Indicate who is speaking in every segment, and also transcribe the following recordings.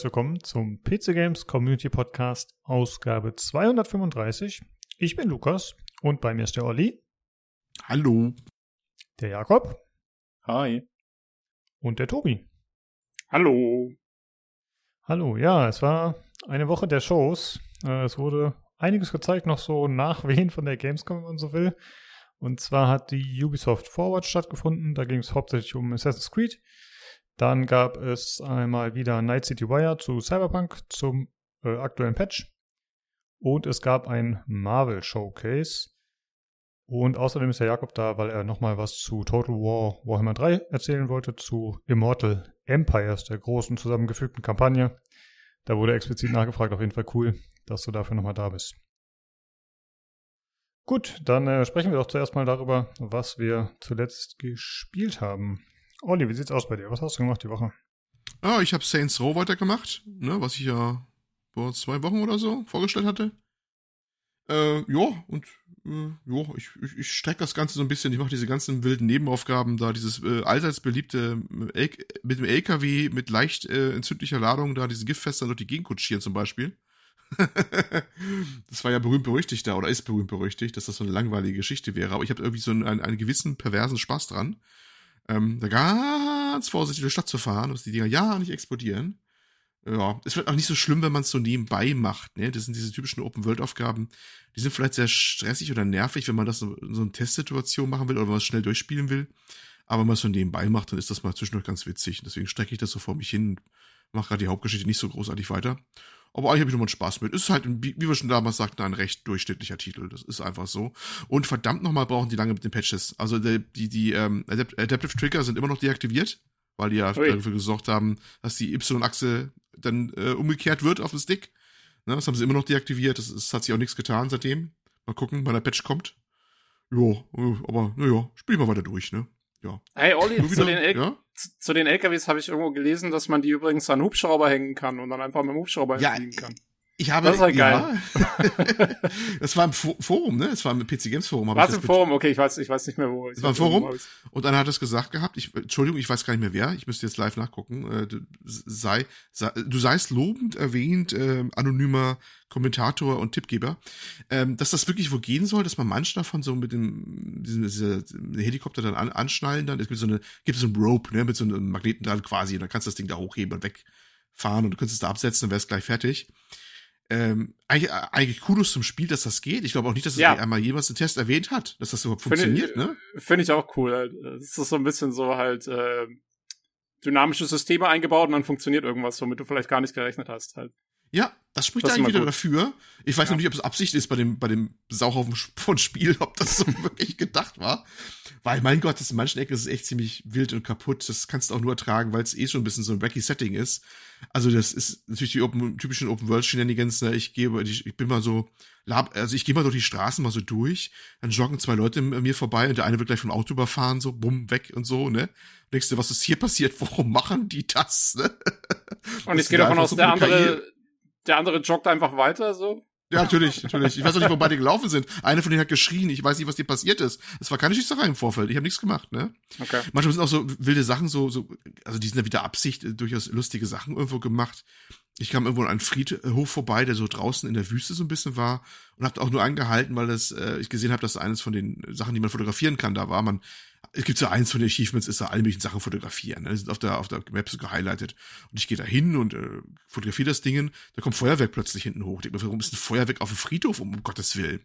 Speaker 1: herzlich willkommen zum PC Games Community Podcast Ausgabe 235. Ich bin Lukas und bei mir ist der Olli.
Speaker 2: Hallo.
Speaker 1: Der Jakob.
Speaker 3: Hi.
Speaker 1: Und der Tobi.
Speaker 3: Hallo.
Speaker 1: Hallo, ja, es war eine Woche der Shows. Äh, es wurde einiges gezeigt, noch so Nachwehen von der Gamescom, wenn man so will. Und zwar hat die Ubisoft Forward stattgefunden. Da ging es hauptsächlich um Assassin's Creed. Dann gab es einmal wieder Night City Wire zu Cyberpunk zum äh, aktuellen Patch. Und es gab ein Marvel Showcase. Und außerdem ist der Jakob da, weil er nochmal was zu Total War Warhammer 3 erzählen wollte, zu Immortal Empires, der großen zusammengefügten Kampagne. Da wurde explizit nachgefragt, auf jeden Fall cool, dass du dafür nochmal da bist. Gut, dann äh, sprechen wir doch zuerst mal darüber, was wir zuletzt gespielt haben. Olli, wie sieht's aus bei dir? Was hast du gemacht die Woche?
Speaker 2: Ah, ich habe Saints Row weitergemacht, ne, was ich ja vor zwei Wochen oder so vorgestellt hatte. Äh, ja, und äh, ja, ich, ich, ich strecke das Ganze so ein bisschen. Ich mache diese ganzen wilden Nebenaufgaben da, dieses äh, allseits beliebte äh, mit dem LKW mit leicht äh, entzündlicher Ladung da, diese Giftfester durch die Gegend kutschieren zum Beispiel. das war ja berühmt berüchtigt da, oder ist berühmt berüchtigt, dass das so eine langweilige Geschichte wäre. Aber ich habe irgendwie so einen, einen gewissen perversen Spaß dran ähm, da ganz vorsichtig durch die Stadt zu fahren, dass die Dinger ja nicht explodieren. Ja, es wird auch nicht so schlimm, wenn man es so nebenbei macht, ne? Das sind diese typischen Open-World-Aufgaben. Die sind vielleicht sehr stressig oder nervig, wenn man das in so eine Testsituation machen will oder wenn man es schnell durchspielen will. Aber wenn man es so nebenbei macht, dann ist das mal zwischendurch ganz witzig. Deswegen strecke ich das so vor mich hin mache gerade die Hauptgeschichte nicht so großartig weiter. Aber eigentlich habe ich nochmal Spaß mit. Ist halt, wie wir schon damals sagten, ein recht durchschnittlicher Titel. Das ist einfach so. Und verdammt nochmal brauchen die lange mit den Patches. Also die, die, die ähm, Adaptive Trigger sind immer noch deaktiviert, weil die ja Ui. dafür gesorgt haben, dass die Y-Achse dann äh, umgekehrt wird auf dem Stick. Ne, das haben sie immer noch deaktiviert. Das, das hat sich auch nichts getan seitdem. Mal gucken, wann der Patch kommt. Jo, äh, aber naja, spielen wir weiter durch, ne? Ja.
Speaker 3: Hey Olli, zu den, El ja? Zu den LKWs habe ich irgendwo gelesen, dass man die übrigens an Hubschrauber hängen kann und dann einfach mit dem Hubschrauber ja, fliegen kann.
Speaker 2: Ich habe,
Speaker 3: das ist halt geil.
Speaker 2: Ja. das war im Forum, ne? Es war im PC Games Forum.
Speaker 3: Was im Forum? Okay, ich weiß, ich weiß nicht mehr wo.
Speaker 2: Es war im Forum. Und dann hat es gesagt gehabt, ich, Entschuldigung, ich weiß gar nicht mehr wer, ich müsste jetzt live nachgucken, äh, du, sei, sei, du seist lobend erwähnt, äh, anonymer Kommentator und Tippgeber, ähm, dass das wirklich wo gehen soll, dass man manchmal davon so mit dem, diesen, diese Helikopter dann an, anschnallen dann, es gibt so eine, gibt so ein Rope, ne, mit so einem Magneten dran quasi, und dann kannst du das Ding da hochheben und wegfahren und du könntest es da absetzen, dann wär's gleich fertig ähm, eigentlich, eigentlich Kudos zum Spiel, dass das geht. Ich glaube auch nicht, dass es ja. einmal jemals im Test erwähnt hat, dass das überhaupt funktioniert.
Speaker 3: Finde ne? Finde ich auch cool. Halt. Das ist so ein bisschen so halt äh, dynamische Systeme eingebaut und dann funktioniert irgendwas, womit du vielleicht gar nicht gerechnet hast. Halt.
Speaker 2: Ja, das spricht das eigentlich wieder gut. dafür. Ich weiß ja. nicht, ob es Absicht ist bei dem, bei dem Sauhaufen von Spiel, ob das so wirklich gedacht war. Weil, mein Gott, das in manchen Ecken ist es echt ziemlich wild und kaputt. Das kannst du auch nur ertragen, weil es eh schon ein bisschen so ein wacky Setting ist. Also, das ist natürlich die Open, typischen Open-World-Shenanigans. Ne? Ich gebe, ich, ich bin mal so, also ich gehe mal durch die Straßen mal so durch, dann joggen zwei Leute mir vorbei und der eine wird gleich vom Auto überfahren, so bumm, weg und so, ne? Denkst du, was ist hier passiert? Warum machen die das, ne?
Speaker 3: Und ich gehe davon aus, so der andere, der andere joggt einfach weiter, so?
Speaker 2: Ja, natürlich, natürlich. Ich weiß auch nicht, wo beide gelaufen sind. Eine von denen hat geschrien. Ich weiß nicht, was dir passiert ist. Es war keine Schießerei im Vorfeld. Ich habe nichts gemacht, ne? Okay. Manchmal sind auch so wilde Sachen, so, so, also die sind ja wieder Absicht, äh, durchaus lustige Sachen irgendwo gemacht. Ich kam irgendwo an einen Friedhof vorbei, der so draußen in der Wüste so ein bisschen war und habe auch nur angehalten, weil das, äh, ich gesehen habe, dass eines von den Sachen, die man fotografieren kann, da war. Man es gibt so eins von den Achievements, ist da alle möglichen Sachen fotografieren. Ne? Die sind auf der, auf der Map so gehighlightet. Und ich gehe da hin und äh, fotografiere das Ding. Da kommt Feuerwerk plötzlich hinten hoch. Ich denke mir, warum ist ein Feuerwerk auf dem Friedhof, um, um Gottes Willen?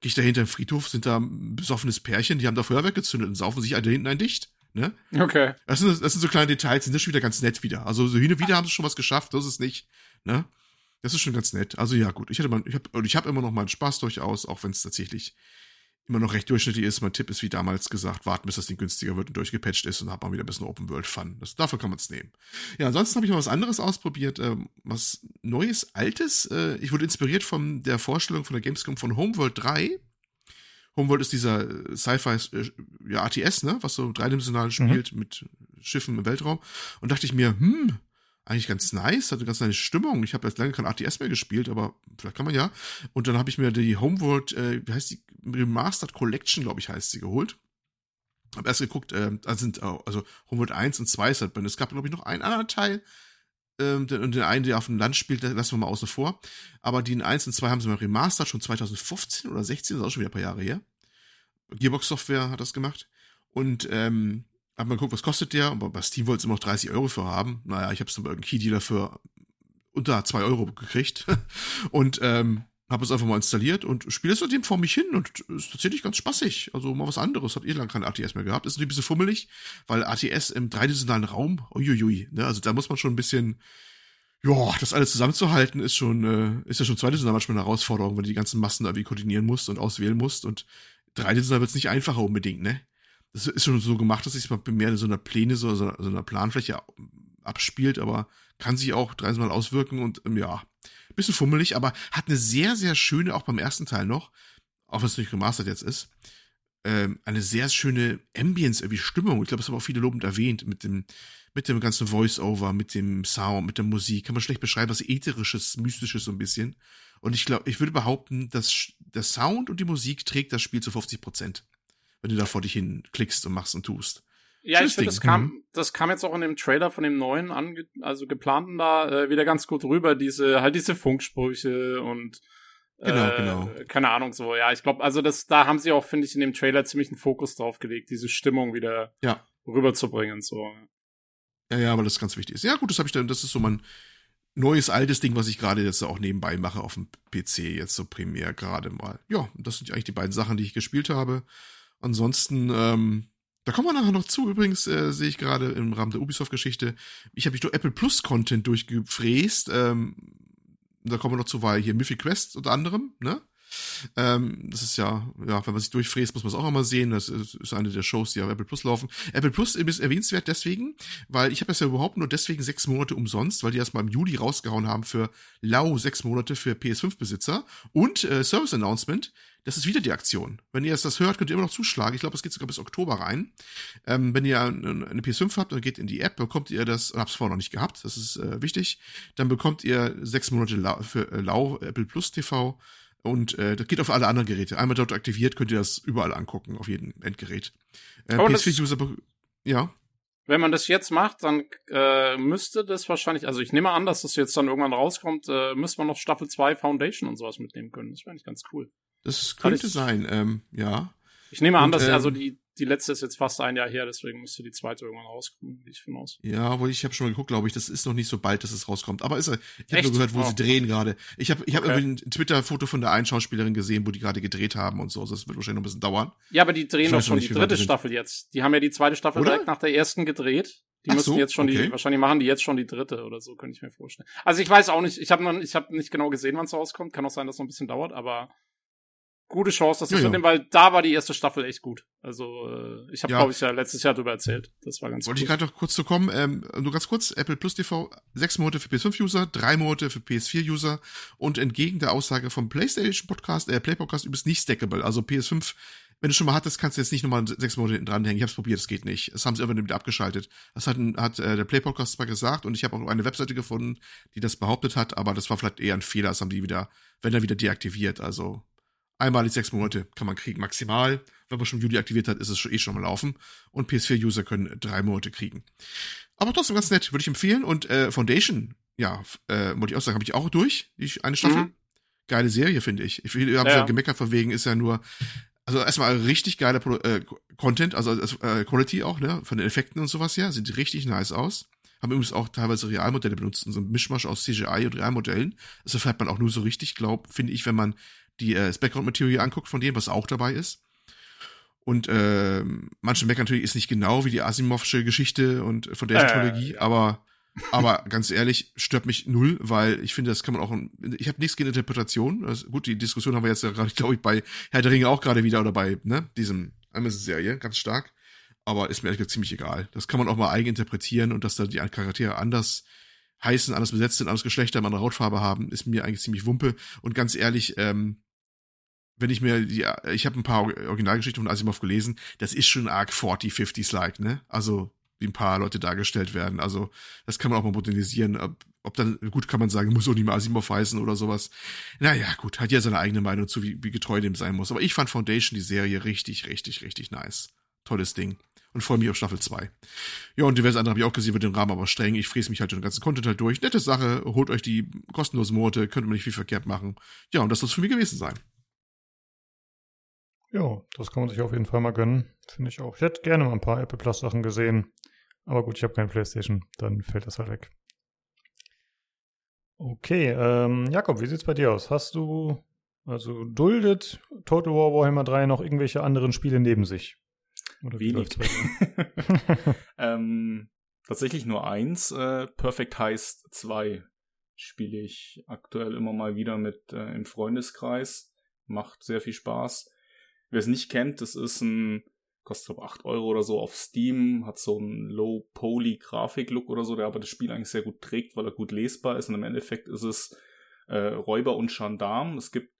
Speaker 2: Gehe ich da hinter dem Friedhof, sind da ein besoffenes Pärchen, die haben da Feuerwerk gezündet und saufen sich da hinten ein Dicht. Ne?
Speaker 3: Okay.
Speaker 2: Das sind, das sind so kleine Details, sind das schon wieder ganz nett wieder. Also so hin und wieder haben sie schon was geschafft, das ist nicht. Ne? Das ist schon ganz nett. Also ja, gut. Ich hatte mal, ich habe ich hab immer noch meinen Spaß durchaus, auch wenn es tatsächlich immer noch recht durchschnittlich ist. Mein Tipp ist, wie damals gesagt, warten, bis das Ding günstiger wird und durchgepatcht ist und hat man wieder ein bisschen Open World Fun. Das, dafür kann man es nehmen. Ja, ansonsten habe ich noch was anderes ausprobiert, ähm, was Neues, Altes. Äh, ich wurde inspiriert von der Vorstellung von der Gamescom von Homeworld 3. Homeworld ist dieser äh, Sci-Fi äh, ja, ATS, ne, was so dreidimensional mhm. spielt mhm. mit Schiffen im Weltraum. Und dachte ich mir, hm, eigentlich ganz nice, hatte ganz nice Stimmung. Ich habe jetzt lange kein ATS mehr gespielt, aber vielleicht kann man ja. Und dann habe ich mir die Homeworld, äh, wie heißt die, Remastered Collection, glaube ich, heißt sie, geholt. Hab erst geguckt, äh, da sind also Homeworld 1 und 2 ist halt, es gab, glaube ich, noch einen anderen Teil. ähm, und den einen, der auf dem Land spielt, lassen wir mal außen vor. Aber die 1 und 2 haben sie mal remastered, schon 2015 oder 16, das ist auch schon wieder ein paar Jahre her. Gearbox Software hat das gemacht. Und ähm, hab mal geguckt, was kostet der? Aber bei Steam wollten sie immer noch 30 Euro für haben. Naja, ich habe es dann bei irgendeinem Key-Dealer für unter 2 Euro gekriegt. und ähm, habe es einfach mal installiert und spiele es seitdem vor mich hin und ist tatsächlich ganz spaßig. Also mal was anderes. Hat eh lange kein ATS mehr gehabt. Ist natürlich ein bisschen fummelig, weil ATS im dreidimensionalen Raum, uiuiui, ne? Also da muss man schon ein bisschen, ja, das alles zusammenzuhalten ist schon, äh, ist ja schon zweidimensional manchmal eine Herausforderung, wenn du die ganzen Massen irgendwie koordinieren musst und auswählen musst und dreidimensional wird es nicht einfacher unbedingt, ne? Das ist schon so gemacht, dass sich mal mehr in so einer Pläne, so, so einer Planfläche abspielt, aber kann sich auch dreidimensional auswirken und ähm, ja, bisschen fummelig, aber hat eine sehr, sehr schöne, auch beim ersten Teil noch, auch wenn es nicht remastert jetzt ist, ähm, eine sehr schöne Ambience, irgendwie Stimmung. Ich glaube, das haben auch viele lobend erwähnt, mit dem, mit dem ganzen Voice-Over, mit dem Sound, mit der Musik. Kann man schlecht beschreiben, was Ätherisches, Mystisches so ein bisschen. Und ich glaube, ich würde behaupten, dass der Sound und die Musik trägt das Spiel zu 50 Prozent. Wenn du da vor dich hin klickst und machst und tust.
Speaker 3: Ja, ich finde, das kam, mhm. das kam jetzt auch in dem Trailer von dem neuen, ange also geplanten da äh, wieder ganz gut rüber, diese, halt diese Funksprüche und
Speaker 2: Genau, äh, genau.
Speaker 3: Keine Ahnung, so, ja, ich glaube, also das, da haben sie auch, finde ich, in dem Trailer ziemlich einen Fokus drauf gelegt, diese Stimmung wieder
Speaker 2: ja.
Speaker 3: rüberzubringen, so.
Speaker 2: Ja, ja, weil das ganz wichtig ist. Ja, gut, das habe ich dann, das ist so mein neues, altes Ding, was ich gerade jetzt auch nebenbei mache auf dem PC, jetzt so primär gerade mal. Ja, das sind eigentlich die beiden Sachen, die ich gespielt habe. Ansonsten, ähm, da kommen wir nachher noch zu. Übrigens äh, sehe ich gerade im Rahmen der Ubisoft-Geschichte, ich habe mich durch Apple Plus Content durchgefräst. Ähm, da kommen wir noch zu, weil hier Mythic Quest unter anderem, ne? Ähm, das ist ja, ja, wenn man sich durchfräst, muss man es auch nochmal sehen. Das ist, eine der Shows, die auf Apple Plus laufen. Apple Plus ist erwähnenswert deswegen, weil ich habe das ja überhaupt nur deswegen sechs Monate umsonst, weil die erst mal im Juli rausgehauen haben für lau sechs Monate für PS5-Besitzer und äh, Service Announcement. Das ist wieder die Aktion. Wenn ihr jetzt das hört, könnt ihr immer noch zuschlagen. Ich glaube, es geht sogar bis Oktober rein. Ähm, wenn ihr eine PS5 habt und geht in die App, bekommt ihr das, hab's vorher noch nicht gehabt, das ist äh, wichtig, dann bekommt ihr sechs Monate lau, für äh, lau Apple Plus TV und äh, das geht auf alle anderen Geräte. Einmal dort aktiviert, könnt ihr das überall angucken, auf jedem Endgerät. Äh, PS4-User, ja.
Speaker 3: Wenn man das jetzt macht, dann äh, müsste das wahrscheinlich, also ich nehme an, dass das jetzt dann irgendwann rauskommt, äh, müsste man noch Staffel 2 Foundation und sowas mitnehmen können. Das wäre eigentlich ganz cool.
Speaker 2: Das könnte ich, sein, ähm, ja.
Speaker 3: Ich nehme an, und, dass ähm, also die die letzte ist jetzt fast ein Jahr her, deswegen müsste die zweite irgendwann rauskommen, wie ich von aus.
Speaker 2: Ja, aber ich habe schon mal geguckt, glaube ich, das ist noch nicht so bald, dass es rauskommt. Aber ist ich habe nur gehört, wo wow. sie drehen gerade. Ich habe ich hab okay. irgendwie ein Twitter-Foto von der einen Schauspielerin gesehen, wo die gerade gedreht haben und so. Also das wird wahrscheinlich noch ein bisschen dauern.
Speaker 3: Ja, aber die drehen doch schon die dritte Staffel jetzt. Die haben ja die zweite Staffel oder? direkt nach der ersten gedreht. Die Ach müssen so? jetzt schon okay. die, wahrscheinlich machen die jetzt schon die dritte oder so, könnte ich mir vorstellen. Also ich weiß auch nicht, ich habe noch, ich habe nicht genau gesehen, wann es rauskommt. Kann auch sein, dass es noch ein bisschen dauert, aber gute Chance, dass das ja, ja. weil da war die erste Staffel echt gut. Also äh, ich habe, ja. glaube ich, ja letztes Jahr darüber erzählt. Das war ganz
Speaker 2: Wollte ich gerade noch kurz zu kommen. Ähm, nur ganz kurz, Apple Plus TV, sechs Monate für PS5-User, drei Monate für PS4-User und entgegen der Aussage vom PlayStation Podcast, äh, Play Podcast übrigens nicht stackable. Also PS5 wenn du schon mal hattest, kannst du jetzt nicht nochmal sechs Monate hinten dranhängen. Ich habe es probiert, es geht nicht. Das haben sie irgendwann wieder abgeschaltet. Das hat, hat äh, der Play-Podcast zwar gesagt und ich habe auch eine Webseite gefunden, die das behauptet hat, aber das war vielleicht eher ein Fehler. Das haben die wieder, wenn dann wieder deaktiviert. Also Einmalig sechs Monate kann man kriegen, maximal. Wenn man schon Juli aktiviert hat, ist es eh schon mal laufen. Und PS4-User können drei Monate kriegen. Aber trotzdem ganz nett, würde ich empfehlen. Und äh, Foundation, ja, äh, wollte ich auch sagen, habe ich auch durch, die eine Staffel. Mhm. Geile Serie, finde ich. Ich habe ja, ja. gemeckert von wegen, ist ja nur, also erstmal richtig geiler äh, Content, also äh, Quality auch, ne, von den Effekten und sowas her, sieht richtig nice aus. Haben übrigens auch teilweise Realmodelle benutzt, so ein Mischmasch aus CGI und Realmodellen. Das erfährt man auch nur so richtig, glaub, finde ich, wenn man die äh, das Background Material anguckt von denen, was auch dabei ist. Und äh, manche meckern natürlich ist nicht genau wie die Asimovsche Geschichte und von der äh, Trilogie, aber aber ganz ehrlich, stört mich null, weil ich finde, das kann man auch. Ich habe nichts gegen Interpretation. Also, gut, die Diskussion haben wir jetzt ja gerade, glaube ich, bei Herr der Ringe auch gerade wieder oder bei ne, diesem Amazon-Serie, ganz stark. Aber ist mir ehrlich gesagt ziemlich egal. Das kann man auch mal eigen interpretieren und dass da die Charaktere anders heißen, anders besetzt sind, anders Geschlechter, andere Hautfarbe haben, ist mir eigentlich ziemlich wumpe. Und ganz ehrlich, ähm, wenn ich mir die, ich habe ein paar Originalgeschichten von Asimov gelesen, das ist schon arg 40, 50s-like, ne? Also, wie ein paar Leute dargestellt werden. Also, das kann man auch mal modernisieren. Ob, ob dann, gut kann man sagen, muss auch nicht mehr Asimov heißen oder sowas. Naja, gut, hat ja seine eigene Meinung zu, wie, wie getreu dem sein muss. Aber ich fand Foundation, die Serie, richtig, richtig, richtig nice. Tolles Ding. und freue mich auf Staffel 2. Ja, und diverse andere habe ich auch gesehen, wird den Rahmen aber streng. Ich fräse mich halt den ganzen Content halt durch. Nette Sache, holt euch die kostenlosen Monate, könnte man nicht viel verkehrt machen. Ja, und das soll es für mich gewesen sein.
Speaker 1: Ja, das kann man sich auf jeden Fall mal gönnen. Finde ich auch. Ich hätte gerne mal ein paar Apple Plus Sachen gesehen. Aber gut, ich habe keine Playstation. Dann fällt das halt weg. Okay, ähm, Jakob, wie sieht's bei dir aus? Hast du, also duldet Total War Warhammer 3 noch irgendwelche anderen Spiele neben sich?
Speaker 4: Oder Wenig. ähm, tatsächlich nur eins. Äh, Perfect Heist 2 spiele ich aktuell immer mal wieder mit äh, im Freundeskreis. Macht sehr viel Spaß. Wer es nicht kennt, das ist ein, kostet glaube 8 Euro oder so auf Steam, hat so einen Low-Poly-Grafik-Look oder so, der aber das Spiel eigentlich sehr gut trägt, weil er gut lesbar ist. Und im Endeffekt ist es äh, Räuber und Gendarm. Es gibt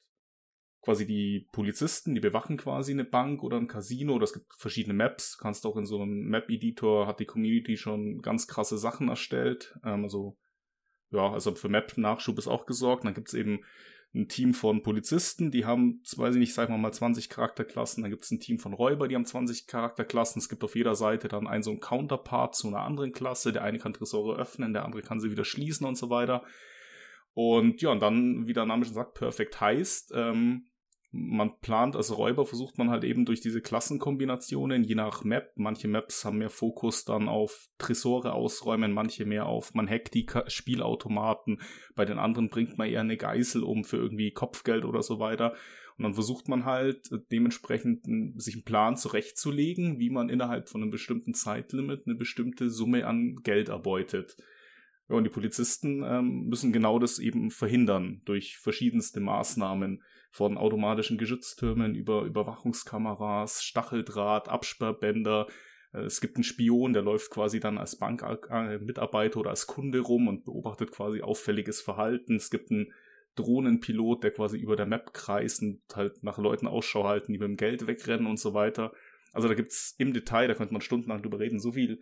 Speaker 4: quasi die Polizisten, die bewachen quasi eine Bank oder ein Casino oder es gibt verschiedene Maps. Du kannst auch in so einem Map-Editor hat die Community schon ganz krasse Sachen erstellt. Ähm, also ja, also für Map-Nachschub ist auch gesorgt. Dann gibt es eben ein Team von Polizisten, die haben, weiß ich nicht, sagen wir mal 20 Charakterklassen. Dann gibt es ein Team von Räuber, die haben 20 Charakterklassen. Es gibt auf jeder Seite dann einen so einen Counterpart zu einer anderen Klasse. Der eine kann Tresore öffnen, der andere kann sie wieder schließen und so weiter. Und ja, und dann, wie der Name schon sagt, Perfect heißt, ähm, man plant als Räuber, versucht man halt eben durch diese Klassenkombinationen, je nach Map, manche Maps haben mehr Fokus dann auf Tresore ausräumen, manche mehr auf, man hackt die Spielautomaten, bei den anderen bringt man eher eine Geißel um für irgendwie Kopfgeld oder so weiter. Und dann versucht man halt äh, dementsprechend sich einen Plan zurechtzulegen, wie man innerhalb von einem bestimmten Zeitlimit eine bestimmte Summe an Geld erbeutet. Ja, und die Polizisten ähm, müssen genau das eben verhindern durch verschiedenste Maßnahmen von automatischen Geschütztürmen über Überwachungskameras, Stacheldraht, Absperrbänder. Äh, es gibt einen Spion, der läuft quasi dann als Bankmitarbeiter oder als Kunde rum und beobachtet quasi auffälliges Verhalten. Es gibt einen Drohnenpilot, der quasi über der Map kreist und halt nach Leuten Ausschau halten, die mit dem Geld wegrennen und so weiter. Also da gibt's im Detail, da könnte man stundenlang drüber reden, so viel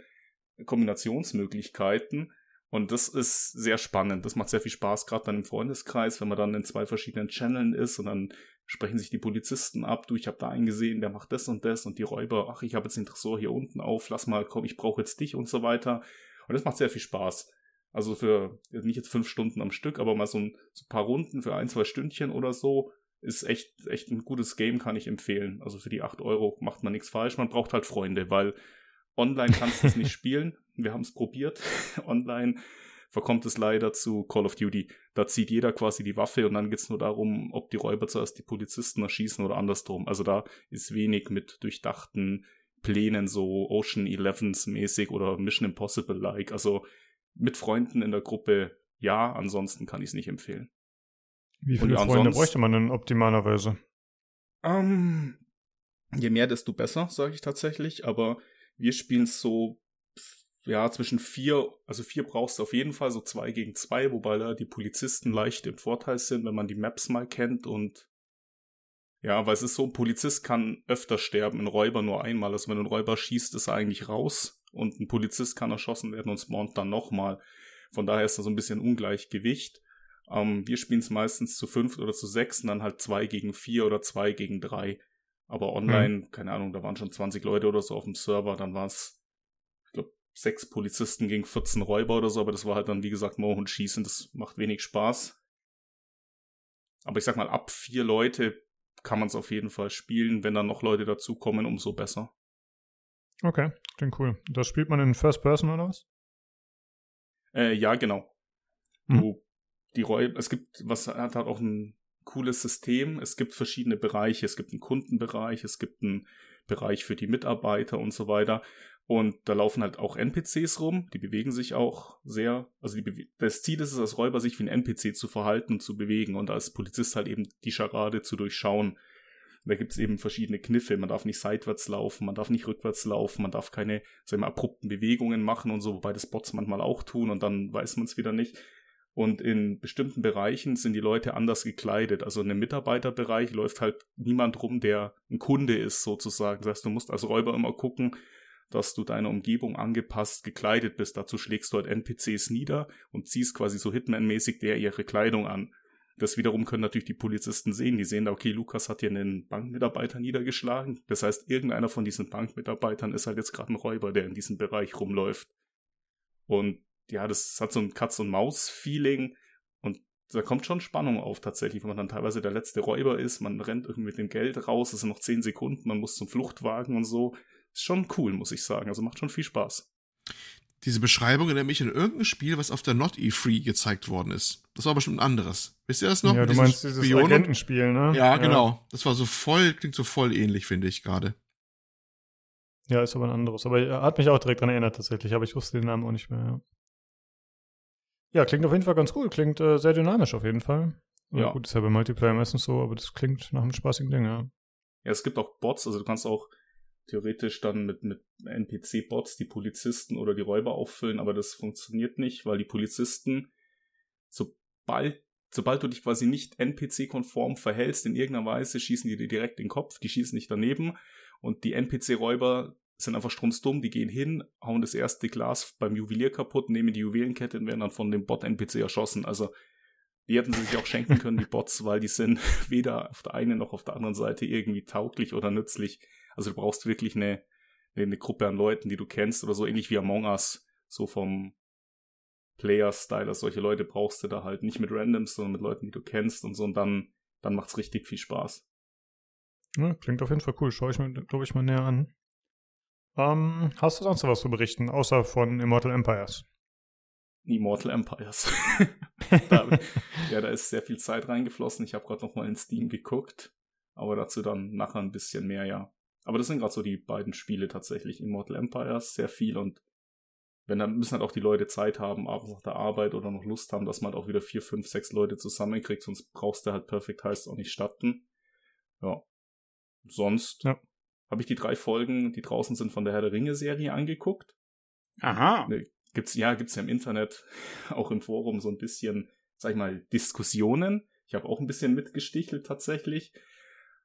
Speaker 4: Kombinationsmöglichkeiten. Und das ist sehr spannend. Das macht sehr viel Spaß, gerade dann im Freundeskreis, wenn man dann in zwei verschiedenen Channeln ist und dann sprechen sich die Polizisten ab. Du, ich habe da einen gesehen, der macht das und das und die Räuber, ach, ich habe jetzt den Tresor hier unten auf, lass mal, komm, ich brauche jetzt dich und so weiter. Und das macht sehr viel Spaß. Also für nicht jetzt fünf Stunden am Stück, aber mal so ein, so ein paar Runden für ein, zwei Stündchen oder so ist echt, echt ein gutes Game, kann ich empfehlen. Also für die acht Euro macht man nichts falsch. Man braucht halt Freunde, weil online kannst du es nicht spielen. Wir haben es probiert. Online verkommt es leider zu Call of Duty. Da zieht jeder quasi die Waffe und dann geht es nur darum, ob die Räuber zuerst die Polizisten erschießen oder andersrum. Also da ist wenig mit durchdachten Plänen, so Ocean Elevens mäßig oder Mission Impossible like. Also mit Freunden in der Gruppe ja, ansonsten kann ich es nicht empfehlen.
Speaker 1: Wie viele Freunde bräuchte man denn optimalerweise?
Speaker 4: Ähm, je mehr, desto besser, sage ich tatsächlich. Aber wir spielen so ja, zwischen vier, also vier brauchst du auf jeden Fall, so zwei gegen zwei, wobei da die Polizisten leicht im Vorteil sind, wenn man die Maps mal kennt und ja, weil es ist so, ein Polizist kann öfter sterben, ein Räuber nur einmal. Also wenn ein Räuber schießt, ist er eigentlich raus und ein Polizist kann erschossen werden und spawnt dann nochmal. Von daher ist da so ein bisschen Ungleichgewicht. Ähm, wir spielen es meistens zu fünf oder zu sechs und dann halt zwei gegen vier oder zwei gegen drei. Aber online, hm. keine Ahnung, da waren schon 20 Leute oder so auf dem Server, dann war es sechs Polizisten gegen 14 Räuber oder so, aber das war halt dann, wie gesagt, Mohund schießen, das macht wenig Spaß. Aber ich sag mal, ab vier Leute kann man es auf jeden Fall spielen. Wenn dann noch Leute dazukommen, umso besser.
Speaker 1: Okay, klingt cool. Das spielt man in First Person oder was?
Speaker 4: Äh, ja, genau. Hm. Du, die Räuber, es gibt, was hat halt auch ein cooles System. Es gibt verschiedene Bereiche. Es gibt einen Kundenbereich, es gibt einen Bereich für die Mitarbeiter und so weiter. Und da laufen halt auch NPCs rum, die bewegen sich auch sehr. Also das Ziel ist es, als Räuber sich wie ein NPC zu verhalten und zu bewegen und als Polizist halt eben die Scharade zu durchschauen. Da gibt es eben verschiedene Kniffe. Man darf nicht seitwärts laufen, man darf nicht rückwärts laufen, man darf keine, sagen wir, abrupten Bewegungen machen und so, wobei das Bots manchmal auch tun und dann weiß man es wieder nicht. Und in bestimmten Bereichen sind die Leute anders gekleidet. Also in einem Mitarbeiterbereich läuft halt niemand rum, der ein Kunde ist, sozusagen. Das heißt, du musst als Räuber immer gucken, dass du deiner Umgebung angepasst gekleidet bist. Dazu schlägst du halt NPCs nieder und ziehst quasi so Hitman-mäßig der ihre Kleidung an. Das wiederum können natürlich die Polizisten sehen. Die sehen da, okay, Lukas hat hier einen Bankmitarbeiter niedergeschlagen. Das heißt, irgendeiner von diesen Bankmitarbeitern ist halt jetzt gerade ein Räuber, der in diesem Bereich rumläuft. Und ja, das hat so ein Katz-und-Maus-Feeling. Und da kommt schon Spannung auf tatsächlich, wenn man dann teilweise der letzte Räuber ist. Man rennt irgendwie mit dem Geld raus, es sind noch zehn Sekunden, man muss zum Fluchtwagen und so. Ist schon cool, muss ich sagen. Also macht schon viel Spaß
Speaker 2: diese Beschreibung erinnert mich an irgendein Spiel, was auf der Not E3 gezeigt worden ist. Das war bestimmt ein anderes. Wisst ihr das noch?
Speaker 1: Ja, du meinst dieses Spion Agentenspiel, ne?
Speaker 2: Ja, ja, genau. Das war so voll, klingt so voll ähnlich, finde ich gerade.
Speaker 1: Ja, ist aber ein anderes. Aber er hat mich auch direkt dran erinnert tatsächlich, aber ich wusste den Namen auch nicht mehr. Ja, ja klingt auf jeden Fall ganz cool. Klingt äh, sehr dynamisch auf jeden Fall. Ja. Gut, ist ja bei Multiplayer meistens so, aber das klingt nach einem spaßigen Ding, ja.
Speaker 4: Ja, es gibt auch Bots, also du kannst auch theoretisch dann mit, mit NPC-Bots die Polizisten oder die Räuber auffüllen, aber das funktioniert nicht, weil die Polizisten, sobald, sobald du dich quasi nicht NPC-konform verhältst in irgendeiner Weise, schießen die dir direkt in den Kopf, die schießen nicht daneben und die NPC-Räuber sind einfach strunzdumm, die gehen hin, hauen das erste Glas beim Juwelier kaputt, nehmen die Juwelenkette und werden dann von dem Bot-NPC erschossen. Also die hätten sich auch schenken können, die Bots, weil die sind weder auf der einen noch auf der anderen Seite irgendwie tauglich oder nützlich. Also du brauchst wirklich eine, eine Gruppe an Leuten, die du kennst oder so ähnlich wie Among Us, so vom Player-Style. Solche Leute brauchst du da halt nicht mit Randoms, sondern mit Leuten, die du kennst und so und dann, dann macht's richtig viel Spaß.
Speaker 1: Ja, klingt auf jeden Fall cool. Schaue ich mir, glaube ich, mal näher an. Ähm, hast du sonst noch was zu berichten, außer von Immortal Empires?
Speaker 4: Immortal Empires. da, ja, da ist sehr viel Zeit reingeflossen. Ich habe gerade noch mal in Steam geguckt, aber dazu dann nachher ein bisschen mehr, ja. Aber das sind gerade so die beiden Spiele tatsächlich. Immortal Empires, sehr viel und wenn dann müssen halt auch die Leute Zeit haben, abends nach der Arbeit oder noch Lust haben, dass man halt auch wieder vier, fünf, sechs Leute zusammenkriegt, sonst brauchst du halt Perfect Heist auch nicht starten. Ja. Sonst ja. Habe ich die drei Folgen, die draußen sind von der Herr der Ringe Serie angeguckt.
Speaker 3: Aha.
Speaker 4: Ne, gibt's, ja, gibt's ja im Internet, auch im Forum so ein bisschen, sag ich mal, Diskussionen. Ich habe auch ein bisschen mitgestichelt tatsächlich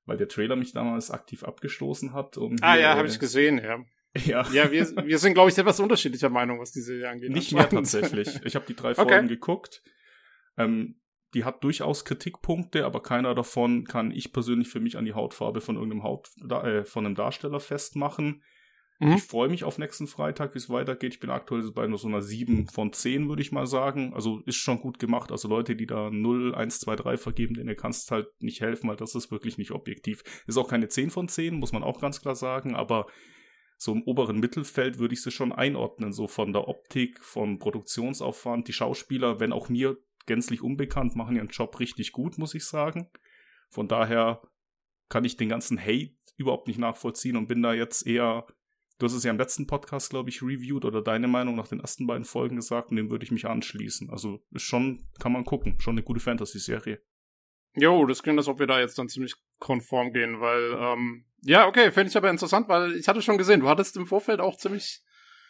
Speaker 4: weil der Trailer mich damals aktiv abgestoßen hat. Um
Speaker 3: ah ja, habe ich gesehen, ja. Ja, ja wir, wir sind, glaube ich, etwas unterschiedlicher Meinung, was diese Serie angeht.
Speaker 4: Nicht mehr tatsächlich. Ich habe die drei Folgen okay. geguckt. Ähm, die hat durchaus Kritikpunkte, aber keiner davon kann ich persönlich für mich an die Hautfarbe von irgendeinem Haut, äh, von einem Darsteller festmachen. Mhm. Ich freue mich auf nächsten Freitag, wie es weitergeht. Ich bin aktuell bei nur so einer 7 von 10, würde ich mal sagen. Also ist schon gut gemacht. Also Leute, die da 0, 1, 2, 3 vergeben, denen kannst halt nicht helfen, weil das ist wirklich nicht objektiv. Ist auch keine 10 von 10, muss man auch ganz klar sagen, aber so im oberen Mittelfeld würde ich sie schon einordnen, so von der Optik, von Produktionsaufwand. Die Schauspieler, wenn auch mir gänzlich unbekannt, machen ihren Job richtig gut, muss ich sagen. Von daher kann ich den ganzen Hate überhaupt nicht nachvollziehen und bin da jetzt eher Du hast es ja im letzten Podcast, glaube ich, reviewed oder deine Meinung nach den ersten beiden Folgen gesagt und dem würde ich mich anschließen. Also ist schon, kann man gucken, schon eine gute Fantasy-Serie.
Speaker 3: Jo, das klingt, als ob wir da jetzt dann ziemlich konform gehen, weil, ähm, ja, okay, fände ich aber interessant, weil ich hatte schon gesehen, du hattest im Vorfeld auch ziemlich,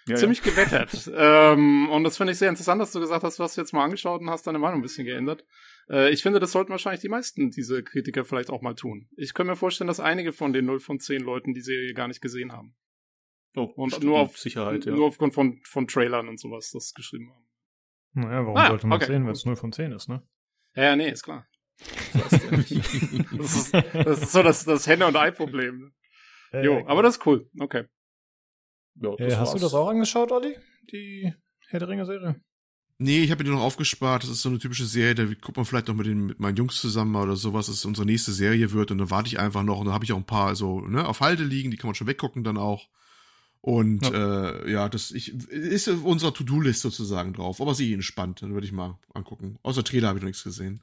Speaker 3: ja, ziemlich ja. gewettert. ähm, und das finde ich sehr interessant, dass du gesagt hast, du hast jetzt mal angeschaut und hast deine Meinung ein bisschen geändert. Äh, ich finde, das sollten wahrscheinlich die meisten diese Kritiker vielleicht auch mal tun. Ich kann mir vorstellen, dass einige von den 0 von 10 Leuten die Serie gar nicht gesehen haben. Oh, und nur auf Sicherheit, ja. Nur aufgrund von, von Trailern und sowas das geschrieben haben.
Speaker 1: Naja, warum ah, sollte man okay. sehen, wenn es 0 von 10 ist, ne?
Speaker 3: Ja, ja nee, ist klar. das, ist, das ist so das, das Henne- und Ei-Problem. Ne? jo, aber das ist cool. Okay.
Speaker 1: Jo, äh, hast du das auch angeschaut, Olli? Die Herr der Ringe-Serie?
Speaker 2: Nee, ich habe mir die noch aufgespart. Das ist so eine typische Serie, da guckt man vielleicht noch mit, den, mit meinen Jungs zusammen oder sowas, dass es unsere nächste Serie wird und dann warte ich einfach noch und dann habe ich auch ein paar so ne, auf Halde liegen, die kann man schon weggucken dann auch. Und ja, äh, ja das ich, ist auf unserer To-Do-List sozusagen drauf. Aber sie entspannt, dann würde ich mal angucken. Außer Trailer habe ich noch nichts gesehen.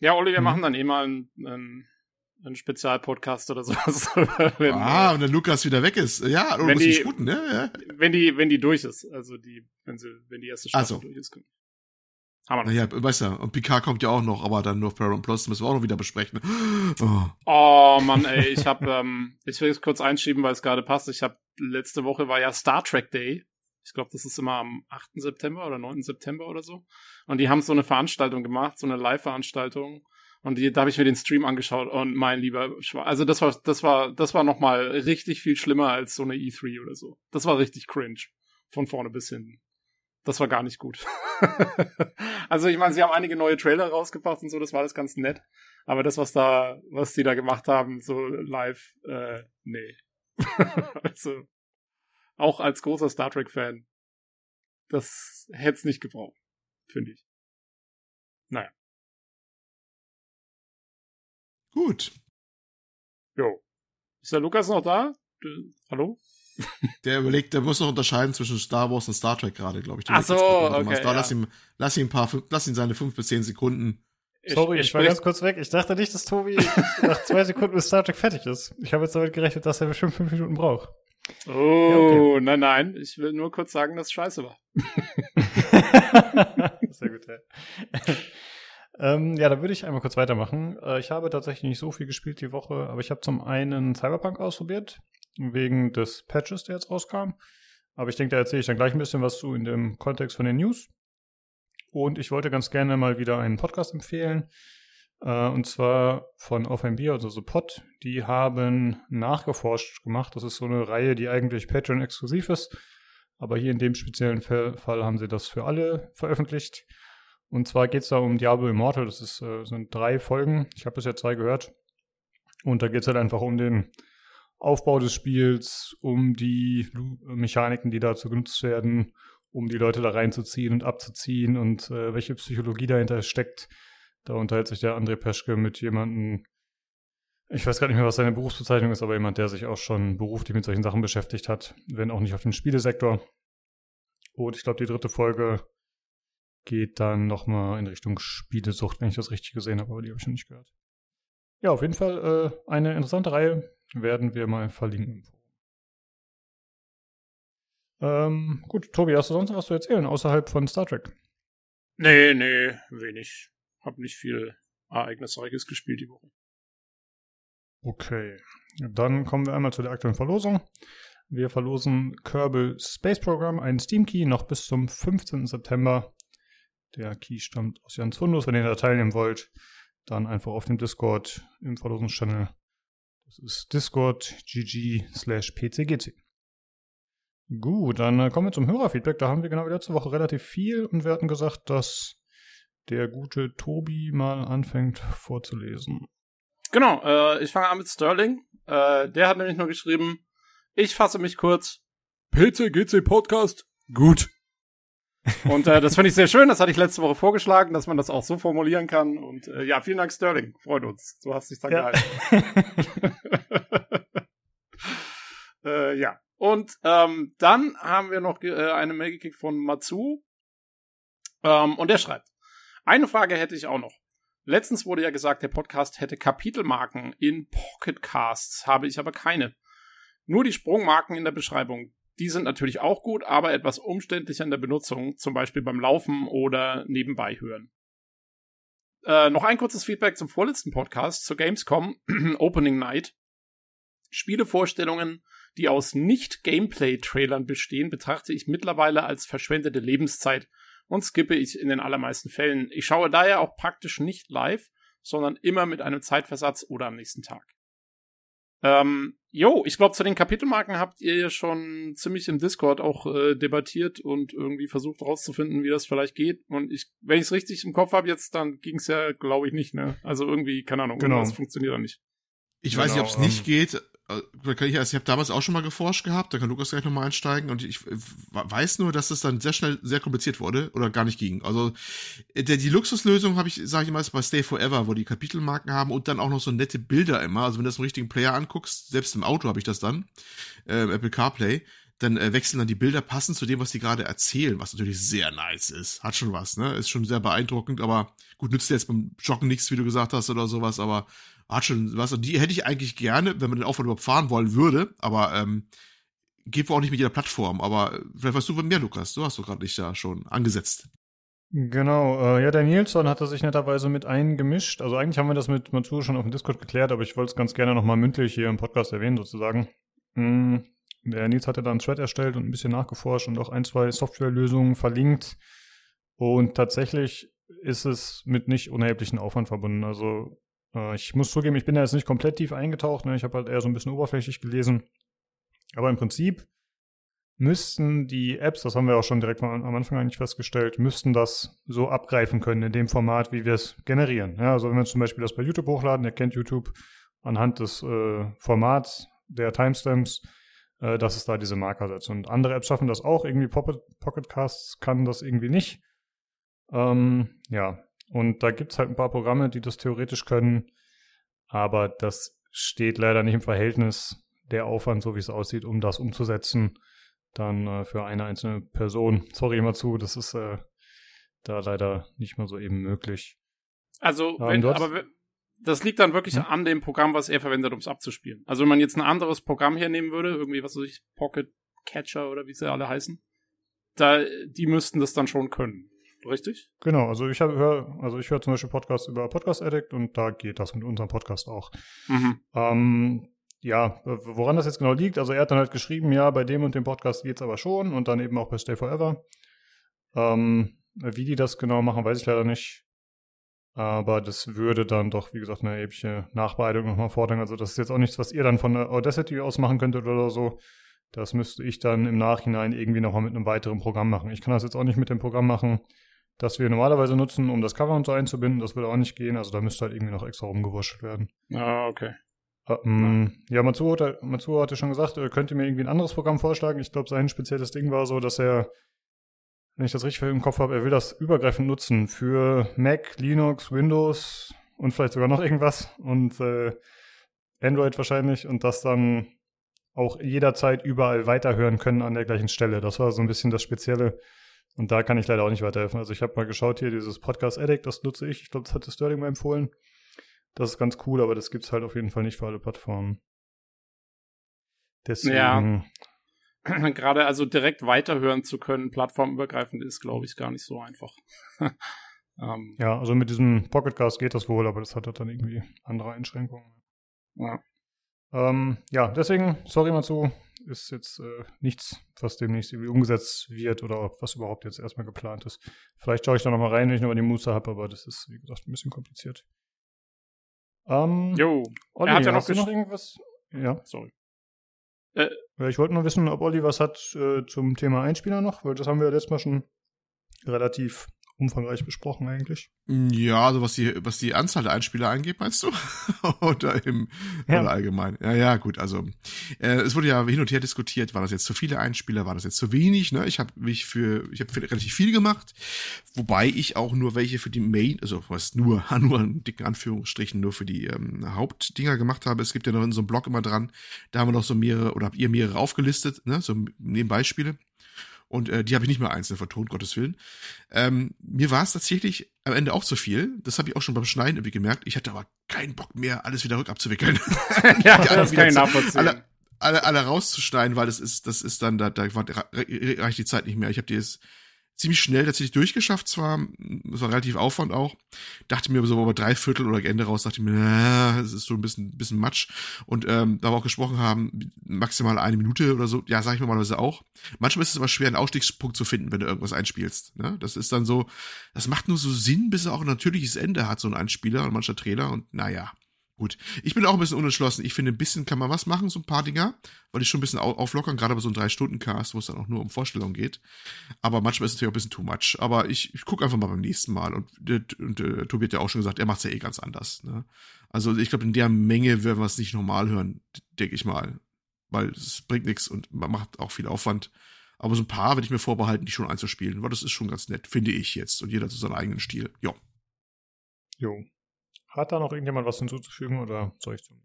Speaker 3: Ja, Olli, wir mhm. machen dann eh mal einen, einen, einen Spezialpodcast oder sowas.
Speaker 2: wenn, ah, und dann Lukas wieder weg ist. Ja,
Speaker 3: oder wenn die, sputen, ne? Ja. Wenn die, wenn die durch ist. Also die, wenn sie, wenn die erste Staffel
Speaker 2: also. durch ist. Können. Wir noch. Naja, weißt du, und Picard kommt ja auch noch, aber dann nur Paramount Plus, müssen wir auch noch wieder besprechen.
Speaker 3: Oh, oh Mann, ey, ich hab, ähm, ich will es kurz einschieben, weil es gerade passt. Ich habe letzte Woche war ja Star Trek Day. Ich glaube, das ist immer am 8. September oder 9. September oder so. Und die haben so eine Veranstaltung gemacht, so eine Live-Veranstaltung. Und die, da habe ich mir den Stream angeschaut und mein lieber Schwa also das war das war das war noch mal richtig viel schlimmer als so eine E3 oder so. Das war richtig cringe von vorne bis hinten Das war gar nicht gut. also ich meine, sie haben einige neue Trailer rausgebracht und so, das war alles ganz nett. Aber das, was da, was die da gemacht haben, so live, äh, nee. also, auch als großer Star Trek-Fan, das hätte es nicht gebraucht, finde ich. Naja.
Speaker 2: Gut.
Speaker 3: Jo. Ist der Lukas noch da? Du, hallo?
Speaker 2: Der überlegt, der muss noch unterscheiden zwischen Star Wars und Star Trek gerade, glaube ich.
Speaker 3: Ach so, okay.
Speaker 2: Ja. Lass, ihm, lass ihm ein paar, lass ihn seine fünf bis zehn Sekunden.
Speaker 1: Sorry, ich, ich war ganz kurz weg. Ich dachte nicht, dass Tobi nach zwei Sekunden mit Star Trek fertig ist. Ich habe jetzt damit gerechnet, dass er bestimmt fünf Minuten braucht.
Speaker 3: Oh, ja, okay. nein, nein. Ich will nur kurz sagen, dass es scheiße war.
Speaker 1: Sehr gut, ja. Ähm, ja, da würde ich einmal kurz weitermachen. Äh, ich habe tatsächlich nicht so viel gespielt die Woche, aber ich habe zum einen Cyberpunk ausprobiert, wegen des Patches, der jetzt rauskam. Aber ich denke, da erzähle ich dann gleich ein bisschen was zu in dem Kontext von den News. Und ich wollte ganz gerne mal wieder einen Podcast empfehlen. Äh, und zwar von OffMB, also The Pod. Die haben nachgeforscht gemacht. Das ist so eine Reihe, die eigentlich Patreon exklusiv ist. Aber hier in dem speziellen Fall, haben sie das für alle veröffentlicht. Und zwar geht es da um Diablo Immortal. Das ist, äh, sind drei Folgen. Ich habe bisher zwei gehört. Und da geht es halt einfach um den Aufbau des Spiels, um die Mechaniken, die dazu genutzt werden, um die Leute da reinzuziehen und abzuziehen und äh, welche Psychologie dahinter steckt. Da unterhält sich der André Peschke mit jemandem, ich weiß gar nicht mehr, was seine Berufsbezeichnung ist, aber jemand, der sich auch schon beruflich mit solchen Sachen beschäftigt hat, wenn auch nicht auf den Spielesektor. Und ich glaube, die dritte Folge geht dann nochmal in Richtung Spielesucht, wenn ich das richtig gesehen habe, aber die habe ich noch nicht gehört. Ja, auf jeden Fall äh, eine interessante Reihe. Werden wir mal verlinken. Ähm, gut, Tobi, hast du sonst was zu erzählen, außerhalb von Star Trek?
Speaker 3: Nee, nee, wenig. Hab nicht viel Ereignisreiches gespielt die Woche.
Speaker 1: Okay, dann kommen wir einmal zu der aktuellen Verlosung. Wir verlosen Kerbal Space Program, einen Steam Key, noch bis zum 15. September. Der Key stammt aus Jans Fundus. Wenn ihr da teilnehmen wollt, dann einfach auf dem Discord im Verlosungschannel. Das ist discord.gg slash pcgc. Gut, dann äh, kommen wir zum Hörerfeedback. Da haben wir genau wie letzte Woche relativ viel und wir hatten gesagt, dass der gute Tobi mal anfängt vorzulesen.
Speaker 3: Genau, äh, ich fange an mit Sterling. Äh, der hat nämlich nur geschrieben, ich fasse mich kurz. PCGC Podcast, gut. Und äh, das finde ich sehr schön. Das hatte ich letzte Woche vorgeschlagen, dass man das auch so formulieren kann. Und äh, ja, vielen Dank, Sterling. Freut uns. Du hast dich dann ja. gehalten. äh, ja. Und ähm, dann haben wir noch äh, eine Mail gekriegt von Matsu. Ähm, und der schreibt: Eine Frage hätte ich auch noch. Letztens wurde ja gesagt, der Podcast hätte Kapitelmarken in Pocketcasts, habe ich aber keine. Nur die Sprungmarken in der Beschreibung. Die sind natürlich auch gut, aber etwas umständlicher in der Benutzung, zum Beispiel beim Laufen oder nebenbei hören. Äh, noch ein kurzes Feedback zum vorletzten Podcast, zur Gamescom Opening Night. Spielevorstellungen, die aus Nicht-Gameplay-Trailern bestehen, betrachte ich mittlerweile als verschwendete Lebenszeit und skippe ich in den allermeisten Fällen. Ich schaue daher auch praktisch nicht live, sondern immer mit einem Zeitversatz oder am nächsten Tag. Ähm, jo, ich glaube, zu den Kapitelmarken habt ihr ja schon ziemlich im Discord auch äh, debattiert und irgendwie versucht herauszufinden, wie das vielleicht geht. Und ich, wenn ich es richtig im Kopf habe jetzt, dann ging es ja, glaube ich, nicht, ne? Also irgendwie, keine Ahnung, genau. das funktioniert da nicht.
Speaker 2: Ich genau, weiß nicht, ob es nicht ähm, geht. Äh, ich, also ich habe damals auch schon mal geforscht gehabt, da kann Lukas gleich nochmal einsteigen und ich weiß nur, dass es dann sehr schnell sehr kompliziert wurde oder gar nicht ging. Also äh, der, die Luxuslösung habe ich, sage ich immer, ist bei Stay Forever, wo die Kapitelmarken haben und dann auch noch so nette Bilder immer. Also wenn du das im richtigen Player anguckst, selbst im Auto habe ich das dann, äh, Apple CarPlay, dann äh, wechseln dann die Bilder passend zu dem, was die gerade erzählen, was natürlich sehr nice ist. Hat schon was, ne? Ist schon sehr beeindruckend, aber gut, nützt dir jetzt beim Joggen nichts, wie du gesagt hast oder sowas, aber hat schon was. Und die hätte ich eigentlich gerne, wenn man den Aufwand überhaupt fahren wollen würde, aber ähm, geht wohl auch nicht mit jeder Plattform. Aber äh, vielleicht weißt du mehr, Lukas. Du hast doch gerade nicht da schon angesetzt.
Speaker 1: Genau, äh, ja, der Nilsson hatte sich netterweise mit eingemischt. Also eigentlich haben wir das mit Matsur schon auf dem Discord geklärt, aber ich wollte es ganz gerne nochmal mündlich hier im Podcast erwähnen, sozusagen. Mm, der Nils hatte da einen Thread erstellt und ein bisschen nachgeforscht und auch ein, zwei Softwarelösungen verlinkt. Und tatsächlich ist es mit nicht unerheblichen Aufwand verbunden. Also ich muss zugeben, ich bin da jetzt nicht komplett tief eingetaucht. Ne? Ich habe halt eher so ein bisschen oberflächlich gelesen. Aber im Prinzip müssten die Apps, das haben wir auch schon direkt am Anfang eigentlich festgestellt, müssten das so abgreifen können in dem Format, wie wir es generieren. Ja, also wenn wir zum Beispiel das bei YouTube hochladen, ihr kennt YouTube anhand des äh, Formats der Timestamps, äh, dass es da diese Marker setzt. Und andere Apps schaffen das auch, irgendwie Pocket, Pocket Casts kann das irgendwie nicht. Ähm, ja, und da gibt es halt ein paar Programme, die das theoretisch können, aber das steht leider nicht im Verhältnis der Aufwand, so wie es aussieht, um das umzusetzen dann äh, für eine einzelne Person. Sorry immer zu, das ist äh, da leider nicht mehr so eben möglich.
Speaker 3: Also, ähm, wenn, aber das liegt dann wirklich hm? an dem Programm, was er verwendet, um es abzuspielen. Also wenn man jetzt ein anderes Programm hernehmen würde, irgendwie, was weiß ich, Pocket Catcher oder wie sie alle heißen, da, die müssten das dann schon können. Richtig?
Speaker 1: Genau, also ich höre, also ich höre zum Beispiel Podcasts über Podcast Addict und da geht das mit unserem Podcast auch. Mhm. Ähm, ja, woran das jetzt genau liegt, also er hat dann halt geschrieben, ja, bei dem und dem Podcast geht's aber schon und dann eben auch bei Stay Forever. Ähm, wie die das genau machen, weiß ich leider nicht. Aber das würde dann doch, wie gesagt, eine erhebliche Nachbearbeitung nochmal fordern. Also das ist jetzt auch nichts, was ihr dann von der Audacity aus machen könntet oder so. Das müsste ich dann im Nachhinein irgendwie nochmal mit einem weiteren Programm machen. Ich kann das jetzt auch nicht mit dem Programm machen, das wir normalerweise nutzen, um das Cover und so einzubinden. Das würde auch nicht gehen. Also da müsste halt irgendwie noch extra rumgewurschtelt werden.
Speaker 3: Ah, okay.
Speaker 1: Ähm, ja, Matsuo, hat, Matsuo hatte schon gesagt, er könnte mir irgendwie ein anderes Programm vorschlagen. Ich glaube, sein spezielles Ding war so, dass er, wenn ich das richtig im Kopf habe, er will das übergreifend nutzen für Mac, Linux, Windows und vielleicht sogar noch irgendwas und äh, Android wahrscheinlich und das dann auch jederzeit überall weiterhören können an der gleichen Stelle. Das war so ein bisschen das Spezielle. Und da kann ich leider auch nicht weiterhelfen. Also ich habe mal geschaut hier, dieses Podcast Addict, das nutze ich. Ich glaube, das hat Sterling mal empfohlen. Das ist ganz cool, aber das gibt es halt auf jeden Fall nicht für alle Plattformen.
Speaker 3: Deswegen. Ja. Gerade also direkt weiterhören zu können, plattformübergreifend, ist, glaube ich, gar nicht so einfach.
Speaker 1: Ähm. Ja, also mit diesem Pocketcast geht das wohl, aber das hat halt dann irgendwie andere Einschränkungen. Ja. Ähm, ja, deswegen, sorry mal zu, ist jetzt äh, nichts, was demnächst irgendwie umgesetzt wird oder was überhaupt jetzt erstmal geplant ist. Vielleicht schaue ich da nochmal rein, wenn ich noch die Muße habe, aber das ist, wie gesagt, ein bisschen kompliziert.
Speaker 3: Ähm, jo,
Speaker 1: Olli, er hat ja noch, noch irgendwas? Ja, sorry. Äh, ich wollte nur wissen, ob Olli was hat äh, zum Thema Einspieler noch, weil das haben wir ja letztes Mal schon relativ umfangreich besprochen eigentlich.
Speaker 2: Ja, also was die, was die Anzahl der Einspieler angeht, meinst du? oder im ja. oder allgemein? Ja, ja, gut. Also äh, es wurde ja hin und her diskutiert, war das jetzt zu viele Einspieler, war das jetzt zu wenig? Ne? Ich habe mich für, ich habe relativ viel gemacht, wobei ich auch nur welche für die Main, also was nur, nur in dicken Anführungsstrichen nur für die ähm, Hauptdinger gemacht habe. Es gibt ja noch in so einem Blog immer dran, da haben wir noch so mehrere oder habt ihr mehrere aufgelistet, ne? So neben Beispiele. Und äh, die habe ich nicht mehr einzeln vertont, Gottes Willen. Ähm, mir war es tatsächlich am Ende auch zu viel. Das habe ich auch schon beim Schneiden irgendwie gemerkt. Ich hatte aber keinen Bock mehr, alles wieder rückabzuwickeln.
Speaker 3: ja, das kann ich nachvollziehen.
Speaker 2: Alle, alle, alle rauszuschneiden, weil das ist, das ist dann, da, da reicht die Zeit nicht mehr. Ich habe die jetzt ziemlich schnell tatsächlich durchgeschafft zwar, es war relativ Aufwand auch, dachte mir so aber drei Viertel oder Ende raus, dachte mir, na, das ist so ein bisschen, bisschen Matsch und ähm, da wir auch gesprochen haben, maximal eine Minute oder so, ja, sage ich normalerweise auch. Manchmal ist es aber schwer, einen Ausstiegspunkt zu finden, wenn du irgendwas einspielst, ne? Das ist dann so, das macht nur so Sinn, bis er auch ein natürliches Ende hat, so ein Einspieler und mancher Trailer und naja, Gut, ich bin auch ein bisschen unentschlossen. Ich finde, ein bisschen kann man was machen, so ein paar Dinger, weil ich schon ein bisschen auflockern, gerade bei so einem Drei-Stunden-Cast, wo es dann auch nur um Vorstellungen geht. Aber manchmal ist es natürlich auch ein bisschen too much. Aber ich, ich gucke einfach mal beim nächsten Mal. Und, und, und äh, Tobi hat ja auch schon gesagt, er macht es ja eh ganz anders. Ne? Also ich glaube, in der Menge werden wir es nicht normal hören, denke ich mal. Weil es bringt nichts und man macht auch viel Aufwand. Aber so ein paar werde ich mir vorbehalten, die schon einzuspielen, weil das ist schon ganz nett, finde ich jetzt. Und jeder zu seinem eigenen Stil. Jo.
Speaker 1: Jo. Hat da noch irgendjemand was hinzuzufügen oder soll ich zum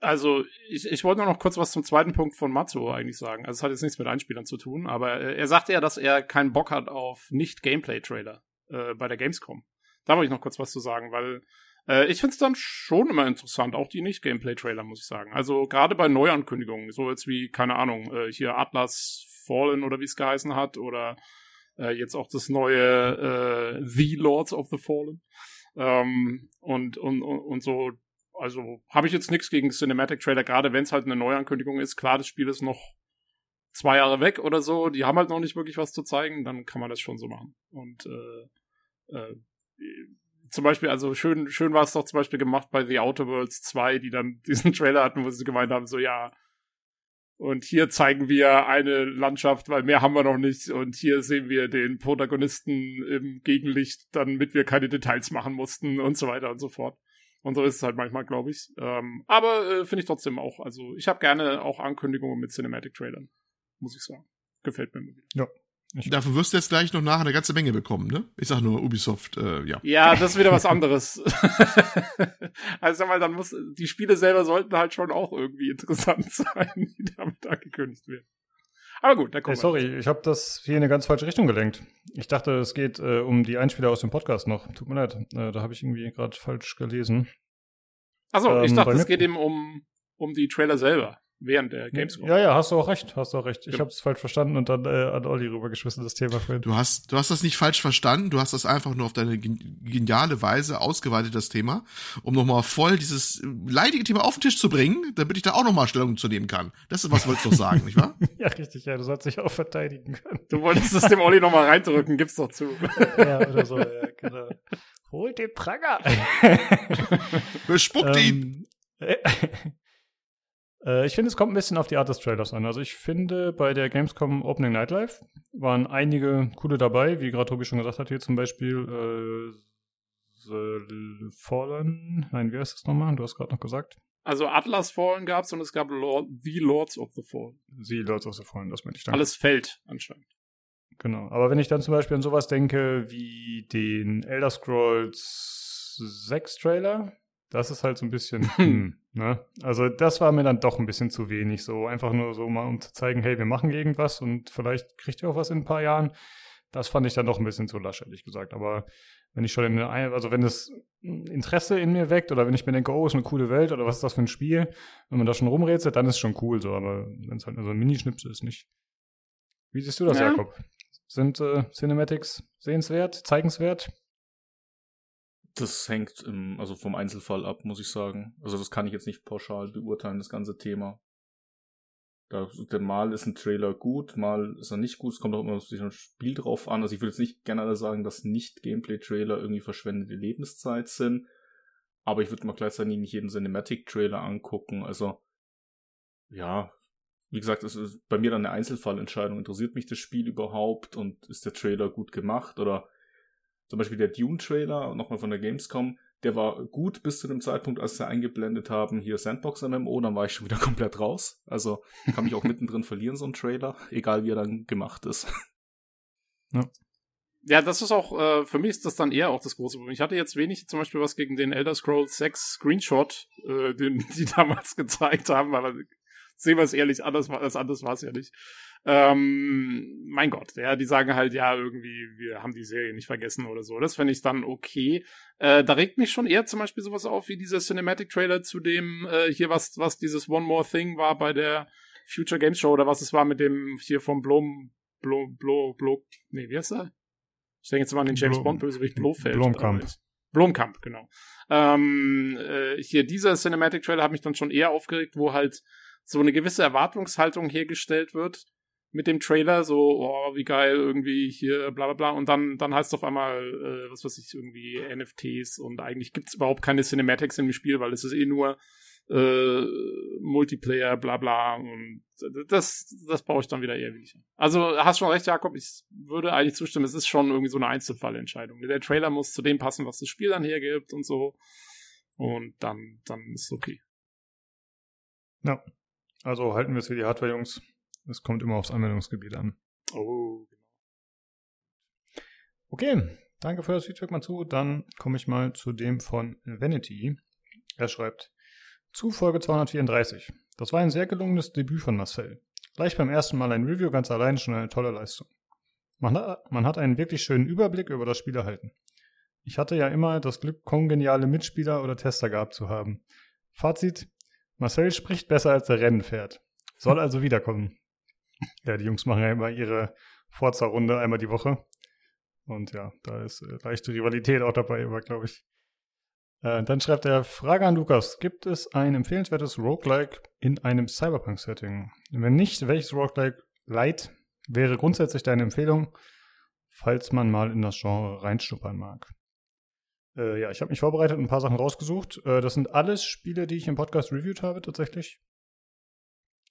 Speaker 3: also, ich, ich wollte nur noch kurz was zum zweiten Punkt von Matsuo eigentlich sagen. Also, es hat jetzt nichts mit Einspielern zu tun, aber er sagte ja, dass er keinen Bock hat auf Nicht-Gameplay-Trailer äh, bei der Gamescom. Da wollte ich noch kurz was zu sagen, weil äh, ich finde es dann schon immer interessant, auch die Nicht-Gameplay-Trailer, muss ich sagen. Also, gerade bei Neuankündigungen, so jetzt wie, keine Ahnung, äh, hier Atlas Fallen oder wie es geheißen hat, oder äh, jetzt auch das neue äh, The Lords of the Fallen. Ähm, und, und, und so, also habe ich jetzt nichts gegen Cinematic Trailer, gerade wenn es halt eine Neuankündigung ist. Klar, das Spiel ist noch zwei Jahre weg oder so, die haben halt noch nicht wirklich was zu zeigen, dann kann man das schon so machen. Und äh, äh, zum Beispiel, also schön, schön war es doch zum Beispiel gemacht bei The Outer Worlds 2, die dann diesen Trailer hatten, wo sie gemeint haben, so ja, Und hier zeigen wir eine Landschaft, weil mehr haben wir noch nicht. Und hier sehen wir den Protagonisten im Gegenlicht, damit wir keine Details machen mussten und so weiter und so fort. Und so ist es halt manchmal, glaube ich. Ähm, aber äh, finde ich trotzdem auch. Also ich habe gerne auch Ankündigungen mit Cinematic-Trailern, muss ich sagen. Gefällt mir immer wieder.
Speaker 2: Ja, Dafür wirst du jetzt gleich noch nachher eine ganze Menge bekommen, ne? Ich sag nur Ubisoft, äh, ja.
Speaker 3: Ja, das ist wieder was anderes. also sag mal, dann muss die Spiele selber sollten halt schon auch irgendwie interessant sein, die damit angekündigt werden. Aber gut,
Speaker 1: da kommt. Hey, sorry, ich habe das hier in eine ganz falsche Richtung gelenkt. Ich dachte, es geht äh, um die Einspieler aus dem Podcast noch. Tut mir leid, äh, da habe ich irgendwie gerade falsch gelesen.
Speaker 3: Achso, ähm, ich dachte, es geht eben um, um die Trailer selber während der Gamescom.
Speaker 1: Ja, ja, hast du auch recht, hast du auch recht. Ich ja. habe es falsch verstanden und dann äh, an Olli rübergeschmissen, das Thema vorhin.
Speaker 2: Du hast, du hast das nicht falsch verstanden, du hast das einfach nur auf deine geniale Weise ausgeweitet, das Thema, um nochmal voll dieses leidige Thema auf den Tisch zu bringen, damit ich da auch nochmal Stellung zu nehmen kann. Das ist, was wolltest du sagen, nicht wahr?
Speaker 1: ja, richtig, ja, du sollst dich auch verteidigen können.
Speaker 3: Du wolltest es dem Olli nochmal reindrücken, gib's doch zu.
Speaker 1: ja, oder so, ja, genau. Holt den Pranger!
Speaker 2: Bespuckt ihn!
Speaker 1: Äh, ich finde, es kommt ein bisschen auf die Art des Trailers an. Also ich finde, bei der Gamescom Opening Night Live waren einige coole dabei, wie gerade Tobi schon gesagt hat, hier zum Beispiel äh, The Fallen. Nein, wie heißt das nochmal? Du hast gerade noch gesagt.
Speaker 3: Also Atlas Fallen gab es und es gab Lord, The Lords of the Fallen.
Speaker 1: The Lords of the Fallen, das meinte ich
Speaker 3: dann. Alles fällt anscheinend.
Speaker 1: Genau. Aber wenn ich dann zum Beispiel an sowas denke wie den Elder Scrolls 6 Trailer, das ist halt so ein bisschen, hm, ne? Also das war mir dann doch ein bisschen zu wenig. So einfach nur so mal, um zu zeigen, hey, wir machen irgendwas und vielleicht kriegt ihr auch was in ein paar Jahren. Das fand ich dann doch ein bisschen zu lasch, ehrlich gesagt. Aber wenn ich schon in eine, also wenn das Interesse in mir weckt oder wenn ich mir denke, oh, ist eine coole Welt oder was ist das für ein Spiel, wenn man da schon rumrätselt, dann ist es schon cool so. Aber wenn es halt nur so ein Minischnipsel ist, nicht. Wie siehst du das, ja. Jakob? Sind äh, Cinematics sehenswert, zeigenswert?
Speaker 4: Das hängt im, also vom Einzelfall ab, muss ich sagen. Also das kann ich jetzt nicht pauschal beurteilen, das ganze Thema. Da, der mal ist ein Trailer gut, mal ist er nicht gut. Es kommt auch immer auf ein Spiel drauf an. Also ich will jetzt nicht generell sagen, dass nicht Gameplay-Trailer irgendwie verschwendete Lebenszeit sind. Aber ich würde mal gleichzeitig nicht jeden Cinematic-Trailer angucken. Also, ja, wie gesagt, es ist bei mir dann eine Einzelfallentscheidung. Interessiert mich das Spiel überhaupt und ist der Trailer gut gemacht oder zum Beispiel der Dune-Trailer, nochmal von der Gamescom, der war gut bis zu dem Zeitpunkt, als sie eingeblendet haben, hier Sandbox MMO, dann war ich schon wieder komplett raus. Also kann mich auch mittendrin verlieren, so ein Trailer, egal wie er dann gemacht ist.
Speaker 3: Ja. Ja, das ist auch, äh, für mich ist das dann eher auch das große Problem. Ich hatte jetzt wenig zum Beispiel was gegen den Elder Scrolls 6 Screenshot, äh, den die damals gezeigt haben, aber sehen wir es ehrlich, anders, war, anders war es ja nicht. Ähm, mein Gott, ja, die sagen halt, ja, irgendwie, wir haben die Serie nicht vergessen oder so. Das fände ich dann okay. Äh, da regt mich schon eher zum Beispiel sowas auf wie dieser Cinematic-Trailer zu dem, äh, hier, was, was dieses One More Thing war bei der Future Games Show oder was es war mit dem hier vom Blom, Blom, Blom, Blom, nee, wie heißt er? Ich denke jetzt mal an den James Blom, Bond Bösewicht Blofeld.
Speaker 1: Blomkamp.
Speaker 3: Blomkamp, genau. Ähm, äh, hier dieser Cinematic Trailer hat mich dann schon eher aufgeregt, wo halt so eine gewisse Erwartungshaltung hergestellt wird mit dem Trailer, so, oh, wie geil, irgendwie hier, bla bla bla. Und dann, dann heißt es auf einmal, äh, was weiß ich, irgendwie NFTs und eigentlich gibt es überhaupt keine Cinematics im Spiel, weil es ist eh nur äh, Multiplayer, bla bla. Und das, das baue ich dann wieder eher wenig. Also hast schon recht, Jakob, ich würde eigentlich zustimmen, es ist schon irgendwie so eine Einzelfallentscheidung. Der Trailer muss zu dem passen, was das Spiel dann hergibt und so. Und dann, dann ist es okay.
Speaker 1: Ja. Also halten wir es wie die Hardware-Jungs. Es kommt immer aufs Anwendungsgebiet an.
Speaker 3: Oh, genau.
Speaker 1: Okay, danke für das Feedback mal zu. Dann komme ich mal zu dem von Vanity. Er schreibt, zu Folge 234. Das war ein sehr gelungenes Debüt von Marcel. Gleich beim ersten Mal ein Review ganz allein schon eine tolle Leistung. Man hat, man hat einen wirklich schönen Überblick über das Spiel erhalten. Ich hatte ja immer das Glück, kongeniale Mitspieler oder Tester gehabt zu haben. Fazit, Marcel spricht besser, als er Rennen fährt. Soll also wiederkommen. Ja, die Jungs machen ja immer ihre Forza-Runde einmal die Woche. Und ja, da ist äh, leichte Rivalität auch dabei, glaube ich. Äh, dann schreibt er, Frage an Lukas, gibt es ein empfehlenswertes Roguelike in einem Cyberpunk-Setting? Wenn nicht, welches Roguelike Light wäre grundsätzlich deine Empfehlung, falls man mal in das Genre reinschnuppern mag? Äh, ja, ich habe mich vorbereitet und ein paar Sachen rausgesucht. Äh, das sind alles Spiele, die ich im Podcast reviewed habe, tatsächlich.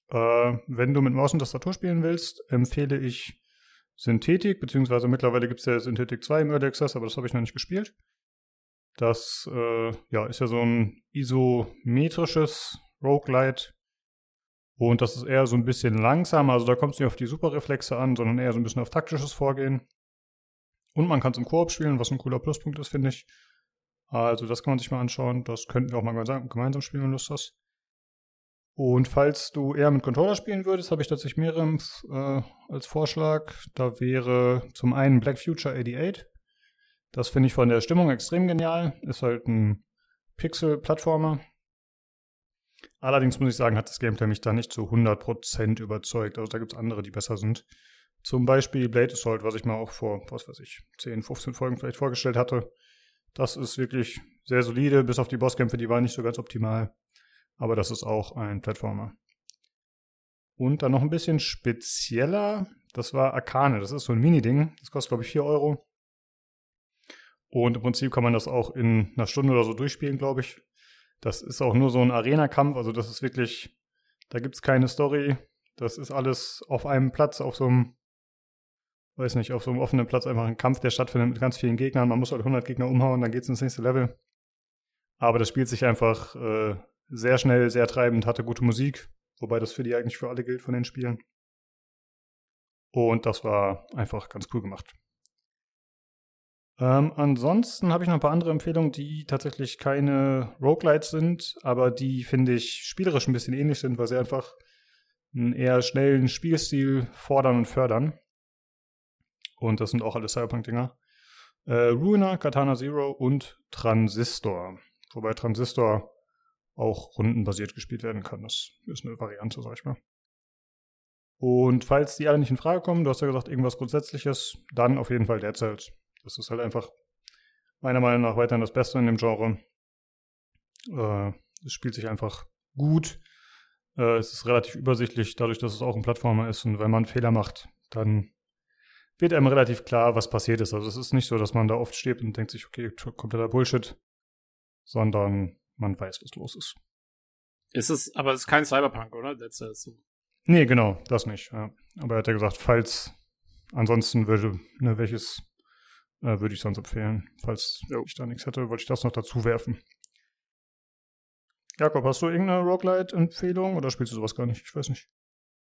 Speaker 1: Äh, wenn du mit Maus und Tastatur spielen willst, empfehle ich Synthetik, beziehungsweise mittlerweile gibt es ja Synthetik 2 im Early Access, aber das habe ich noch nicht gespielt. Das äh, ja, ist ja so ein isometrisches Roguelite. Und das ist eher so ein bisschen langsamer, also da kommt es nicht auf die Superreflexe an, sondern eher so ein bisschen auf taktisches Vorgehen. Und man kann es im Koop spielen, was ein cooler Pluspunkt ist, finde ich. Also das kann man sich mal anschauen. Das könnten wir auch mal gemeinsam spielen, wenn du Lust hast. Und falls du eher mit Controller spielen würdest, habe ich tatsächlich mehrere äh, als Vorschlag. Da wäre zum einen Black Future 88. Das finde ich von der Stimmung extrem genial. Ist halt ein Pixel-Plattformer. Allerdings muss ich sagen, hat das Gameplay mich da nicht zu 100% überzeugt. Also da gibt es andere, die besser sind. Zum Beispiel Blade Assault, was ich mal auch vor, was weiß ich, 10, 15 Folgen vielleicht vorgestellt hatte. Das ist wirklich sehr solide, bis auf die Bosskämpfe, die waren nicht so ganz optimal. Aber das ist auch ein Plattformer. Und dann noch ein bisschen spezieller. Das war Arcane. Das ist so ein Mini-Ding. Das kostet, glaube ich, 4 Euro. Und im Prinzip kann man das auch in einer Stunde oder so durchspielen, glaube ich. Das ist auch nur so ein Arena-Kampf. Also das ist wirklich, da gibt es keine Story. Das ist alles auf einem Platz, auf so einem, weiß nicht, auf so einem offenen Platz einfach ein Kampf, der stattfindet mit ganz vielen Gegnern. Man muss halt 100 Gegner umhauen, dann geht's ins nächste Level. Aber das spielt sich einfach äh, sehr schnell, sehr treibend, hatte gute Musik, wobei das für die eigentlich für alle gilt von den Spielen. Und das war einfach ganz cool gemacht. Ähm, ansonsten habe ich noch ein paar andere Empfehlungen, die tatsächlich keine Roguelites sind, aber die finde ich spielerisch ein bisschen ähnlich sind, weil sie einfach einen eher schnellen Spielstil fordern und fördern. Und das sind auch alle Cyberpunk-Dinger. Äh, Ruiner, Katana Zero und Transistor. Wobei Transistor auch rundenbasiert gespielt werden kann. Das ist eine Variante, sag ich mal. Und falls die alle nicht in Frage kommen, du hast ja gesagt, irgendwas Grundsätzliches, dann auf jeden Fall Dead Cells. Das ist halt einfach meiner Meinung nach weiterhin das Beste in dem Genre. Äh, es spielt sich einfach gut. Äh, es ist relativ übersichtlich, dadurch, dass es auch ein Plattformer ist. Und wenn man Fehler macht, dann wird einem relativ klar, was passiert ist. Also es ist nicht so, dass man da oft steht und denkt sich, okay, kompletter Bullshit, sondern man weiß, was los ist.
Speaker 3: Ist es, aber es ist kein Cyberpunk, oder? That's so.
Speaker 1: Nee, genau, das nicht. Ja. Aber er hat ja gesagt, falls ansonsten würde, ne, welches äh, würde ich sonst empfehlen. Falls jo. ich da nichts hätte, wollte ich das noch dazu werfen. Jakob, hast du irgendeine Roguelite-Empfehlung oder spielst du sowas gar nicht? Ich weiß nicht.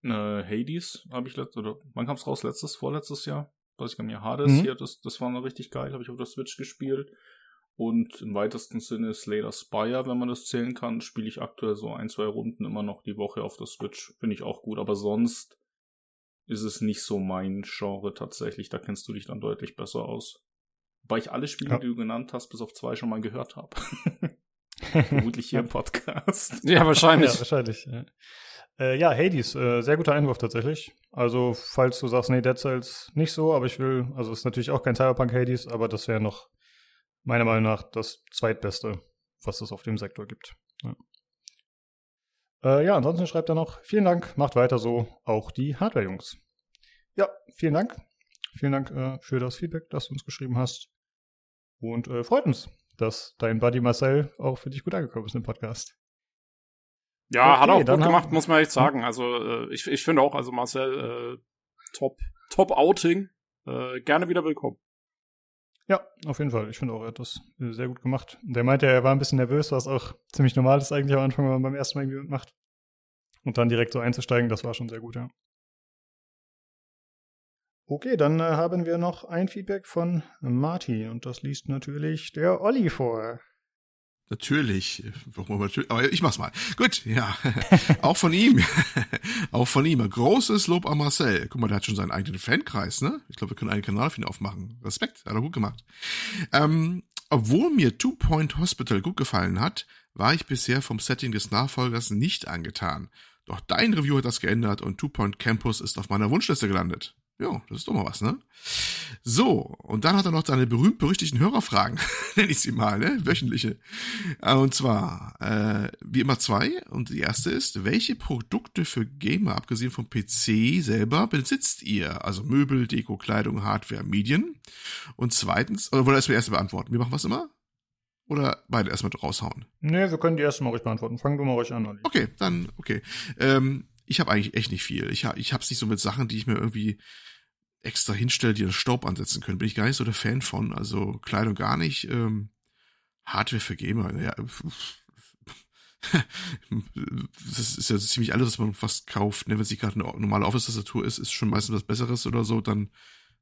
Speaker 4: Äh, Hades habe ich letztes, oder wann kam es raus? Letztes, vorletztes Jahr? Weiß ich gar nicht mehr. Hades mhm. hier, das, das war noch richtig geil, habe ich auf der Switch gespielt. Und im weitesten Sinne Slayer Spire, wenn man das zählen kann, spiele ich aktuell so ein, zwei Runden immer noch die Woche auf der Switch. Finde ich auch gut. Aber sonst ist es nicht so mein Genre tatsächlich. Da kennst du dich dann deutlich besser aus. Wobei ich alle Spiele, ja. die du genannt hast, bis auf zwei schon mal gehört habe. Vermutlich hier im Podcast.
Speaker 3: Ja, wahrscheinlich.
Speaker 1: Ja, wahrscheinlich. Ja, äh, ja Hades, äh, sehr guter Einwurf tatsächlich. Also, falls du sagst, nee, Dead Cells nicht so, aber ich will, also ist natürlich auch kein Cyberpunk Hades, aber das wäre noch meiner Meinung nach das zweitbeste, was es auf dem Sektor gibt. Ja. Äh, ja, ansonsten schreibt er noch, vielen Dank, macht weiter so, auch die Hardware-Jungs. Ja, vielen Dank. Vielen Dank äh, für das Feedback, das du uns geschrieben hast. Und äh, freut uns, dass dein Buddy Marcel auch für dich gut angekommen ist im Podcast.
Speaker 3: Ja, okay, hat auch gut gemacht, muss man echt sagen. Also äh, ich, ich finde auch, also Marcel, äh, top, top Outing. Äh, gerne wieder willkommen.
Speaker 1: Ja, auf jeden Fall. Ich finde auch, er hat das sehr gut gemacht. Der meinte, er war ein bisschen nervös, was auch ziemlich normal ist eigentlich am Anfang, wenn man beim ersten Mal irgendwie macht. Und dann direkt so einzusteigen, das war schon sehr gut, ja. Okay, dann äh, haben wir noch ein Feedback von Martin und das liest natürlich der Olli vor.
Speaker 2: Natürlich. Aber ich mach's mal. Gut, ja. auch von ihm. auch von ihm. Großes Lob an Marcel. Guck mal, der hat schon seinen eigenen Fankreis, ne? Ich glaube, wir können einen Kanal für ihn aufmachen. Respekt, hat er gut gemacht. Ähm, obwohl mir Two Point Hospital gut gefallen hat, war ich bisher vom Setting des Nachfolgers nicht angetan. Doch dein Review hat das geändert und Two Point Campus ist auf meiner Wunschliste gelandet. Ja, das ist doch mal was, ne? So, und dann hat er noch seine berühmt-berüchtigten Hörerfragen, nenne ich sie mal, ne? Wöchentliche. Äh, und zwar, äh, wie immer zwei. Und die erste ist, welche Produkte für Gamer, abgesehen vom PC selber, besitzt ihr? Also Möbel, Deko, Kleidung, Hardware, Medien. Und zweitens, oder wollen wir erstmal erste beantworten? Wir machen was immer? Oder beide erstmal raushauen?
Speaker 1: Nee, wir können die erste mal ruhig beantworten. Fangen wir mal ruhig an, Olli.
Speaker 2: Okay, dann, okay. Ähm, ich habe eigentlich echt nicht viel. Ich, ich habe es nicht so mit Sachen, die ich mir irgendwie extra hinstelle, die den Staub ansetzen können. Bin ich gar nicht so der Fan von. Also Kleidung gar nicht. Ähm, Hardware für Gamer, ja. das ist ja ziemlich alles, was man fast kauft. Ne? Wenn es nicht gerade eine normale Office-Tastatur ist, ist schon meistens was Besseres oder so, dann,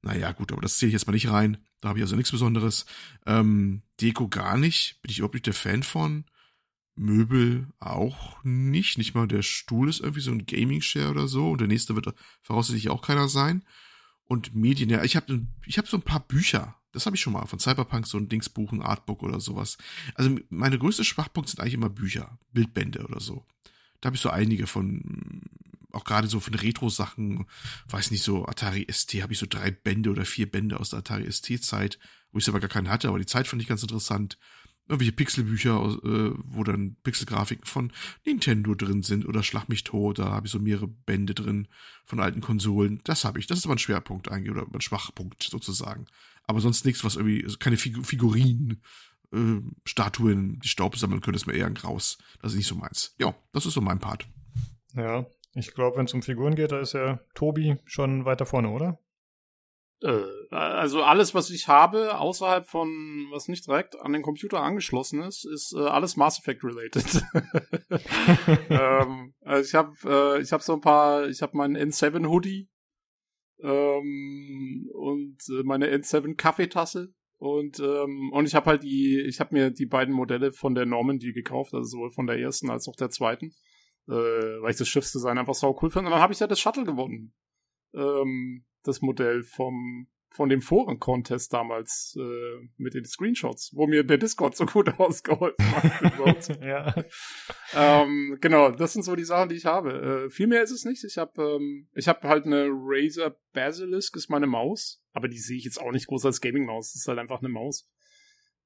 Speaker 2: naja, gut, aber das zähle ich jetzt mal nicht rein. Da habe ich also nichts Besonderes. Ähm, Deko gar nicht. Bin ich überhaupt nicht der Fan von. Möbel auch nicht. Nicht mal der Stuhl ist irgendwie so ein Gaming-Share oder so. Und der nächste wird voraussichtlich auch keiner sein. Und Medien, ja, ich habe ich hab so ein paar Bücher. Das habe ich schon mal von Cyberpunk, so ein Dingsbuch, ein Artbook oder sowas. Also meine größte Schwachpunkt sind eigentlich immer Bücher, Bildbände oder so. Da habe ich so einige von, auch gerade so von Retro-Sachen, weiß nicht, so Atari ST, habe ich so drei Bände oder vier Bände aus der Atari ST-Zeit, wo ich selber gar keinen hatte, aber die Zeit fand ich ganz interessant irgendwelche Pixelbücher, äh, wo dann Pixelgrafiken von Nintendo drin sind oder Schlag mich tot, da habe ich so mehrere Bände drin von alten Konsolen. Das habe ich. Das ist aber ein Schwerpunkt eigentlich oder ein Schwachpunkt sozusagen. Aber sonst nichts, was irgendwie, also keine Fig Figurinen, äh, Statuen, die Staub sammeln können, ist mir eher ein Graus. Das ist nicht so meins. Ja, das ist so mein Part.
Speaker 1: Ja, ich glaube, wenn es um Figuren geht, da ist ja Tobi schon weiter vorne, oder?
Speaker 3: Äh, also alles, was ich habe, außerhalb von, was nicht direkt an den Computer angeschlossen ist, ist äh, alles Mass Effect related. ähm, also ich habe äh, ich habe so ein paar, ich habe meinen N7 Hoodie ähm, und äh, meine N7 Kaffeetasse und ähm, und ich habe halt die, ich habe mir die beiden Modelle von der Normandy gekauft, also sowohl von der ersten als auch der zweiten, äh, weil ich das Schiffsdesign einfach sau cool finde. Und dann habe ich ja das Shuttle gewonnen. Ähm, das Modell vom von dem Foren-Contest damals äh, mit den Screenshots, wo mir der Discord so gut ausgeholfen hat. ja. ähm, genau, das sind so die Sachen, die ich habe. Äh, viel mehr ist es nicht. Ich habe ähm, ich habe halt eine Razer Basilisk, ist meine Maus, aber die sehe ich jetzt auch nicht groß als Gaming-Maus. Das ist halt einfach eine Maus.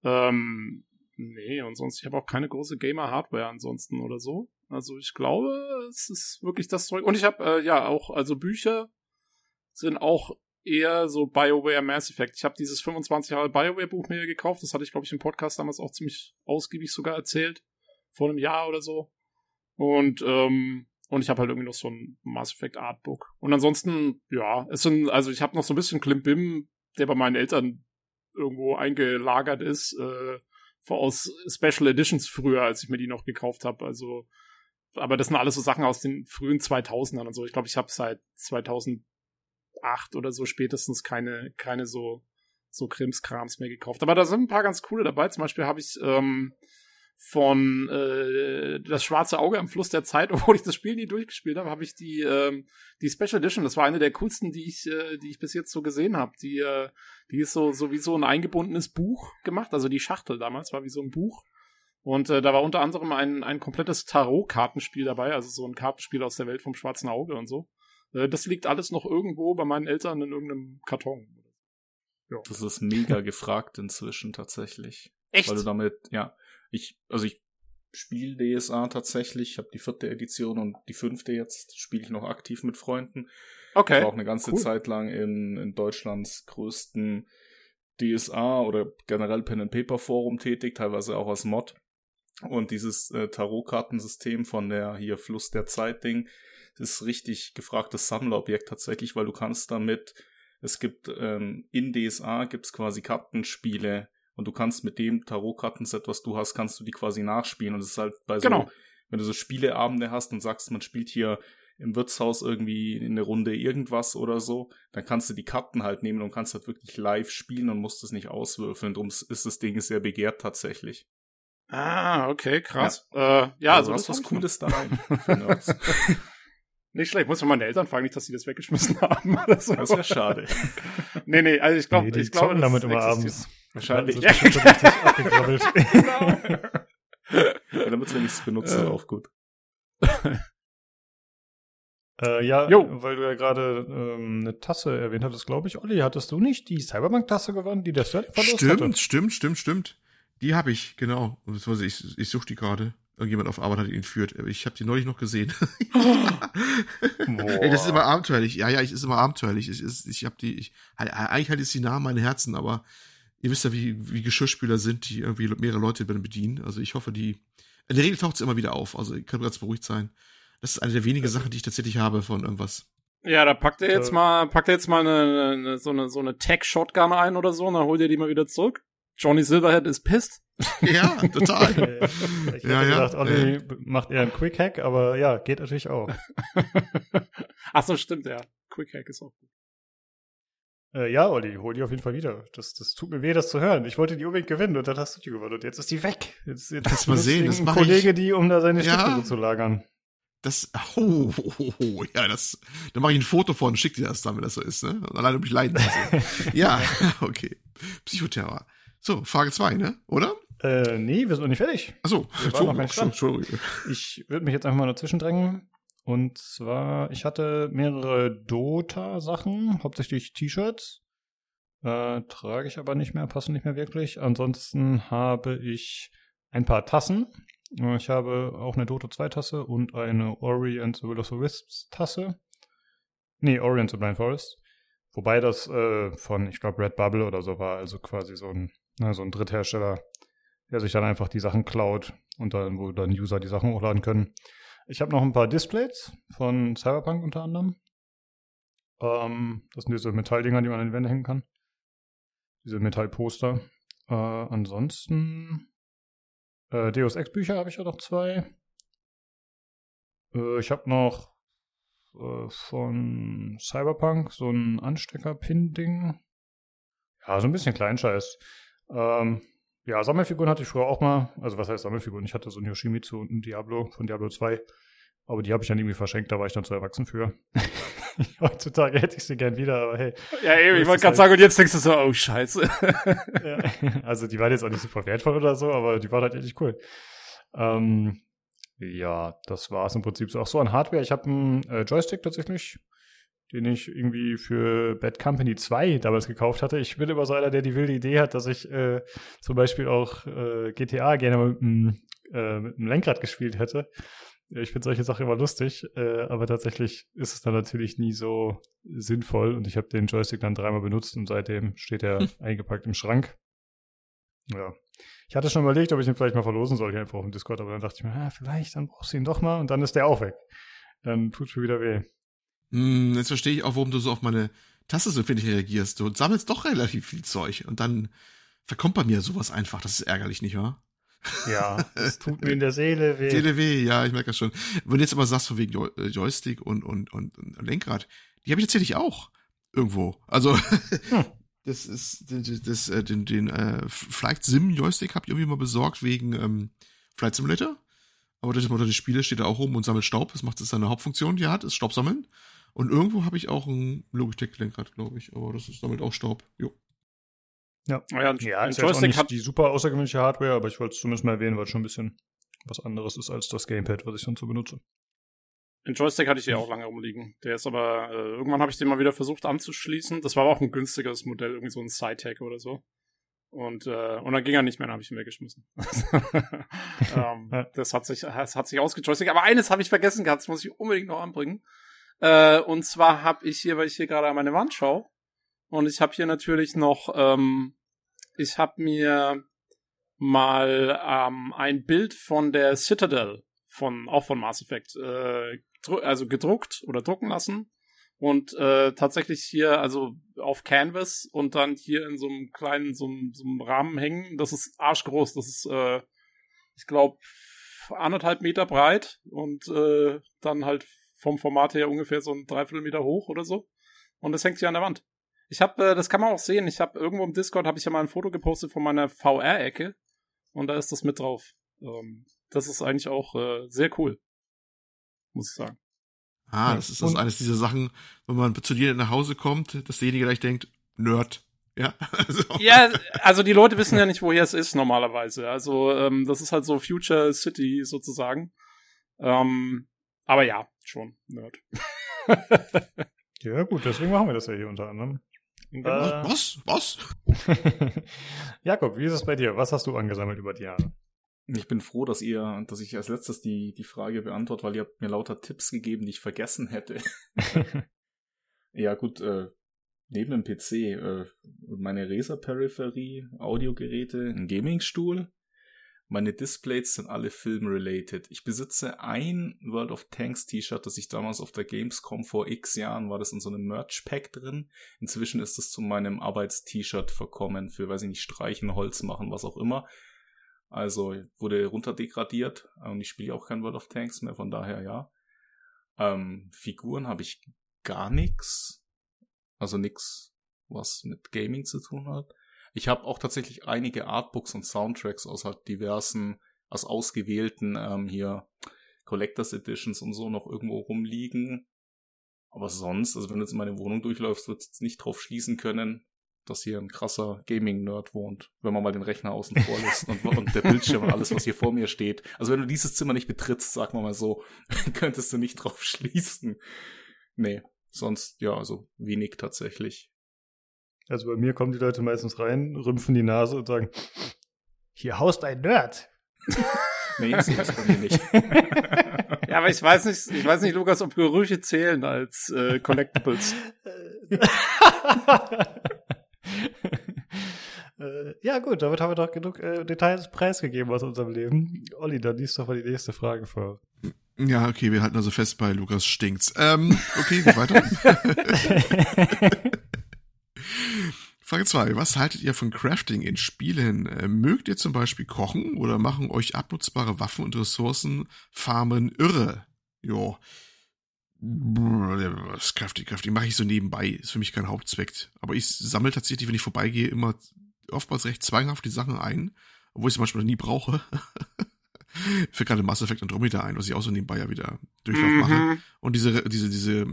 Speaker 3: Ähm, nee, und sonst, ich habe auch keine große Gamer-Hardware ansonsten oder so. Also ich glaube, es ist wirklich das Zeug. Und ich habe äh, ja auch, also Bücher sind auch eher so BioWare Mass Effect. Ich habe dieses 25 Jahre BioWare Buch mir gekauft. Das hatte ich, glaube ich, im Podcast damals auch ziemlich ausgiebig sogar erzählt. Vor einem Jahr oder so. Und, ähm, und ich habe halt irgendwie noch so ein Mass Effect Artbook. Und ansonsten, ja, es sind, also ich habe noch so ein bisschen Klimbim, der bei meinen Eltern irgendwo eingelagert ist, äh, aus Special Editions früher, als ich mir die noch gekauft habe. Also, aber das sind alles so Sachen aus den frühen 2000ern und so. Ich glaube, ich habe seit 2000 acht oder so spätestens keine, keine so, so Krimskrams mehr gekauft. Aber da sind ein paar ganz coole dabei. Zum Beispiel habe ich ähm, von äh, Das schwarze Auge am Fluss der Zeit, obwohl ich das Spiel nie durchgespielt habe, habe ich die, ähm, die Special Edition. Das war eine der coolsten, die ich, äh, die ich bis jetzt so gesehen habe. Die, äh, die ist so, so wie so ein eingebundenes Buch gemacht. Also die Schachtel damals war wie so ein Buch. Und äh, da war unter anderem ein, ein komplettes Tarot-Kartenspiel dabei, also so ein Kartenspiel aus der Welt vom schwarzen Auge und so. Äh, das liegt alles noch irgendwo bei meinen Eltern in irgendeinem Karton.
Speaker 4: Ja. Das ist mega gefragt inzwischen tatsächlich.
Speaker 3: Echt?
Speaker 4: Weil du damit, ja, ich, also ich spiele DSA tatsächlich, ich habe die vierte Edition und die fünfte jetzt spiele ich noch aktiv mit Freunden.
Speaker 3: Okay.
Speaker 4: Ich war auch eine ganze cool. Zeit lang in, in Deutschlands größten DSA oder generell Pen and Paper Forum tätig, teilweise auch als Mod. Und dieses äh, Tarotkartensystem von der hier Fluss der Zeit Ding, ist richtig gefragtes Sammlerobjekt tatsächlich, weil du kannst damit, es gibt ähm, in DSA gibt's quasi Kartenspiele und du kannst mit dem Tarotkartenset, was du hast, kannst du die quasi nachspielen und es ist halt bei so, genau. wenn du so Spieleabende hast und sagst, man spielt hier im Wirtshaus irgendwie in eine Runde irgendwas oder so, dann kannst du die Karten halt nehmen und kannst halt wirklich live spielen und musst es nicht auswürfeln. Darum ist das Ding sehr begehrt tatsächlich.
Speaker 3: Ah, okay, krass. Ja, äh, ja also,
Speaker 4: also was Cooles da rein.
Speaker 3: Nicht schlecht. Muss man meine Eltern fragen, nicht, dass sie das weggeschmissen haben. Oder
Speaker 4: so. Das wäre schade.
Speaker 3: nee, nee, also ich glaube, nee, ich glaube,
Speaker 1: damit immer abends.
Speaker 3: Wahrscheinlich. Ja, so genau.
Speaker 4: ja, damit sie nichts benutzen, äh. auch gut.
Speaker 1: Äh, ja, jo. weil du ja gerade ähm, eine Tasse erwähnt hattest, glaube ich. Olli, hattest du nicht die Cyberbank-Tasse gewonnen, die der Sterling
Speaker 2: verlost Stimmt, hatte? stimmt, stimmt, stimmt. Die habe ich, genau. Ich, ich suche die gerade. Irgendjemand auf Arbeit hat ihn entführt. Ich habe die neulich noch gesehen. Ey, das ist immer abenteuerlich. Ja, ja, ich ist immer abenteuerlich. Ich, ich, ich habe die, ich, eigentlich halt ist die nah an mein Herzen, aber ihr wisst ja, wie, wie Geschirrspüler sind, die irgendwie mehrere Leute bedienen. Also ich hoffe, die, in der Regel taucht es immer wieder auf. Also ihr könnt ganz beruhigt sein. Das ist eine der wenigen Sachen, die ich tatsächlich habe von irgendwas.
Speaker 3: Ja, da packt er jetzt mal, packt er jetzt mal eine, eine, so eine, so eine Tech-Shotgun ein oder so und dann holt er die mal wieder zurück. Johnny Silverhead ist pissed.
Speaker 2: Ja, total.
Speaker 1: ich ja, ja. gedacht, Olli ja. macht eher einen Quick Hack, aber ja, geht natürlich auch.
Speaker 3: Ach so, stimmt, ja. Quick Hack ist auch gut.
Speaker 1: Äh, ja, Olli, hol die auf jeden Fall wieder. Das, das tut mir weh, das zu hören. Ich wollte die unbedingt gewinnen und dann hast du die gewonnen und jetzt ist die weg. Jetzt,
Speaker 2: jetzt Lass mal sehen, das
Speaker 1: mache Kollege, die, um da seine Stifte ja. zu lagern.
Speaker 2: Das, oh, oh, oh, oh, ja, das, da mache ich ein Foto von und schick dir das dann, wenn das so ist, ne? Allein um mich leiden sehen. ja, okay. Psychoterror. So, Frage zwei, ne? Oder?
Speaker 1: Äh, nee, wir sind noch nicht fertig.
Speaker 2: Achso,
Speaker 1: Entschuldigung. Ich würde mich jetzt einfach mal dazwischen drängen. Und zwar, ich hatte mehrere Dota-Sachen, hauptsächlich T-Shirts. Äh, trage ich aber nicht mehr, passen nicht mehr wirklich. Ansonsten habe ich ein paar Tassen. Äh, ich habe auch eine Dota 2 Tasse und eine Ori and the Will of the Wisps Tasse. Nee, Ori and the Blind Forest. Wobei das äh, von, ich glaube, Red Bubble oder so war, also quasi so ein, na, so ein Dritthersteller, der sich dann einfach die Sachen klaut und dann, wo dann User die Sachen hochladen können. Ich habe noch ein paar Displays von Cyberpunk unter anderem. Ähm, das sind diese Metalldinger, die man an die Wände hängen kann. Diese Metallposter. Äh, ansonsten äh, Deus Ex Bücher habe ich ja noch zwei. Äh, ich habe noch äh, von Cyberpunk so ein Anstecker-Pin-Ding. Ja, so ein bisschen Kleinscheiß. Ähm, ja, Sammelfiguren hatte ich früher auch mal. Also was heißt Sammelfiguren? Ich hatte so ein Yoshimitsu und ein Diablo von Diablo 2. Aber die habe ich dann irgendwie verschenkt, da war ich dann zu erwachsen für. Heutzutage hätte ich sie gern wieder, aber hey.
Speaker 3: Ja, eben, ich wollte gerade halt sagen, und jetzt denkst du so, oh Scheiße.
Speaker 1: ja, also die waren jetzt auch nicht super wertvoll oder so, aber die waren halt echt cool. Ähm, ja, das war es im Prinzip so. Auch so an Hardware. Ich habe einen äh, Joystick tatsächlich den ich irgendwie für Bad Company 2 damals gekauft hatte. Ich bin immer so einer, der die wilde Idee hat, dass ich äh, zum Beispiel auch äh, GTA gerne mit, mit, äh, einem Lenkrad gespielt hätte. Ich finde solche Sachen immer lustig, äh, aber tatsächlich ist es dann natürlich nie so sinnvoll und ich habe den Joystick dann dreimal benutzt und seitdem steht er hm. eingepackt im Schrank. Ja. Ich hatte schon überlegt, ob ich ihn vielleicht mal verlosen soll hier einfach auf dem Discord, aber dann dachte ich mir, ah, vielleicht, dann brauchst du ihn doch mal und dann ist der auch weg. Dann tut mir wieder weh.
Speaker 2: Hm, jetzt verstehe ich auch, warum du so auf meine Tasse so finde ich reagierst. Du sammelst doch relativ viel Zeug und dann verkommt bei mir sowas einfach. Das ist ärgerlich, nicht wahr?
Speaker 1: Ja, es tut mir in der Seele weh.
Speaker 2: Seele weh, ja, ich merke das schon. Wenn du jetzt aber sagst, von wegen äh, Joystick und, und, und, und Lenkrad, die habe ich tatsächlich auch irgendwo. Also, hm. das ist, das, das, äh, den, den äh, Flight Sim Joystick habe ich irgendwie mal besorgt wegen ähm, Flight Simulator. Aber das unter die Spiele steht er auch rum und sammelt Staub. Das macht es seine Hauptfunktion, die er hat, ist Staub sammeln. Und irgendwo habe ich auch ein Logitech-Lenkrad, glaube ich. Aber das ist damit auch Staub. Jo.
Speaker 1: Ja, ja, ein, ja ein Joystick hat die super außergewöhnliche Hardware, aber ich wollte es zumindest mal erwähnen, weil es schon ein bisschen was anderes ist als das Gamepad, was ich sonst so benutze.
Speaker 3: Den Joystick hatte ich ja auch lange rumliegen. Der ist aber, äh, irgendwann habe ich den mal wieder versucht anzuschließen. Das war aber auch ein günstigeres Modell, irgendwie so ein Side-Tag oder so. Und, äh, und dann ging er nicht mehr, dann habe ich ihn weggeschmissen. ähm. Das hat sich, das hat sich ausgejoystick. Aber eines habe ich vergessen gehabt, das muss ich unbedingt noch anbringen. Äh, und zwar habe ich hier, weil ich hier gerade an meine Wand schaue, und ich habe hier natürlich noch, ähm, ich habe mir mal ähm, ein Bild von der Citadel von auch von Mass Effect äh, also gedruckt oder drucken lassen und äh, tatsächlich hier also auf Canvas und dann hier in so einem kleinen so, so einem Rahmen hängen. Das ist arschgroß. Das ist äh, ich glaube anderthalb Meter breit und äh, dann halt vom Format her ungefähr so ein Dreiviertelmeter hoch oder so. Und das hängt hier an der Wand. Ich habe, äh, das kann man auch sehen. Ich habe irgendwo im Discord habe ich ja mal ein Foto gepostet von meiner VR-Ecke und da ist das mit drauf. Ähm, das ist eigentlich auch äh, sehr cool, muss ich sagen.
Speaker 2: Ah, das ist das eines dieser Sachen, wenn man zu dir nach Hause kommt, dass derjenige gleich denkt, Nerd. Ja,
Speaker 3: also. ja, also die Leute wissen ja nicht, woher es ist normalerweise. Also ähm, das ist halt so Future City sozusagen. Ähm, aber ja, schon Nerd.
Speaker 1: ja gut, deswegen machen wir das ja hier unter anderem.
Speaker 2: Äh, was? Was?
Speaker 1: Jakob, wie ist es bei dir? Was hast du angesammelt über die Jahre?
Speaker 4: Ich bin froh, dass ihr, dass ich als letztes die, die Frage beantworte, weil ihr habt mir lauter Tipps gegeben, die ich vergessen hätte. ja, gut, äh, neben dem PC, äh, meine Razer-Peripherie, Audiogeräte, ein Gamingstuhl, Meine Displays sind alle film-related. Ich besitze ein World of Tanks T-Shirt, das ich damals auf der Gamescom vor x Jahren war das in so einem Merch-Pack drin. Inzwischen ist es zu meinem Arbeits-T-Shirt verkommen für, weiß ich nicht, Streichen, Holz machen, was auch immer. Also wurde runterdegradiert und ich spiele auch kein World of Tanks mehr, von daher ja. Ähm, Figuren habe ich gar nichts. Also nichts, was mit Gaming zu tun hat. Ich habe auch tatsächlich einige Artbooks und Soundtracks aus halt diversen, aus ausgewählten ähm, hier Collectors Editions und so noch irgendwo rumliegen. Aber sonst, also wenn du jetzt in meine Wohnung durchläufst, wird es nicht drauf schließen können, dass hier ein krasser Gaming-Nerd wohnt, wenn man mal den Rechner außen vor lässt und, und, der Bildschirm und alles, was hier vor mir steht. Also wenn du dieses Zimmer nicht betrittst, sag mal mal so, könntest du nicht drauf schließen. Nee, sonst, ja, also wenig tatsächlich.
Speaker 1: Also bei mir kommen die Leute meistens rein, rümpfen die Nase und sagen, hier haust ein Nerd.
Speaker 4: nee, das ist bei mir nicht.
Speaker 3: ja, aber ich weiß nicht, ich weiß nicht, Lukas, ob Gerüche zählen als äh, Collectibles.
Speaker 1: Äh, ja, gut, damit haben wir doch genug äh, Details preisgegeben aus unserem Leben. Olli, dann liest doch mal die nächste Frage vor.
Speaker 2: Ja, okay, wir halten also fest bei Lukas stinkt's. Ähm, okay, weiter. Frage 2. Was haltet ihr von Crafting in Spielen? Äh, mögt ihr zum Beispiel kochen oder machen euch abnutzbare Waffen und Ressourcen farmen irre? Jo. Das Crafting, Crafting mache ich so nebenbei. Ist für mich kein Hauptzweck. Aber ich sammle tatsächlich, wenn ich vorbeigehe, immer oftmals recht zwanghaft die Sachen ein, obwohl ich sie manchmal nie brauche. für gerade Mass Effect Andromeda ein, was ich auch so nebenbei ja wieder Durchlauf mhm. mache. Und diese, diese, diese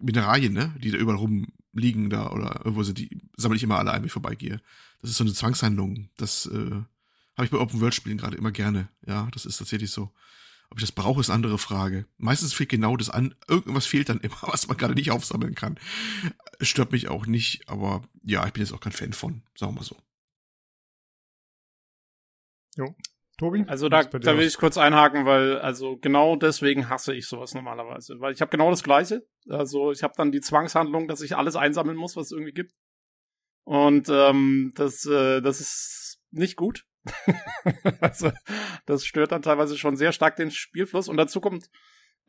Speaker 2: Mineralien, ne, die da überall rumliegen da oder irgendwo sind, die sammle ich immer alle ein, wenn ich vorbeigehe. Das ist so eine Zwangshandlung. Das äh, habe ich bei Open World Spielen gerade immer gerne. Ja, das ist tatsächlich so. Ob ich das brauche, ist eine andere Frage. Meistens fehlt genau das an. Irgendwas fehlt dann immer, was man gerade nicht aufsammeln kann. Stört mich auch nicht, aber ja, ich bin jetzt auch kein Fan von, sagen wir mal so.
Speaker 1: Jo. Tobi?
Speaker 3: Also da, da will ich kurz einhaken, weil also genau deswegen hasse ich sowas normalerweise, weil ich habe genau das gleiche. Also ich habe dann die Zwangshandlung, dass ich alles einsammeln muss, was es irgendwie gibt. Und ähm, das äh, das ist nicht gut. also das stört dann teilweise schon sehr stark den Spielfluss und dazu kommt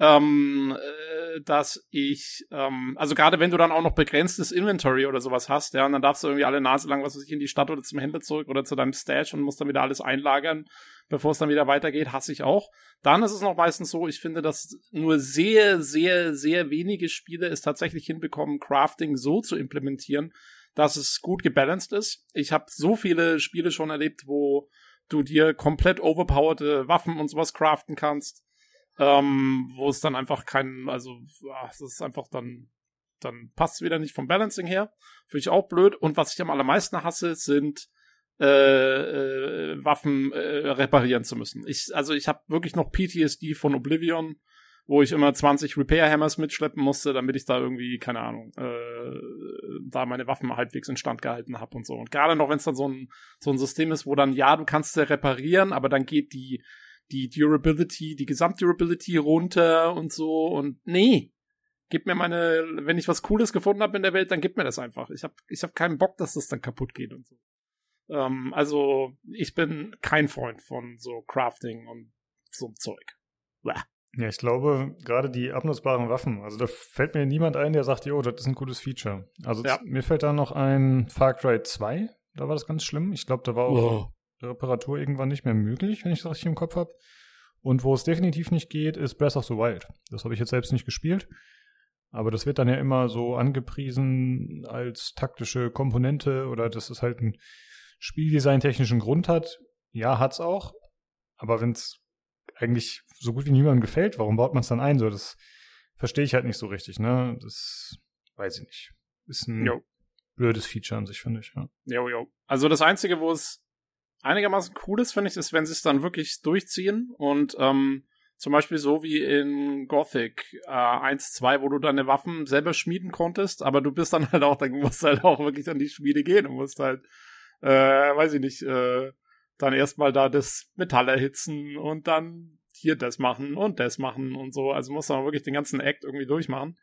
Speaker 3: ähm, äh, dass ich, ähm, also gerade wenn du dann auch noch begrenztes Inventory oder sowas hast, ja, und dann darfst du irgendwie alle Nase lang, was weiß ich, in die Stadt oder zum Händler zurück oder zu deinem Stash und musst dann wieder alles einlagern, bevor es dann wieder weitergeht, hasse ich auch. Dann ist es noch meistens so, ich finde, dass nur sehr, sehr, sehr wenige Spiele es tatsächlich hinbekommen, Crafting so zu implementieren, dass es gut gebalanced ist. Ich habe so viele Spiele schon erlebt, wo du dir komplett overpowerte Waffen und sowas craften kannst ähm, wo es dann einfach kein, also es ist einfach dann, dann passt es wieder nicht vom Balancing her. Finde ich auch blöd. Und was ich am allermeisten hasse, sind äh, äh, Waffen äh, reparieren zu müssen. Ich, also ich habe wirklich noch PTSD von Oblivion, wo ich immer 20 Repair Hammers mitschleppen musste, damit ich da irgendwie, keine Ahnung, äh, da meine Waffen halbwegs instand gehalten habe und so. Und gerade noch, wenn es dann so ein, so ein System ist, wo dann, ja, du kannst sie reparieren, aber dann geht die die Durability, die Gesamtdurability runter und so und nee, gib mir meine, wenn ich was Cooles gefunden habe in der Welt, dann gib mir das einfach. Ich habe ich hab keinen Bock, dass das dann kaputt geht und so. Ähm, also ich bin kein Freund von so Crafting und so Zeug.
Speaker 1: Bäh. Ja, ich glaube, gerade die abnutzbaren Waffen, also da fällt mir niemand ein, der sagt, jo, das ist ein gutes Feature. Also ja. mir fällt da noch ein Far Cry 2, da war das ganz schlimm. Ich glaube, da war auch oh. Reparatur irgendwann nicht mehr möglich, wenn ich das richtig im Kopf habe. Und wo es definitiv nicht geht, ist Breath of the Wild. Das habe ich jetzt selbst nicht gespielt. Aber das wird dann ja immer so angepriesen als taktische Komponente oder dass es halt einen Spieldesign-technischen Grund hat. Ja, hat's auch. Aber wenn es eigentlich so gut wie niemandem gefällt, warum baut man es dann ein? So, das verstehe ich halt nicht so richtig, ne? Das weiß ich nicht. Ist ein jo. blödes Feature an sich, finde ich, ja.
Speaker 3: Jo, jo. Also das Einzige, wo es einigermaßen cool ist, finde ich, ist, wenn sie es dann wirklich durchziehen und ähm, zum Beispiel so wie in Gothic äh, 1, 2, wo du deine Waffen selber schmieden konntest, aber du bist dann halt auch, dann musst halt auch wirklich an die Schmiede gehen und musst halt, äh, weiß ich nicht, äh, dann erstmal da das Metall erhitzen und dann hier das machen und das machen und so. Also musst du auch wirklich den ganzen Act irgendwie durchmachen.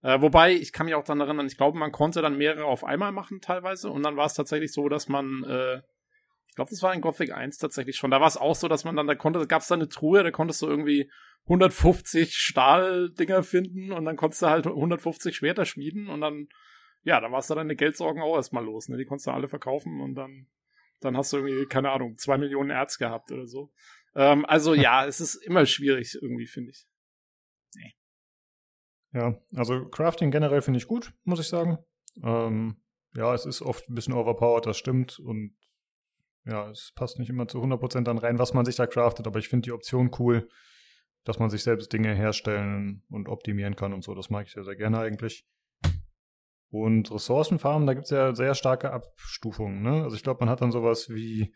Speaker 3: Äh, wobei, ich kann mich auch dann erinnern, ich glaube, man konnte dann mehrere auf einmal machen teilweise und dann war es tatsächlich so, dass man äh, Ich glaube, das war in Gothic 1 tatsächlich schon. Da war es auch so, dass man dann, da konnte, gab es da eine Truhe, da konntest du irgendwie 150 Stahldinger finden und dann konntest du halt 150 Schwerter schmieden und dann, ja, da warst du deine Geldsorgen auch erstmal los, ne? Die konntest du alle verkaufen und dann, dann hast du irgendwie, keine Ahnung, zwei Millionen Erz gehabt oder so. Ähm, also ja, es ist immer schwierig irgendwie, finde ich.
Speaker 1: Nee. Ja, also Crafting generell finde ich gut, muss ich sagen. Ähm, ja, es ist oft ein bisschen overpowered, das stimmt. Und ja, es passt nicht immer zu 100% dann rein, was man sich da craftet, aber ich finde die Option cool, dass man sich selbst Dinge herstellen und optimieren kann und so. Das mag ich sehr, sehr gerne eigentlich. Und Ressourcenfarmen, da gibt es ja sehr starke Abstufungen. Ne? Also ich glaube, man hat dann sowas wie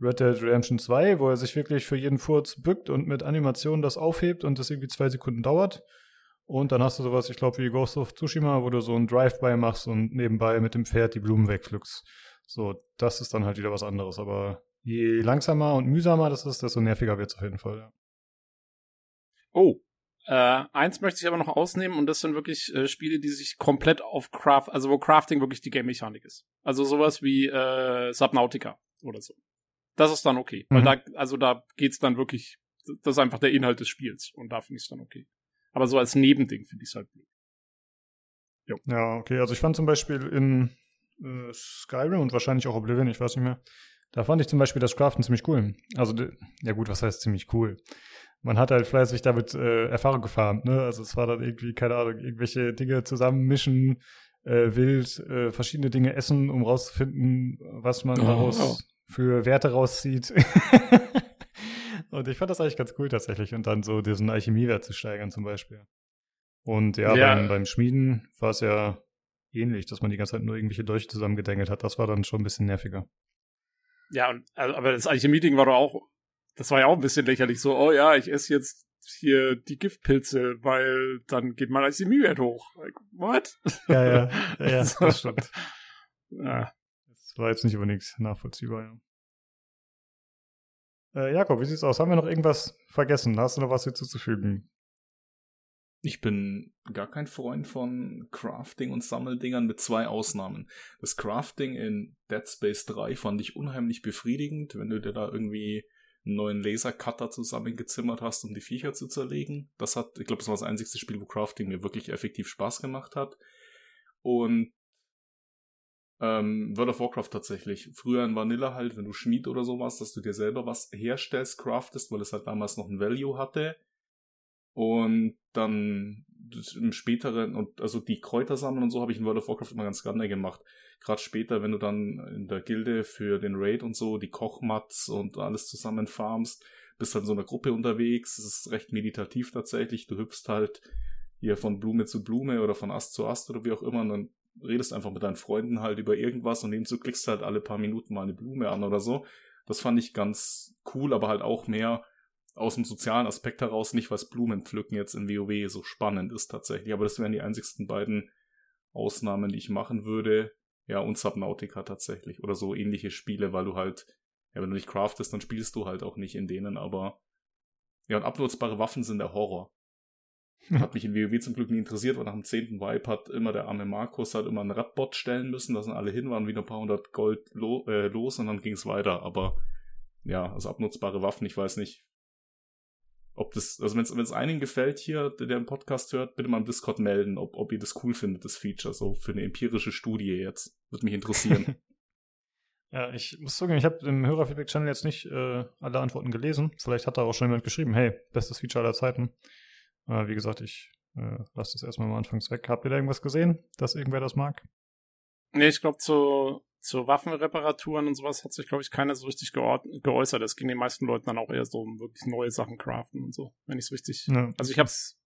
Speaker 1: Red Dead Redemption 2, wo er sich wirklich für jeden Furz bückt und mit Animationen das aufhebt und das irgendwie zwei Sekunden dauert. Und dann hast du sowas, ich glaube, wie Ghost of Tsushima, wo du so ein Drive-by machst und nebenbei mit dem Pferd die Blumen wegpflückst. So, das ist dann halt wieder was anderes. Aber je langsamer und mühsamer das ist, desto nerviger wird es auf jeden Fall. Ja.
Speaker 3: Oh, äh, eins möchte ich aber noch ausnehmen und das sind wirklich äh, Spiele, die sich komplett auf Craft, also wo Crafting wirklich die Game-Mechanik ist. Also sowas wie äh, Subnautica oder so. Das ist dann okay. Mhm. Weil da, also da geht's dann wirklich, das ist einfach der Inhalt des Spiels und da finde ich es dann okay. Aber so als Nebending finde ich es halt blöd.
Speaker 1: Jo. Ja, okay. Also ich fand zum Beispiel in äh, Skyrim und wahrscheinlich auch Oblivion, ich weiß nicht mehr. Da fand ich zum Beispiel das Craften ziemlich cool. Also, ja gut, was heißt ziemlich cool? Man hat halt fleißig damit äh, Erfahrung gefarmt, ne? Also es war dann irgendwie, keine Ahnung, irgendwelche Dinge zusammenmischen, äh, wild, äh, verschiedene Dinge essen, um rauszufinden, was man oh, daraus oh. für Werte rauszieht. und ich fand das eigentlich ganz cool tatsächlich. Und dann so diesen Alchemiewert zu steigern zum Beispiel. Und ja, ja. Beim, beim Schmieden war es ja ähnlich, dass man die ganze Zeit nur irgendwelche Dolche zusammengedengelt hat. Das war dann schon ein bisschen nerviger.
Speaker 3: Ja, und, also, aber das Alchemie-Ding war doch auch, das war ja auch ein bisschen lächerlich. So, oh ja, ich esse jetzt hier die Giftpilze, weil dann geht mein Alchemiewert hoch. Like, what?
Speaker 1: Ja, ja, ja, ja so. das stimmt. Ja. Das war jetzt nicht unbedingt nachvollziehbar, ja. Äh, Jakob, wie sieht's aus? Haben wir noch irgendwas vergessen? Hast du noch was hinzuzufügen?
Speaker 4: Ich bin gar kein Freund von Crafting und Sammeldingern mit zwei Ausnahmen. Das Crafting in Dead Space 3 fand ich unheimlich befriedigend, wenn du dir da irgendwie einen neuen Lasercutter zusammengezimmert hast, um die Viecher zu zerlegen. Das hat, ich glaube, das war das einzigste Spiel, wo Crafting mir wirklich effektiv Spaß gemacht hat. Und ähm, World of Warcraft tatsächlich. Früher in Vanilla halt, wenn du Schmied oder sowas, dass du dir selber was herstellst, craftest, weil es halt damals noch ein Value hatte. Und dann im späteren, und also die Kräuter sammeln und so habe ich in World of Warcraft immer ganz gerne gemacht. Gerade später, wenn du dann in der Gilde für den Raid und so die Kochmats und alles zusammen farmst, bist halt in so einer Gruppe unterwegs. Es ist recht meditativ tatsächlich. Du hüpfst halt hier von Blume zu Blume oder von Ast zu Ast oder wie auch immer und dann redest einfach mit deinen Freunden halt über irgendwas und nebenzu klickst halt alle paar Minuten mal eine Blume an oder so. Das fand ich ganz cool, aber halt auch mehr aus dem sozialen Aspekt heraus nicht, was Blumenpflücken jetzt in WoW so spannend ist tatsächlich. Aber das wären die einzigsten beiden Ausnahmen, die ich machen würde. Ja, und Subnautica tatsächlich. Oder so ähnliche Spiele, weil du halt, ja, wenn du nicht craftest, dann spielst du halt auch nicht in denen, aber ja, und abnutzbare Waffen sind der Horror. Hat mich in WoW zum Glück nie interessiert, weil nach dem zehnten Vibe hat immer der arme Markus halt immer einen Radbot stellen müssen, da sind alle hin, waren wieder ein paar hundert Gold lo äh, los und dann ging es weiter. Aber ja, also abnutzbare Waffen, ich weiß nicht, ob das, also wenn es einigen gefällt hier, der, der den Podcast hört, bitte mal im Discord melden, ob, ob ihr das cool findet, das Feature, so für eine empirische Studie jetzt. Würde mich interessieren.
Speaker 1: ja, ich muss zugeben, ich habe im Hörerfeedback-Channel jetzt nicht äh, alle Antworten gelesen. Vielleicht hat da auch schon jemand geschrieben, hey, bestes Feature aller Zeiten. Äh, wie gesagt, ich äh, lasse das erstmal mal anfangs weg. Habt ihr da irgendwas gesehen, dass irgendwer das mag?
Speaker 3: Nee, ich glaube, zu zu Waffenreparaturen und sowas hat sich, glaube ich, keiner so richtig geäußert. Es ging den meisten Leuten dann auch eher so um wirklich neue Sachen craften und so, wenn ich es richtig. Ja. Also ich habe es,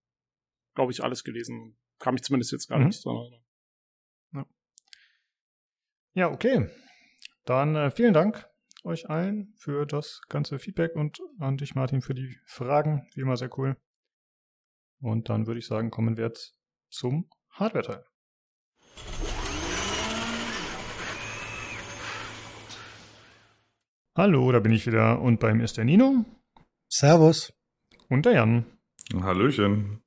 Speaker 3: glaube ich, alles gelesen. Kam ich zumindest jetzt gar mhm. nicht. Sondern,
Speaker 1: ja. ja, okay. Dann äh, vielen Dank euch allen für das ganze Feedback und an dich, Martin, für die Fragen. Wie immer sehr cool. Und dann würde ich sagen, kommen wir jetzt zum Hardware-Teil. Hallo, da bin ich wieder und beim ist der Nino.
Speaker 5: Servus.
Speaker 1: Und der Jan.
Speaker 6: Hallöchen.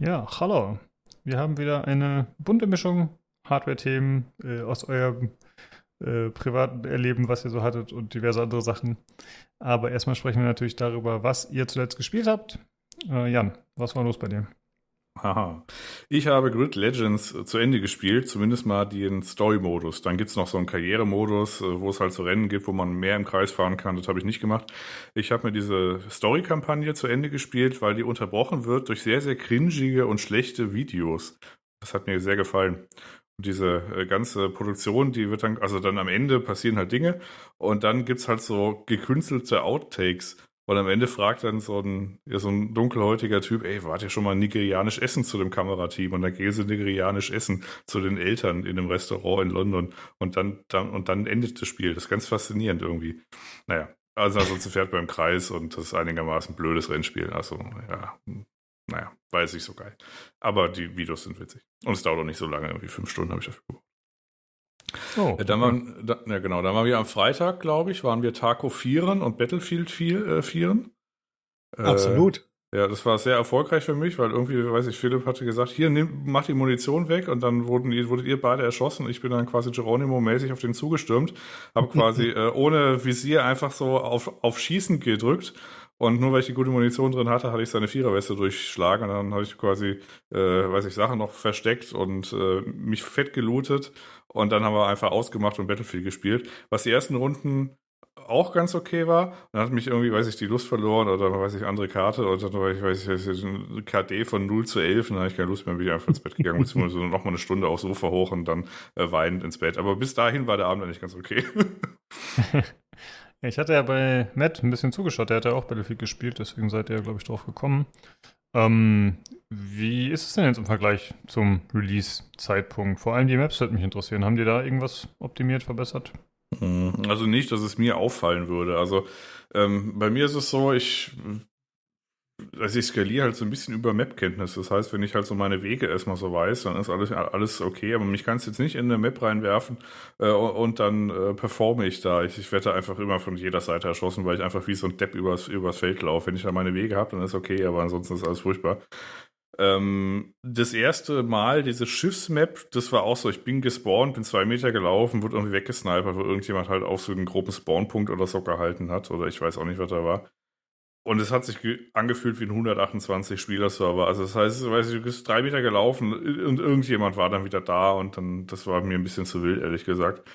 Speaker 1: Ja, hallo. Wir haben wieder eine bunte Mischung Hardware-Themen äh, aus eurem äh, privaten Erleben, was ihr so hattet und diverse andere Sachen. Aber erstmal sprechen wir natürlich darüber, was ihr zuletzt gespielt habt. Äh, Jan, was war los bei dir?
Speaker 5: Haha. Ich habe Grid Legends zu Ende gespielt, zumindest mal den Story-Modus. Dann gibt's noch so einen Karrieremodus, äh, wo es halt so Rennen gibt, wo man mehr im Kreis fahren kann. Das habe ich nicht gemacht. Ich habe mir diese Story-Kampagne zu Ende gespielt, weil die unterbrochen wird durch sehr, sehr cringige und schlechte Videos. Das hat mir sehr gefallen. Und diese äh, ganze Produktion, die wird dann, also dann am Ende passieren halt Dinge und dann gibt's halt so gekünstelte Outtakes und am Ende fragt dann so ein, ja, so ein dunkelhäutiger Typ, ey, wart ihr schon mal nigerianisch essen zu dem Kamerateam? Und dann gehen sie nigerianisch essen zu den Eltern in einem Restaurant in London. Und dann, dann, und dann endet das Spiel. Das ist ganz faszinierend irgendwie. Naja, also ansonsten fährt beim Kreis und das ist einigermaßen blödes Rennspiel. Also, ja, naja, jetzt nicht so geil. Aber die Videos sind witzig. Und es dauert auch nicht so lange, irgendwie fünf Stunden habe ich dafür gebraucht. Oh, äh, dann waren, da, ja genau, dann waren wir am Freitag, glaube ich, waren wir Taco 4 und Battlefield 4. Äh, 4.
Speaker 6: Äh, Absolut.
Speaker 5: Ja, das war sehr erfolgreich für mich, weil irgendwie, weiß ich, Philipp hatte gesagt, hier, nimm, mach die Munition weg und dann wurden, wurdet ihr beide erschossen. Ich bin dann quasi Geronimo-mäßig auf den zugestürmt, habe quasi äh, ohne Visier einfach so auf, auf Schießen gedrückt und nur weil ich die gute Munition drin hatte, hatte ich seine Viererweste durchschlagen und dann habe ich quasi, äh, weiß ich, Sachen noch versteckt und äh, mich fett gelootet und dann haben wir einfach ausgemacht und Battlefield gespielt, was die ersten Runden auch ganz okay war. Dann hat mich irgendwie, weiß ich, die Lust verloren oder weiß ich, andere Karte oder dann war ich, weiß ich, ein KD von 0 zu 11 und dann habe ich keine Lust mehr, bin ich einfach ins Bett gegangen, beziehungsweise noch mal eine Stunde aufs Sofa hoch und dann äh, weinend ins Bett. Aber bis dahin war der Abend eigentlich ganz okay.
Speaker 1: ich hatte ja bei Matt ein bisschen zugeschaut, der hat ja auch Battlefield gespielt, deswegen seid ihr ja, glaube ich, drauf gekommen. Ähm, wie ist es denn jetzt im Vergleich zum Release-Zeitpunkt? Vor allem die Maps würde mich interessieren. Haben die da irgendwas optimiert, verbessert?
Speaker 5: Mhm. Also nicht, dass es mir auffallen würde. Also ähm, bei mir ist es so, ich also ich skaliere halt so ein bisschen über Map-Kenntnis. Das heißt, wenn ich halt so meine Wege erstmal so weiß, dann ist alles, alles okay. Aber mich kannst jetzt nicht in eine Map reinwerfen äh, und dann äh, performe ich da. Ich, ich werde einfach immer von jeder Seite erschossen, weil ich einfach wie so ein Depp übers, übers Feld laufe. Wenn ich da meine Wege habe, dann ist okay, aber ansonsten ist alles furchtbar. Ähm, das erste Mal, diese Schiffsmap, das war auch so, ich bin gespawnt, bin zwei Meter gelaufen, wurde irgendwie weggesnipert, wo irgendjemand halt auf so einen groben Spawnpunkt oder so gehalten hat. Oder ich weiß auch nicht, was da war. Und es hat sich angefühlt wie ein 128 Spieler-Server. Also das heißt, weiß ich, du bist drei Meter gelaufen und irgendjemand war dann wieder da und dann, das war mir ein bisschen zu wild, ehrlich gesagt.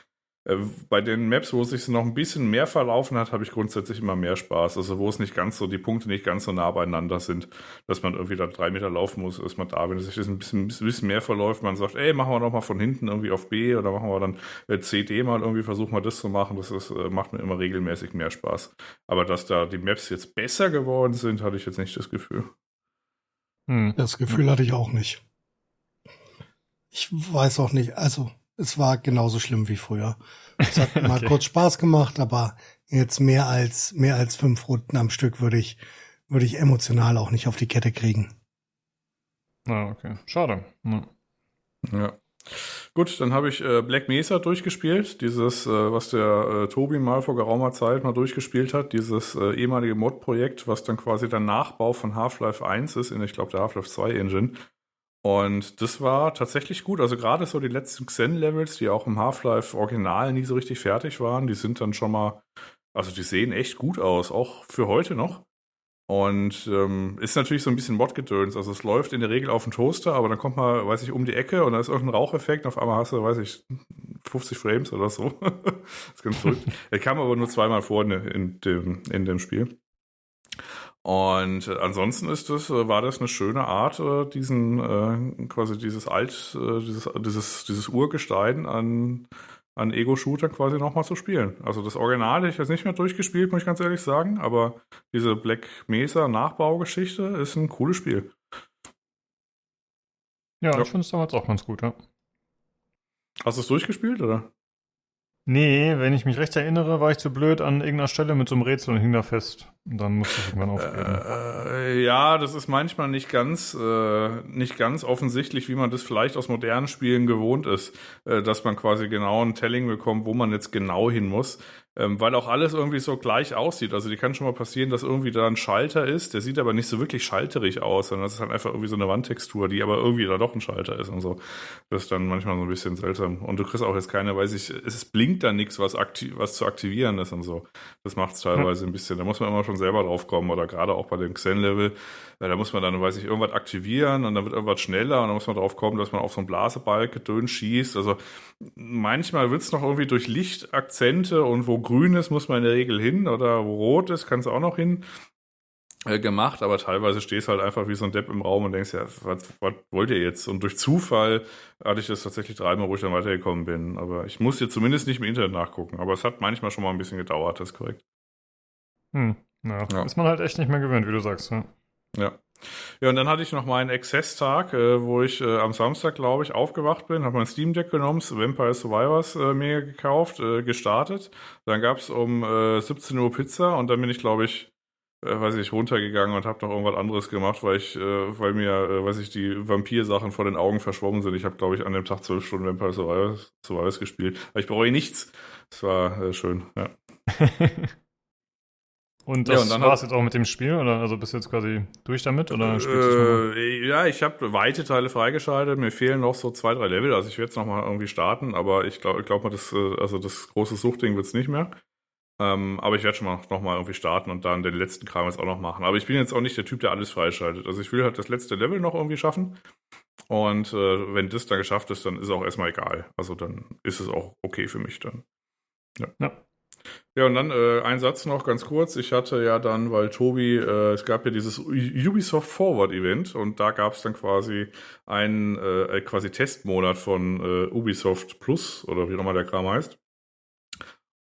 Speaker 5: Äh, bei den Maps, wo es sich noch ein bisschen mehr verlaufen hat, habe ich grundsätzlich immer mehr Spaß. Also wo es nicht ganz so, die Punkte nicht ganz so nah beieinander sind, dass man irgendwie da drei Meter laufen muss, ist man da. Wenn es sich das ein bisschen, bisschen mehr verläuft, man sagt, ey, machen wir doch mal von hinten irgendwie auf B oder machen wir dann äh, CD mal irgendwie, versuchen wir das zu machen. Das ist, äh, macht mir immer regelmäßig mehr Spaß. Aber dass da die Maps jetzt besser geworden sind, hatte ich jetzt nicht das Gefühl.
Speaker 6: Hm. Das Gefühl hatte ich auch nicht. Ich weiß auch nicht, also es war genauso schlimm wie früher. Es hat mal okay. kurz Spaß gemacht, aber jetzt mehr als, mehr als fünf Runden am Stück würde ich, würde ich emotional auch nicht auf die Kette kriegen.
Speaker 1: Ah, okay. Schade. Ja.
Speaker 5: ja. Gut, dann habe ich äh, Black Mesa durchgespielt, dieses, äh, was der äh, Tobi mal vor geraumer Zeit mal durchgespielt hat, dieses äh, ehemalige Mod-Projekt, was dann quasi der Nachbau von Half-Life 1 ist, in, ich glaube, der Half-Life 2 Engine. Und das war tatsächlich gut. Also gerade so die letzten Xen-Levels, die auch im Half-Life Original nie so richtig fertig waren, die sind dann schon mal, also die sehen echt gut aus, auch für heute noch. Und ähm, ist natürlich so ein bisschen Mod-Gedöns. Also es läuft in der Regel auf dem Toaster, aber dann kommt man, weiß ich, um die Ecke und da ist irgendein Raucheffekt und auf einmal hast du, weiß ich, 50 Frames oder so. das ist ganz verrückt. Er kam aber nur zweimal vor in, dem, in dem Spiel. Und ansonsten ist das, äh, war das eine schöne Art, äh, diesen äh, quasi dieses Alt, äh, dieses, dieses, dieses Urgestein an, an Ego-Shooter quasi nochmal zu spielen. Also das Original hätte ich jetzt nicht mehr durchgespielt, muss ich ganz ehrlich sagen, aber diese Black Mesa Nachbaugeschichte ist ein cooles Spiel.
Speaker 1: Ja, ja. ich finde es damals auch ganz gut, ja.
Speaker 5: Hast du es durchgespielt, oder?
Speaker 1: Nee, wenn ich mich recht erinnere, war ich zu blöd an irgendeiner Stelle mit so einem Rätsel und hing da fest. Dann musste ich irgendwann aufgeben.
Speaker 5: Äh, ja, das ist manchmal nicht ganz, äh, nicht ganz offensichtlich, wie man das vielleicht aus modernen Spielen gewohnt ist, äh, dass man quasi genau ein Telling bekommt, wo man jetzt genau hin muss. ähm, weil auch alles irgendwie so gleich aussieht. Also die kann schon mal passieren, dass irgendwie da ein Schalter ist, der sieht aber nicht so wirklich schalterig aus, sondern das ist halt einfach irgendwie so eine Wandtextur, die aber irgendwie da doch ein Schalter ist und so. Das ist dann manchmal so ein bisschen seltsam. Und du kriegst auch jetzt keine, weiß ich, es blinkt da nichts, was, was zu aktivieren ist und so. Das macht es teilweise ja. ein bisschen. Da muss man immer schon selber drauf kommen oder gerade auch bei dem Xen-Level. Ja, da muss man dann, weiß ich, irgendwas aktivieren und dann wird irgendwas schneller und dann muss man drauf kommen, dass man auf so einen Blasebalg gedöns schießt. Also manchmal wird es noch irgendwie durch Lichtakzente und wo grün ist, muss man in der Regel hin oder wo rot ist, kann es auch noch hin äh, gemacht, aber teilweise stehst halt einfach wie so ein Depp im Raum und denkst, ja, was, was wollt ihr jetzt? Und durch Zufall hatte ich das tatsächlich dreimal, wo ich dann weitergekommen bin. Aber ich muss jetzt zumindest nicht im Internet nachgucken. Aber es hat manchmal schon mal ein bisschen gedauert, das ist korrekt.
Speaker 1: Hm, ja. ja. Ist man halt echt nicht mehr gewöhnt, wie du sagst. Ja.
Speaker 5: ja. Ja, und dann hatte ich noch meinen Access-Tag, äh, wo ich äh, am Samstag, glaube ich, aufgewacht bin, habe mein Steam Deck genommen, Vampire Survivors äh, mir gekauft, äh, gestartet. Dann gab's um äh, 17 Uhr Pizza und dann bin ich, glaube ich, äh, weiß ich, runtergegangen und habe noch irgendwas anderes gemacht, weil ich, äh, weil mir, äh, weiß ich, die Vampir-Sachen vor den Augen verschwommen sind. Ich habe, glaube ich, an dem Tag zwölf Stunden Vampire Survivors, Survivors gespielt. Aber ich bereue nichts. Es war äh, schön, ja.
Speaker 1: Und das ja, war es jetzt auch mit dem Spiel? Oder also bist du jetzt quasi durch damit? Oder
Speaker 5: äh, ja, ich habe weite Teile freigeschaltet. Mir fehlen noch so zwei, drei Level. Also ich werde jetzt nochmal irgendwie starten, aber ich glaube glaub mal, das, äh, also das große Suchtding wird's nicht mehr. Ähm, aber ich werde schon mal nochmal irgendwie starten und dann den letzten Kram jetzt auch noch machen. Aber ich bin jetzt auch nicht der Typ, der alles freischaltet. Also ich will halt das letzte Level noch irgendwie schaffen. Und äh, wenn das dann geschafft ist, dann ist auch erstmal egal. Also dann ist es auch okay für mich dann. Ja. ja. Ja, und dann äh, ein Satz noch ganz kurz. Ich hatte ja dann, weil Tobi, äh, es gab ja dieses Ubisoft Forward Event und da gab es dann quasi einen äh, quasi Testmonat von äh, Ubisoft Plus oder wie immer der Kram heißt.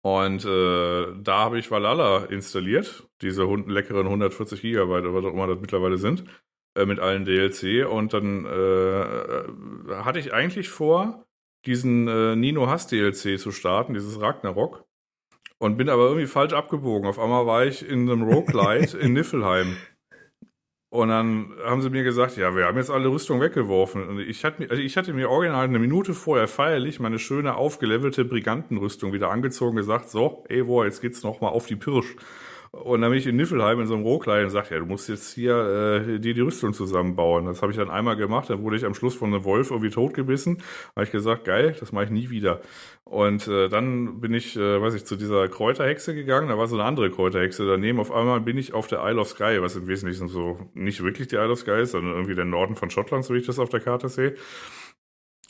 Speaker 5: Und äh, da habe ich Valhalla installiert, diese hund leckeren 140 Gigabyte oder was auch immer das mittlerweile sind, äh, mit allen DLC. Und dann äh, hatte ich eigentlich vor, diesen äh, Nino Hass DLC zu starten, dieses Ragnarok. Und bin aber irgendwie falsch abgebogen. Auf einmal war ich in einem Roguelite in Niffelheim. Und dann haben sie mir gesagt, ja, wir haben jetzt alle Rüstung weggeworfen. Und ich hatte, also ich hatte mir original eine Minute vorher feierlich meine schöne aufgelevelte Brigantenrüstung wieder angezogen, gesagt, so, ey, boah, jetzt geht's noch mal auf die Pirsch. Und dann bin ich in Niffelheim in so einem Rohkleid und sagte, ja, du musst jetzt hier äh, dir die Rüstung zusammenbauen. Das habe ich dann einmal gemacht, dann wurde ich am Schluss von einem Wolf irgendwie totgebissen. habe ich gesagt, geil, das mache ich nie wieder. Und äh, dann bin ich, äh, weiß ich, zu dieser Kräuterhexe gegangen, da war so eine andere Kräuterhexe daneben. Auf einmal bin ich auf der Isle of Skye, was im Wesentlichen so nicht wirklich die Isle of Skye ist, sondern irgendwie der Norden von Schottland, so wie ich das auf der Karte sehe.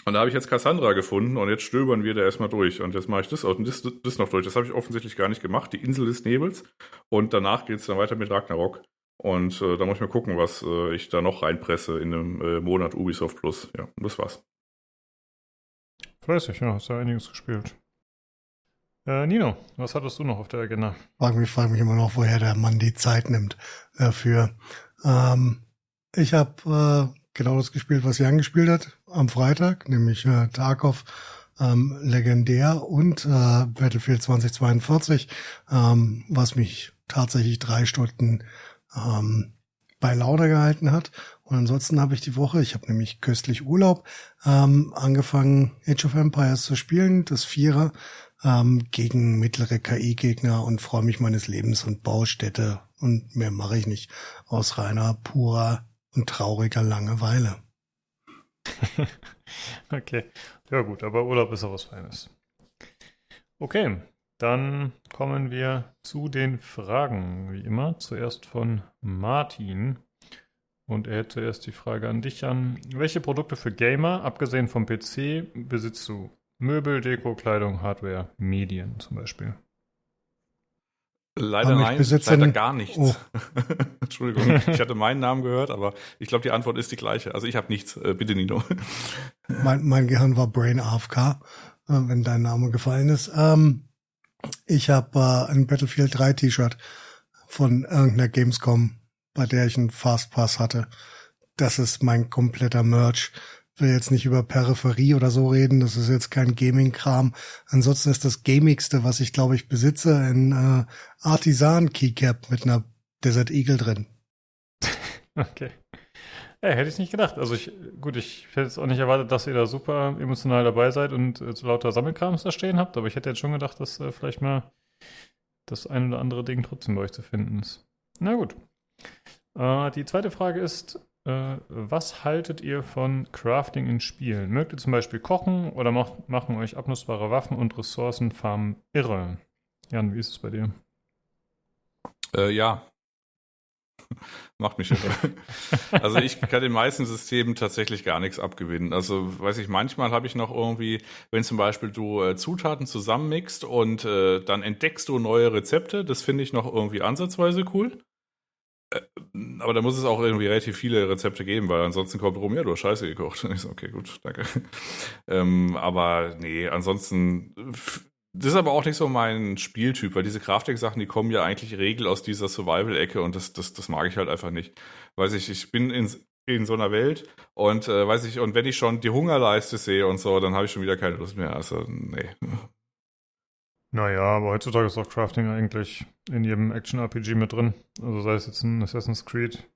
Speaker 5: Und da habe ich jetzt Cassandra gefunden und jetzt stöbern wir da erstmal durch. Und jetzt mache ich das und das, das noch durch. Das habe ich offensichtlich gar nicht gemacht, die Insel des Nebels. Und danach geht es dann weiter mit Ragnarok. Und äh, da muss ich mal gucken, was äh, ich da noch reinpresse in einem äh, Monat Ubisoft Plus. Ja, und das war's.
Speaker 1: Fleißig, ja, hast ja einiges gespielt. Äh, Nino, was hattest du noch auf der Agenda?
Speaker 6: Frag mich, frag mich immer noch, woher der Mann die Zeit nimmt dafür. Ähm, ich habe äh, genau das gespielt, was Jan gespielt hat am Freitag, nämlich äh, Tarkov ähm, legendär und äh, Battlefield 2042, ähm, was mich tatsächlich drei Stunden ähm, bei Lauder gehalten hat. Und ansonsten habe ich die Woche, ich habe nämlich köstlich Urlaub, ähm, angefangen Age of Empires zu spielen, das Vierer, ähm, gegen mittlere KI-Gegner und freue mich meines Lebens und Baustätte und mehr mache ich nicht aus reiner purer und trauriger Langeweile.
Speaker 1: okay. Ja gut, aber Urlaub ist auch was Feines. Okay, dann kommen wir zu den Fragen, wie immer. Zuerst von Martin. Und er hätte erst die Frage an dich an. Welche Produkte für Gamer, abgesehen vom PC, besitzt du? Möbel, Deko, Kleidung, Hardware, Medien zum Beispiel.
Speaker 5: Leider nein, leider gar nichts. Oh. Entschuldigung, ich hatte meinen Namen gehört, aber ich glaube, die Antwort ist die gleiche. Also ich habe nichts. Äh, bitte, Nino.
Speaker 6: mein, mein Gehirn war Brain AFK, äh, wenn dein Name gefallen ist. Ähm, ich habe äh, ein Battlefield 3 T-Shirt von irgendeiner Gamescom, bei der ich einen Fastpass hatte. Das ist mein kompletter Merch will jetzt nicht über Peripherie oder so reden, das ist jetzt kein Gaming-Kram. Ansonsten ist das Gamigste, was ich glaube ich besitze, ein äh, Artisan Keycap mit einer Desert Eagle drin.
Speaker 1: okay. Ja, hätte ich nicht gedacht. Also ich, gut, ich hätte jetzt auch nicht erwartet, dass ihr da super emotional dabei seid und äh, so lauter Sammelkrams da stehen habt, aber ich hätte jetzt schon gedacht, dass äh, vielleicht mal das ein oder andere Ding trotzdem bei euch zu finden ist. Na gut. Äh, die zweite Frage ist, äh, was haltet ihr von Crafting in Spielen? Mögt ihr zum Beispiel kochen oder macht, machen euch abnutzbare Waffen und Ressourcenfarmen irre? Jan, wie ist es bei dir?
Speaker 5: Äh, ja. Macht mich irre. also ich kann den meisten Systemen tatsächlich gar nichts abgewinnen. Also weiß ich, manchmal habe ich noch irgendwie, wenn zum Beispiel du äh, Zutaten zusammenmixst und äh, dann entdeckst du neue Rezepte, das finde ich noch irgendwie ansatzweise cool. Äh, aber da muss es auch irgendwie relativ viele Rezepte geben, weil ansonsten kommt rum, ja, du hast Scheiße gekocht. Und ich so, okay, gut, danke. ähm, aber nee, ansonsten, das ist aber auch nicht so mein Spieltyp, weil diese Crafting-Sachen, die kommen ja eigentlich regel aus dieser Survival-Ecke und das, das, das mag ich halt einfach nicht. Weiß ich, ich bin in, in so einer Welt und äh, weiß ich, und wenn ich schon die Hungerleiste sehe und so, dann habe ich schon wieder keine Lust mehr. Also, nee.
Speaker 1: Naja, aber heutzutage ist auch Crafting eigentlich in jedem Action-RPG mit drin. Also sei es jetzt ein Assassin's Creed,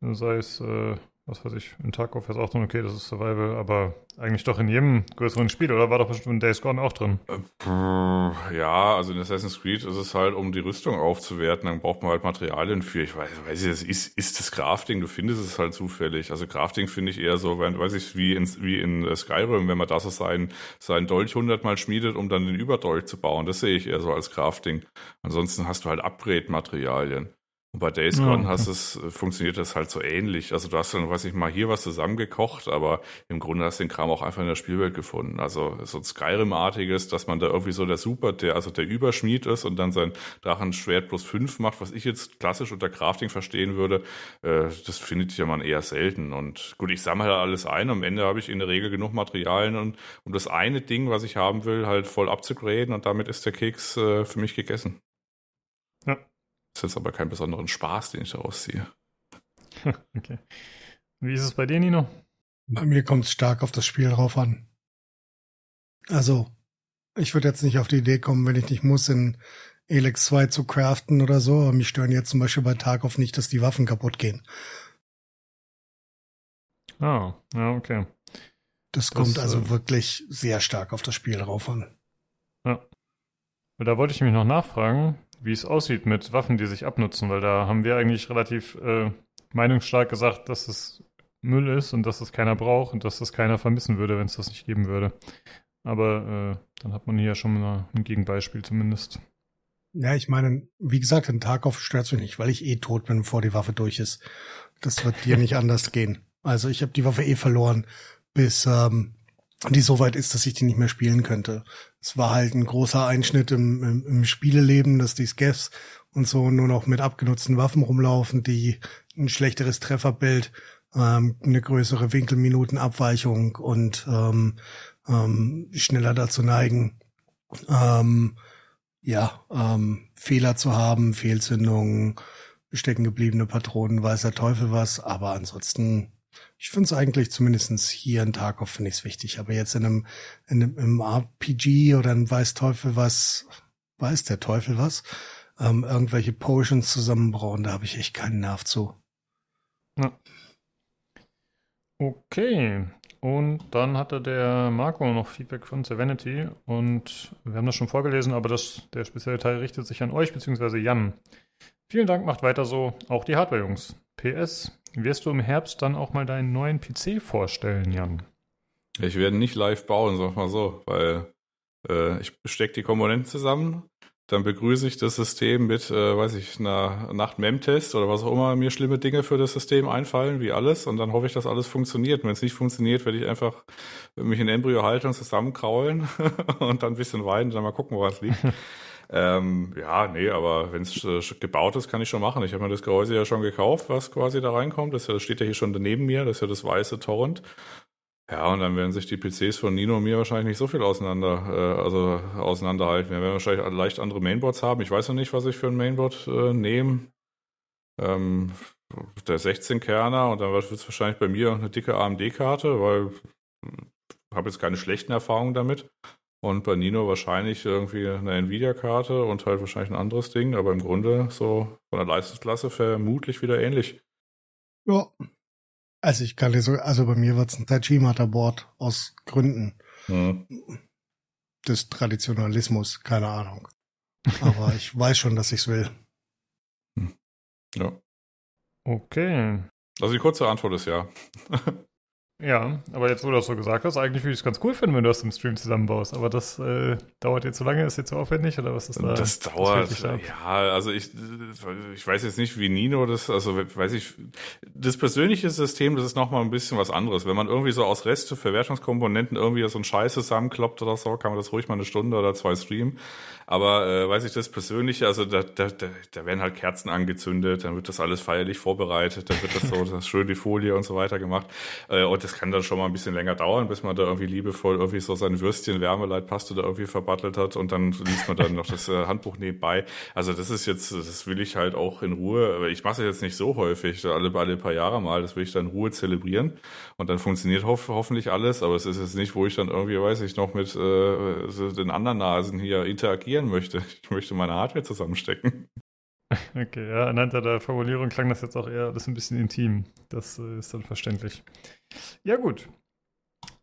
Speaker 1: sei es äh, was weiß ich, in Tarkov ist auch drin, okay, das ist Survival, aber eigentlich doch in jedem größeren Spiel, oder war doch bestimmt in Days Gone auch drin?
Speaker 5: Äh, ja, also in Assassin's Creed ist es halt, um die Rüstung aufzuwerten, dann braucht man halt Materialien für, ich weiß, weiß ich, das ist, ist das Crafting, du findest es halt zufällig. Also Crafting finde ich eher so, weiß ich, wie in, wie in Skyrim, wenn man da so seinen, seinen Dolch hundertmal schmiedet, um dann den Überdolch zu bauen, das sehe ich eher so als Crafting. Ansonsten hast du halt Upgrade-Materialien. Und bei Days Gone ja, hast es, äh, funktioniert das halt so ähnlich. Also du hast dann, weiß ich mal, hier was zusammengekocht, aber im Grunde hast du den Kram auch einfach in der Spielwelt gefunden. Also so ein Skyrim-artiges, dass man da irgendwie so der Super, der, also der Überschmied ist und dann sein Drachenschwert plus fünf macht, was ich jetzt klassisch unter Crafting verstehen würde, äh, das findet ja man eher selten. Und gut, ich sammle alles ein. Am Ende habe ich in der Regel genug Materialien und um das eine Ding, was ich haben will, halt voll abzugraden und damit ist der Keks äh, für mich gegessen. Ist jetzt aber kein besonderen Spaß, den ich daraus ziehe.
Speaker 1: okay. Wie ist es bei dir, Nino?
Speaker 6: Bei mir kommt es stark auf das Spiel drauf an. Also, ich würde jetzt nicht auf die Idee kommen, wenn ich nicht muss, in Elex 2 zu craften oder so. Aber mich stören jetzt zum Beispiel bei Tarkov nicht, dass die Waffen kaputt gehen.
Speaker 1: Ah, ja, okay.
Speaker 6: Das, das kommt also äh, wirklich sehr stark auf das Spiel drauf an.
Speaker 1: Ja. Da wollte ich mich noch nachfragen, wie es aussieht mit Waffen, die sich abnutzen, weil da haben wir eigentlich relativ äh, meinungsstark gesagt, dass es Müll ist und dass es keiner braucht und dass es keiner vermissen würde, wenn es das nicht geben würde. Aber äh, dann hat man hier schon mal ein Gegenbeispiel zumindest.
Speaker 6: Ja, ich meine, wie gesagt, ein Tag auf stört mich nicht, weil ich eh tot bin, bevor die Waffe durch ist. Das wird dir nicht anders gehen. Also ich habe die Waffe eh verloren, bis ähm, die so weit ist, dass ich die nicht mehr spielen könnte. Es war halt ein großer Einschnitt im, im, im Spieleleben, dass die Scavs und so nur noch mit abgenutzten Waffen rumlaufen, die ein schlechteres Trefferbild, ähm, eine größere Winkelminutenabweichung und ähm, ähm, schneller dazu neigen, ähm, ja, ähm, Fehler zu haben, Fehlzündungen, stecken gebliebene Patronen, weiß der Teufel was, aber ansonsten ich finde es eigentlich zumindestens hier in Tarkov finde ich es wichtig, aber jetzt in einem, in einem im RPG oder in Weiß Teufel was, weiß der Teufel was, ähm, irgendwelche Potions zusammenbrauen, da habe ich echt keinen Nerv zu. Ja.
Speaker 1: Okay. Und dann hatte der Marco noch Feedback von Serenity und wir haben das schon vorgelesen, aber das, der spezielle Teil richtet sich an euch bzw. Jan. Vielen Dank, macht weiter so. Auch die Hardware-Jungs. PS, wirst du im Herbst dann auch mal deinen neuen PC vorstellen, Jan?
Speaker 5: Ich werde nicht live bauen, sag mal so, weil äh, ich stecke die Komponenten zusammen, dann begrüße ich das System mit, äh, weiß ich, einer Nacht-Mem-Test oder was auch immer mir schlimme Dinge für das System einfallen, wie alles, und dann hoffe ich, dass alles funktioniert. Wenn es nicht funktioniert, werde ich einfach mich in Embryo-Haltung zusammenkraulen und dann ein bisschen weinen und dann mal gucken, woran es liegt. Ähm, ja, nee, aber wenn es äh, gebaut ist, kann ich schon machen. Ich habe mir das Gehäuse ja schon gekauft, was quasi da reinkommt. Das, das steht ja hier schon neben mir. Das ist ja das weiße Torrent. Ja, und dann werden sich die PCs von Nino und mir wahrscheinlich nicht so viel auseinander, äh, also auseinanderhalten. Wir werden wahrscheinlich leicht andere Mainboards haben. Ich weiß noch nicht, was ich für ein Mainboard äh, nehme. Ähm, der 16-Kerner und dann wird es wahrscheinlich bei mir eine dicke AMD-Karte, weil ich habe jetzt keine schlechten Erfahrungen damit. Und bei Nino wahrscheinlich irgendwie eine Nvidia-Karte und halt wahrscheinlich ein anderes Ding, aber im Grunde so von der Leistungsklasse vermutlich wieder ähnlich.
Speaker 6: Ja. Also ich kann dir so, also bei mir wird es ein Taiji-Motherboard aus Gründen hm. des Traditionalismus, keine Ahnung. Aber ich weiß schon, dass ich's will.
Speaker 5: Hm. Ja.
Speaker 1: Okay.
Speaker 5: Also die kurze Antwort ist ja.
Speaker 1: Ja, aber jetzt, wo du das so gesagt hast, eigentlich würde ich es ganz cool finden, wenn du das im Stream zusammenbaust. Aber das äh, dauert jetzt so lange, ist jetzt so aufwendig oder was ist da?
Speaker 5: Das dauert, das ja, also ich, ich weiß jetzt nicht, wie Nino das, also weiß ich, das persönliche System, das ist nochmal ein bisschen was anderes. Wenn man irgendwie so aus Reste Verwertungskomponenten irgendwie so ein Scheiß zusammenkloppt oder so, kann man das ruhig mal eine Stunde oder zwei streamen. Aber äh, weiß ich das Persönliche, also da, da, da, da werden halt Kerzen angezündet, dann wird das alles feierlich vorbereitet, dann wird das so, das schön die Folie und so weiter gemacht. Äh, und das kann dann schon mal ein bisschen länger dauern, bis man da irgendwie liebevoll irgendwie so sein Würstchen Wärmeleitpaste da irgendwie verbattelt hat und dann liest man dann noch das äh, Handbuch nebenbei. Also das ist jetzt, das will ich halt auch in Ruhe, aber ich mache es jetzt nicht so häufig, alle, alle paar Jahre mal, das will ich dann in Ruhe zelebrieren und dann funktioniert hof hoffentlich alles, aber es ist jetzt nicht, wo ich dann irgendwie, weiß ich, noch mit äh, den anderen Nasen hier interagieren kopieren möchte. Ich möchte meine Hardware zusammenstecken.
Speaker 1: Okay, ja, anhand der Formulierung klang das jetzt auch eher alles ein bisschen intim. Das äh, ist dann verständlich. Ja, gut.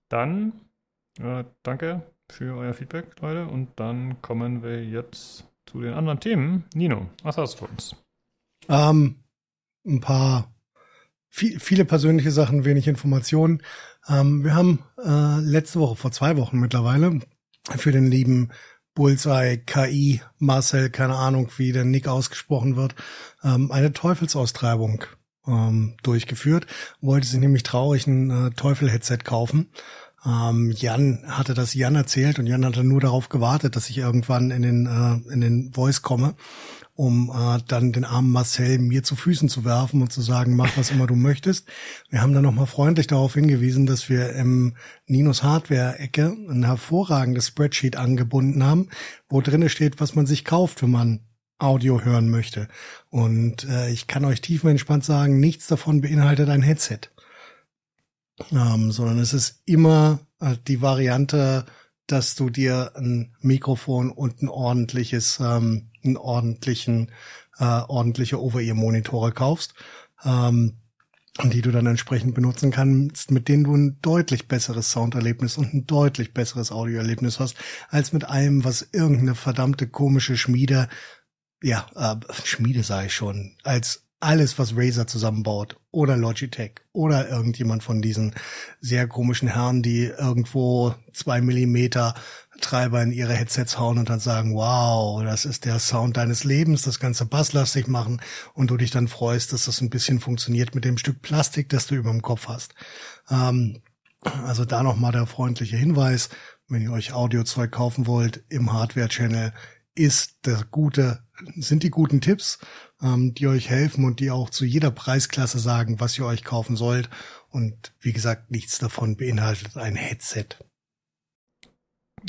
Speaker 1: Dann äh, danke für euer Feedback, Leute. Und dann kommen wir jetzt zu den anderen Themen. Nino, was hast du für uns?
Speaker 6: Ähm, ein paar, viel, viele persönliche Sachen, wenig Informationen. Ähm, wir haben äh, letzte Woche, vor zwei Wochen mittlerweile, für den lieben Bullseye, KI, Marcel, keine Ahnung, wie der Nick ausgesprochen wird, ähm, eine Teufelsaustreibung ähm, durchgeführt, wollte sich nämlich traurig ein äh, Teufel-Headset kaufen. Ähm, Jan hatte das Jan erzählt und Jan hatte nur darauf gewartet, dass ich irgendwann in den, äh, in den Voice komme um äh, dann den armen Marcel mir zu Füßen zu werfen und zu sagen, mach was immer du möchtest. Wir haben dann nochmal freundlich darauf hingewiesen, dass wir im Ninos Hardware-Ecke ein hervorragendes Spreadsheet angebunden haben, wo drinne steht, was man sich kauft, wenn man Audio hören möchte. Und äh, ich kann euch tiefenentspannt sagen, nichts davon beinhaltet ein Headset. Ähm, sondern es ist immer äh, die Variante, dass du dir ein Mikrofon und ein ordentliches ähm, einen ordentlichen, äh, ordentliche Over-Ear-Monitore kaufst, ähm, die du dann entsprechend benutzen kannst, mit denen du ein deutlich besseres Sounderlebnis und ein deutlich besseres Audioerlebnis hast, als mit allem, was irgendeine verdammte komische Schmiede, ja, äh, Schmiede ich schon, als alles, was Razer zusammenbaut oder Logitech oder irgendjemand von diesen sehr komischen Herren, die irgendwo zwei Millimeter Treiber in ihre Headsets hauen und dann sagen, wow, das ist der Sound deines Lebens, das ganze basslastig machen und du dich dann freust, dass das ein bisschen funktioniert mit dem Stück Plastik, das du über dem Kopf hast. Ähm, also da nochmal der freundliche Hinweis, wenn ihr euch Audiozeug kaufen wollt im Hardware-Channel, ist der gute, sind die guten Tipps, ähm, die euch helfen und die auch zu jeder Preisklasse sagen, was ihr euch kaufen sollt. Und wie gesagt, nichts davon beinhaltet ein Headset.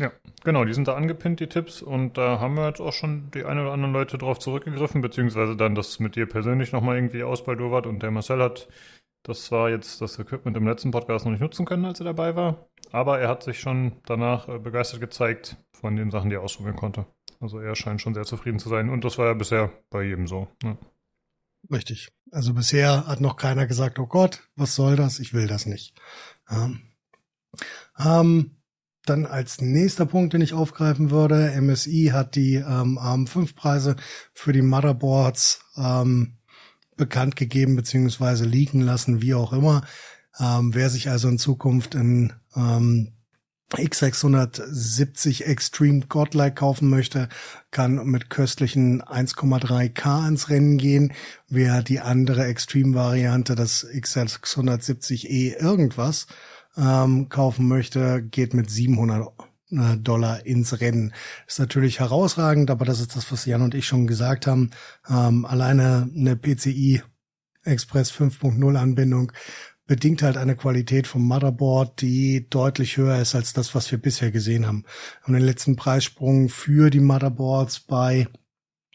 Speaker 1: Ja, genau, die sind da angepinnt, die Tipps, und da haben wir jetzt auch schon die ein oder anderen Leute drauf zurückgegriffen, beziehungsweise dann das mit dir persönlich nochmal irgendwie ausbaldowert und der Marcel hat das zwar jetzt das Equipment im letzten Podcast noch nicht nutzen können, als er dabei war, aber er hat sich schon danach äh, begeistert gezeigt von den Sachen, die er ausprobieren konnte. Also er scheint schon sehr zufrieden zu sein und das war ja bisher bei jedem so. Ne?
Speaker 6: Richtig. Also bisher hat noch keiner gesagt, oh Gott, was soll das? Ich will das nicht. Ähm, ähm, dann als nächster Punkt, den ich aufgreifen würde, MSI hat die ähm, ARM5-Preise für die Motherboards ähm, bekannt gegeben beziehungsweise liegen lassen, wie auch immer. Ähm, wer sich also in Zukunft in ähm, X670 Extreme Godlike kaufen möchte, kann mit köstlichen 1,3K ins Rennen gehen. Wer die andere Extreme-Variante, das X670E irgendwas, ähm, kaufen möchte, geht mit 700 äh, Dollar ins Rennen. Ist natürlich herausragend, aber das ist das, was Jan und ich schon gesagt haben. Ähm, alleine eine PCI Express 5.0 Anbindung bedingt halt eine Qualität vom Motherboard, die deutlich höher ist als das, was wir bisher gesehen haben. Wir haben den letzten Preissprung für die Motherboards bei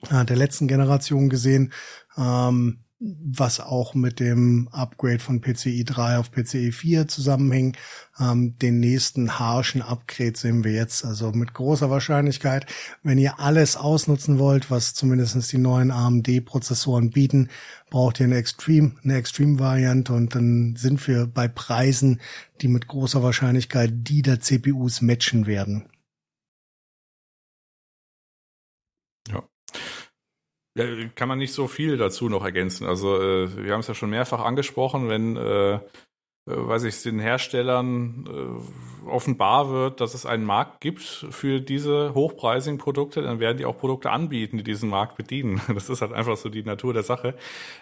Speaker 6: äh, der letzten Generation gesehen. Ähm, was auch mit dem Upgrade von PCI 3 auf PCI 4 zusammenhing. Ähm, den nächsten harschen Upgrade sehen wir jetzt, also mit großer Wahrscheinlichkeit. Wenn ihr alles ausnutzen wollt, was zumindestens die neuen AMD-Prozessoren bieten, braucht ihr eine Extreme, eine Extreme-Variante und dann sind wir bei Preisen, die mit großer Wahrscheinlichkeit die der CPUs matchen werden.
Speaker 5: Ja, kann man nicht so viel dazu noch ergänzen. Also äh, wir haben es ja schon mehrfach angesprochen, wenn äh, äh, weiß ich, den Herstellern äh, offenbar wird, dass es einen Markt gibt für diese hochpreisigen Produkte, dann werden die auch Produkte anbieten, die diesen Markt bedienen. Das ist halt einfach so die Natur der Sache.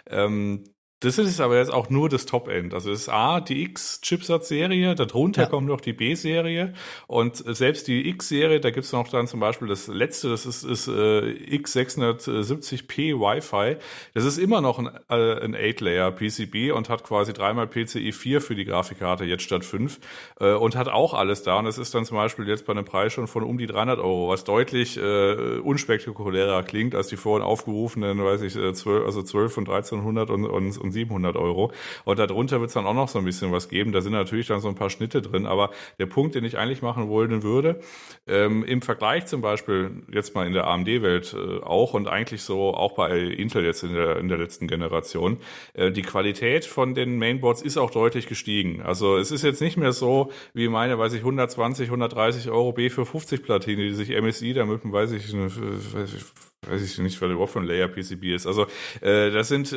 Speaker 5: Ähm, das ist aber jetzt auch nur das Top-End. Also es ist A, die X-Chipsatz-Serie, darunter ja. kommt noch die B-Serie und selbst die X-Serie, da gibt's noch dann zum Beispiel das letzte, das ist, ist äh, X670p Wi-Fi. Das ist immer noch ein, äh, ein 8-Layer PCB und hat quasi dreimal PCI 4 für die Grafikkarte, jetzt statt 5 äh, und hat auch alles da und das ist dann zum Beispiel jetzt bei einem Preis schon von um die 300 Euro, was deutlich äh, unspektakulärer klingt als die vorhin aufgerufenen, weiß ich, 12, äh, also 12 und 1300 und, und, und 700 Euro. Und darunter wird es dann auch noch so ein bisschen was geben. Da sind natürlich dann so ein paar Schnitte drin. Aber der Punkt, den ich eigentlich machen wollen würde, ähm, im Vergleich zum Beispiel jetzt mal in der AMD-Welt äh, auch und eigentlich so auch bei Intel jetzt in der, in der letzten Generation, äh, die Qualität von den Mainboards ist auch deutlich gestiegen. Also es ist jetzt nicht mehr so wie meine, weiß ich, 120, 130 Euro B450 Platine, die sich MSI damit, weiß ich, weiß ich weiß ich nicht, weil überhaupt von Layer PCB ist. Also äh, das sind, äh,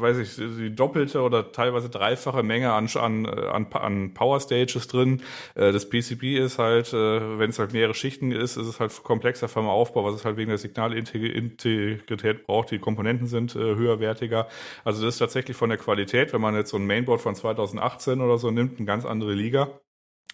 Speaker 5: weiß ich, die doppelte oder teilweise dreifache Menge an, an, an, an Power Stages drin. Äh, das PCB ist halt, äh, wenn es halt mehrere Schichten ist, ist es halt komplexer vom Aufbau, was es halt wegen der Signalintegrität braucht. Die Komponenten sind äh, höherwertiger. Also das ist tatsächlich von der Qualität, wenn man jetzt so ein Mainboard von 2018 oder so nimmt, eine ganz andere Liga.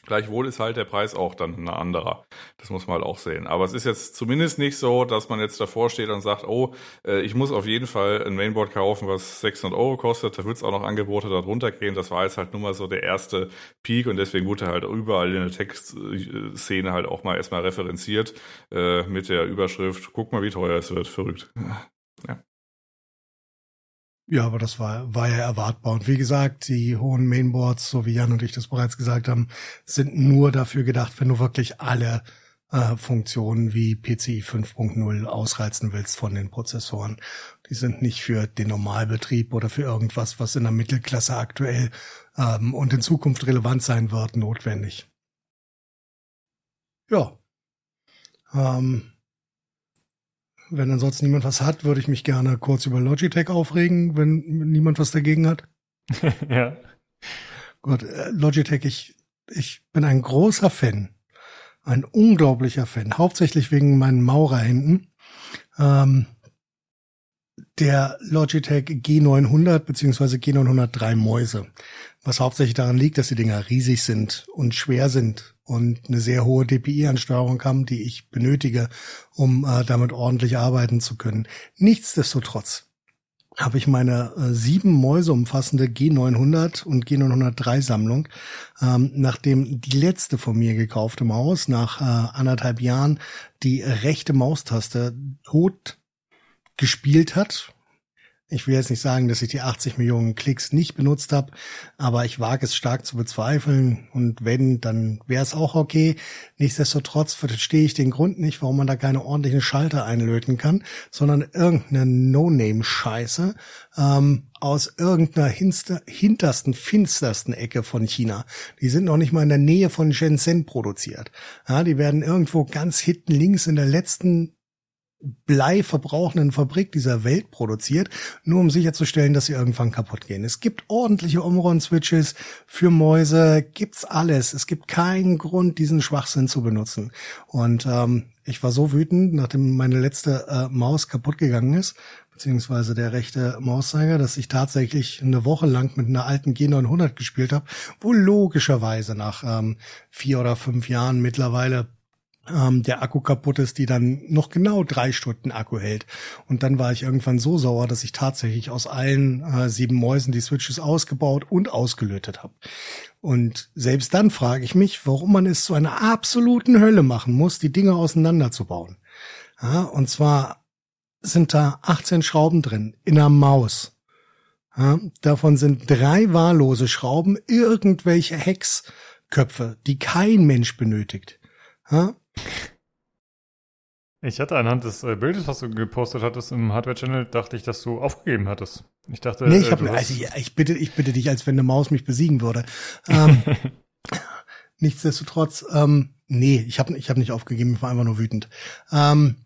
Speaker 5: Gleichwohl ist halt der Preis auch dann ein anderer. Das muss man halt auch sehen. Aber es ist jetzt zumindest nicht so, dass man jetzt davor steht und sagt, oh, äh, ich muss auf jeden Fall ein Mainboard kaufen, was 600 Euro kostet. Da wird es auch noch Angebote darunter gehen. Das war jetzt halt nur mal so der erste Peak und deswegen wurde halt überall in der Textszene halt auch mal erstmal referenziert äh, mit der Überschrift, guck mal, wie teuer es wird. Verrückt. Ja.
Speaker 6: Ja, aber das war, war ja erwartbar. Und wie gesagt, die hohen Mainboards, so wie Jan und ich das bereits gesagt haben, sind nur dafür gedacht, wenn du wirklich alle äh, Funktionen wie PCI 5.0 ausreizen willst von den Prozessoren. Die sind nicht für den Normalbetrieb oder für irgendwas, was in der Mittelklasse aktuell ähm, und in Zukunft relevant sein wird, notwendig. Ja. Ähm, wenn ansonsten niemand was hat, würde ich mich gerne kurz über Logitech aufregen, wenn niemand was dagegen hat.
Speaker 1: ja.
Speaker 6: Gut, äh, Logitech, ich, ich bin ein großer Fan. Ein unglaublicher Fan. Hauptsächlich wegen meinen Maurerhänden. Ähm, der Logitech G900 beziehungsweise G903 Mäuse. Was hauptsächlich daran liegt, dass die Dinger riesig sind und schwer sind und eine sehr hohe DPI-Ansteuerung haben, die ich benötige, um äh, damit ordentlich arbeiten zu können. Nichtsdestotrotz habe ich meine äh, sieben Mäuse umfassende G900 und G903 Sammlung, ähm, nachdem die letzte von mir gekaufte Maus nach äh, anderthalb Jahren die rechte Maustaste tot gespielt hat ich will jetzt nicht sagen, dass ich die 80 Millionen Klicks nicht benutzt habe, aber ich wage es stark zu bezweifeln. Und wenn, dann wäre es auch okay. Nichtsdestotrotz verstehe ich den Grund nicht, warum man da keine ordentlichen Schalter einlöten kann, sondern irgendeine No-Name-Scheiße ähm, aus irgendeiner hinster, hintersten, finstersten Ecke von China. Die sind noch nicht mal in der Nähe von Shenzhen produziert. Ja, die werden irgendwo ganz hinten links in der letzten Blei verbrauchenden Fabrik dieser Welt produziert, nur um sicherzustellen, dass sie irgendwann kaputt gehen. Es gibt ordentliche Omron-Switches für Mäuse, gibt's alles. Es gibt keinen Grund, diesen Schwachsinn zu benutzen. Und ähm, ich war so wütend, nachdem meine letzte äh, Maus kaputt gegangen ist, beziehungsweise der rechte Mauszeiger, dass ich tatsächlich eine Woche lang mit einer alten G900 gespielt habe, wo logischerweise nach ähm, vier oder fünf Jahren mittlerweile ähm, der Akku kaputt ist, die dann noch genau drei Stunden Akku hält. Und dann war ich irgendwann so sauer, dass ich tatsächlich aus allen äh, sieben Mäusen die Switches ausgebaut und ausgelötet habe. Und selbst dann frage ich mich, warum man es zu einer absoluten Hölle machen muss, die Dinge auseinanderzubauen. Ja, und zwar sind da 18 Schrauben drin in einer Maus. Ja, davon sind drei wahllose Schrauben, irgendwelche Hexköpfe, die kein Mensch benötigt. Ja,
Speaker 1: ich hatte anhand des äh, Bildes, was du gepostet hattest im Hardware-Channel, dachte ich, dass du aufgegeben hattest. Ich dachte,
Speaker 6: nee, ich, äh, hab, also ich, ich, bitte, ich bitte dich, als wenn eine Maus mich besiegen würde. Ähm, nichtsdestotrotz, ähm, nee, ich habe ich hab nicht aufgegeben, ich war einfach nur wütend. Ähm,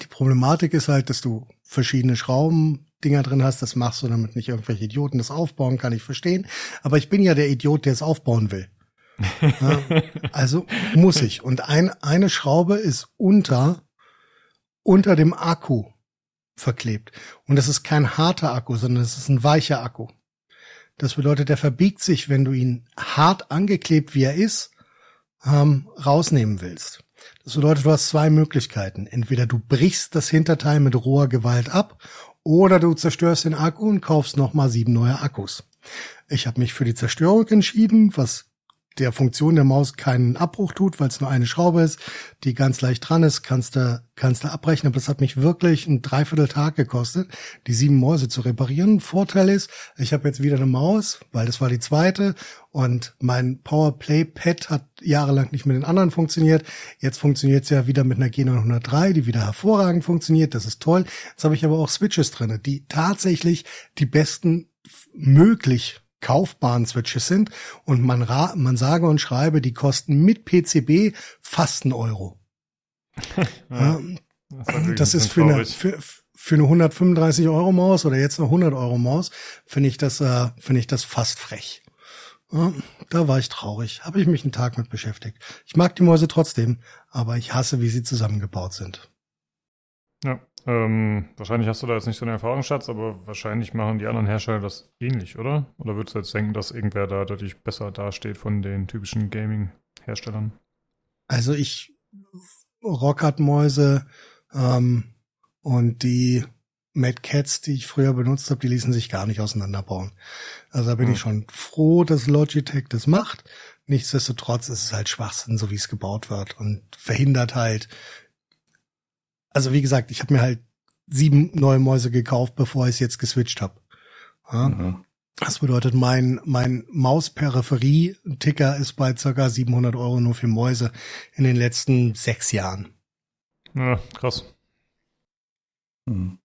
Speaker 6: Die Problematik ist halt, dass du verschiedene Schraubendinger drin hast. Das machst du, damit nicht irgendwelche Idioten das aufbauen, kann ich verstehen. Aber ich bin ja der Idiot, der es aufbauen will. Ja, also muss ich. Und ein, eine Schraube ist unter, unter dem Akku verklebt. Und das ist kein harter Akku, sondern es ist ein weicher Akku. Das bedeutet, der verbiegt sich, wenn du ihn hart angeklebt, wie er ist, ähm, rausnehmen willst. Das bedeutet, du hast zwei Möglichkeiten. Entweder du brichst das Hinterteil mit roher Gewalt ab oder du zerstörst den Akku und kaufst nochmal sieben neue Akkus. Ich habe mich für die Zerstörung entschieden, was der Funktion der Maus keinen Abbruch tut, weil es nur eine Schraube ist, die ganz leicht dran ist, kannst du, kannst du abbrechen. Aber das hat mich wirklich ein Dreivierteltag gekostet, die sieben Mäuse zu reparieren. Vorteil ist, ich habe jetzt wieder eine Maus, weil das war die zweite und mein Powerplay Pad hat jahrelang nicht mit den anderen funktioniert. Jetzt funktioniert es ja wieder mit einer G903, die wieder hervorragend funktioniert. Das ist toll. Jetzt habe ich aber auch Switches drinne, die tatsächlich die besten möglich kaufbaren Switches sind und man, man sage und schreibe, die kosten mit PCB fast einen Euro. ja, das, das ist für eine, für, für eine 135 Euro Maus oder jetzt eine 100 Euro Maus finde ich das äh, finde ich das fast frech. Ja, da war ich traurig. Habe ich mich einen Tag mit beschäftigt. Ich mag die Mäuse trotzdem, aber ich hasse, wie sie zusammengebaut sind.
Speaker 1: Ja, ähm, wahrscheinlich hast du da jetzt nicht so einen Erfahrungsschatz, aber wahrscheinlich machen die anderen Hersteller das ähnlich, oder? Oder würdest du jetzt denken, dass irgendwer da deutlich besser dasteht von den typischen Gaming-Herstellern?
Speaker 6: Also ich Rockhard-Mäuse ähm, und die Mad Cats, die ich früher benutzt habe, die ließen sich gar nicht auseinanderbauen. Also da bin hm. ich schon froh, dass Logitech das macht. Nichtsdestotrotz ist es halt Schwachsinn, so wie es gebaut wird und verhindert halt also wie gesagt, ich habe mir halt sieben neue Mäuse gekauft, bevor ich es jetzt geswitcht habe. Ja? Mhm. Das bedeutet, mein, mein Mausperipherie-Ticker ist bei circa 700 Euro nur für Mäuse in den letzten sechs Jahren.
Speaker 1: Ja, krass.
Speaker 5: Mhm.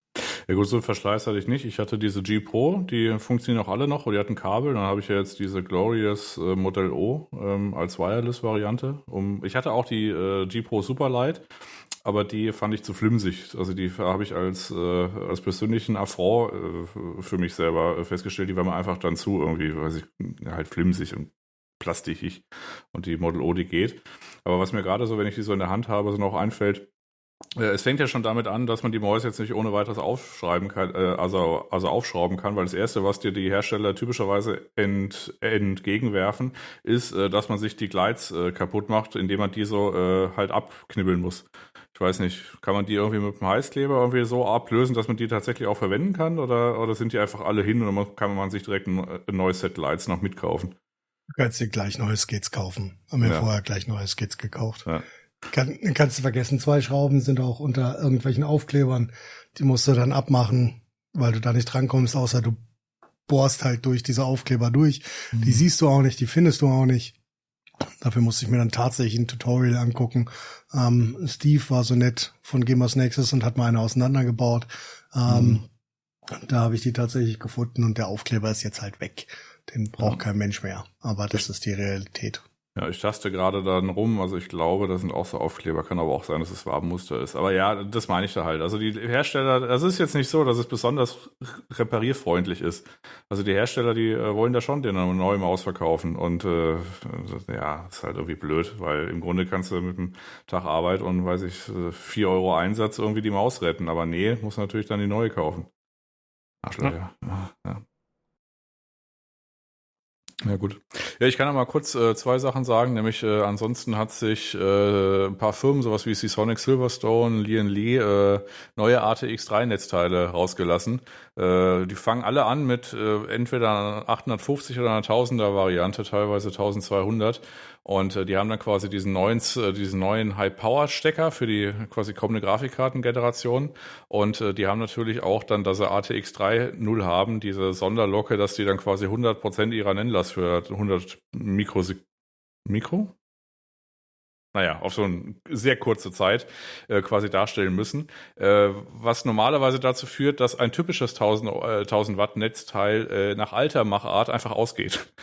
Speaker 5: Ja gut, so einen Verschleiß hatte ich nicht. Ich hatte diese G Pro, die funktionieren auch alle noch, und die hatten Kabel. Dann habe ich ja jetzt diese Glorious äh, Modell O ähm, als Wireless-Variante. Um, ich hatte auch die äh, G Pro Superlight aber die fand ich zu flimsig. Also die habe ich als, äh, als persönlichen Affront äh, für mich selber festgestellt. Die war mir einfach dann zu irgendwie, weiß ich, halt flimsig und plastikig. Und die Model O, die geht. Aber was mir gerade so, wenn ich die so in der Hand habe, so noch einfällt, äh, es fängt ja schon damit an, dass man die Mäuse jetzt nicht ohne weiteres aufschreiben kann, äh, also, also aufschrauben kann, weil das erste, was dir die Hersteller typischerweise ent, entgegenwerfen, ist, äh, dass man sich die äh, kaputt macht, indem man die so halt abknibbeln muss ich weiß nicht, kann man die irgendwie mit dem Heißkleber irgendwie so ablösen, dass man die tatsächlich auch verwenden kann? Oder, oder sind die einfach alle hin und dann kann man sich direkt ein, ein neues Set Lights noch mitkaufen?
Speaker 6: Du kannst dir gleich neue Skits kaufen. Haben wir ja. vorher gleich neue Skits gekauft. Ja. Kann, kannst du vergessen, zwei Schrauben sind auch unter irgendwelchen Aufklebern. Die musst du dann abmachen, weil du da nicht drankommst, außer du bohrst halt durch diese Aufkleber durch. Mhm. Die siehst du auch nicht, die findest du auch nicht. Dafür musste ich mir dann tatsächlich ein Tutorial angucken. Ähm, Steve war so nett von Gamers Nexus und hat mal eine auseinandergebaut. Ähm, mhm. Da habe ich die tatsächlich gefunden und der Aufkleber ist jetzt halt weg. Den braucht ja. kein Mensch mehr. Aber das ist die Realität.
Speaker 5: Ja, ich taste gerade dann rum. Also ich glaube, das sind auch so Aufkleber. Kann aber auch sein, dass es Wabenmuster ist. Aber ja, das meine ich da halt. Also die Hersteller, das ist jetzt nicht so, dass es besonders reparierfreundlich ist. Also die Hersteller, die äh, wollen da schon den neuen Maus verkaufen. Und äh, ja, ist halt irgendwie blöd, weil im Grunde kannst du mit einem Tag Arbeit und weiß ich, vier Euro Einsatz irgendwie die Maus retten. Aber nee, muss natürlich dann die neue kaufen. Arschlöcher. Ja. ja. Ja gut. Ja, ich kann ja mal kurz äh, zwei Sachen sagen, nämlich äh, ansonsten hat sich äh, ein paar Firmen, sowas wie Sonic Silverstone, Lian Lee, äh, neue ATX3-Netzteile rausgelassen. Äh, die fangen alle an mit äh, entweder 850 oder einer 1000er Variante, teilweise 1200. Und äh, die haben dann quasi diesen neuen, äh, diesen neuen High-Power-Stecker für die quasi kommende Grafikkartengeneration. Und äh, die haben natürlich auch dann, dass sie ATX 3.0 haben, diese Sonderlocke, dass die dann quasi 100% ihrer Nennlast für 100 Mikrosek Mikro? Naja, auf so eine sehr kurze Zeit äh, quasi darstellen müssen, äh, was normalerweise dazu führt, dass ein typisches 1000, äh, 1000 Watt Netzteil äh, nach alter Machart einfach ausgeht.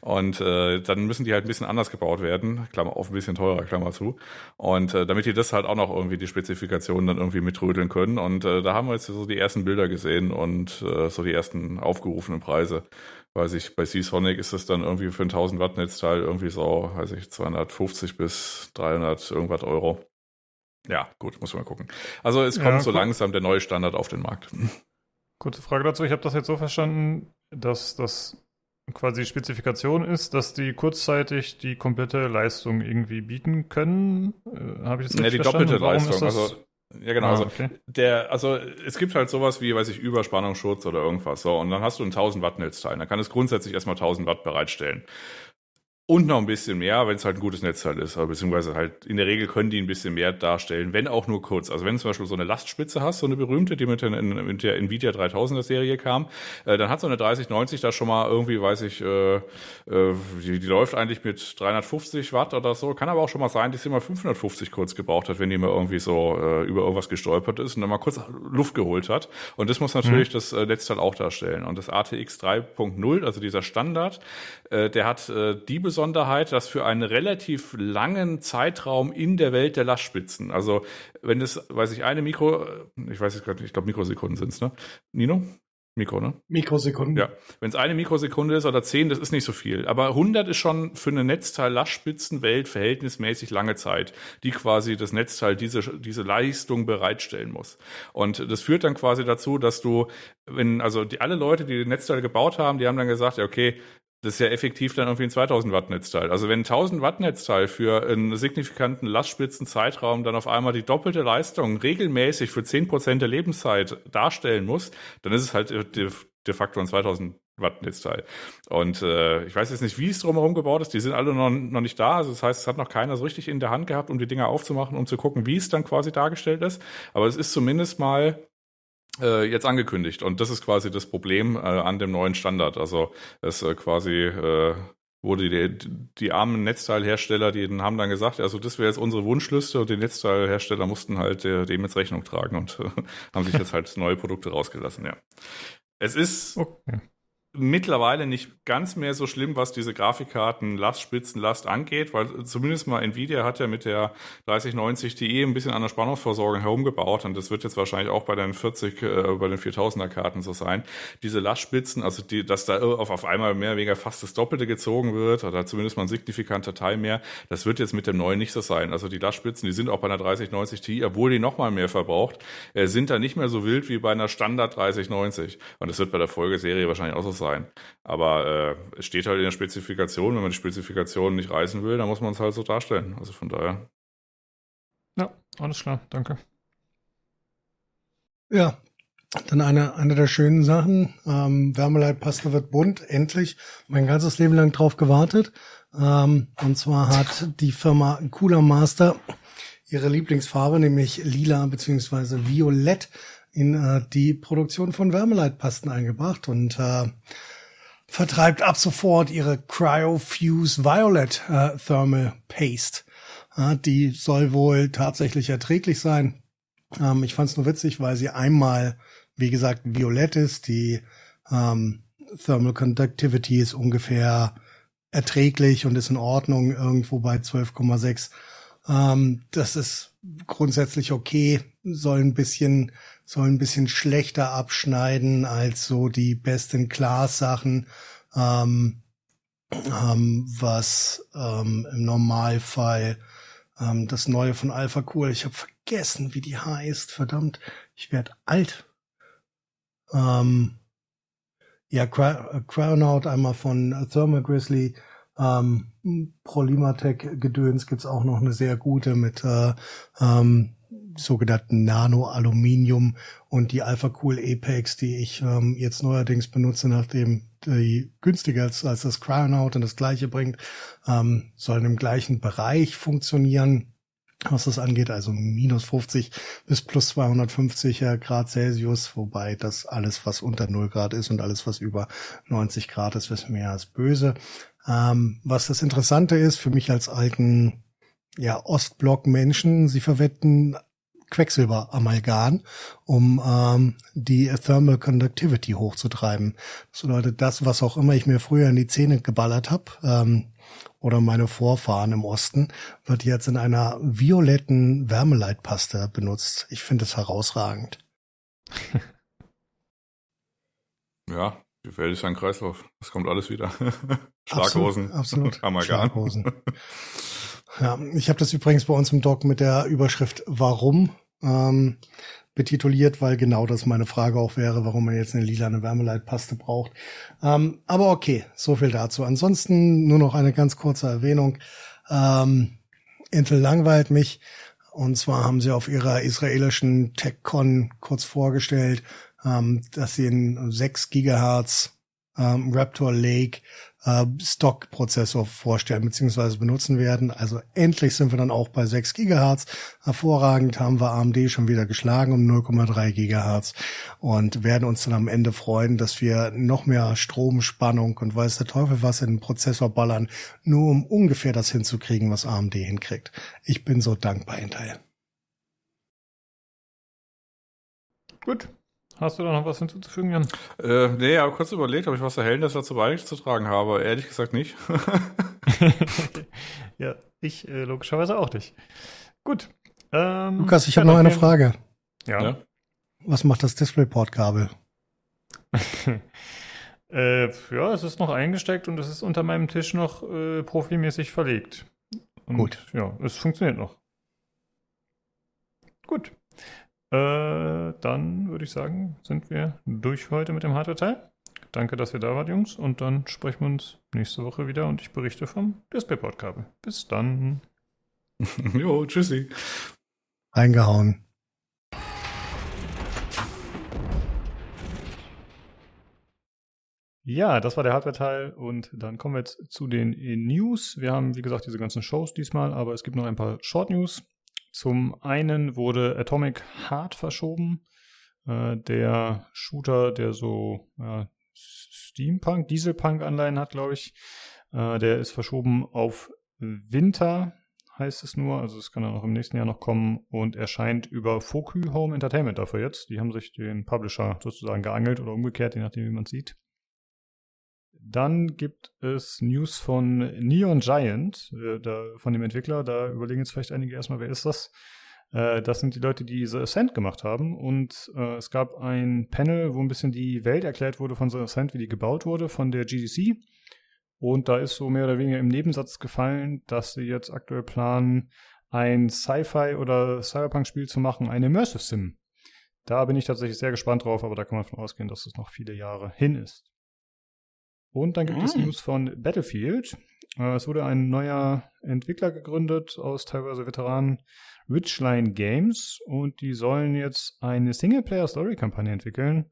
Speaker 5: Und äh, dann müssen die halt ein bisschen anders gebaut werden, Klammer auf, ein bisschen teurer, Klammer zu. Und äh, damit die das halt auch noch irgendwie die Spezifikationen dann irgendwie mitrödeln können. Und äh, da haben wir jetzt so die ersten Bilder gesehen und äh, so die ersten aufgerufenen Preise weiß ich, bei Seasonic ist es dann irgendwie für ein 1000 Watt Netzteil irgendwie so, weiß ich, 250 bis 300 irgendwas Euro. Ja, gut, muss man gucken. Also es kommt ja, so langsam der neue Standard auf den Markt.
Speaker 1: Kurze Frage dazu. Ich habe das jetzt so verstanden, dass das quasi Spezifikation ist, dass die kurzzeitig die komplette Leistung irgendwie bieten können. Äh, habe ich jetzt
Speaker 5: richtig ja, die verstanden? doppelte Leistung. Also ja, genau. Ah, also, okay. der, also es gibt halt sowas wie, weiß ich, Überspannungsschutz oder irgendwas. So, und dann hast du ein 1000 Watt Netzteil. Dann kann es grundsätzlich erstmal 1000 Watt bereitstellen. Und noch ein bisschen mehr, wenn es halt ein gutes Netzteil ist. Beziehungsweise halt in der Regel können die ein bisschen mehr darstellen, wenn auch nur kurz. Also wenn du zum Beispiel so eine Lastspitze hast, so eine berühmte, die mit, der, mit der Nvidia 3000er Serie kam, äh, dann hat so eine 3090 da schon mal irgendwie, weiß ich, äh, äh, die, die läuft eigentlich mit 350 Watt oder so. Kann aber auch schon mal sein, dass sie mal 550 kurz gebraucht hat, wenn die mal irgendwie so äh, über irgendwas gestolpert ist und dann mal kurz Luft geholt hat. Und das muss natürlich mhm. das äh, Netzteil auch darstellen. Und das ATX 3.0, also dieser Standard, äh, der hat äh, die Besonderheit, dass für einen relativ langen Zeitraum in der Welt der Lastspitzen, also wenn es, weiß ich, eine Mikro, ich weiß jetzt gerade, ich glaube Mikrosekunden sind es, ne? Nino? Mikro, ne?
Speaker 6: Mikrosekunden.
Speaker 5: Ja. Wenn es eine Mikrosekunde ist oder zehn, das ist nicht so viel. Aber 100 ist schon für eine Netzteil-Lastspitzenwelt verhältnismäßig lange Zeit, die quasi das Netzteil diese, diese Leistung bereitstellen muss. Und das führt dann quasi dazu, dass du, wenn, also die, alle Leute, die die Netzteile gebaut haben, die haben dann gesagt, ja, okay, das ist ja effektiv dann irgendwie ein 2000 Watt Netzteil. Also wenn ein 1000 Watt Netzteil für einen signifikanten Lastspitzenzeitraum dann auf einmal die doppelte Leistung regelmäßig für 10% der Lebenszeit darstellen muss, dann ist es halt de, de facto ein 2000 Watt Netzteil. Und äh, ich weiß jetzt nicht, wie es drumherum gebaut ist. Die sind alle noch, noch nicht da. Also das heißt, es hat noch keiner so richtig in der Hand gehabt, um die Dinger aufzumachen, um zu gucken, wie es dann quasi dargestellt ist. Aber es ist zumindest mal äh, jetzt angekündigt. Und das ist quasi das Problem äh, an dem neuen Standard. Also es äh, quasi äh, wurde die, die armen Netzteilhersteller, die haben dann gesagt, also das wäre jetzt unsere Wunschliste und die Netzteilhersteller mussten halt äh, dem jetzt Rechnung tragen und äh, haben sich jetzt halt neue Produkte rausgelassen, ja. Es ist okay mittlerweile nicht ganz mehr so schlimm, was diese Grafikkarten Lastspitzenlast angeht, weil zumindest mal Nvidia hat ja mit der 3090 Ti ein bisschen an der Spannungsversorgung herumgebaut und das wird jetzt wahrscheinlich auch bei den 40, äh, bei den 4000er Karten so sein. Diese Lastspitzen, also die, dass da auf, auf einmal mehr oder weniger fast das Doppelte gezogen wird oder zumindest mal ein signifikanter Teil mehr, das wird jetzt mit dem neuen nicht so sein. Also die Lastspitzen, die sind auch bei einer 3090 Ti, obwohl die nochmal mehr verbraucht, äh, sind da nicht mehr so wild wie bei einer Standard 3090 und das wird bei der Folgeserie wahrscheinlich auch so sein sein. Aber äh, es steht halt in der Spezifikation, wenn man die Spezifikation nicht reißen will, dann muss man es halt so darstellen. Also von daher.
Speaker 1: Ja, alles klar, danke.
Speaker 6: Ja, dann eine, eine der schönen Sachen. Ähm, Wärmeleitpaste wird bunt, endlich. Mein ganzes Leben lang drauf gewartet. Ähm, und zwar hat die Firma Cooler Master ihre Lieblingsfarbe, nämlich lila beziehungsweise violett, in äh, die Produktion von Wärmeleitpasten eingebracht und äh, vertreibt ab sofort ihre Cryofuse Violet äh, Thermal Paste. Äh, die soll wohl tatsächlich erträglich sein. Ähm, ich fand es nur witzig, weil sie einmal, wie gesagt, violett ist. Die ähm, Thermal Conductivity ist ungefähr erträglich und ist in Ordnung irgendwo bei 12,6. Ähm, das ist grundsätzlich okay, soll ein bisschen soll ein bisschen schlechter abschneiden als so die Best-in-Class-Sachen, ähm, ähm, was ähm, im Normalfall ähm, das Neue von Alpha Cool, ich habe vergessen, wie die heißt, verdammt, ich werde alt. Ähm, ja, Cry Cryonaut einmal von Thermal Grizzly, ähm, Prolimatech Gedöns gibt's auch noch eine sehr gute mit äh, ähm, sogenannten Nano-Aluminium und die Alpha Cool Apex, die ich ähm, jetzt neuerdings benutze, nachdem die günstiger als, als das Cryonaut und das gleiche bringt, ähm, sollen im gleichen Bereich funktionieren was das angeht, also minus 50 bis plus 250 Grad Celsius, wobei das alles, was unter 0 Grad ist und alles, was über 90 Grad ist, ist mehr als böse. Ähm, was das Interessante ist, für mich als alten ja, Ostblock-Menschen, sie verwenden Quecksilber-Amalgam, um ähm, die Thermal Conductivity hochzutreiben. Das bedeutet, das, was auch immer ich mir früher in die Zähne geballert habe, ähm, oder meine Vorfahren im Osten, wird jetzt in einer violetten Wärmeleitpaste benutzt. Ich finde es herausragend.
Speaker 5: ja, die Welt ist ein Kreislauf. Das kommt alles wieder. Schlaghosen.
Speaker 6: Absolut. absolut. Schlaghosen. Ja, ich habe das übrigens bei uns im Doc mit der Überschrift Warum ähm, betituliert, weil genau das meine Frage auch wäre, warum man jetzt eine lilane Wärmeleitpaste braucht. Ähm, aber okay, so viel dazu. Ansonsten nur noch eine ganz kurze Erwähnung. Ähm, Intel langweilt mich. Und zwar haben sie auf ihrer israelischen TechCon kurz vorgestellt, ähm, dass sie einen 6 Gigahertz ähm, Raptor Lake äh, Stock-Prozessor vorstellen bzw. benutzen werden. Also endlich sind wir dann auch bei 6 Gigahertz. Hervorragend haben wir AMD schon wieder geschlagen um 0,3 Gigahertz und werden uns dann am Ende freuen, dass wir noch mehr Stromspannung und weiß der Teufel was in den Prozessor ballern, nur um ungefähr das hinzukriegen, was AMD hinkriegt. Ich bin so dankbar, Intel.
Speaker 1: Gut, Hast du da noch was hinzuzufügen, Jan?
Speaker 5: Äh, nee, aber kurz überlegt, ob ich was Erhellendes dazu beizutragen habe. Ehrlich gesagt nicht.
Speaker 1: ja, ich äh, logischerweise auch nicht. Gut.
Speaker 6: Ähm, Lukas, ich habe noch eine Frage.
Speaker 1: Ja. ja.
Speaker 6: Was macht das DisplayPort-Kabel?
Speaker 1: äh, ja, es ist noch eingesteckt und es ist unter meinem Tisch noch äh, profimäßig verlegt. Und,
Speaker 6: Gut.
Speaker 1: Ja, es funktioniert noch. Gut. Äh, dann würde ich sagen, sind wir durch heute mit dem Hardware-Teil. Danke, dass ihr da wart, Jungs. Und dann sprechen wir uns nächste Woche wieder und ich berichte vom DisplayPort-Kabel. Bis dann.
Speaker 5: jo, tschüssi.
Speaker 6: Reingehauen.
Speaker 1: Ja, das war der Hardware-Teil und dann kommen wir jetzt zu den News. Wir haben, wie gesagt, diese ganzen Shows diesmal, aber es gibt noch ein paar Short-News. Zum einen wurde Atomic Heart verschoben, äh, der Shooter, der so äh, Steampunk, Dieselpunk-Anleihen hat, glaube ich. Äh, der ist verschoben auf Winter, heißt es nur. Also es kann dann auch im nächsten Jahr noch kommen und erscheint über Foku Home Entertainment dafür jetzt. Die haben sich den Publisher sozusagen geangelt oder umgekehrt, je nachdem, wie man sieht. Dann gibt es News von Neon Giant, äh, da, von dem Entwickler. Da überlegen jetzt vielleicht einige erstmal, wer ist das? Äh, das sind die Leute, die The Ascent gemacht haben. Und äh, es gab ein Panel, wo ein bisschen die Welt erklärt wurde von The Ascent, wie die gebaut wurde, von der GDC. Und da ist so mehr oder weniger im Nebensatz gefallen, dass sie jetzt aktuell planen, ein Sci-Fi oder Cyberpunk-Spiel zu machen, eine Immersive Sim. Da bin ich tatsächlich sehr gespannt drauf, aber da kann man davon ausgehen, dass es noch viele Jahre hin ist. Und dann gibt mm. es News von Battlefield. Äh, es wurde ein neuer Entwickler gegründet aus teilweise Veteranen, Richline Games, und die sollen jetzt eine Singleplayer-Story-Kampagne entwickeln.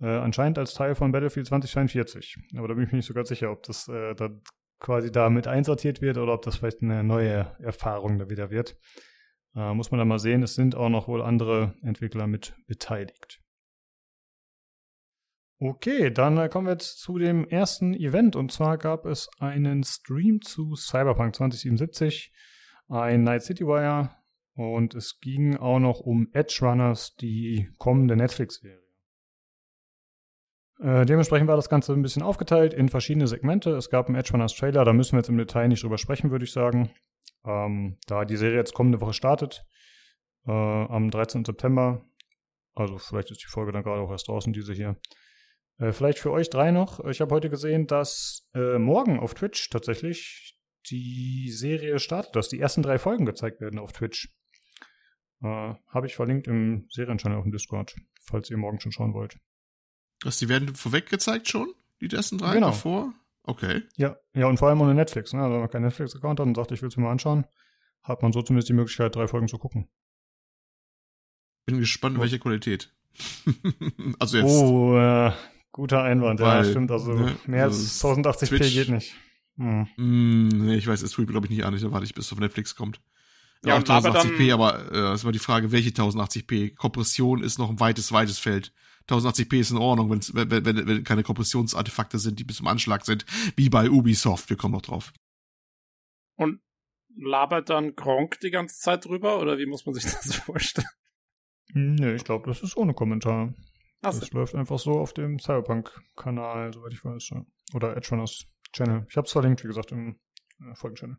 Speaker 1: Äh, anscheinend als Teil von Battlefield 2042. Aber da bin ich mir nicht so ganz sicher, ob das äh, dann quasi da mit einsortiert wird oder ob das vielleicht eine neue Erfahrung da wieder wird. Äh, muss man dann mal sehen. Es sind auch noch wohl andere Entwickler mit beteiligt. Okay, dann äh, kommen wir jetzt zu dem ersten Event. Und zwar gab es einen Stream zu Cyberpunk 2077, ein Night City Wire. Und es ging auch noch um Edge Runners, die kommende Netflix-Serie. Äh, dementsprechend war das Ganze ein bisschen aufgeteilt in verschiedene Segmente. Es gab einen Edge Runners Trailer, da müssen wir jetzt im Detail nicht drüber sprechen, würde ich sagen. Ähm, da die Serie jetzt kommende Woche startet, äh, am 13. September. Also vielleicht ist die Folge dann gerade auch erst draußen, diese hier. Äh, vielleicht für euch drei noch. Ich habe heute gesehen, dass äh, morgen auf Twitch tatsächlich die Serie startet, dass die ersten drei Folgen gezeigt werden auf Twitch. Äh, habe ich verlinkt im Serienchannel auf dem Discord, falls ihr morgen schon schauen wollt.
Speaker 2: Was, die werden vorweg gezeigt schon? Die ersten drei
Speaker 1: genau.
Speaker 2: davor? Okay.
Speaker 1: Ja, ja, und vor allem ohne Netflix. Ne? Also wenn man keinen Netflix-Account hat und sagt, ich will es mir mal anschauen, hat man so zumindest die Möglichkeit, drei Folgen zu gucken.
Speaker 2: Bin gespannt, welche Qualität. also jetzt.
Speaker 1: Oh, äh, Guter Einwand, Weil, ja, stimmt. Also ne, mehr also als 1080p Twitch, geht nicht.
Speaker 2: Hm. Mm, nee, ich weiß, es streamt, glaube ich, nicht an. Da warte ich, bis es auf Netflix kommt. Ja, ja auch 1080p, aber, dann, äh, ist immer die Frage, welche 1080p? Kompression ist noch ein weites, weites Feld. 1080p ist in Ordnung, wenn, wenn, wenn, wenn keine Kompressionsartefakte sind, die bis zum Anschlag sind, wie bei Ubisoft. Wir kommen noch drauf.
Speaker 3: Und labert dann Gronk die ganze Zeit drüber oder wie muss man sich das vorstellen?
Speaker 1: Hm, nee, ich glaube, das ist ohne Kommentar. Ach das läuft einfach so auf dem Cyberpunk-Kanal, soweit ich weiß. Oder Edgerunners Channel. Ich habe es verlinkt, wie gesagt, im äh, Folgenchannel.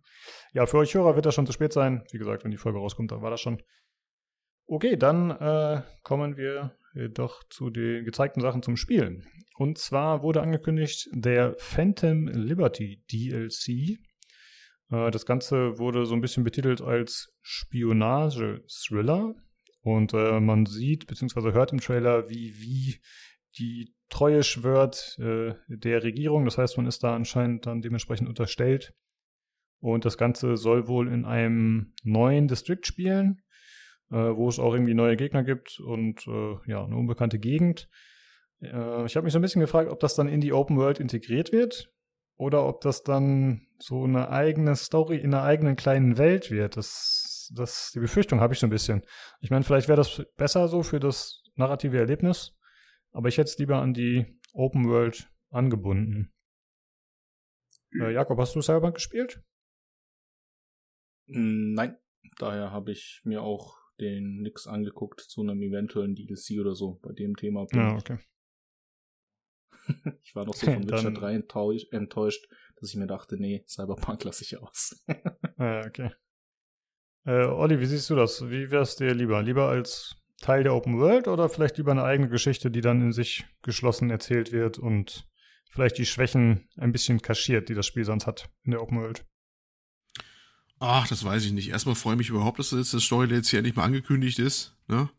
Speaker 1: Ja, für euch Hörer wird das schon zu spät sein. Wie gesagt, wenn die Folge rauskommt, dann war das schon. Okay, dann äh, kommen wir doch zu den gezeigten Sachen zum Spielen. Und zwar wurde angekündigt der Phantom Liberty DLC. Äh, das Ganze wurde so ein bisschen betitelt als Spionage-Thriller. Und äh, man sieht bzw. hört im Trailer, wie, wie die Treue schwört äh, der Regierung. Das heißt, man ist da anscheinend dann dementsprechend unterstellt. Und das Ganze soll wohl in einem neuen District spielen äh, wo es auch irgendwie neue Gegner gibt und äh, ja, eine unbekannte Gegend. Äh, ich habe mich so ein bisschen gefragt, ob das dann in die Open World integriert wird oder ob das dann so eine eigene Story in einer eigenen kleinen Welt wird. Das, das, die Befürchtung habe ich so ein bisschen. Ich meine, vielleicht wäre das besser so für das narrative Erlebnis, aber ich hätte es lieber an die Open World angebunden. Äh, Jakob, hast du Cyberpunk gespielt?
Speaker 4: Nein, daher habe ich mir auch den nix angeguckt zu einem eventuellen DLC oder so. Bei dem Thema
Speaker 1: ja, okay.
Speaker 4: ich war noch so von Witcher 3 enttäuscht, enttäuscht, dass ich mir dachte, nee, Cyberpunk lasse ich aus.
Speaker 1: ja, okay. Äh, Olli, wie siehst du das? Wie wär's dir lieber? Lieber als Teil der Open World oder vielleicht lieber eine eigene Geschichte, die dann in sich geschlossen erzählt wird und vielleicht die Schwächen ein bisschen kaschiert, die das Spiel sonst hat in der Open World?
Speaker 2: Ach, das weiß ich nicht. Erstmal freue ich mich überhaupt, dass das Story jetzt hier endlich mal angekündigt ist. Ne?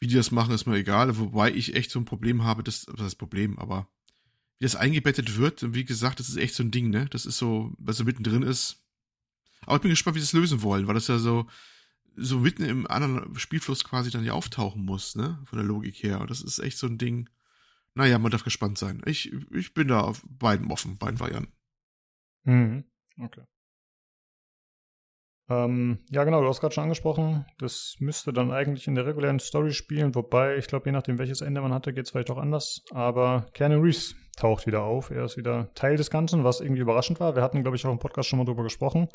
Speaker 2: Wie die das machen, ist mir egal. Wobei ich echt so ein Problem habe, das, das Problem, aber wie das eingebettet wird, wie gesagt, das ist echt so ein Ding, ne? Das ist so, was so mittendrin ist. Aber ich bin gespannt, wie sie es lösen wollen, weil das ja so, so mitten im anderen Spielfluss quasi dann ja auftauchen muss, ne? Von der Logik her. Und das ist echt so ein Ding. Naja, man darf gespannt sein. Ich, ich bin da auf beiden offen, beiden Varianten.
Speaker 1: Mhm. Okay. Ähm, ja, genau, du hast gerade schon angesprochen, das müsste dann eigentlich in der regulären Story spielen, wobei ich glaube, je nachdem, welches Ende man hatte, geht es vielleicht auch anders. Aber Keanu Reeves taucht wieder auf. Er ist wieder Teil des Ganzen, was irgendwie überraschend war. Wir hatten, glaube ich, auch im Podcast schon mal drüber gesprochen,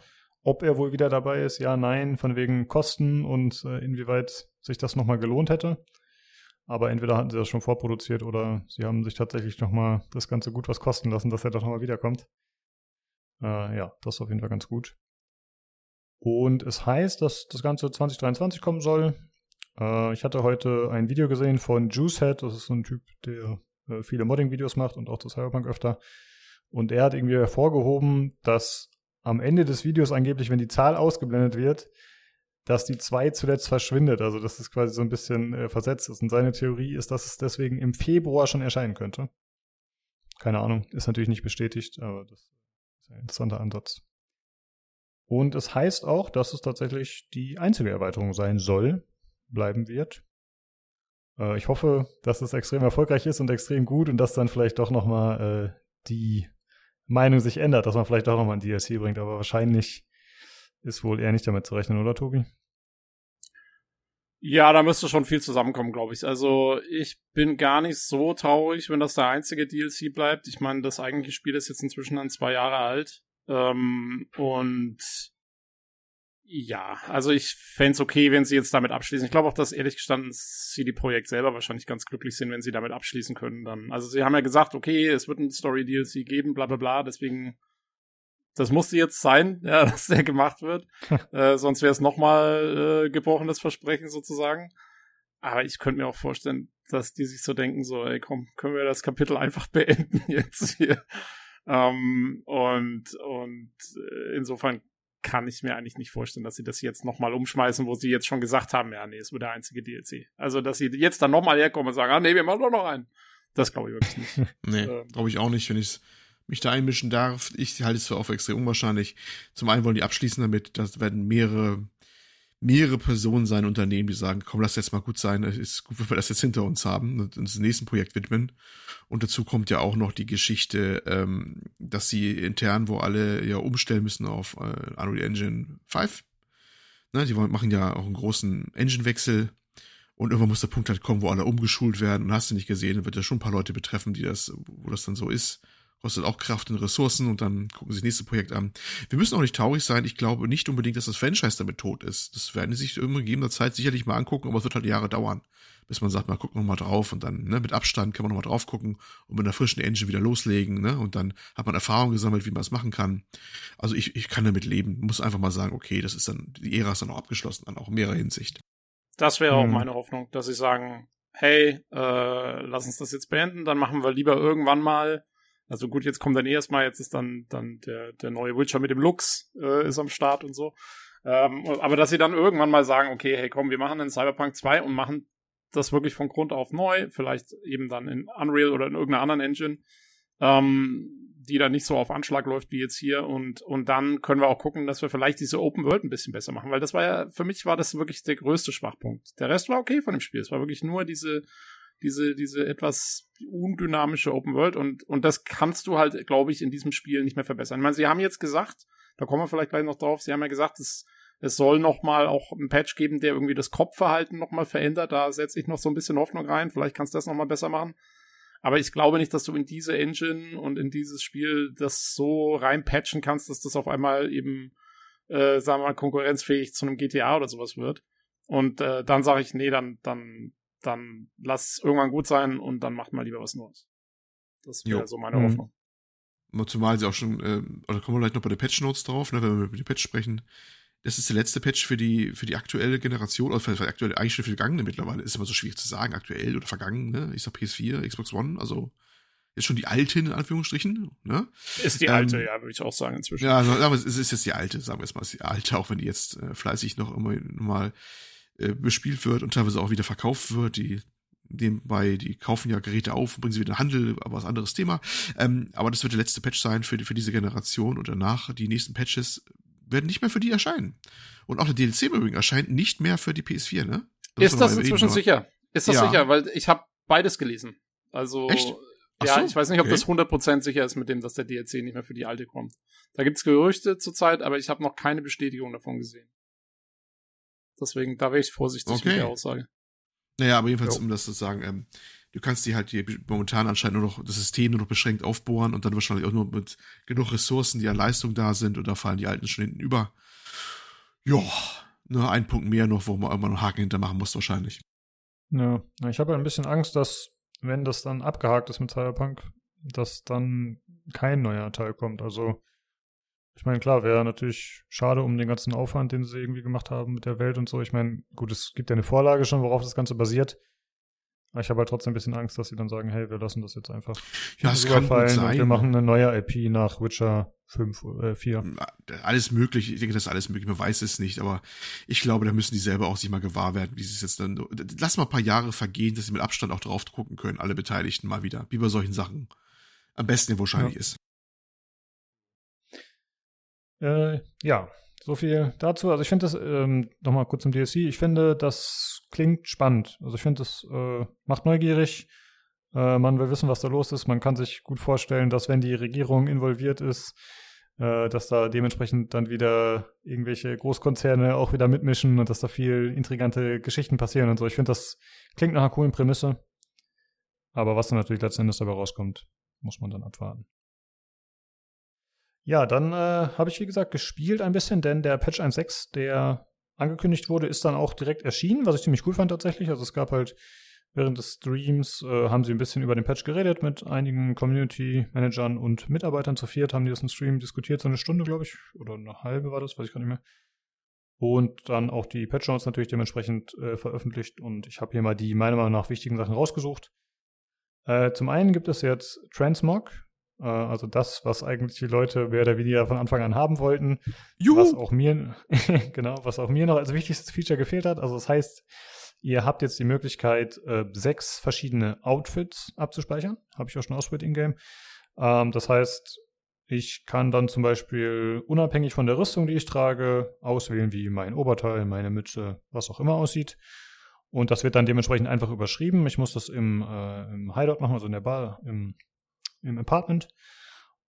Speaker 1: ob er wohl wieder dabei ist. Ja, nein, von wegen Kosten und äh, inwieweit sich das nochmal gelohnt hätte. Aber entweder hatten sie das schon vorproduziert oder sie haben sich tatsächlich nochmal das Ganze gut was kosten lassen, dass er doch nochmal wiederkommt. Äh, ja, das ist auf jeden Fall ganz gut. Und es heißt, dass das Ganze 2023 kommen soll. Äh, ich hatte heute ein Video gesehen von Juicehead, das ist so ein Typ, der äh, viele Modding-Videos macht und auch das Cyberpunk öfter. Und er hat irgendwie hervorgehoben, dass am Ende des Videos angeblich, wenn die Zahl ausgeblendet wird, dass die 2 zuletzt verschwindet. Also dass es quasi so ein bisschen äh, versetzt ist. Und seine Theorie ist, dass es deswegen im Februar schon erscheinen könnte. Keine Ahnung, ist natürlich nicht bestätigt, aber das ist ein interessanter Ansatz. Und es heißt auch, dass es tatsächlich die einzige Erweiterung sein soll, bleiben wird. Äh, ich hoffe, dass es extrem erfolgreich ist und extrem gut und dass dann vielleicht doch nochmal äh, die Meinung sich ändert, dass man vielleicht doch nochmal ein DLC bringt. Aber wahrscheinlich ist wohl eher nicht damit zu rechnen, oder Tobi?
Speaker 3: Ja, da müsste schon viel zusammenkommen, glaube ich. Also ich bin gar nicht so traurig, wenn das der einzige DLC bleibt. Ich meine, das eigentliche Spiel ist jetzt inzwischen dann zwei Jahre alt. Ähm, und ja, also ich fände okay, wenn sie jetzt damit abschließen. Ich glaube auch, dass ehrlich gestanden CD Projekt selber wahrscheinlich ganz glücklich sind, wenn sie damit abschließen können. Dann, also sie haben ja gesagt, okay, es wird ein Story DLC geben, bla bla bla. Deswegen, das musste jetzt sein, ja, dass der gemacht wird. äh, sonst wäre es nochmal äh, gebrochenes Versprechen sozusagen. Aber ich könnte mir auch vorstellen, dass die sich so denken, so, ey, komm, können wir das Kapitel einfach beenden jetzt hier. Ähm, und und äh, insofern kann ich mir eigentlich nicht vorstellen, dass sie das jetzt nochmal umschmeißen, wo sie jetzt schon gesagt haben, ja, nee, es wird der einzige DLC. Also, dass sie jetzt dann nochmal herkommen und sagen, ah, nee, wir machen doch noch einen. Das glaube ich wirklich nicht.
Speaker 2: nee, ähm, glaube ich auch nicht, wenn ich mich da einmischen darf. Ich halte es für auch extrem unwahrscheinlich. Zum einen wollen die abschließen damit, das werden mehrere mehrere Personen sein Unternehmen, die sagen, komm, lass jetzt mal gut sein, es ist gut, wenn wir das jetzt hinter uns haben und uns dem nächsten Projekt widmen. Und dazu kommt ja auch noch die Geschichte, ähm, dass sie intern, wo alle ja umstellen müssen auf äh, Unreal Engine 5. Ne, die wollen, machen ja auch einen großen Engine-Wechsel. Und irgendwann muss der Punkt halt kommen, wo alle umgeschult werden. Und hast du nicht gesehen, dann wird ja schon ein paar Leute betreffen, die das, wo das dann so ist. Kostet auch Kraft und Ressourcen und dann gucken sie das nächste Projekt an. Wir müssen auch nicht traurig sein. Ich glaube nicht unbedingt, dass das Franchise damit tot ist. Das werden sie sich in gegebener Zeit sicherlich mal angucken, aber es wird halt Jahre dauern, bis man sagt, mal gucken wir mal drauf und dann ne, mit Abstand kann man noch mal drauf gucken und mit einer frischen Engine wieder loslegen ne, und dann hat man Erfahrung gesammelt, wie man es machen kann. Also ich, ich kann damit leben. Muss einfach mal sagen, okay, das ist dann, die Ära ist dann auch abgeschlossen, dann auch in mehrerer Hinsicht.
Speaker 3: Das wäre auch hm. meine Hoffnung, dass sie sagen, hey, äh, lass uns das jetzt beenden, dann machen wir lieber irgendwann mal. Also gut, jetzt kommt dann eh erstmal, jetzt ist dann, dann der, der neue Witcher mit dem Lux äh, ist am Start und so. Ähm, aber dass sie dann irgendwann mal sagen, okay, hey komm, wir machen einen Cyberpunk 2 und machen das wirklich von Grund auf neu, vielleicht eben dann in Unreal oder in irgendeiner anderen Engine. Ähm, die dann nicht so auf Anschlag läuft wie jetzt hier und, und dann können wir auch gucken, dass wir vielleicht diese Open World ein bisschen besser machen, weil das war ja, für mich war das wirklich der größte Schwachpunkt. Der Rest war okay von dem Spiel. Es war wirklich nur diese, diese, diese etwas undynamische Open World und, und das kannst du halt, glaube ich, in diesem Spiel nicht mehr verbessern. Ich meine, sie haben jetzt gesagt, da kommen wir vielleicht gleich noch drauf, sie haben ja gesagt, es, es soll noch mal auch ein Patch geben, der irgendwie das Kopfverhalten noch mal verändert. Da setze ich noch so ein bisschen Hoffnung rein. Vielleicht kannst du das noch mal besser machen. Aber ich glaube nicht, dass du in diese Engine und in dieses Spiel das so reinpatchen kannst, dass das auf einmal eben, äh, sagen wir mal, konkurrenzfähig zu einem GTA oder sowas wird. Und äh, dann sage ich, nee, dann, dann, dann lass es irgendwann gut sein und dann macht mal lieber was Neues. Das wäre so meine mhm. Hoffnung.
Speaker 2: Zumal sie auch schon, äh, oder kommen wir vielleicht noch bei den Patch Notes drauf, ne, wenn wir über die Patch sprechen. Das ist der letzte Patch für die, für die aktuelle Generation, oder für, für aktuelle, eigentlich schon für die vergangene mittlerweile. Ist immer so schwierig zu sagen, aktuell oder vergangen, ne? Ich sag PS4, Xbox One, also ist schon die alte in Anführungsstrichen, ne?
Speaker 3: Ist die ähm, alte, ja, würde ich auch sagen inzwischen.
Speaker 2: Ja, also, aber es ist jetzt die alte, sagen wir jetzt mal, ist die alte, auch wenn die jetzt äh, fleißig noch immer mal äh, bespielt wird und teilweise auch wieder verkauft wird. Die nebenbei, die kaufen ja Geräte auf, bringen sie wieder in den Handel, aber was anderes Thema. Ähm, aber das wird der letzte Patch sein für, die, für diese Generation und danach die nächsten Patches werden nicht mehr für die erscheinen. Und auch der DLC im Übrigen erscheint nicht mehr für die PS4, ne?
Speaker 3: Das ist das inzwischen sicher? Ist das ja. sicher? Weil ich habe beides gelesen. Also Echt? ja, so? ich weiß nicht, ob okay. das 100% sicher ist mit dem, dass der DLC nicht mehr für die alte kommt. Da gibt's Gerüchte zurzeit, aber ich habe noch keine Bestätigung davon gesehen. Deswegen, da wäre ich vorsichtig okay. mit der Aussage.
Speaker 2: Naja, aber jedenfalls, jo. um das zu sagen, ähm, du kannst die halt hier momentan anscheinend nur noch das System nur noch beschränkt aufbohren und dann wahrscheinlich auch nur mit genug Ressourcen, die an Leistung da sind und da fallen die alten schon hinten über. Ja, nur ein Punkt mehr noch, wo man irgendwann einen Haken hintermachen muss wahrscheinlich.
Speaker 1: Ja, ich habe ein bisschen Angst, dass wenn das dann abgehakt ist mit Cyberpunk, dass dann kein neuer Teil kommt. Also ich meine, klar, wäre natürlich schade um den ganzen Aufwand, den sie irgendwie gemacht haben mit der Welt und so. Ich meine, gut, es gibt ja eine Vorlage schon, worauf das Ganze basiert. Aber ich habe halt trotzdem ein bisschen Angst, dass sie dann sagen, hey, wir lassen das jetzt einfach
Speaker 2: ja, gut sein.
Speaker 1: wir machen eine neue IP nach Witcher 5, äh, 4.
Speaker 2: Alles möglich, ich denke, das ist alles möglich, man weiß es nicht, aber ich glaube, da müssen die selber auch sich mal gewahr werden, wie sie es jetzt dann, lass mal ein paar Jahre vergehen, dass sie mit Abstand auch drauf gucken können, alle Beteiligten mal wieder, wie bei solchen Sachen am besten wahrscheinlich ja. ist.
Speaker 1: Äh, ja, so viel dazu. Also ich finde das, ähm, nochmal kurz zum DSC, ich finde, das klingt spannend. Also ich finde, das äh, macht neugierig. Äh, man will wissen, was da los ist. Man kann sich gut vorstellen, dass wenn die Regierung involviert ist, äh, dass da dementsprechend dann wieder irgendwelche Großkonzerne auch wieder mitmischen und dass da viel intrigante Geschichten passieren und so. Ich finde, das klingt nach einer coolen Prämisse. Aber was dann natürlich letzten Endes dabei rauskommt, muss man dann abwarten. Ja, dann äh, habe ich, wie gesagt, gespielt ein bisschen, denn der Patch 1.6, der angekündigt wurde, ist dann auch direkt erschienen, was ich ziemlich cool fand tatsächlich. Also es gab halt während des Streams, äh, haben sie ein bisschen über den Patch geredet mit einigen Community-Managern und Mitarbeitern. Zu viert haben die das im Stream diskutiert, so eine Stunde, glaube ich, oder eine halbe war das, weiß ich gar nicht mehr. Und dann auch die Patch Notes natürlich dementsprechend äh, veröffentlicht. Und ich habe hier mal die meiner Meinung nach wichtigen Sachen rausgesucht. Äh, zum einen gibt es jetzt Transmog. Äh, also das, was eigentlich die Leute mehr oder weniger von Anfang an haben wollten. Juhu. Was auch mir, genau, was auch mir noch als wichtigstes Feature gefehlt hat. Also das heißt, ihr habt jetzt die Möglichkeit, äh, sechs verschiedene Outfits abzuspeichern. Habe ich auch schon ausprobiert in-game. Ähm, das heißt, ich kann dann zum Beispiel unabhängig von der Rüstung, die ich trage, auswählen, wie mein Oberteil, meine Mütze, was auch immer aussieht. Und das wird dann dementsprechend einfach überschrieben. Ich muss das im, äh, im Hideout machen, also in der Bar, im im Apartment.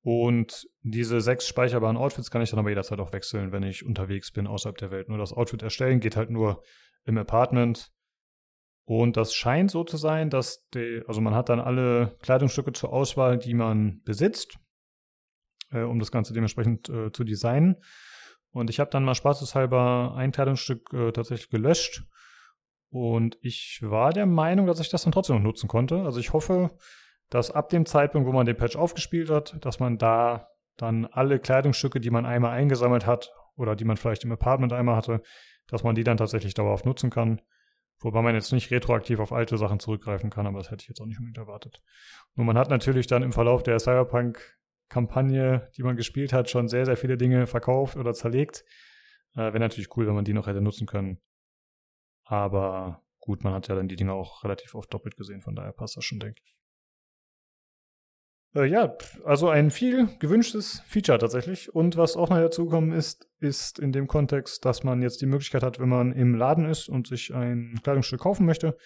Speaker 1: Und diese sechs speicherbaren Outfits kann ich dann aber jederzeit auch wechseln, wenn ich unterwegs bin außerhalb der Welt. Nur das Outfit erstellen geht halt nur im Apartment. Und das scheint so zu sein, dass die, also man hat dann alle Kleidungsstücke zur Auswahl, die man besitzt, äh, um das Ganze dementsprechend äh, zu designen. Und ich habe dann mal spaßeshalber ein Kleidungsstück äh, tatsächlich gelöscht. Und ich war der Meinung, dass ich das dann trotzdem noch nutzen konnte. Also ich hoffe, dass ab dem Zeitpunkt, wo man den Patch aufgespielt hat, dass man da dann alle Kleidungsstücke, die man einmal eingesammelt hat oder die man vielleicht im Apartment einmal hatte, dass man die dann tatsächlich dauerhaft nutzen kann. Wobei man jetzt nicht retroaktiv auf alte Sachen zurückgreifen kann, aber das hätte ich jetzt auch nicht unbedingt erwartet. Nur man hat natürlich dann im Verlauf der Cyberpunk-Kampagne, die man gespielt hat, schon sehr, sehr viele Dinge verkauft oder zerlegt. Äh, Wäre natürlich cool, wenn man die noch hätte nutzen können. Aber gut, man hat ja dann die Dinge auch relativ oft doppelt gesehen, von daher passt das schon, denke ich. Äh, ja, also ein viel gewünschtes Feature tatsächlich. Und was auch noch dazugekommen ist, ist in dem Kontext, dass man jetzt die Möglichkeit hat, wenn man im Laden ist und sich ein Kleidungsstück kaufen möchte,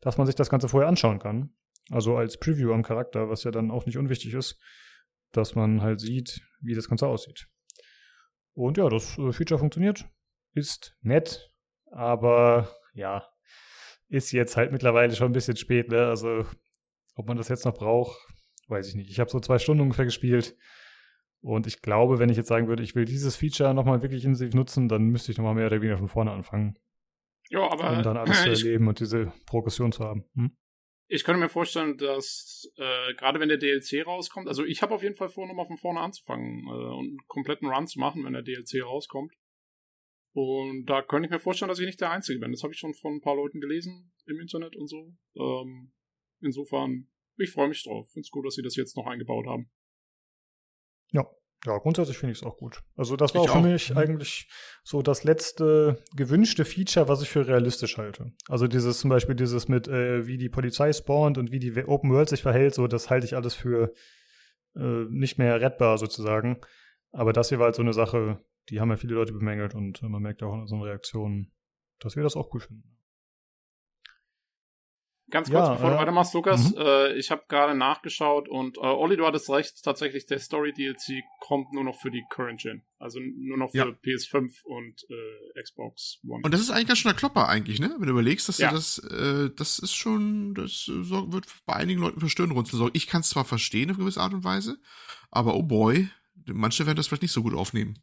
Speaker 1: dass man sich das Ganze vorher anschauen kann. Also als Preview am Charakter, was ja dann auch nicht unwichtig ist, dass man halt sieht, wie das Ganze aussieht. Und ja, das äh, Feature funktioniert, ist nett, aber ja, ist jetzt halt mittlerweile schon ein bisschen spät, ne? Also, ob man das jetzt noch braucht, weiß ich nicht. Ich habe so zwei Stunden ungefähr gespielt. Und ich glaube, wenn ich jetzt sagen würde, ich will dieses Feature nochmal wirklich intensiv nutzen, dann müsste ich nochmal mehr oder weniger von vorne anfangen.
Speaker 3: Ja, aber.
Speaker 1: Um dann alles zu erleben und diese Progression zu haben. Hm?
Speaker 3: Ich könnte mir vorstellen, dass äh, gerade wenn der DLC rauskommt, also ich habe auf jeden Fall vor, nochmal von vorne anzufangen äh, und einen kompletten Run zu machen, wenn der DLC rauskommt. Und da könnte ich mir vorstellen, dass ich nicht der Einzige bin. Das habe ich schon von ein paar Leuten gelesen im Internet und so. Ähm, insofern ich freue mich drauf. Finde es gut, dass sie das jetzt noch eingebaut haben.
Speaker 1: Ja, ja, grundsätzlich finde ich es auch gut. Also das war auch für mich mhm. eigentlich so das letzte gewünschte Feature, was ich für realistisch halte. Also dieses zum Beispiel dieses mit, äh, wie die Polizei spawnt und wie die Open World sich verhält, so das halte ich alles für äh, nicht mehr rettbar sozusagen. Aber das hier war halt so eine Sache, die haben ja viele Leute bemängelt und äh, man merkt auch in unseren Reaktionen, dass wir das auch cool finden.
Speaker 3: Ganz kurz, ja, bevor äh, du weitermachst, Lukas, mhm. äh, ich habe gerade nachgeschaut und äh, Olli, du hattest recht, tatsächlich der Story DLC kommt nur noch für die Current Gen. Also nur noch für ja. PS5 und äh, Xbox One.
Speaker 2: Und das ist eigentlich ganz schön der Klopper eigentlich, ne? Wenn du überlegst, dass ja. du das, äh, das ist schon, das äh, wird bei einigen Leuten für Stirnrunzeln sorgen. Ich kann es zwar verstehen auf gewisse Art und Weise, aber oh boy, manche werden das vielleicht nicht so gut aufnehmen.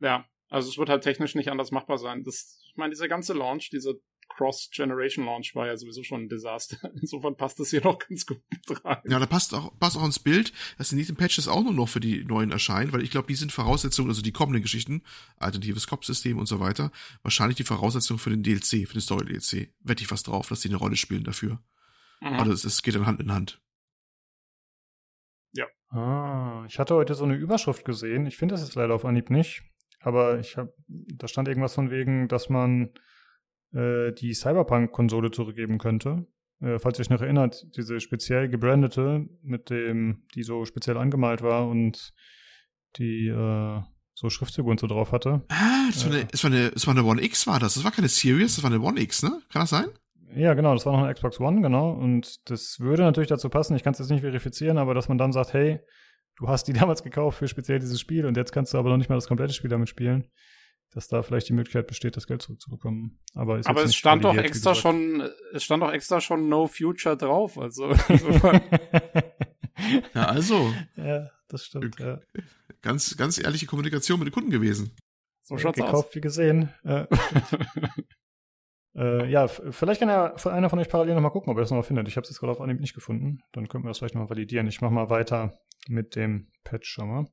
Speaker 3: Ja, also es wird halt technisch nicht anders machbar sein. Das, ich meine, dieser ganze Launch, dieser Cross-Generation-Launch war ja sowieso schon ein Desaster. Insofern passt das hier noch ganz gut
Speaker 2: rein. Ja, da passt auch, passt auch ins Bild, dass in diesen Patches auch nur noch für die neuen erscheinen, weil ich glaube, die sind Voraussetzungen, also die kommenden Geschichten, alternatives Cop-System und so weiter, wahrscheinlich die Voraussetzungen für den DLC, für den Story-DLC. Wette ich was drauf, dass die eine Rolle spielen dafür. Mhm. Aber es geht dann Hand in Hand.
Speaker 3: Ja.
Speaker 1: Ah, ich hatte heute so eine Überschrift gesehen. Ich finde das jetzt leider auf Anhieb nicht. Aber ich habe, da stand irgendwas von wegen, dass man äh, die Cyberpunk-Konsole zurückgeben könnte. Äh, falls ihr euch noch erinnert, diese speziell gebrandete, mit dem, die so speziell angemalt war und die äh, so Schriftzüge und so drauf hatte.
Speaker 2: Ah, das war, eine, das, war eine, das war eine One X, war das. Das war keine Series, das war eine One X, ne? Kann das sein?
Speaker 1: Ja, genau, das war noch eine Xbox One, genau. Und das würde natürlich dazu passen, ich kann es jetzt nicht verifizieren, aber dass man dann sagt, hey, du hast die damals gekauft für speziell dieses Spiel und jetzt kannst du aber noch nicht mal das komplette Spiel damit spielen dass da vielleicht die Möglichkeit besteht, das Geld zurückzubekommen. Aber,
Speaker 3: Aber es stand doch extra schon, es stand doch extra schon No Future drauf, also.
Speaker 2: ja, also.
Speaker 1: Ja, das stimmt, ja.
Speaker 2: Ganz, ganz ehrliche Kommunikation mit den Kunden gewesen.
Speaker 1: So schaut's gekauft, aus. wie gesehen. Äh, äh, ja, vielleicht kann ja einer von euch parallel nochmal gucken, ob er das nochmal findet. Ich habe es jetzt gerade auf Anhieb nicht gefunden. Dann könnten wir das vielleicht nochmal validieren. Ich mache mal weiter mit dem Patch schon mal.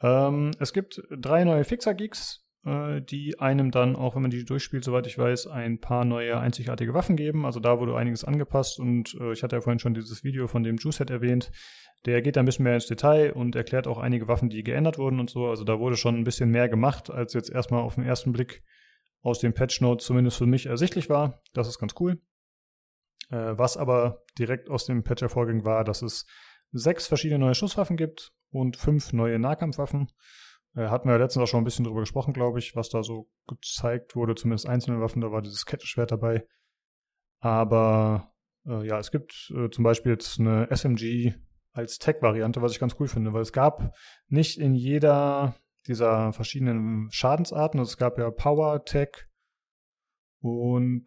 Speaker 1: Ähm, es gibt drei neue Fixer-Geeks die einem dann, auch wenn man die durchspielt, soweit ich weiß, ein paar neue einzigartige Waffen geben. Also da wurde einiges angepasst und äh, ich hatte ja vorhin schon dieses Video von dem Juicehead erwähnt. Der geht da ein bisschen mehr ins Detail und erklärt auch einige Waffen, die geändert wurden und so. Also da wurde schon ein bisschen mehr gemacht, als jetzt erstmal auf den ersten Blick aus dem Patch Note zumindest für mich ersichtlich war. Das ist ganz cool. Äh, was aber direkt aus dem Patch hervorging, war, dass es sechs verschiedene neue Schusswaffen gibt und fünf neue Nahkampfwaffen. Äh, hatten wir ja letztens auch schon ein bisschen drüber gesprochen, glaube ich, was da so gezeigt wurde, zumindest einzelne Waffen, da war dieses Kettenschwert dabei. Aber äh, ja, es gibt äh, zum Beispiel jetzt eine SMG als Tech-Variante, was ich ganz cool finde, weil es gab nicht in jeder dieser verschiedenen Schadensarten, also es gab ja Power, Tech und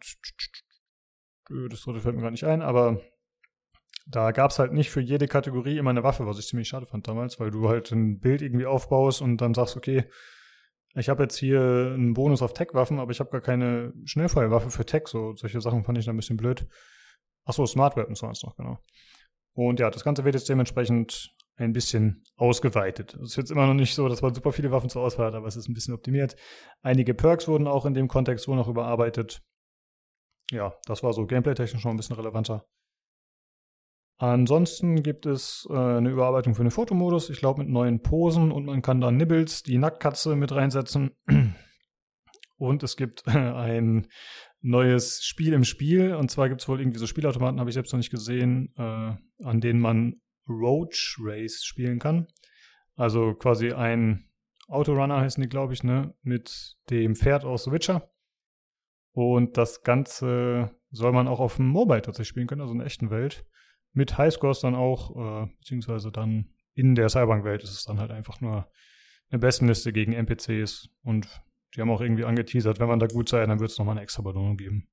Speaker 1: das dritte fällt mir gar nicht ein, aber da gab es halt nicht für jede Kategorie immer eine Waffe, was ich ziemlich schade fand damals, weil du halt ein Bild irgendwie aufbaust und dann sagst, okay, ich habe jetzt hier einen Bonus auf Tech-Waffen, aber ich habe gar keine Schnellfeuerwaffe für Tech. So solche Sachen fand ich dann ein bisschen blöd. Achso, Smart Weapons waren es noch, genau. Und ja, das Ganze wird jetzt dementsprechend ein bisschen ausgeweitet. Es ist jetzt immer noch nicht so, dass man super viele Waffen zur Auswahl hat, aber es ist ein bisschen optimiert. Einige Perks wurden auch in dem Kontext wohl noch überarbeitet. Ja, das war so gameplay-technisch schon ein bisschen relevanter. Ansonsten gibt es äh, eine Überarbeitung für den Fotomodus, ich glaube mit neuen Posen und man kann da Nibbles, die Nacktkatze mit reinsetzen. Und es gibt ein neues Spiel im Spiel. Und zwar gibt es wohl irgendwie so Spielautomaten, habe ich selbst noch nicht gesehen, äh, an denen man Roach Race spielen kann. Also quasi ein Autorunner heißen die, glaube ich, ne, mit dem Pferd aus The Witcher. Und das Ganze soll man auch auf dem Mobile tatsächlich spielen können, also in der echten Welt mit Highscores dann auch, äh, beziehungsweise dann in der Cyberpunk-Welt ist es dann halt einfach nur eine Bestenliste gegen NPCs und die haben auch irgendwie angeteasert, wenn man da gut sei, dann wird es nochmal eine extra Belohnung geben.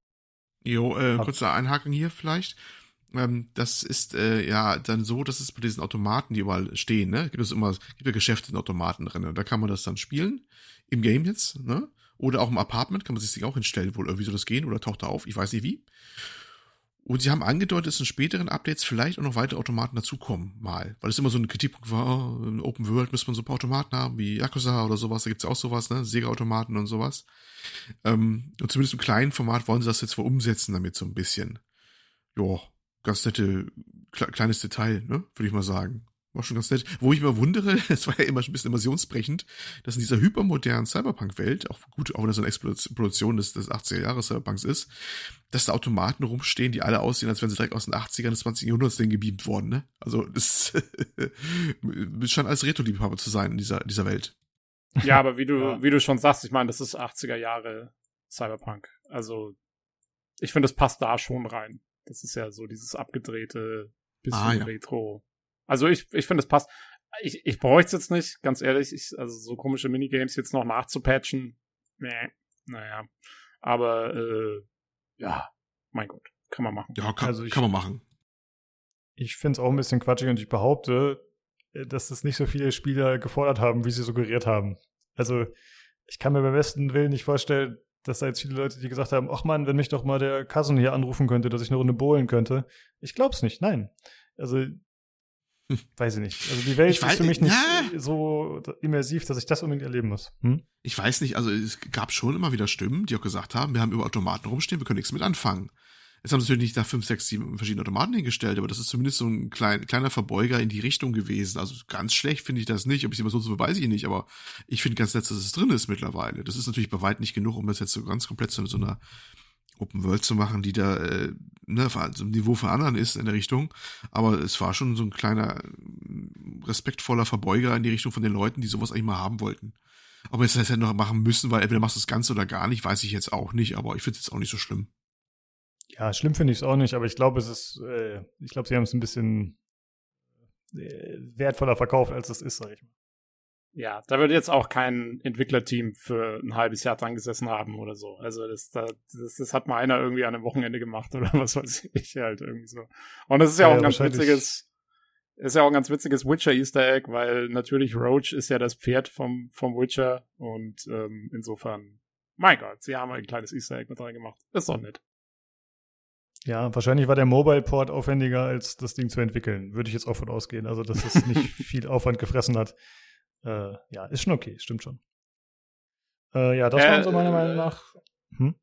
Speaker 2: Jo, äh, kurzer Einhaken hier vielleicht. Ähm, das ist äh, ja dann so, dass es bei diesen Automaten, die überall stehen, ne, gibt es immer, gibt ja Geschäfte in Automaten drin. Und da kann man das dann spielen, im Game jetzt, ne? Oder auch im Apartment kann man sich auch hinstellen, wohl irgendwie soll das gehen oder taucht da auf, ich weiß nicht wie. Und sie haben angedeutet, dass in späteren Updates vielleicht auch noch weitere Automaten dazukommen, mal. Weil es immer so ein Kritikpunkt war, oh, in Open World müsste man so ein paar Automaten haben, wie Yakuza oder sowas, da gibt's ja auch sowas, ne? Sega-Automaten und sowas. Ähm, und zumindest im kleinen Format wollen sie das jetzt wohl umsetzen damit so ein bisschen. Ja, ganz nette, kleines Detail, ne? Würde ich mal sagen. War schon ganz nett. Wo ich mir wundere, es war ja immer schon ein bisschen immersionsbrechend, dass in dieser hypermodernen Cyberpunk-Welt, auch gut, auch wenn das eine Explosion des, des 80er-Jahres-Cyberpunks ist, dass da Automaten rumstehen, die alle aussehen, als wären sie direkt aus den 80ern des 20. Jahrhunderts denn gebeamt worden, ne? Also, das scheint als Retro-Liebhaber zu sein in dieser, in dieser Welt.
Speaker 3: Ja, aber wie du, ja. wie du schon sagst, ich meine, das ist 80er Jahre Cyberpunk. Also, ich finde, das passt da schon rein. Das ist ja so dieses abgedrehte, bisschen ah, ja. Retro. Also ich, ich finde, es passt. Ich, ich bräuchte es jetzt nicht, ganz ehrlich. Ich, also so komische Minigames jetzt noch nachzupatchen. Nee, naja. Aber äh, ja, mein Gott, kann man machen.
Speaker 2: Ja, kann, also ich, kann man machen.
Speaker 1: Ich finde es auch ein bisschen quatschig und ich behaupte, äh, dass das nicht so viele Spieler gefordert haben, wie sie suggeriert haben. Also ich kann mir beim besten Willen nicht vorstellen, dass da jetzt viele Leute, die gesagt haben, ach man, wenn mich doch mal der Cousin hier anrufen könnte, dass ich eine Runde bohlen könnte. Ich glaub's nicht, nein. Also Weiß ich nicht. Also die Welt weiß, ist für mich nicht na, so immersiv, dass ich das unbedingt erleben muss. Hm?
Speaker 2: Ich weiß nicht, also es gab schon immer wieder Stimmen, die auch gesagt haben, wir haben über Automaten rumstehen, wir können nichts mit anfangen. Jetzt haben sie natürlich nicht da fünf, sechs, sieben verschiedene Automaten hingestellt, aber das ist zumindest so ein klein, kleiner Verbeuger in die Richtung gewesen. Also ganz schlecht finde ich das nicht. Ob ich es immer so so weiß ich nicht, aber ich finde ganz nett, dass es drin ist mittlerweile. Das ist natürlich bei weitem nicht genug, um das jetzt so ganz komplett zu so einer Open World zu machen, die da äh, ne, so ein Niveau von anderen ist in der Richtung. Aber es war schon so ein kleiner respektvoller Verbeuger in die Richtung von den Leuten, die sowas eigentlich mal haben wollten. Wir es das noch machen müssen, weil entweder machst du das Ganze oder gar nicht, weiß ich jetzt auch nicht, aber ich finde es jetzt auch nicht so schlimm.
Speaker 1: Ja, schlimm finde ich es auch nicht, aber ich glaube, es ist, äh, ich glaube, sie haben es ein bisschen äh, wertvoller verkauft, als es ist, sag ich mal.
Speaker 3: Ja, da würde jetzt auch kein Entwicklerteam für ein halbes Jahr dran gesessen haben oder so. Also das, das, das hat mal einer irgendwie an einem Wochenende gemacht oder was weiß ich halt irgendwie so. Und das ist ja, ja auch ein ganz witziges, ist ja auch ein ganz witziges Witcher Easter Egg, weil natürlich Roach ist ja das Pferd vom, vom Witcher und ähm, insofern, mein Gott, sie haben ein kleines Easter Egg mit rein gemacht. Ist doch nett.
Speaker 1: Ja, wahrscheinlich war der Mobile-Port aufwendiger, als das Ding zu entwickeln. Würde ich jetzt auch von ausgehen. Also, dass es nicht viel Aufwand gefressen hat. Äh, ja, ist schon okay, stimmt schon. Äh, ja, das äh, waren so meiner Meinung nach. Hm?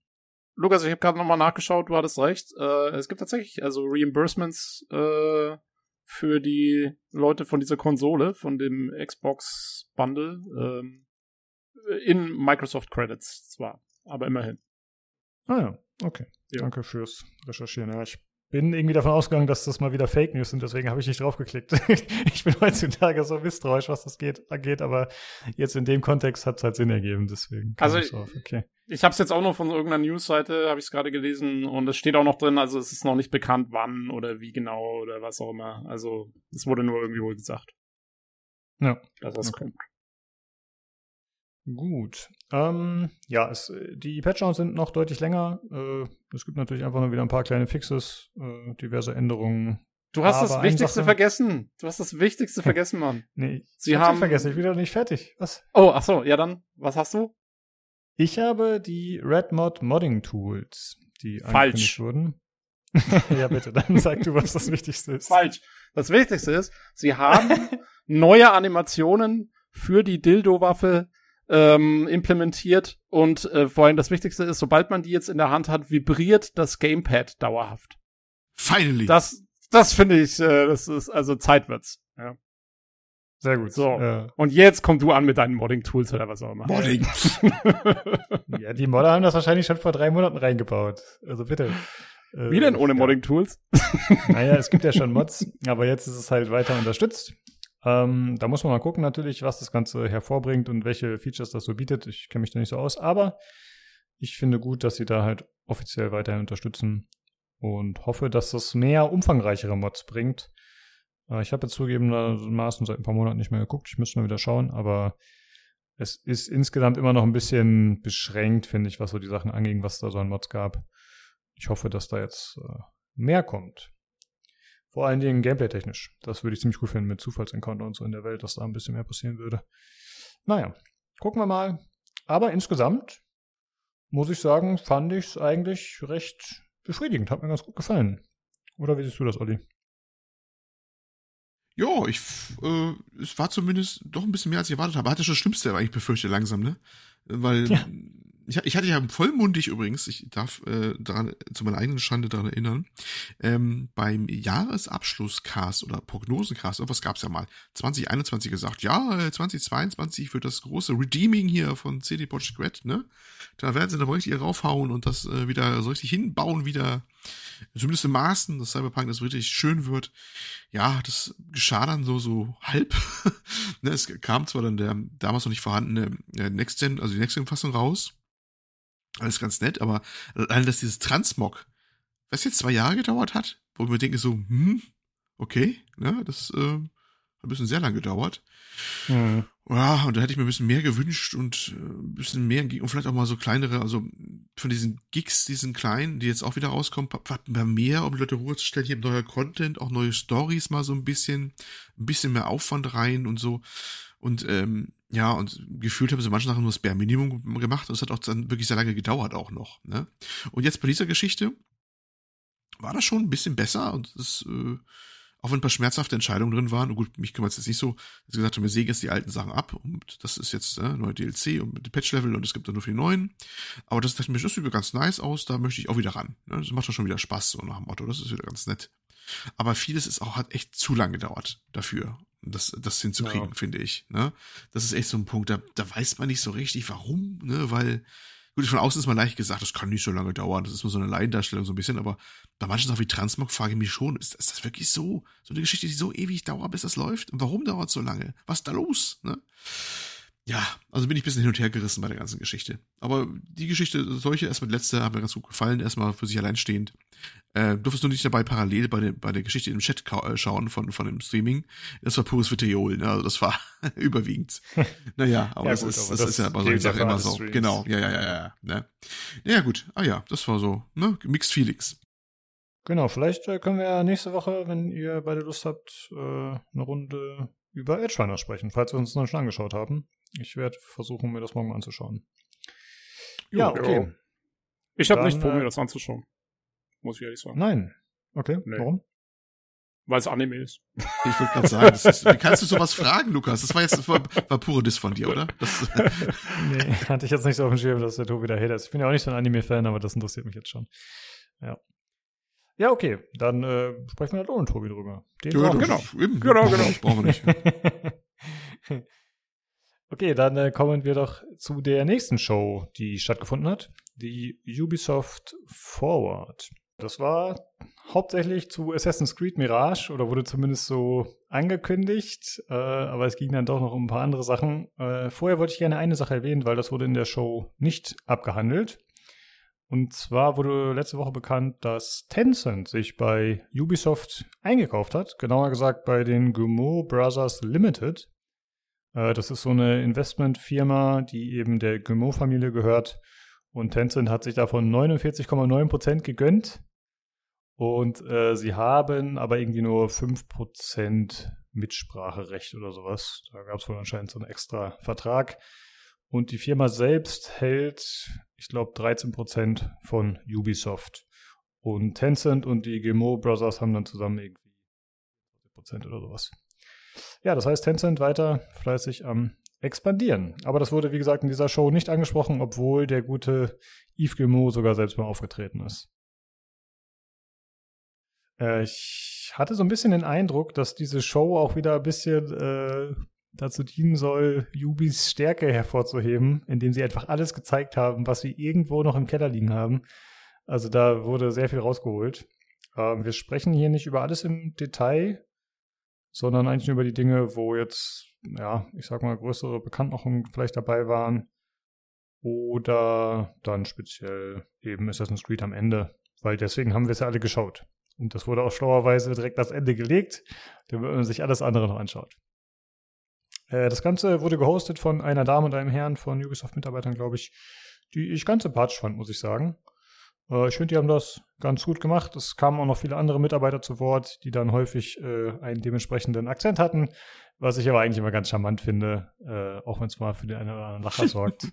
Speaker 3: Lukas, ich habe gerade nochmal nachgeschaut, du hattest recht. Äh, es gibt tatsächlich also Reimbursements äh, für die Leute von dieser Konsole, von dem Xbox Bundle, ähm, in Microsoft Credits zwar, aber immerhin.
Speaker 1: Ah ja, okay. Ja. Danke fürs Recherchieren. Ja, ich bin irgendwie davon ausgegangen, dass das mal wieder Fake News sind, deswegen habe ich nicht draufgeklickt. ich bin heutzutage so misstrauisch, was das geht, angeht, aber jetzt in dem Kontext hat es halt Sinn ergeben, deswegen.
Speaker 3: Also ich, okay. ich habe es jetzt auch noch von irgendeiner Newsseite, habe ich es gerade gelesen und es steht auch noch drin, also es ist noch nicht bekannt, wann oder wie genau oder was auch immer. Also es wurde nur irgendwie wohl gesagt.
Speaker 1: Ja.
Speaker 3: Dass das okay. kommt.
Speaker 1: Gut. Ähm, ja, es, die Patchdowns sind noch deutlich länger. Äh, es gibt natürlich einfach nur wieder ein paar kleine Fixes, äh, diverse Änderungen.
Speaker 3: Du hast das Wichtigste vergessen. Du hast das Wichtigste vergessen, Mann.
Speaker 1: nee, Sie haben vergessen. Ich bin doch nicht fertig. Was?
Speaker 3: Oh, ach so. Ja, dann. Was hast du?
Speaker 1: Ich habe die RedMod Modding Tools, die
Speaker 3: Falsch.
Speaker 1: wurden. ja, bitte, dann sag du, was das Wichtigste ist.
Speaker 3: Falsch. Das Wichtigste ist, sie haben neue Animationen für die Dildo-Waffe ähm, implementiert und äh, vor allem das Wichtigste ist, sobald man die jetzt in der Hand hat, vibriert das Gamepad dauerhaft.
Speaker 2: Finally.
Speaker 3: Das, das finde ich, äh, das ist also Zeit wird's. Ja.
Speaker 1: Sehr gut.
Speaker 3: So. Ja. Und jetzt komm du an mit deinen Modding-Tools oder was auch immer.
Speaker 2: Modding.
Speaker 1: ja, die Modder haben das wahrscheinlich schon vor drei Monaten reingebaut. Also bitte.
Speaker 3: Wie denn ohne ja. Modding-Tools?
Speaker 1: naja, es gibt ja schon Mods, aber jetzt ist es halt weiter unterstützt. Ähm, da muss man mal gucken natürlich, was das Ganze hervorbringt und welche Features das so bietet. Ich kenne mich da nicht so aus, aber ich finde gut, dass sie da halt offiziell weiterhin unterstützen und hoffe, dass das mehr umfangreichere Mods bringt. Äh, ich habe jetzt zugegebenermaßen seit ein paar Monaten nicht mehr geguckt. Ich müsste mal wieder schauen, aber es ist insgesamt immer noch ein bisschen beschränkt, finde ich, was so die Sachen anging, was da so an Mods gab. Ich hoffe, dass da jetzt äh, mehr kommt. Vor allen Dingen gameplay-technisch. Das würde ich ziemlich gut finden mit Zufallsencounter und so in der Welt, dass da ein bisschen mehr passieren würde. Naja, gucken wir mal. Aber insgesamt muss ich sagen, fand ich es eigentlich recht befriedigend. Hat mir ganz gut gefallen. Oder wie siehst du das, Olli?
Speaker 2: Ja, ich, äh, es war zumindest doch ein bisschen mehr, als ich erwartet habe. Hatte schon das Schlimmste eigentlich befürchtet langsam, ne? Weil ja ich, ich hatte ja vollmundig übrigens, ich darf äh, daran, zu meiner eigenen Schande daran erinnern, ähm, beim Jahresabschlusscast oder Prognosencast, was gab's ja mal, 2021 gesagt, ja, 2022 äh, wird das große Redeeming hier von CD Projekt Red, ne? Da werden sie da richtig raufhauen und das äh, wieder so richtig hinbauen, wieder, zumindest im Maßen, dass Cyberpunk das wirklich schön wird. Ja, das geschah dann so, so halb. ne, es kam zwar dann der damals noch nicht vorhandene äh, Next Gen, also die Next Gen Fassung raus, alles ganz nett, aber allein, dass dieses Transmog, was jetzt zwei Jahre gedauert hat, wo ich mir denke so, hm, okay, ne, das äh, hat ein bisschen sehr lang gedauert. Mhm. Ja, und da hätte ich mir ein bisschen mehr gewünscht und äh, ein bisschen mehr und vielleicht auch mal so kleinere, also von diesen Gigs, diesen kleinen, die jetzt auch wieder rauskommen, mal mehr, um die Leute Ruhe zu stellen, hier neuer Content, auch neue Stories mal so ein bisschen, ein bisschen mehr Aufwand rein und so. Und ähm, ja, und gefühlt haben sie manche Sachen nur das Bare Minimum gemacht und es hat auch dann wirklich sehr lange gedauert auch noch. Ne? Und jetzt bei dieser Geschichte war das schon ein bisschen besser und es, äh, auch wenn ein paar schmerzhafte Entscheidungen drin waren, und gut, mich kümmert es jetzt nicht so, dass gesagt haben, wir sägen jetzt die alten Sachen ab und das ist jetzt äh, neue DLC und die Patch-Level und es gibt dann nur für die neuen. Aber das dachte ich mir, das sieht ganz nice aus, da möchte ich auch wieder ran. Ne? Das macht doch schon wieder Spaß, so nach dem Motto, das ist wieder ganz nett. Aber vieles ist auch, hat echt zu lang gedauert dafür das, das hinzukriegen, ja. finde ich. Ne? Das ist echt so ein Punkt, da, da weiß man nicht so richtig, warum, ne? weil, gut, von außen ist man leicht gesagt, das kann nicht so lange dauern, das ist nur so eine Laiendarstellung so ein bisschen, aber bei manchen Sachen wie Transmog frage ich mich schon, ist, ist das wirklich so, so eine Geschichte, die so ewig dauert, bis das läuft? Und warum dauert es so lange? Was ist da los? Ne? Ja, also bin ich ein bisschen hin und her gerissen bei der ganzen Geschichte. Aber die Geschichte, solche erstmal die letzte, haben mir ganz gut gefallen, erstmal für sich alleinstehend. Äh, durftest du nicht dabei parallel bei der, bei der Geschichte im Chat äh, schauen von, von dem Streaming. Das war pures Vitriol, ne? Also das war überwiegend. naja, aber, ja, das, gut, ist, aber das, das, ist ja bei solchen Sachen immer so. Streams. Genau, ja, ja, ja, ja. Ne? Ja, gut. Ah ja, das war so, ne? Mixed Feelings.
Speaker 1: Genau, vielleicht äh, können wir ja nächste Woche, wenn ihr beide Lust habt, äh, eine Runde über Edge sprechen, falls wir uns noch schon angeschaut haben. Ich werde versuchen, mir das morgen mal anzuschauen.
Speaker 3: Ja, okay. Ich habe nicht vor, mir äh, das anzuschauen. Muss ich ehrlich sagen.
Speaker 1: Nein. Okay, nee. warum?
Speaker 3: Weil es Anime ist.
Speaker 2: Ich wollte gerade sagen, ist, wie kannst du sowas fragen, Lukas? Das war jetzt war, war pure Diss von dir, oder? Das,
Speaker 1: nee, hatte ich jetzt nicht so auf dem Schirm, dass der Tobi da Hater ist. Ich bin ja auch nicht so ein Anime-Fan, aber das interessiert mich jetzt schon. Ja. Ja, okay. Dann äh, sprechen wir da ohne Tobi drüber.
Speaker 2: Den ja, genau. Eben. Genau, genau. Das brauchen wir nicht.
Speaker 1: okay, dann äh, kommen wir doch zu der nächsten Show, die stattgefunden hat. Die Ubisoft Forward. Das war hauptsächlich zu Assassin's Creed Mirage oder wurde zumindest so angekündigt, äh, aber es ging dann doch noch um ein paar andere Sachen. Äh, vorher wollte ich gerne eine Sache erwähnen, weil das wurde in der Show nicht abgehandelt. Und zwar wurde letzte Woche bekannt, dass Tencent sich bei Ubisoft eingekauft hat. Genauer gesagt bei den Gumo Brothers Limited. Äh, das ist so eine Investmentfirma, die eben der Guillemot-Familie gehört. Und Tencent hat sich davon 49,9% gegönnt. Und äh, sie haben aber irgendwie nur 5% Mitspracherecht oder sowas. Da gab es wohl anscheinend so einen extra Vertrag. Und die Firma selbst hält, ich glaube, 13% von Ubisoft. Und Tencent und die Gemo Brothers haben dann zusammen irgendwie 40% oder sowas. Ja, das heißt, Tencent weiter fleißig am expandieren. Aber das wurde, wie gesagt, in dieser Show nicht angesprochen, obwohl der gute Yves Gilmour sogar selbst mal aufgetreten ist. Äh, ich hatte so ein bisschen den Eindruck, dass diese Show auch wieder ein bisschen äh, dazu dienen soll, Ubis Stärke hervorzuheben, indem sie einfach alles gezeigt haben, was sie irgendwo noch im Keller liegen haben. Also da wurde sehr viel rausgeholt. Ähm, wir sprechen hier nicht über alles im Detail, sondern eigentlich nur über die Dinge, wo jetzt, ja, ich sag mal, größere Bekanntmachungen vielleicht dabei waren. Oder dann speziell eben Assassin's Creed am Ende. Weil deswegen haben wir es ja alle geschaut. Und das wurde auch schlauerweise direkt das Ende gelegt, damit man sich alles andere noch anschaut. Äh, das Ganze wurde gehostet von einer Dame und einem Herrn von Ubisoft-Mitarbeitern, glaube ich, die ich ganz sympathisch fand, muss ich sagen. Äh, ich finde, die haben das ganz gut gemacht. Es kamen auch noch viele andere Mitarbeiter zu Wort, die dann häufig äh, einen dementsprechenden Akzent hatten, was ich aber eigentlich immer ganz charmant finde, äh, auch wenn es mal für den einen oder anderen Lacher sorgt.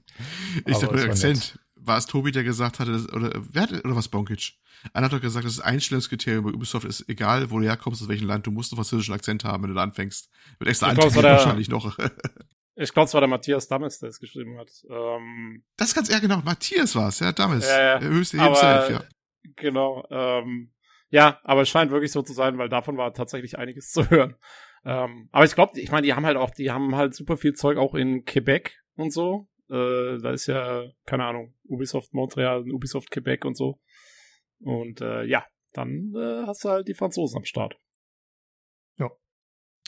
Speaker 2: ich sag mit Akzent. War es Tobi, der gesagt hatte, dass, oder wer hat, oder was Bonkic? Einer hat doch gesagt, das Einstellungskriterium bei Ubisoft ist egal, wo du herkommst, aus welchem Land, du musst einen französischen Akzent haben, wenn du da anfängst. Mit extra Anteil wahrscheinlich noch.
Speaker 3: Ich glaube, es war der Matthias Dammes, der es geschrieben hat. Ähm,
Speaker 2: das ist ganz eher genau. Matthias war es, ja, Dammes.
Speaker 3: Ja, ja.
Speaker 2: Der höchste Hebself, ja.
Speaker 3: Genau. Ähm, ja, aber es scheint wirklich so zu sein, weil davon war tatsächlich einiges zu hören. Ähm, aber ich glaube, ich meine, die haben halt auch, die haben halt super viel Zeug auch in Quebec und so. Äh, da ist ja, keine Ahnung, Ubisoft Montreal, Ubisoft Quebec und so. Und äh, ja, dann äh, hast du halt die Franzosen am Start.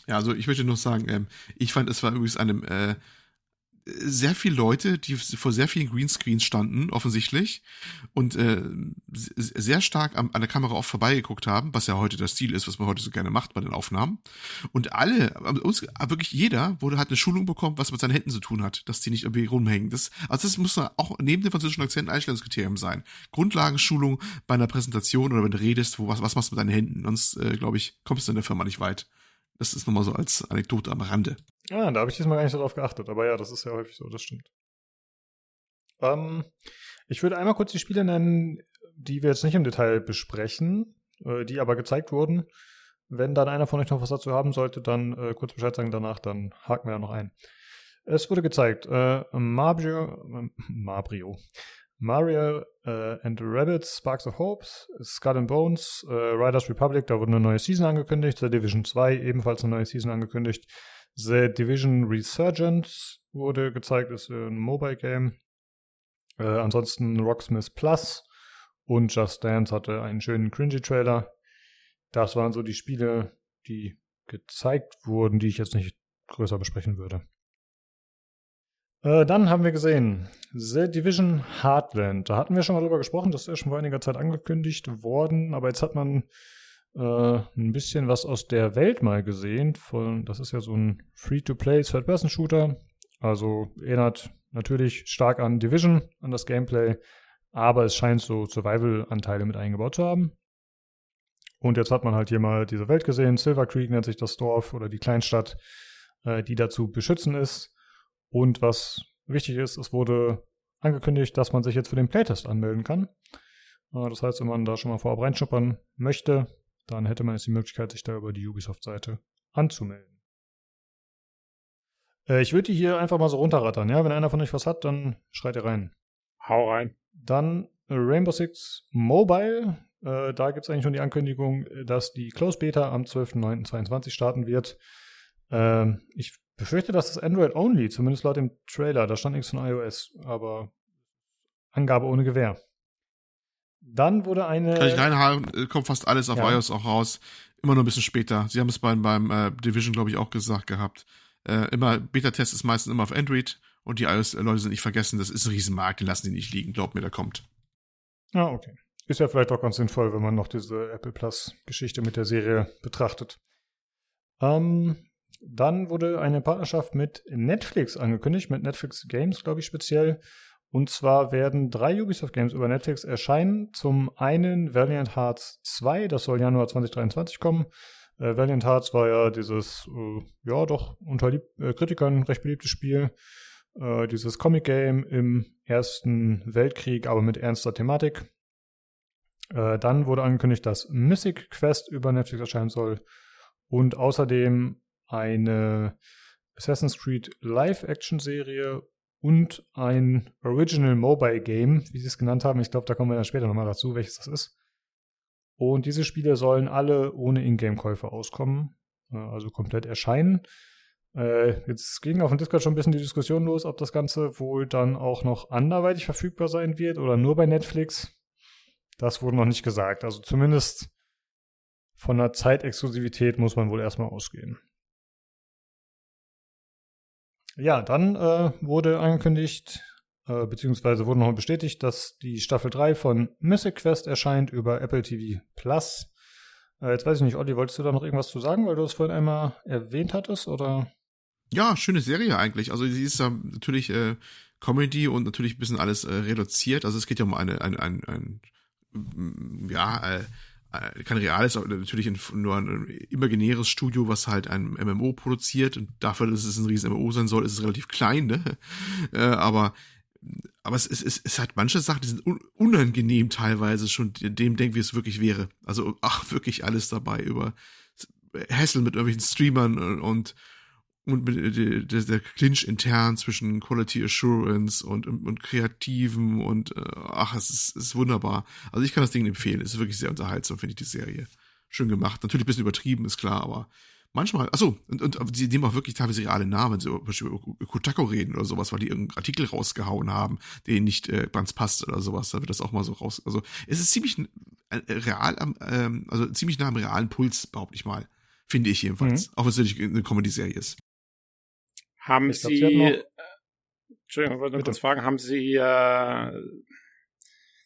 Speaker 2: Ja, also ich möchte nur sagen, ähm, ich fand, es war übrigens einem äh, sehr viele Leute, die vor sehr vielen Greenscreens standen, offensichtlich, und äh, sehr stark an, an der Kamera oft vorbeigeguckt haben, was ja heute das Stil ist, was man heute so gerne macht bei den Aufnahmen. Und alle, uns, wirklich jeder, wurde hat eine Schulung bekommen, was mit seinen Händen zu tun hat, dass die nicht irgendwie rumhängen. Das, also das muss auch neben dem französischen Akzent ein Einstellungskriterium sein. Grundlagenschulung bei einer Präsentation oder wenn du redest, wo was, was machst du mit deinen Händen? Sonst, äh, glaube ich, kommst du in der Firma nicht weit. Das ist nochmal so als Anekdote am Rande.
Speaker 1: Ja, da habe ich diesmal gar nicht so drauf geachtet, aber ja, das ist ja häufig so, das stimmt. Ähm, ich würde einmal kurz die Spiele nennen, die wir jetzt nicht im Detail besprechen, äh, die aber gezeigt wurden. Wenn dann einer von euch noch was dazu haben sollte, dann äh, kurz Bescheid sagen danach, dann haken wir ja noch ein. Es wurde gezeigt, äh, Mabrio, äh, Mabrio, Mario äh, and the Rabbits, Sparks of Hopes, Skull and Bones, äh, Riders Republic, da wurde eine neue Season angekündigt, The Division 2 ebenfalls eine neue Season angekündigt. The Division Resurgence wurde gezeigt, ist ein Mobile Game. Äh, ansonsten Rocksmith Plus und Just Dance hatte einen schönen cringy Trailer. Das waren so die Spiele, die gezeigt wurden, die ich jetzt nicht größer besprechen würde. Äh, dann haben wir gesehen The Division Heartland. Da hatten wir schon mal drüber gesprochen, das ist ja schon vor einiger Zeit angekündigt worden, aber jetzt hat man äh, ein bisschen was aus der Welt mal gesehen. Von, das ist ja so ein Free-to-Play Third-Person-Shooter. Also erinnert natürlich stark an Division, an das Gameplay, aber es scheint so Survival-Anteile mit eingebaut zu haben. Und jetzt hat man halt hier mal diese Welt gesehen. Silver Creek nennt sich das Dorf oder die Kleinstadt, äh, die dazu beschützen ist. Und was wichtig ist, es wurde angekündigt, dass man sich jetzt für den Playtest anmelden kann. Äh, das heißt, wenn man da schon mal vorab reinschnuppern möchte, dann hätte man jetzt die Möglichkeit, sich da über die Ubisoft-Seite anzumelden. Äh, ich würde die hier einfach mal so runterrattern, ja? Wenn einer von euch was hat, dann schreit ihr rein.
Speaker 3: Hau rein.
Speaker 1: Dann Rainbow Six Mobile. Äh, da gibt es eigentlich schon die Ankündigung, dass die Close Beta am 12.09.22 starten wird. Ähm, ich befürchte, das ist Android-only, zumindest laut dem Trailer. Da stand nichts von iOS, aber Angabe ohne Gewähr. Dann wurde eine.
Speaker 2: Kann ich reinhaken, äh, kommt fast alles auf ja. iOS auch raus. Immer nur ein bisschen später. Sie haben es beim, beim äh, Division, glaube ich, auch gesagt gehabt. Äh, immer, Beta-Test ist meistens immer auf Android und die iOS-Leute sind nicht vergessen, das ist ein Riesenmarkt, den lassen die nicht liegen, glaubt mir, der kommt.
Speaker 1: Ah, okay. Ist ja vielleicht auch ganz sinnvoll, wenn man noch diese Apple Plus-Geschichte mit der Serie betrachtet. Ähm, dann wurde eine Partnerschaft mit Netflix angekündigt, mit Netflix Games, glaube ich, speziell. Und zwar werden drei Ubisoft Games über Netflix erscheinen. Zum einen Valiant Hearts 2, das soll Januar 2023 kommen. Äh, Valiant Hearts war ja dieses, äh, ja doch, unter Lieb äh, Kritikern recht beliebtes Spiel. Äh, dieses Comic-Game im Ersten Weltkrieg, aber mit ernster Thematik. Äh, dann wurde angekündigt, dass Mythic Quest über Netflix erscheinen soll. Und außerdem eine Assassin's Creed Live-Action-Serie und ein Original Mobile Game, wie sie es genannt haben. Ich glaube, da kommen wir dann später nochmal dazu, welches das ist. Und diese Spiele sollen alle ohne Ingame-Käufe auskommen, äh, also komplett erscheinen. Äh, jetzt ging auf dem Discord schon ein bisschen die Diskussion los, ob das Ganze wohl dann auch noch anderweitig verfügbar sein wird oder nur bei Netflix. Das wurde noch nicht gesagt. Also zumindest von der Zeitexklusivität muss man wohl erstmal ausgehen. Ja, dann äh, wurde angekündigt, äh, beziehungsweise wurde noch bestätigt, dass die Staffel 3 von Mythic Quest erscheint über Apple TV Plus. Äh, jetzt weiß ich nicht, Olli, wolltest du da noch irgendwas zu sagen, weil du es vorhin einmal erwähnt hattest, oder?
Speaker 2: Ja, schöne Serie eigentlich. Also sie ist ja natürlich äh, Comedy und natürlich ein bisschen alles äh, reduziert. Also es geht ja um eine, ein, ein, ein ja, äh, kein reales, aber natürlich nur ein imaginäres Studio, was halt ein MMO produziert und dafür, dass es ein riesen MMO sein soll, ist es relativ klein, ne? Äh, aber aber es, es, es, es hat manche Sachen, die sind unangenehm teilweise schon dem denken, wie es wirklich wäre. Also, ach, wirklich alles dabei über Hassel mit irgendwelchen Streamern und und der, der Clinch intern zwischen Quality Assurance und, und, und Kreativen und äh, ach, es ist, ist wunderbar. Also ich kann das Ding empfehlen. Es ist wirklich sehr unterhaltsam, finde ich, die Serie. Schön gemacht. Natürlich ein bisschen übertrieben, ist klar, aber manchmal, achso, und, und sie nehmen auch wirklich teilweise reale Namen, so zum Beispiel über Kotako reden oder sowas, weil die irgendeinen Artikel rausgehauen haben, der nicht äh, ganz passt oder sowas. Da wird das auch mal so raus. Also es ist ziemlich äh, real am, ähm, also ziemlich nah am realen Puls, behaupte ich mal. Finde ich jedenfalls. Mhm. Auch wenn es natürlich eine Comedy-Serie ist.
Speaker 3: Haben ich Sie, glaub, Sie äh, Entschuldigung, ich wollte nur kurz fragen, haben Sie, äh,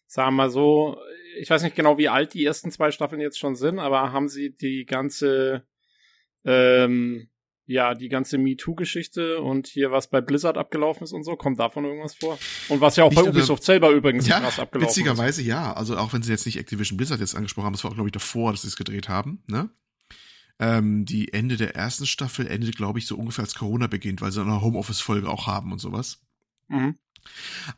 Speaker 3: sagen wir mal so, ich weiß nicht genau, wie alt die ersten zwei Staffeln jetzt schon sind, aber haben Sie die ganze, ähm, ja, die ganze MeToo-Geschichte und hier, was bei Blizzard abgelaufen ist und so, kommt davon irgendwas vor? Und was ja auch nicht bei Ubisoft selber übrigens
Speaker 2: ja, krass abgelaufen witzigerweise ist. Witzigerweise ja, also auch wenn sie jetzt nicht Activision Blizzard jetzt angesprochen haben, das war auch, glaube ich, davor, dass sie es gedreht haben, ne? Ähm, die Ende der ersten Staffel endet, glaube ich, so ungefähr als Corona beginnt, weil sie eine Homeoffice-Folge auch haben und sowas. Mhm.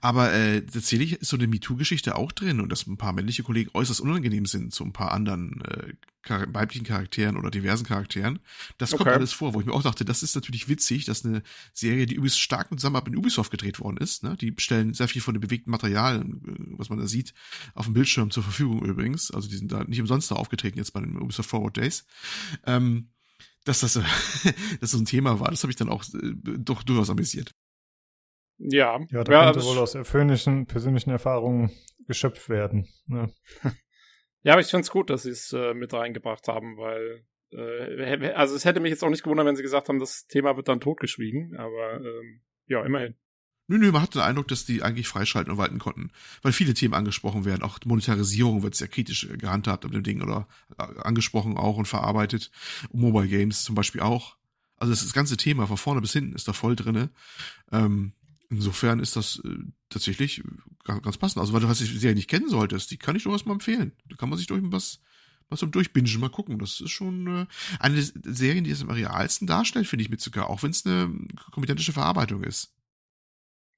Speaker 2: Aber äh, tatsächlich ist so eine MeToo-Geschichte auch drin und dass ein paar männliche Kollegen äußerst unangenehm sind zu ein paar anderen äh, char weiblichen Charakteren oder diversen Charakteren. Das okay. kommt alles vor, wo ich mir auch dachte, das ist natürlich witzig, dass eine Serie, die übrigens stark mit Zusammenarbeit mit Ubisoft gedreht worden ist, ne? die stellen sehr viel von dem bewegten Material, äh, was man da sieht, auf dem Bildschirm zur Verfügung übrigens. Also die sind da nicht umsonst da aufgetreten jetzt bei den Ubisoft Forward Days. Ähm, dass das, das so ein Thema war, das habe ich dann auch äh, doch durchaus amüsiert.
Speaker 3: Ja.
Speaker 1: Ja, da ja, könnte wohl aus persönlichen, persönlichen Erfahrungen geschöpft werden. Ne?
Speaker 3: ja, aber ich finde es gut, dass sie es äh, mit reingebracht haben, weil äh, also es hätte mich jetzt auch nicht gewundert, wenn sie gesagt haben, das Thema wird dann totgeschwiegen, aber ähm, ja, immerhin.
Speaker 2: Nö, nö, man hat den Eindruck, dass die eigentlich freischalten und walten konnten, weil viele Themen angesprochen werden. Auch Monetarisierung wird sehr kritisch gehandhabt mit dem Ding oder äh, angesprochen auch und verarbeitet. Mobile Games zum Beispiel auch. Also das, das ganze Thema von vorne bis hinten ist da voll drinne. Ähm, Insofern ist das äh, tatsächlich ganz, ganz passend. Also, weil du hast die Serie nicht kennen solltest, die kann ich durchaus mal empfehlen. Da kann man sich durch was, was zum Durchbingen mal gucken. Das ist schon äh, eine der Serien, die es am realsten darstellt, finde ich mit sogar, auch wenn es eine kompetentische Verarbeitung ist.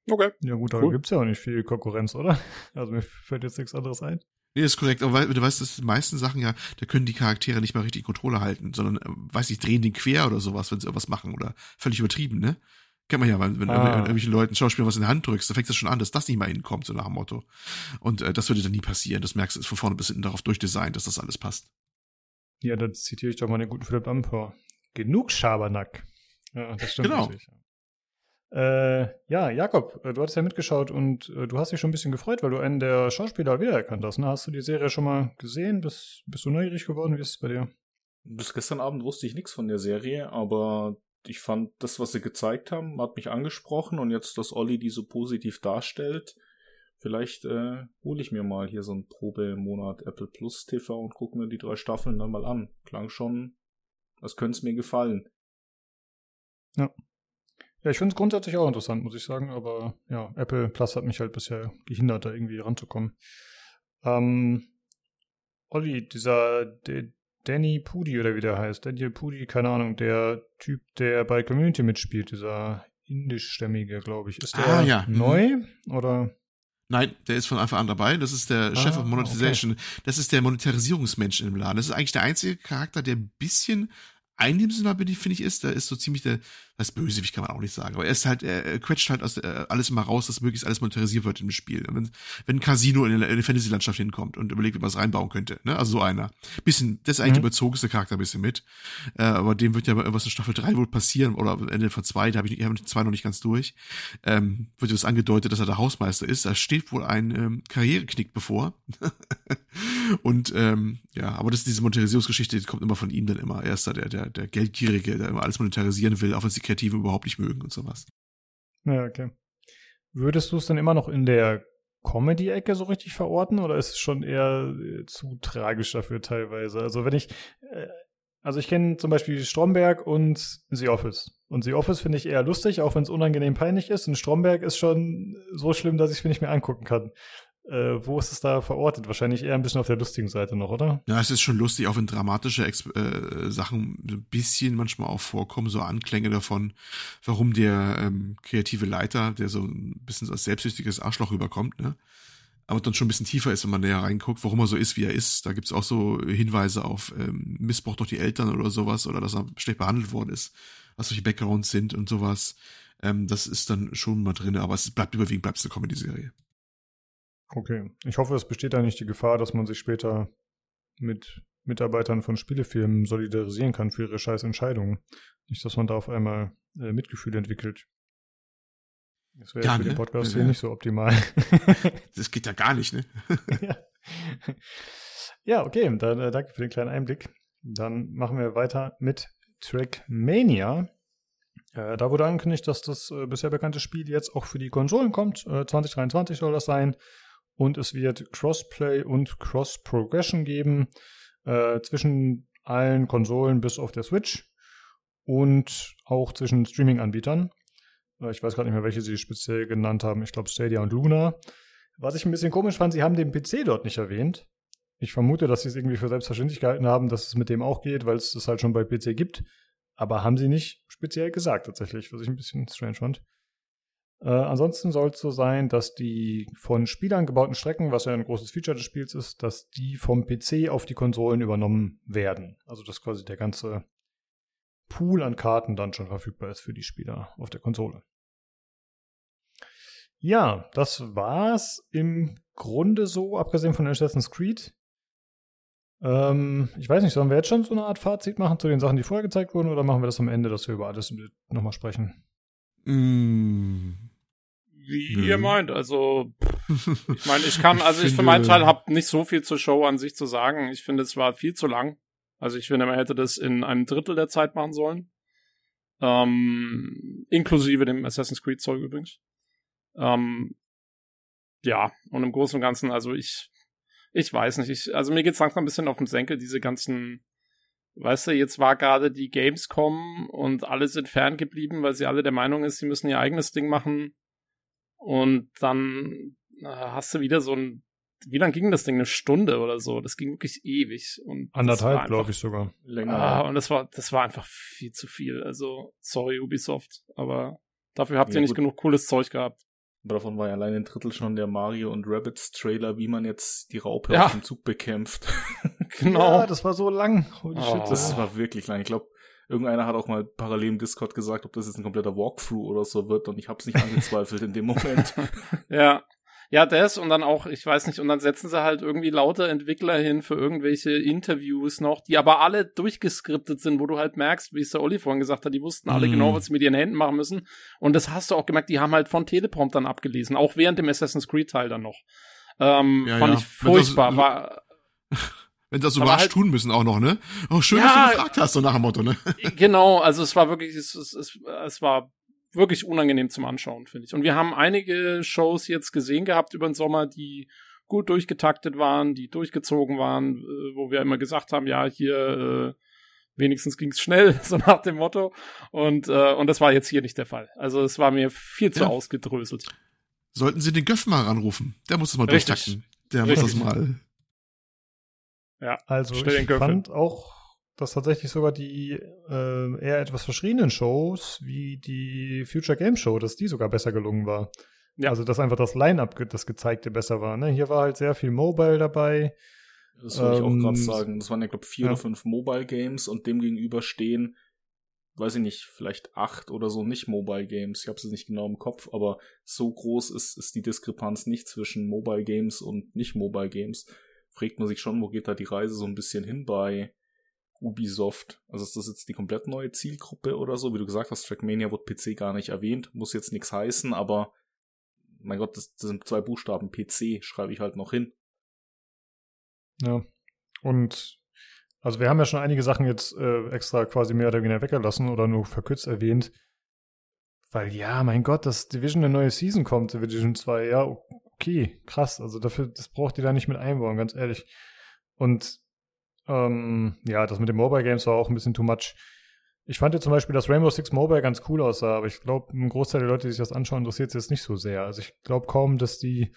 Speaker 1: Okay. Ja gut, da cool. gibt's ja auch nicht viel Konkurrenz, oder? Also mir fällt jetzt nichts anderes ein.
Speaker 2: Nee, ist korrekt. Aber du weißt, dass die meisten Sachen ja, da können die Charaktere nicht mal richtig Kontrolle halten, sondern, äh, weiß ich, drehen den quer oder sowas, wenn sie irgendwas machen oder völlig übertrieben, ne? Kennt man ja, wenn, wenn ah. irgendwelchen Leuten Schauspielern was in die Hand drückst, dann fängt es schon an, dass das nicht mal hinkommt, so nach dem Motto. Und äh, das würde dann nie passieren. Das merkst du, ist von vorne bis hinten darauf durchdesignt, dass das alles passt.
Speaker 1: Ja, da zitiere ich doch mal den guten Philipp Amper. Genug Schabernack. Ja, das stimmt
Speaker 2: genau. natürlich.
Speaker 1: Äh, ja, Jakob, äh, du hattest ja mitgeschaut und äh, du hast dich schon ein bisschen gefreut, weil du einen der Schauspieler wiedererkannt hast. Ne? Hast du die Serie schon mal gesehen? Bist, bist du neugierig geworden? Wie ist es bei dir?
Speaker 4: Bis gestern Abend wusste ich nichts von der Serie, aber ich fand das, was sie gezeigt haben, hat mich angesprochen und jetzt, dass Olli die so positiv darstellt, vielleicht äh, hole ich mir mal hier so einen Probemonat Apple Plus TV und gucke mir die drei Staffeln dann mal an. Klang schon, als könnte es mir gefallen.
Speaker 1: Ja. Ja, ich finde es grundsätzlich auch interessant, muss ich sagen, aber ja, Apple Plus hat mich halt bisher gehindert, da irgendwie ranzukommen. Ähm, Olli, dieser D Danny Pudi oder wie der heißt, Daniel Pudi, keine Ahnung, der Typ, der bei Community mitspielt, dieser indischstämmige, glaube ich. Ist der ah, ja. Mhm. neu oder?
Speaker 2: Nein, der ist von Anfang an dabei. Das ist der ah, Chef of Monetization. Okay. Das ist der Monetarisierungsmensch im Laden. Das ist eigentlich der einzige Charakter, der ein bisschen eindimensional finde ich, ist. Der ist so ziemlich der, das Bösewicht kann man auch nicht sagen, aber er ist halt, er quetscht halt aus, äh, alles immer raus, dass möglichst alles monetarisiert wird im Spiel. Wenn, wenn ein Casino in eine Fantasy-Landschaft hinkommt und überlegt, ob man es reinbauen könnte, ne? Also so einer. Bisschen, das ist eigentlich mhm. der überzogenste Charakter ein bisschen mit. Äh, aber dem wird ja was in Staffel 3 wohl passieren, oder am Ende von 2, da habe ich, ich hab zwei noch nicht ganz durch. Ähm, wird das angedeutet, dass er der Hausmeister ist. Da steht wohl ein ähm, Karriereknick bevor. und ähm, ja, aber das diese Monetarisierungsgeschichte, die kommt immer von ihm dann immer. Er ist da der, der, der Geldgierige, der immer alles monetarisieren will, auch wenn es die Kreative überhaupt nicht mögen und sowas.
Speaker 1: Ja, okay. Würdest du es dann immer noch in der Comedy-Ecke so richtig verorten oder ist es schon eher äh, zu tragisch dafür teilweise? Also wenn ich, äh, also ich kenne zum Beispiel Stromberg und The Office. Und The Office finde ich eher lustig, auch wenn es unangenehm peinlich ist. Und Stromberg ist schon so schlimm, dass ich es mir nicht mehr angucken kann. Äh, wo ist es da verortet? Wahrscheinlich eher ein bisschen auf der lustigen Seite noch, oder?
Speaker 2: Ja, es ist schon lustig, auch wenn dramatische Ex äh, Sachen ein bisschen manchmal auch vorkommen, so Anklänge davon, warum der ähm, kreative Leiter, der so ein bisschen als selbstsüchtiges Arschloch rüberkommt, ne? aber dann schon ein bisschen tiefer ist, wenn man näher reinguckt, warum er so ist, wie er ist. Da gibt's auch so Hinweise auf ähm, Missbrauch durch die Eltern oder sowas oder dass er schlecht behandelt worden ist, was solche Backgrounds sind und sowas. Ähm, das ist dann schon mal drin, aber es bleibt überwiegend bleibt eine Comedy-Serie.
Speaker 1: Okay. Ich hoffe, es besteht da nicht die Gefahr, dass man sich später mit Mitarbeitern von Spielefirmen solidarisieren kann für ihre scheiß Entscheidungen. Nicht, dass man da auf einmal äh, Mitgefühl entwickelt. Das wäre ja, für ne? den Podcast ja, hier nicht so optimal.
Speaker 2: das geht ja gar nicht, ne?
Speaker 1: ja. ja, okay. Dann, äh, danke für den kleinen Einblick. Dann machen wir weiter mit Trackmania. Äh, da wurde angekündigt, dass das äh, bisher bekannte Spiel jetzt auch für die Konsolen kommt. 2023 äh, soll das sein und es wird Crossplay und Cross-Progression geben äh, zwischen allen Konsolen bis auf der Switch und auch zwischen Streaming-Anbietern. Äh, ich weiß gerade nicht mehr, welche sie speziell genannt haben. Ich glaube Stadia und Luna. Was ich ein bisschen komisch fand, sie haben den PC dort nicht erwähnt. Ich vermute, dass sie es irgendwie für selbstverständlich gehalten haben, dass es mit dem auch geht, weil es das halt schon bei PC gibt. Aber haben sie nicht speziell gesagt tatsächlich, was ich ein bisschen strange fand. Äh, ansonsten soll es so sein, dass die von Spielern gebauten Strecken, was ja ein großes Feature des Spiels ist, dass die vom PC auf die Konsolen übernommen werden. Also dass quasi der ganze Pool an Karten dann schon verfügbar ist für die Spieler auf der Konsole. Ja, das war's im Grunde so, abgesehen von Assassin's Creed. Ähm, ich weiß nicht, sollen wir jetzt schon so eine Art Fazit machen zu den Sachen, die vorher gezeigt wurden, oder machen wir das am Ende, dass wir über alles nochmal sprechen?
Speaker 3: Mm. Wie Nö. ihr meint, also ich meine, ich kann, also ich, ich für meinen Teil habe nicht so viel zur Show an sich zu sagen. Ich finde, es war viel zu lang. Also ich finde, man hätte das in einem Drittel der Zeit machen sollen. Ähm, inklusive dem Assassin's Creed Zeug übrigens. Ähm, ja, und im Großen und Ganzen, also ich, ich weiß nicht, ich, also mir geht's langsam ein bisschen auf den Senkel, diese ganzen weißt du, jetzt war gerade die Gamescom und alle sind ferngeblieben, weil sie alle der Meinung ist, sie müssen ihr eigenes Ding machen. Und dann äh, hast du wieder so ein, wie lang ging das Ding? Eine Stunde oder so. Das ging wirklich ewig. Und
Speaker 1: Anderthalb, glaube ich sogar.
Speaker 3: Länger. Ah, und das war, das war einfach viel zu viel. Also, sorry Ubisoft, aber dafür habt ja, ihr nicht gut. genug cooles Zeug gehabt.
Speaker 4: Davon war ja allein ein Drittel schon der Mario und Rabbits Trailer, wie man jetzt die Raupe ja. auf dem Zug bekämpft.
Speaker 1: genau. Ja, das war so lang.
Speaker 4: Holy oh. shit. Das war wirklich lang. Ich glaube, irgendeiner hat auch mal parallel im Discord gesagt, ob das jetzt ein kompletter Walkthrough oder so wird und ich habe es nicht angezweifelt in dem Moment.
Speaker 3: ja. Ja, das und dann auch, ich weiß nicht, und dann setzen sie halt irgendwie lauter Entwickler hin für irgendwelche Interviews noch, die aber alle durchgeskriptet sind, wo du halt merkst, wie es der Olli vorhin gesagt hat, die wussten alle mm. genau, was sie mit ihren Händen machen müssen. Und das hast du auch gemerkt, die haben halt von Telepromptern abgelesen, auch während dem Assassin's Creed Teil dann noch. Ähm, ja, fand ja. ich furchtbar. Das, war,
Speaker 2: wenn das so rasch halt, tun müssen auch noch, ne? Oh, schön, ja, dass du gefragt hast, so nach dem Motto, ne?
Speaker 3: Genau, also es war wirklich, es, es, es, es war wirklich unangenehm zum Anschauen, finde ich. Und wir haben einige Shows jetzt gesehen gehabt über den Sommer, die gut durchgetaktet waren, die durchgezogen waren, äh, wo wir immer gesagt haben, ja, hier, äh, wenigstens ging's schnell, so nach dem Motto. Und, äh, und das war jetzt hier nicht der Fall. Also es war mir viel zu ja. ausgedröselt.
Speaker 2: Sollten Sie den Göff mal ranrufen. Der muss das mal Richtig. durchtakten. Der Richtig. muss das mal.
Speaker 1: Ja, also ich fand auch, dass tatsächlich sogar die äh, eher etwas verschiedenen Shows, wie die Future Game Show, dass die sogar besser gelungen war. Ja. Also, dass einfach das Line-Up, das gezeigte, besser war. Ne? Hier war halt sehr viel Mobile dabei.
Speaker 4: Das wollte ähm, ich auch gerade ähm, sagen. Das waren ja, glaube vier ja. oder fünf Mobile Games und dem gegenüber stehen, weiß ich nicht, vielleicht acht oder so nicht Mobile Games. Ich habe es nicht genau im Kopf, aber so groß ist, ist die Diskrepanz nicht zwischen Mobile Games und nicht Mobile Games. Fragt man sich schon, wo geht da die Reise so ein bisschen hin bei Ubisoft? Also ist das jetzt die komplett neue Zielgruppe oder so? Wie du gesagt hast, Trackmania wird PC gar nicht erwähnt, muss jetzt nichts heißen, aber mein Gott, das, das sind zwei Buchstaben. PC schreibe ich halt noch hin.
Speaker 1: Ja. Und also wir haben ja schon einige Sachen jetzt äh, extra quasi mehr oder weniger weggelassen oder nur verkürzt erwähnt. Weil ja, mein Gott, dass Division eine neue Season kommt, Division 2, ja, okay, krass. Also dafür, das braucht ihr da nicht mit einbauen, ganz ehrlich. Und ähm, ja, das mit den Mobile Games war auch ein bisschen too much. Ich fand ja zum Beispiel, dass Rainbow Six Mobile ganz cool aussah, aber ich glaube, ein Großteil der Leute, die sich das anschauen, interessiert sich jetzt nicht so sehr. Also ich glaube kaum, dass die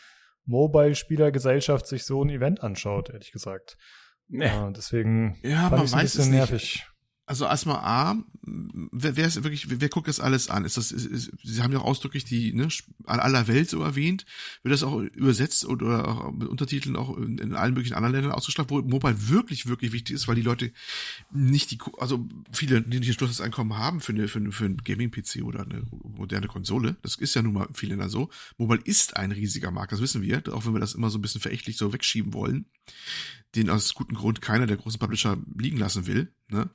Speaker 1: Mobile-Spielergesellschaft sich so ein Event anschaut, ehrlich gesagt. Nee. Äh, deswegen
Speaker 2: ja, fand ich ein bisschen nervig also erstmal A, wer, wer ist wirklich, wer, wer guckt das alles an? Ist das, ist, ist, Sie haben ja auch ausdrücklich die ne, an aller Welt so erwähnt. Wird das auch übersetzt oder auch mit Untertiteln auch in, in allen möglichen anderen Ländern ausgestrahlt, wo Mobile wirklich, wirklich wichtig ist, weil die Leute nicht die, also viele, die nicht ein Einkommen haben für eine, für, eine, für ein Gaming-PC oder eine moderne Konsole. Das ist ja nun mal in vielen Ländern so. Mobile ist ein riesiger Markt, das wissen wir, auch wenn wir das immer so ein bisschen verächtlich so wegschieben wollen, den aus gutem Grund keiner der großen Publisher liegen lassen will. Ne?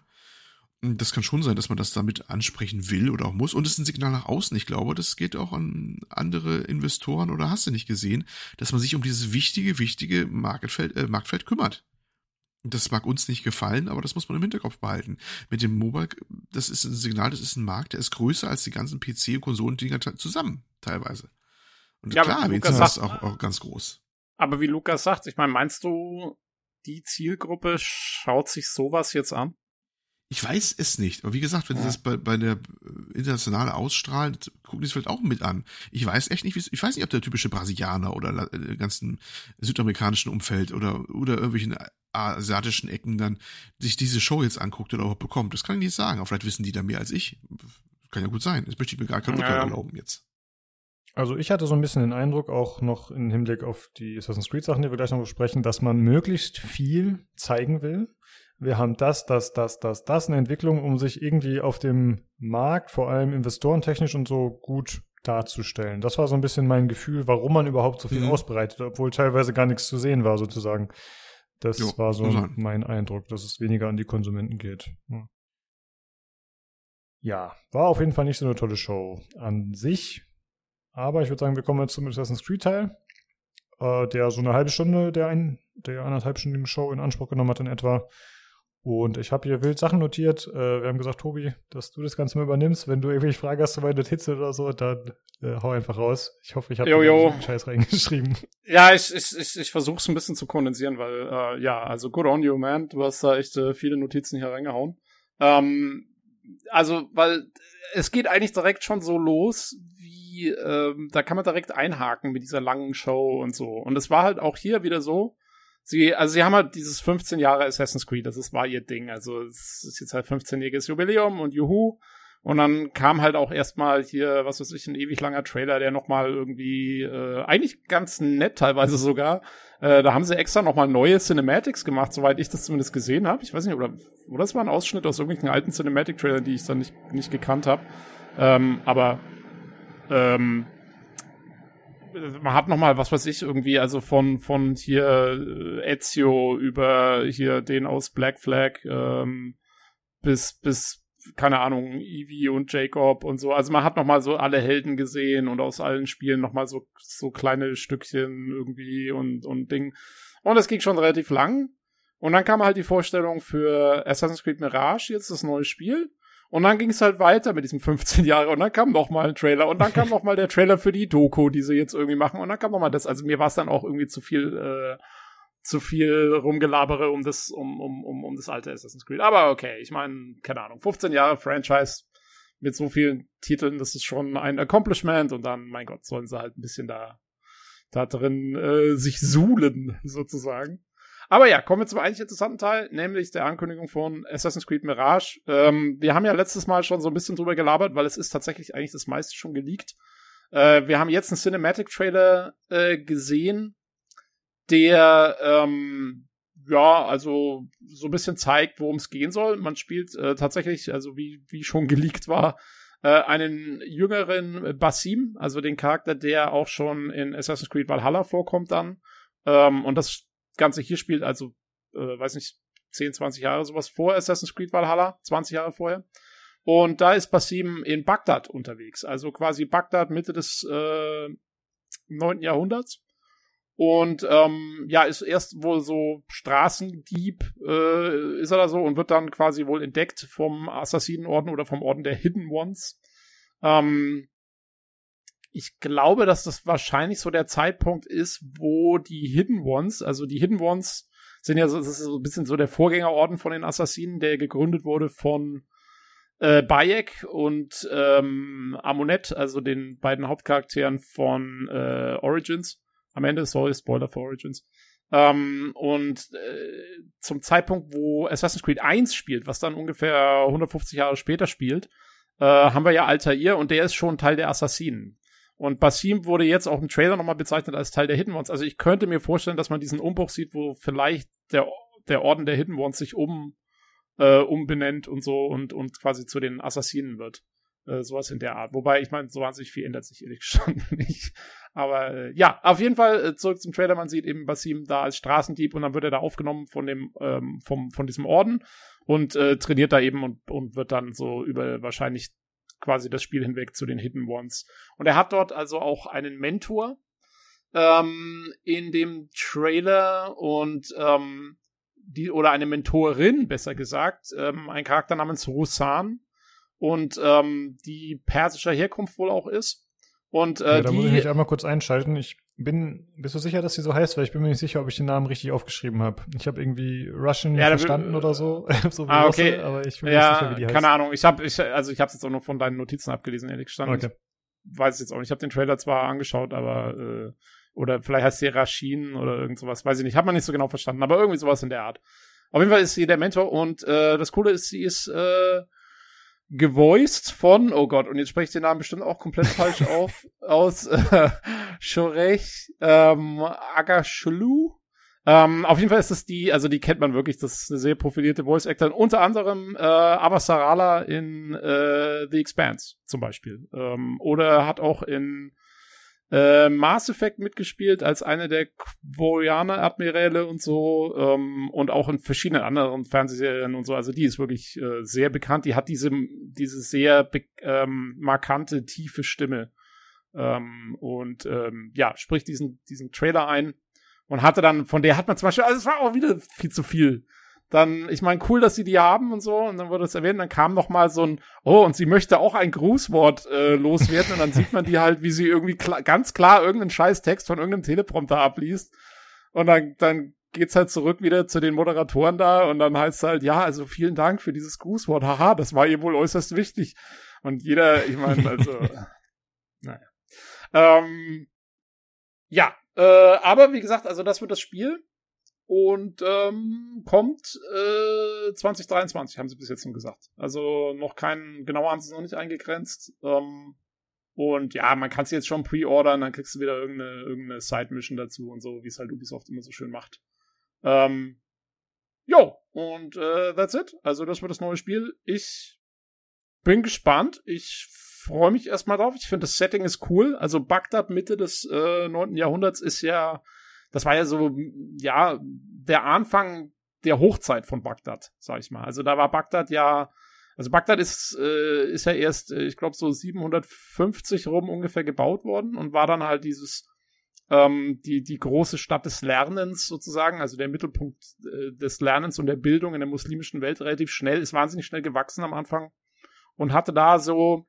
Speaker 2: Das kann schon sein, dass man das damit ansprechen will oder auch muss. Und es ist ein Signal nach außen. Ich glaube, das geht auch an andere Investoren oder hast du nicht gesehen, dass man sich um dieses wichtige, wichtige Marktfeld, äh, Marktfeld kümmert. Das mag uns nicht gefallen, aber das muss man im Hinterkopf behalten. Mit dem Mobile, das ist ein Signal, das ist ein Markt, der ist größer als die ganzen PC- und Konsolendinger zusammen, teilweise. Und ja, klar, Lukas das auch, auch ganz groß.
Speaker 3: Aber wie Lukas sagt, ich meine, meinst du, die Zielgruppe schaut sich sowas jetzt an?
Speaker 2: Ich weiß es nicht. Aber wie gesagt, wenn ja. sie das bei, bei der äh, internationale ausstrahlen, gucken die es vielleicht auch mit an. Ich weiß echt nicht, wie ich weiß nicht, ob der typische Brasilianer oder äh, ganzen südamerikanischen Umfeld oder, oder irgendwelchen asiatischen Ecken dann sich diese Show jetzt anguckt oder überhaupt bekommt. Das kann ich nicht sagen. Aber vielleicht wissen die da mehr als ich. Kann ja gut sein. Das möchte ich mir gar kein Urteil ja. erlauben jetzt.
Speaker 1: Also ich hatte so ein bisschen den Eindruck, auch noch im Hinblick auf die Assassin's Creed Sachen, die wir gleich noch besprechen, dass man möglichst viel zeigen will wir haben das, das, das, das, das, eine Entwicklung, um sich irgendwie auf dem Markt, vor allem investorentechnisch und so gut darzustellen. Das war so ein bisschen mein Gefühl, warum man überhaupt so viel mhm. ausbreitet, obwohl teilweise gar nichts zu sehen war, sozusagen. Das jo, war so mein Eindruck, dass es weniger an die Konsumenten geht. Ja. ja, war auf jeden Fall nicht so eine tolle Show an sich. Aber ich würde sagen, wir kommen jetzt zum Assassin's Creed Teil, äh, der so eine halbe Stunde der, ein, der anderthalbstündigen Show in Anspruch genommen hat in etwa. Und ich habe hier wild Sachen notiert. Äh, wir haben gesagt, Tobi, dass du das Ganze mal übernimmst. Wenn du irgendwelche Fragen hast zu meinen Notizen oder so, dann äh, hau einfach raus. Ich hoffe, ich habe
Speaker 3: den
Speaker 1: Scheiß reingeschrieben.
Speaker 3: Ja, ich, ich, ich, ich versuche es ein bisschen zu kondensieren, weil, äh, ja, also good on you, man. Du hast da echt äh, viele Notizen hier reingehauen. Ähm, also, weil es geht eigentlich direkt schon so los, wie, ähm, da kann man direkt einhaken mit dieser langen Show und so. Und es war halt auch hier wieder so, sie, also sie haben halt dieses 15 Jahre Assassin's Creed, das ist, war ihr Ding. Also es ist jetzt halt 15-jähriges Jubiläum und juhu. Und dann kam halt auch erstmal hier, was weiß ich, ein ewig langer Trailer, der nochmal irgendwie, äh, eigentlich ganz nett teilweise sogar. Äh, da haben sie extra nochmal neue Cinematics gemacht, soweit ich das zumindest gesehen habe. Ich weiß nicht, oder, oder es war ein Ausschnitt aus irgendwelchen alten Cinematic-Trailern, die ich dann nicht, nicht gekannt habe. Ähm, aber ähm, man hat noch mal was weiß ich irgendwie also von von hier äh, Ezio über hier den aus Black Flag ähm, bis bis keine Ahnung Evie und Jacob und so. Also man hat noch mal so alle Helden gesehen und aus allen Spielen noch mal so so kleine Stückchen irgendwie und und Ding. Und es ging schon relativ lang. Und dann kam halt die Vorstellung für Assassin's Creed Mirage jetzt das neue Spiel und dann ging es halt weiter mit diesem 15 Jahre und dann kam noch mal ein Trailer und dann kam noch mal der Trailer für die Doku, die sie jetzt irgendwie machen und dann kam noch mal das. Also mir war es dann auch irgendwie zu viel, äh, zu viel rumgelabere um das, um, um, um, um das alte Assassin's Creed. Aber okay, ich meine, keine Ahnung, 15 Jahre Franchise mit so vielen Titeln, das ist schon ein Accomplishment und dann, mein Gott, sollen sie halt ein bisschen da, da drin äh, sich suhlen, sozusagen. Aber ja, kommen wir zum eigentlich interessanten Teil, nämlich der Ankündigung von Assassin's Creed Mirage. Ähm, wir haben ja letztes Mal schon so ein bisschen drüber gelabert, weil es ist tatsächlich eigentlich das meiste schon geleakt. Äh, wir haben jetzt einen Cinematic-Trailer äh, gesehen, der ähm, ja, also so ein bisschen zeigt, worum es gehen soll. Man spielt äh, tatsächlich, also wie, wie schon geleakt war, äh, einen jüngeren Basim, also den Charakter, der auch schon in Assassin's Creed Valhalla vorkommt dann. Ähm, und das Ganze hier spielt also, äh, weiß nicht, 10, 20 Jahre sowas vor Assassin's Creed Valhalla, 20 Jahre vorher. Und da ist Basim in Bagdad unterwegs, also quasi Bagdad Mitte des äh, 9. Jahrhunderts. Und ähm, ja, ist erst wohl so Straßendieb, äh, ist er da so, und wird dann quasi wohl entdeckt vom Assassinenorden oder vom Orden der Hidden Ones. Ähm, ich glaube, dass das wahrscheinlich so der Zeitpunkt ist, wo die Hidden Ones, also die Hidden Ones sind ja so, das ist so ein bisschen so der Vorgängerorden von den Assassinen, der gegründet wurde von äh, Bayek und ähm, Amunet, also den beiden Hauptcharakteren von äh, Origins. Am Ende, sorry, Spoiler für Origins. Ähm, und äh, zum Zeitpunkt, wo Assassin's Creed 1 spielt, was dann ungefähr 150 Jahre später spielt, äh, haben wir ja Altair und der ist schon Teil der Assassinen. Und Basim wurde jetzt auch im Trailer nochmal bezeichnet als Teil der Hidden Ones. Also ich könnte mir vorstellen, dass man diesen Umbruch sieht, wo vielleicht der, der Orden der Hidden Ones sich um, äh, umbenennt und so und, und quasi zu den Assassinen wird. Äh, sowas in der Art. Wobei, ich meine, so wahnsinnig viel ändert sich ehrlich schon nicht. Aber äh, ja, auf jeden Fall äh, zurück zum Trailer. Man sieht eben Basim da als Straßendieb und dann wird er da aufgenommen von dem, ähm, vom, von diesem Orden und äh, trainiert da eben und, und wird dann so über wahrscheinlich quasi das Spiel hinweg zu den Hidden Ones. Und er hat dort also auch einen Mentor ähm, in dem Trailer und ähm, die oder eine Mentorin, besser gesagt, ähm, ein Charakter namens Rusan und ähm, die persischer Herkunft wohl auch ist. Und äh,
Speaker 1: ja, da
Speaker 3: die,
Speaker 1: muss ich mich einmal kurz einschalten. Ich bin, bist du sicher, dass sie so heißt? Weil ich bin mir nicht sicher, ob ich den Namen richtig aufgeschrieben habe. Ich habe irgendwie Russian
Speaker 3: ja,
Speaker 1: verstanden oder so, so
Speaker 3: wie ah, okay.
Speaker 1: Russe, aber ich bin ja, nicht sicher, wie die heißt.
Speaker 3: Keine Ahnung. Ich habe, ich, also ich habe jetzt auch nur von deinen Notizen abgelesen, ehrlich gestanden. Okay. Ich weiß jetzt auch nicht. Ich habe den Trailer zwar angeschaut, aber äh, oder vielleicht heißt sie Rashin oder irgend sowas, weiß ich nicht. Hat man nicht so genau verstanden, aber irgendwie sowas in der Art. Auf jeden Fall ist sie der Mentor und äh, das Coole ist, sie ist äh, gevoiced von, oh Gott, und jetzt spreche ich den Namen bestimmt auch komplett falsch auf, aus äh, Shorech ähm, Agashlu. Ähm, auf jeden Fall ist das die, also die kennt man wirklich, das ist eine sehr profilierte Voice Actor. Unter anderem äh, Abasarala in äh, The Expanse zum Beispiel. Ähm, oder hat auch in äh, Mass Effect mitgespielt als eine der Quorianer Admiräle und so ähm, und auch in verschiedenen anderen Fernsehserien und so. Also die ist wirklich äh, sehr bekannt. Die hat diese diese sehr ähm, markante tiefe Stimme ähm, und ähm, ja spricht diesen diesen Trailer ein und hatte dann von der hat man zum Beispiel also es war auch wieder viel zu viel dann, ich meine, cool, dass sie die haben und so, und dann wurde es erwähnt, dann kam noch mal so ein, oh, und sie möchte auch ein Grußwort äh, loswerden, und dann sieht man die halt, wie sie irgendwie klar, ganz klar irgendeinen scheiß Text von irgendeinem Teleprompter abliest, und dann, dann geht's halt zurück wieder zu den Moderatoren da, und dann heißt es halt, ja, also vielen Dank für dieses Grußwort, haha, das war ihr wohl äußerst wichtig. Und jeder, ich meine, also, naja. Ähm, ja, äh, aber wie gesagt, also das wird das Spiel und ähm, kommt äh, 2023, haben sie bis jetzt nur gesagt. Also noch kein, genauer haben sie es noch nicht eingegrenzt. Ähm, und ja, man kann es jetzt schon pre-ordern, dann kriegst du wieder irgendeine, irgendeine Side-Mission dazu und so, wie es halt Ubisoft immer so schön macht. Ähm, jo, und äh, that's it. Also das wird das neue Spiel. Ich bin gespannt. Ich freue mich erstmal drauf. Ich finde das Setting ist cool. Also Bagdad Mitte des äh, 9. Jahrhunderts ist ja das war ja so, ja, der Anfang der Hochzeit von Bagdad, sag ich mal. Also da war Bagdad ja, also Bagdad ist, äh, ist ja erst, äh, ich glaube, so 750 rum ungefähr gebaut worden und war dann halt dieses, ähm, die, die große Stadt des Lernens sozusagen, also der Mittelpunkt äh, des Lernens und der Bildung in der muslimischen Welt relativ schnell, ist wahnsinnig schnell gewachsen am Anfang und hatte da so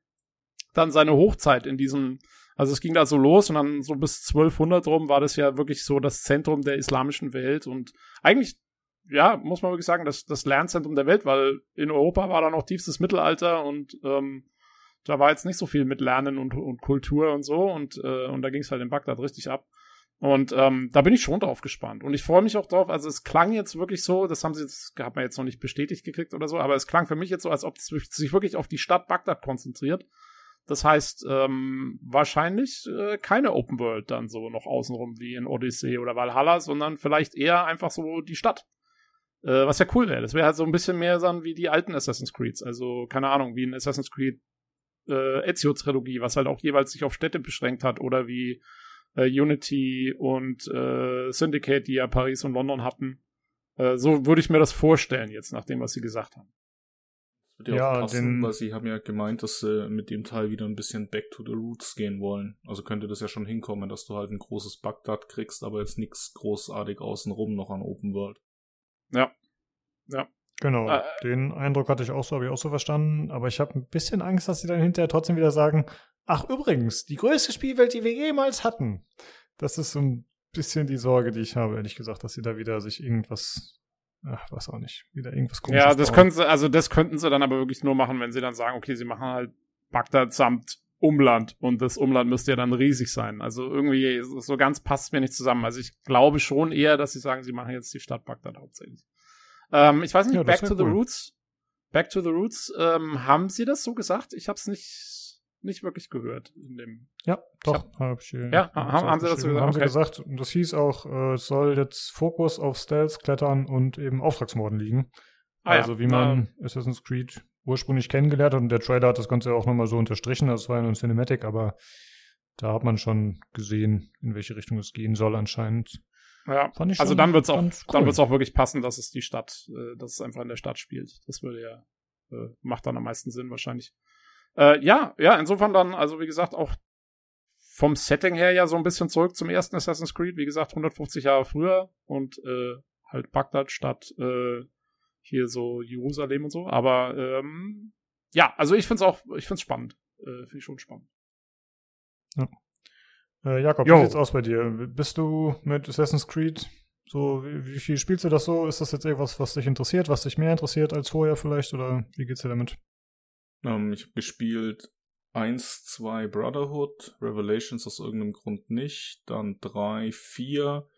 Speaker 3: dann seine Hochzeit in diesem, also es ging da so los und dann so bis 1200 rum war das ja wirklich so das Zentrum der islamischen Welt und eigentlich, ja, muss man wirklich sagen, das, das Lernzentrum der Welt, weil in Europa war da noch tiefstes Mittelalter und ähm, da war jetzt nicht so viel mit Lernen und, und Kultur und so und, äh, und da ging es halt in Bagdad richtig ab. Und ähm, da bin ich schon drauf gespannt. Und ich freue mich auch drauf. Also es klang jetzt wirklich so, das haben sie jetzt, hat man jetzt noch nicht bestätigt gekriegt oder so, aber es klang für mich jetzt so, als ob es sich wirklich auf die Stadt Bagdad konzentriert. Das heißt, ähm, wahrscheinlich äh, keine Open World dann so noch außenrum wie in Odyssey oder Valhalla, sondern vielleicht eher einfach so die Stadt. Äh, was ja cool wäre. Das wäre halt so ein bisschen mehr dann wie die alten Assassin's Creeds. Also, keine Ahnung, wie in Assassin's Creed äh, Ezio-Trilogie, was halt auch jeweils sich auf Städte beschränkt hat oder wie äh, Unity und äh, Syndicate, die ja Paris und London hatten. Äh, so würde ich mir das vorstellen jetzt, nach dem, was sie gesagt haben.
Speaker 4: Wird ja, auch passen, den, weil sie haben ja gemeint, dass sie mit dem Teil wieder ein bisschen back to the roots gehen wollen. Also könnte das ja schon hinkommen, dass du halt ein großes Bagdad kriegst, aber jetzt nichts großartig außenrum noch an Open World.
Speaker 3: Ja. Ja.
Speaker 1: Genau, äh, den Eindruck hatte ich auch so, habe ich auch so verstanden. Aber ich habe ein bisschen Angst, dass sie dann hinterher trotzdem wieder sagen, ach übrigens, die größte Spielwelt, die wir jemals hatten. Das ist so ein bisschen die Sorge, die ich habe, ehrlich gesagt, dass sie da wieder sich irgendwas, ach, was auch nicht, wieder irgendwas
Speaker 3: komisches Ja, das können sie, also das könnten sie dann aber wirklich nur machen, wenn sie dann sagen, okay, sie machen halt Bagdad samt Umland und das Umland müsste ja dann riesig sein. Also irgendwie so ganz passt mir nicht zusammen. Also ich glaube schon eher, dass sie sagen, sie machen jetzt die Stadt Bagdad hauptsächlich. Ähm, ich weiß nicht, ja, Back to cool. the Roots. Back to the Roots, ähm, haben sie das so gesagt? Ich habe es nicht, nicht wirklich gehört in dem.
Speaker 1: Ja, doch. Hab, hab ich,
Speaker 3: ja, haben, haben sie das so
Speaker 1: gesagt? Haben okay. sie gesagt. Und das hieß auch, äh, es soll jetzt Fokus auf Stealth, Klettern und eben Auftragsmorden liegen. Ah, also ja. wie man uh, Assassin's Creed ursprünglich kennengelernt hat und der Trailer hat das Ganze auch nochmal so unterstrichen. Das war ja nur ein Cinematic, aber da hat man schon gesehen, in welche Richtung es gehen soll anscheinend.
Speaker 3: Ja, also dann wird's auch, cool. dann wird's auch wirklich passen, dass es die Stadt, äh, dass es einfach in der Stadt spielt. Das würde ja, äh, macht dann am meisten Sinn wahrscheinlich. Äh, ja, ja, insofern dann, also wie gesagt, auch vom Setting her ja so ein bisschen zurück zum ersten Assassin's Creed. Wie gesagt, 150 Jahre früher und äh, halt Bagdad statt äh, hier so Jerusalem und so. Aber ähm, ja, also ich find's auch, ich find's spannend. Äh, Finde ich schon spannend.
Speaker 1: Ja. Äh, Jakob, jo. wie sieht's aus bei dir? Bist du mit Assassin's Creed so, wie, wie, viel spielst du das so? Ist das jetzt irgendwas, was dich interessiert, was dich mehr interessiert als vorher vielleicht? Oder wie geht's dir damit?
Speaker 4: Ähm, ich habe gespielt 1, 2 Brotherhood, Revelations aus irgendeinem Grund nicht, dann 3, 4,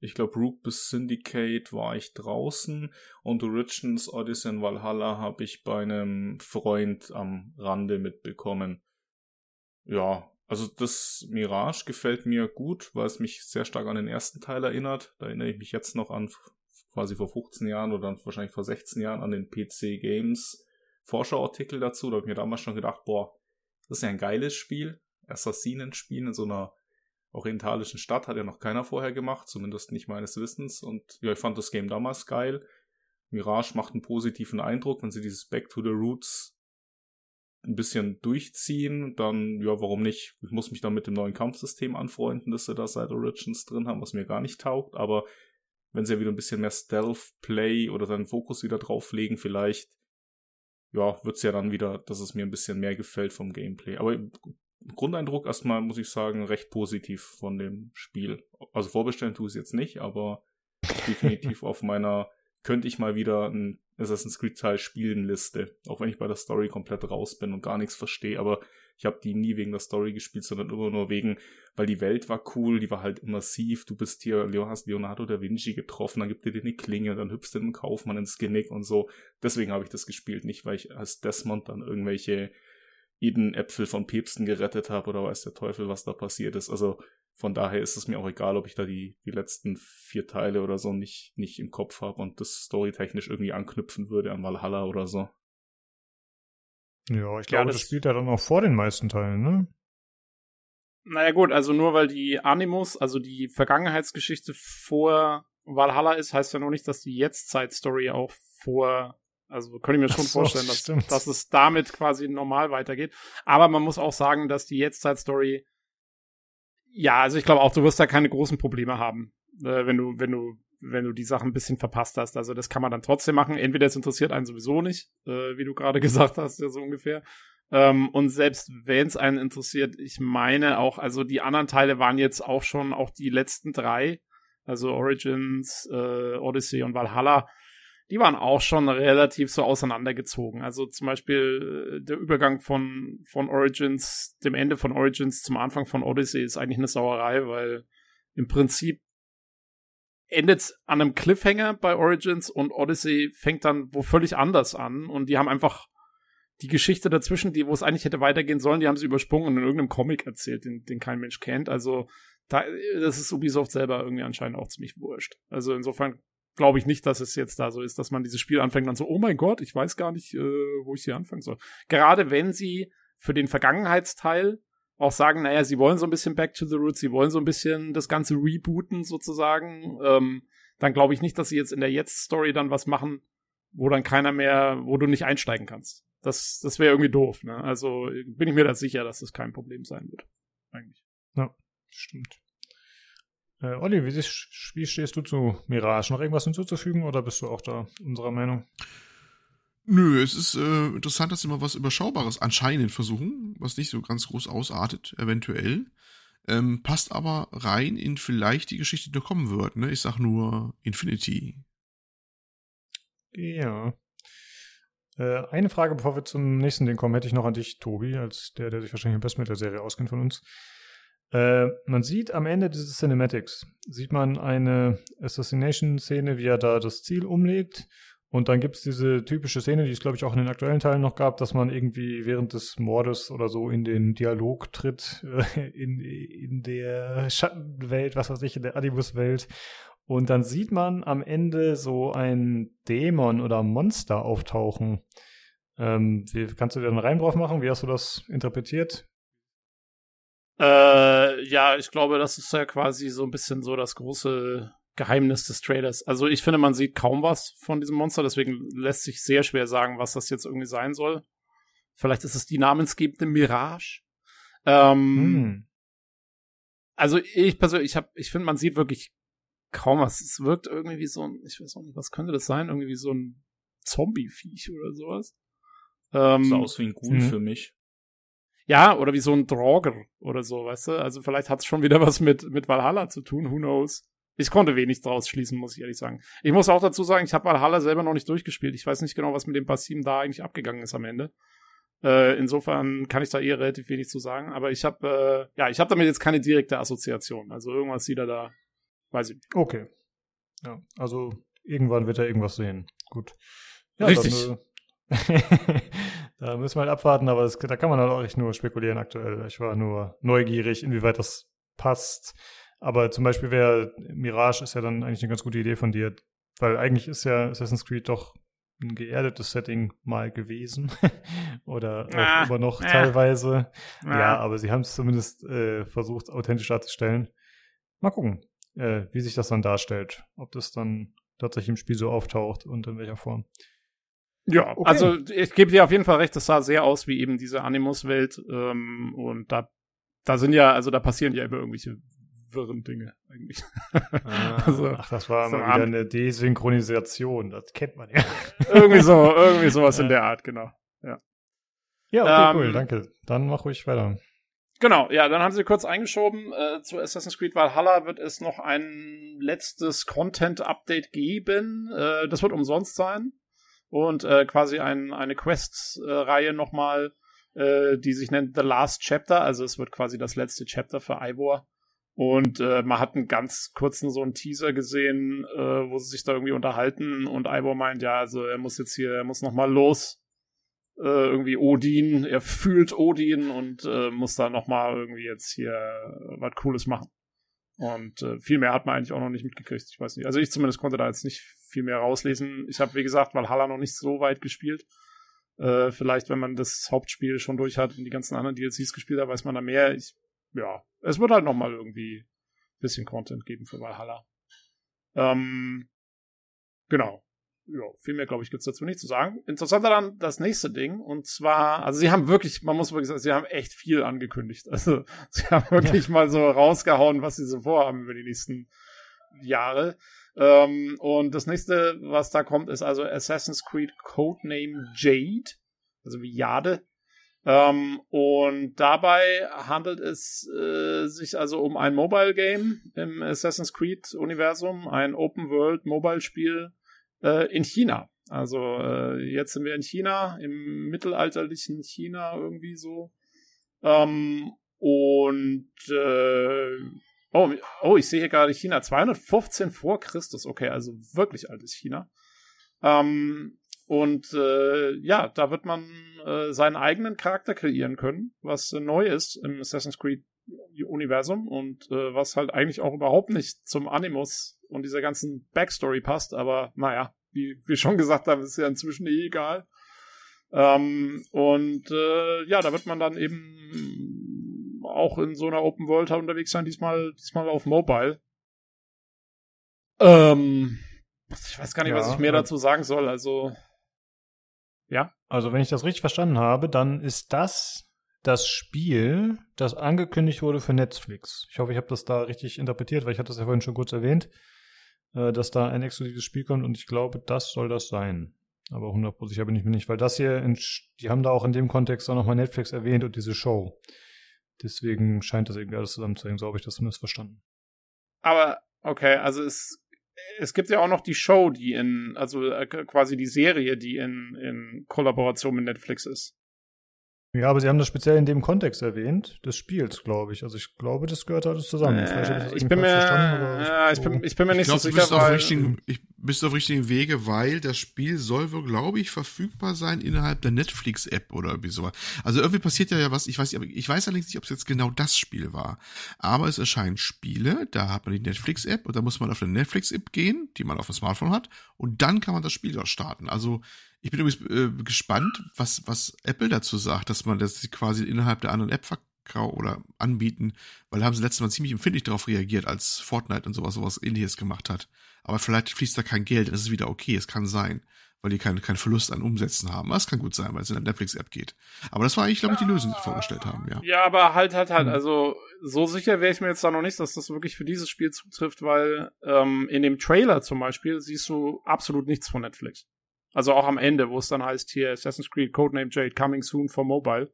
Speaker 4: ich glaube Rook bis Syndicate war ich draußen und Origins Odyssey in Valhalla habe ich bei einem Freund am Rande mitbekommen. Ja, also das Mirage gefällt mir gut, weil es mich sehr stark an den ersten Teil erinnert. Da erinnere ich mich jetzt noch an quasi vor 15 Jahren oder dann wahrscheinlich vor 16 Jahren an den PC Games Vorschauartikel dazu. Da habe ich mir damals schon gedacht, boah, das ist ja ein geiles Spiel. Assassinenspiel in so einer orientalischen Stadt hat ja noch keiner vorher gemacht, zumindest nicht meines Wissens. Und ja, ich fand das Game damals geil. Mirage macht einen positiven Eindruck, wenn sie dieses Back to the Roots ein bisschen durchziehen, dann, ja, warum nicht? Ich muss mich dann mit dem neuen Kampfsystem anfreunden, das sie da seit Origins drin haben, was mir gar nicht taugt, aber wenn sie ja wieder ein bisschen mehr Stealth-Play oder seinen Fokus wieder drauflegen, vielleicht, ja, wird's ja dann wieder, dass es mir ein bisschen mehr gefällt vom Gameplay. Aber Grundeindruck erstmal, muss ich sagen, recht positiv von dem Spiel. Also vorbestellen tue ich es jetzt nicht, aber definitiv auf meiner könnte ich mal wieder ein Assassin's Creed Teil spielen Liste. Auch wenn ich bei der Story komplett raus bin und gar nichts verstehe. Aber ich habe die nie wegen der Story gespielt, sondern immer nur wegen, weil die Welt war cool, die war halt immersiv. Du bist hier, hast Leonardo da Vinci getroffen, dann gibt dir eine Klinge, dann hüpfst du dem Kaufmann ins Genick und so. Deswegen habe ich das gespielt, nicht weil ich als Desmond dann irgendwelche Eden-Äpfel von Päpsten gerettet habe oder weiß der Teufel, was da passiert ist. Also von daher ist es mir auch egal, ob ich da die, die letzten vier Teile oder so nicht, nicht im Kopf habe und das storytechnisch irgendwie anknüpfen würde an Valhalla oder so.
Speaker 1: Ja, ich glaube, ja, das, das spielt ja dann auch vor den meisten Teilen, ne?
Speaker 3: Naja gut, also nur weil die Animus, also die Vergangenheitsgeschichte vor Valhalla ist, heißt ja noch nicht, dass die Jetztzeit-Story auch vor, also könnte ich mir schon so, vorstellen, dass, dass es damit quasi normal weitergeht. Aber man muss auch sagen, dass die Jetztzeit-Story ja, also ich glaube auch, du wirst da keine großen Probleme haben, äh, wenn du, wenn du, wenn du die Sachen ein bisschen verpasst hast. Also das kann man dann trotzdem machen. Entweder es interessiert einen sowieso nicht, äh, wie du gerade gesagt hast, ja so ungefähr. Ähm, und selbst wenn es einen interessiert, ich meine auch, also die anderen Teile waren jetzt auch schon, auch die letzten drei, also Origins, äh, Odyssey und Valhalla, die waren auch schon relativ so auseinandergezogen. Also zum Beispiel äh, der Übergang von, von Origins, dem Ende von Origins zum Anfang von Odyssey ist eigentlich eine Sauerei, weil im Prinzip endet an einem Cliffhanger bei Origins und Odyssey fängt dann wo völlig anders an und die haben einfach die Geschichte dazwischen, die, wo es eigentlich hätte weitergehen sollen, die haben sie übersprungen und in irgendeinem Comic erzählt, den, den kein Mensch kennt. Also da, das ist Ubisoft selber irgendwie anscheinend auch ziemlich wurscht. Also insofern glaube ich nicht, dass es jetzt da so ist, dass man dieses Spiel anfängt und so, oh mein Gott, ich weiß gar nicht, äh, wo ich hier anfangen soll. Gerade wenn sie für den Vergangenheitsteil auch sagen, naja, sie wollen so ein bisschen Back to the Roots, sie wollen so ein bisschen das Ganze rebooten sozusagen, ähm, dann glaube ich nicht, dass sie jetzt in der Jetzt-Story dann was machen, wo dann keiner mehr, wo du nicht einsteigen kannst. Das, das wäre irgendwie doof, ne? Also bin ich mir da sicher, dass das kein Problem sein wird. Eigentlich.
Speaker 1: Ja, stimmt. Äh, Olli, wie, wie stehst du zu Mirage? Noch irgendwas hinzuzufügen oder bist du auch da unserer Meinung?
Speaker 2: Nö, es ist äh, interessant, dass sie mal was Überschaubares anscheinend versuchen, was nicht so ganz groß ausartet, eventuell. Ähm, passt aber rein in vielleicht die Geschichte, die noch kommen wird. Ne? Ich sag nur Infinity.
Speaker 1: Ja. Äh, eine Frage, bevor wir zum nächsten Ding kommen, hätte ich noch an dich, Tobi, als der, der sich wahrscheinlich am besten mit der Serie auskennt von uns. Äh, man sieht am Ende dieses Cinematics, sieht man eine Assassination-Szene, wie er da das Ziel umlegt. Und dann gibt es diese typische Szene, die es, glaube ich, auch in den aktuellen Teilen noch gab, dass man irgendwie während des Mordes oder so in den Dialog tritt, äh, in, in der Schattenwelt, was weiß ich, in der Animus-Welt. Und dann sieht man am Ende so ein Dämon oder Monster auftauchen. Ähm, wie, kannst du dir einen Reim drauf machen? Wie hast du das interpretiert?
Speaker 3: Äh, ja, ich glaube, das ist ja quasi so ein bisschen so das große Geheimnis des Trailers. Also ich finde, man sieht kaum was von diesem Monster, deswegen lässt sich sehr schwer sagen, was das jetzt irgendwie sein soll. Vielleicht ist es die namensgebende Mirage. Ähm, hm. Also ich persönlich, ich habe, ich finde, man sieht wirklich kaum was. Es wirkt irgendwie wie so ein, ich weiß auch nicht, was könnte das sein? Irgendwie wie so ein Zombie-Viech oder sowas.
Speaker 4: Ähm, Sah aus wie ein Ghoul für mich.
Speaker 3: Ja, oder wie so ein Draugr oder so, weißt du? Also vielleicht hat es schon wieder was mit, mit Valhalla zu tun, who knows. Ich konnte wenig draus schließen, muss ich ehrlich sagen. Ich muss auch dazu sagen, ich habe Valhalla selber noch nicht durchgespielt. Ich weiß nicht genau, was mit dem Passiven da eigentlich abgegangen ist am Ende. Äh, insofern kann ich da eher relativ wenig zu sagen. Aber ich habe, äh, ja, ich habe damit jetzt keine direkte Assoziation. Also irgendwas sieht er da, weiß ich nicht.
Speaker 1: Okay. Ja, also irgendwann wird er irgendwas sehen. Gut.
Speaker 3: Ja, Richtig.
Speaker 1: Dann, äh, Da müssen wir halt abwarten, aber das, da kann man halt auch echt nur spekulieren aktuell. Ich war nur neugierig, inwieweit das passt. Aber zum Beispiel wäre Mirage ist ja dann eigentlich eine ganz gute Idee von dir, weil eigentlich ist ja Assassin's Creed doch ein geerdetes Setting mal gewesen. Oder auch ah, immer noch ah, teilweise. Ah. Ja, aber sie haben es zumindest äh, versucht, authentisch darzustellen. Mal gucken, äh, wie sich das dann darstellt. Ob das dann tatsächlich im Spiel so auftaucht und in welcher Form.
Speaker 3: Ja, okay. also ich gebe dir auf jeden Fall recht, das sah sehr aus wie eben diese Animus-Welt. Ähm, und da, da sind ja, also da passieren ja immer irgendwelche wirren Dinge eigentlich.
Speaker 1: Ah, also, ach, das war so mal wieder eine Desynchronisation, das kennt man ja.
Speaker 3: irgendwie so, irgendwie sowas ja. in der Art, genau. Ja,
Speaker 1: ja okay, ähm, cool, danke. Dann mach ruhig weiter.
Speaker 3: Genau, ja, dann haben sie kurz eingeschoben. Äh, zu Assassin's Creed Valhalla wird es noch ein letztes Content-Update geben. Äh, das wird umsonst sein und äh, quasi ein, eine Quest-Reihe nochmal, äh, die sich nennt The Last Chapter. Also es wird quasi das letzte Chapter für Ivor. Und äh, man hat einen ganz kurzen so einen Teaser gesehen, äh, wo sie sich da irgendwie unterhalten und Ivor meint, ja, also er muss jetzt hier, er muss nochmal los. Äh, irgendwie Odin, er fühlt Odin und äh, muss da nochmal irgendwie jetzt hier was Cooles machen. Und äh, viel mehr hat man eigentlich auch noch nicht mitgekriegt. Ich weiß nicht. Also ich zumindest konnte da jetzt nicht viel mehr rauslesen. Ich habe, wie gesagt, Valhalla noch nicht so weit gespielt. Äh, vielleicht, wenn man das Hauptspiel schon durch hat und die ganzen anderen DLCs gespielt hat, weiß man da mehr. Ich, ja, es wird halt noch mal irgendwie ein bisschen Content geben für Valhalla. Ähm, genau ja, viel mehr, glaube ich, gibt's dazu nicht zu sagen. Interessanter dann das nächste Ding. Und zwar, also sie haben wirklich, man muss wirklich sagen, sie haben echt viel angekündigt. Also sie haben wirklich ja. mal so rausgehauen, was sie so vorhaben über die nächsten Jahre. Ähm, und das nächste, was da kommt, ist also Assassin's Creed Codename Jade. Also wie Jade. Ähm, und dabei handelt es äh, sich also um ein Mobile Game im Assassin's Creed Universum, ein Open World Mobile Spiel äh, in China. Also äh, jetzt sind wir in China, im mittelalterlichen China irgendwie so. Ähm, und äh, oh, oh, ich sehe hier gerade China 215 vor Christus. Okay, also wirklich altes China. Ähm, und äh, ja, da wird man äh, seinen eigenen Charakter kreieren können, was äh, neu ist im Assassin's Creed Universum und äh, was halt eigentlich auch überhaupt nicht zum Animus und dieser ganzen Backstory passt. Aber naja, wie wir schon gesagt haben, ist ja inzwischen eh egal. Ähm, und äh, ja, da wird man dann eben auch in so einer Open World halt unterwegs sein, diesmal, diesmal auf Mobile. Ähm, ich weiß gar nicht, ja, was ich mehr dazu sagen soll. Also ja.
Speaker 1: Also, wenn ich das richtig verstanden habe, dann ist das das Spiel, das angekündigt wurde für Netflix. Ich hoffe, ich habe das da richtig interpretiert, weil ich hatte das ja vorhin schon kurz erwähnt, äh, dass da ein exklusives Spiel kommt und ich glaube, das soll das sein. Aber 100% sicher bin ich mir nicht, weil das hier, in, die haben da auch in dem Kontext auch nochmal Netflix erwähnt und diese Show. Deswegen scheint das irgendwie alles zusammenzuhängen, so habe ich das zumindest verstanden.
Speaker 3: Aber, okay, also es es gibt ja auch noch die Show, die in, also äh, quasi die Serie, die in, in Kollaboration mit Netflix ist.
Speaker 1: Ja, aber sie haben das speziell in dem Kontext erwähnt, des Spiels, glaube ich. Also ich glaube, das gehört alles zusammen.
Speaker 3: Äh, ich, ich bin mir, ja, ich, bin, ich bin mir nicht glaub, so sicher,
Speaker 2: weil... Richtigen, ich bist auf richtigen Wege, weil das Spiel soll wohl, glaube ich, verfügbar sein innerhalb der Netflix-App oder irgendwie sowas. Also irgendwie passiert ja ja was, ich weiß, ich weiß allerdings nicht, ob es jetzt genau das Spiel war. Aber es erscheinen Spiele, da hat man die Netflix-App und da muss man auf eine Netflix-App gehen, die man auf dem Smartphone hat, und dann kann man das Spiel dort starten. Also ich bin übrigens äh, gespannt, was, was Apple dazu sagt, dass man das quasi innerhalb der anderen App oder anbieten, weil da haben sie letztes Mal ziemlich empfindlich darauf reagiert, als Fortnite und sowas, sowas ähnliches gemacht hat. Aber vielleicht fließt da kein Geld, das ist wieder okay, es kann sein, weil die keinen keinen Verlust an Umsätzen haben. Das kann gut sein, weil es in der Netflix-App geht. Aber das war eigentlich, glaube ich, die Lösung, die sie vorgestellt haben, ja.
Speaker 3: Ja, aber halt, halt, halt, hm. also so sicher wäre ich mir jetzt da noch nicht, dass das wirklich für dieses Spiel zutrifft, weil ähm, in dem Trailer zum Beispiel siehst du absolut nichts von Netflix. Also auch am Ende, wo es dann heißt hier Assassin's Creed Codename Jade coming soon for mobile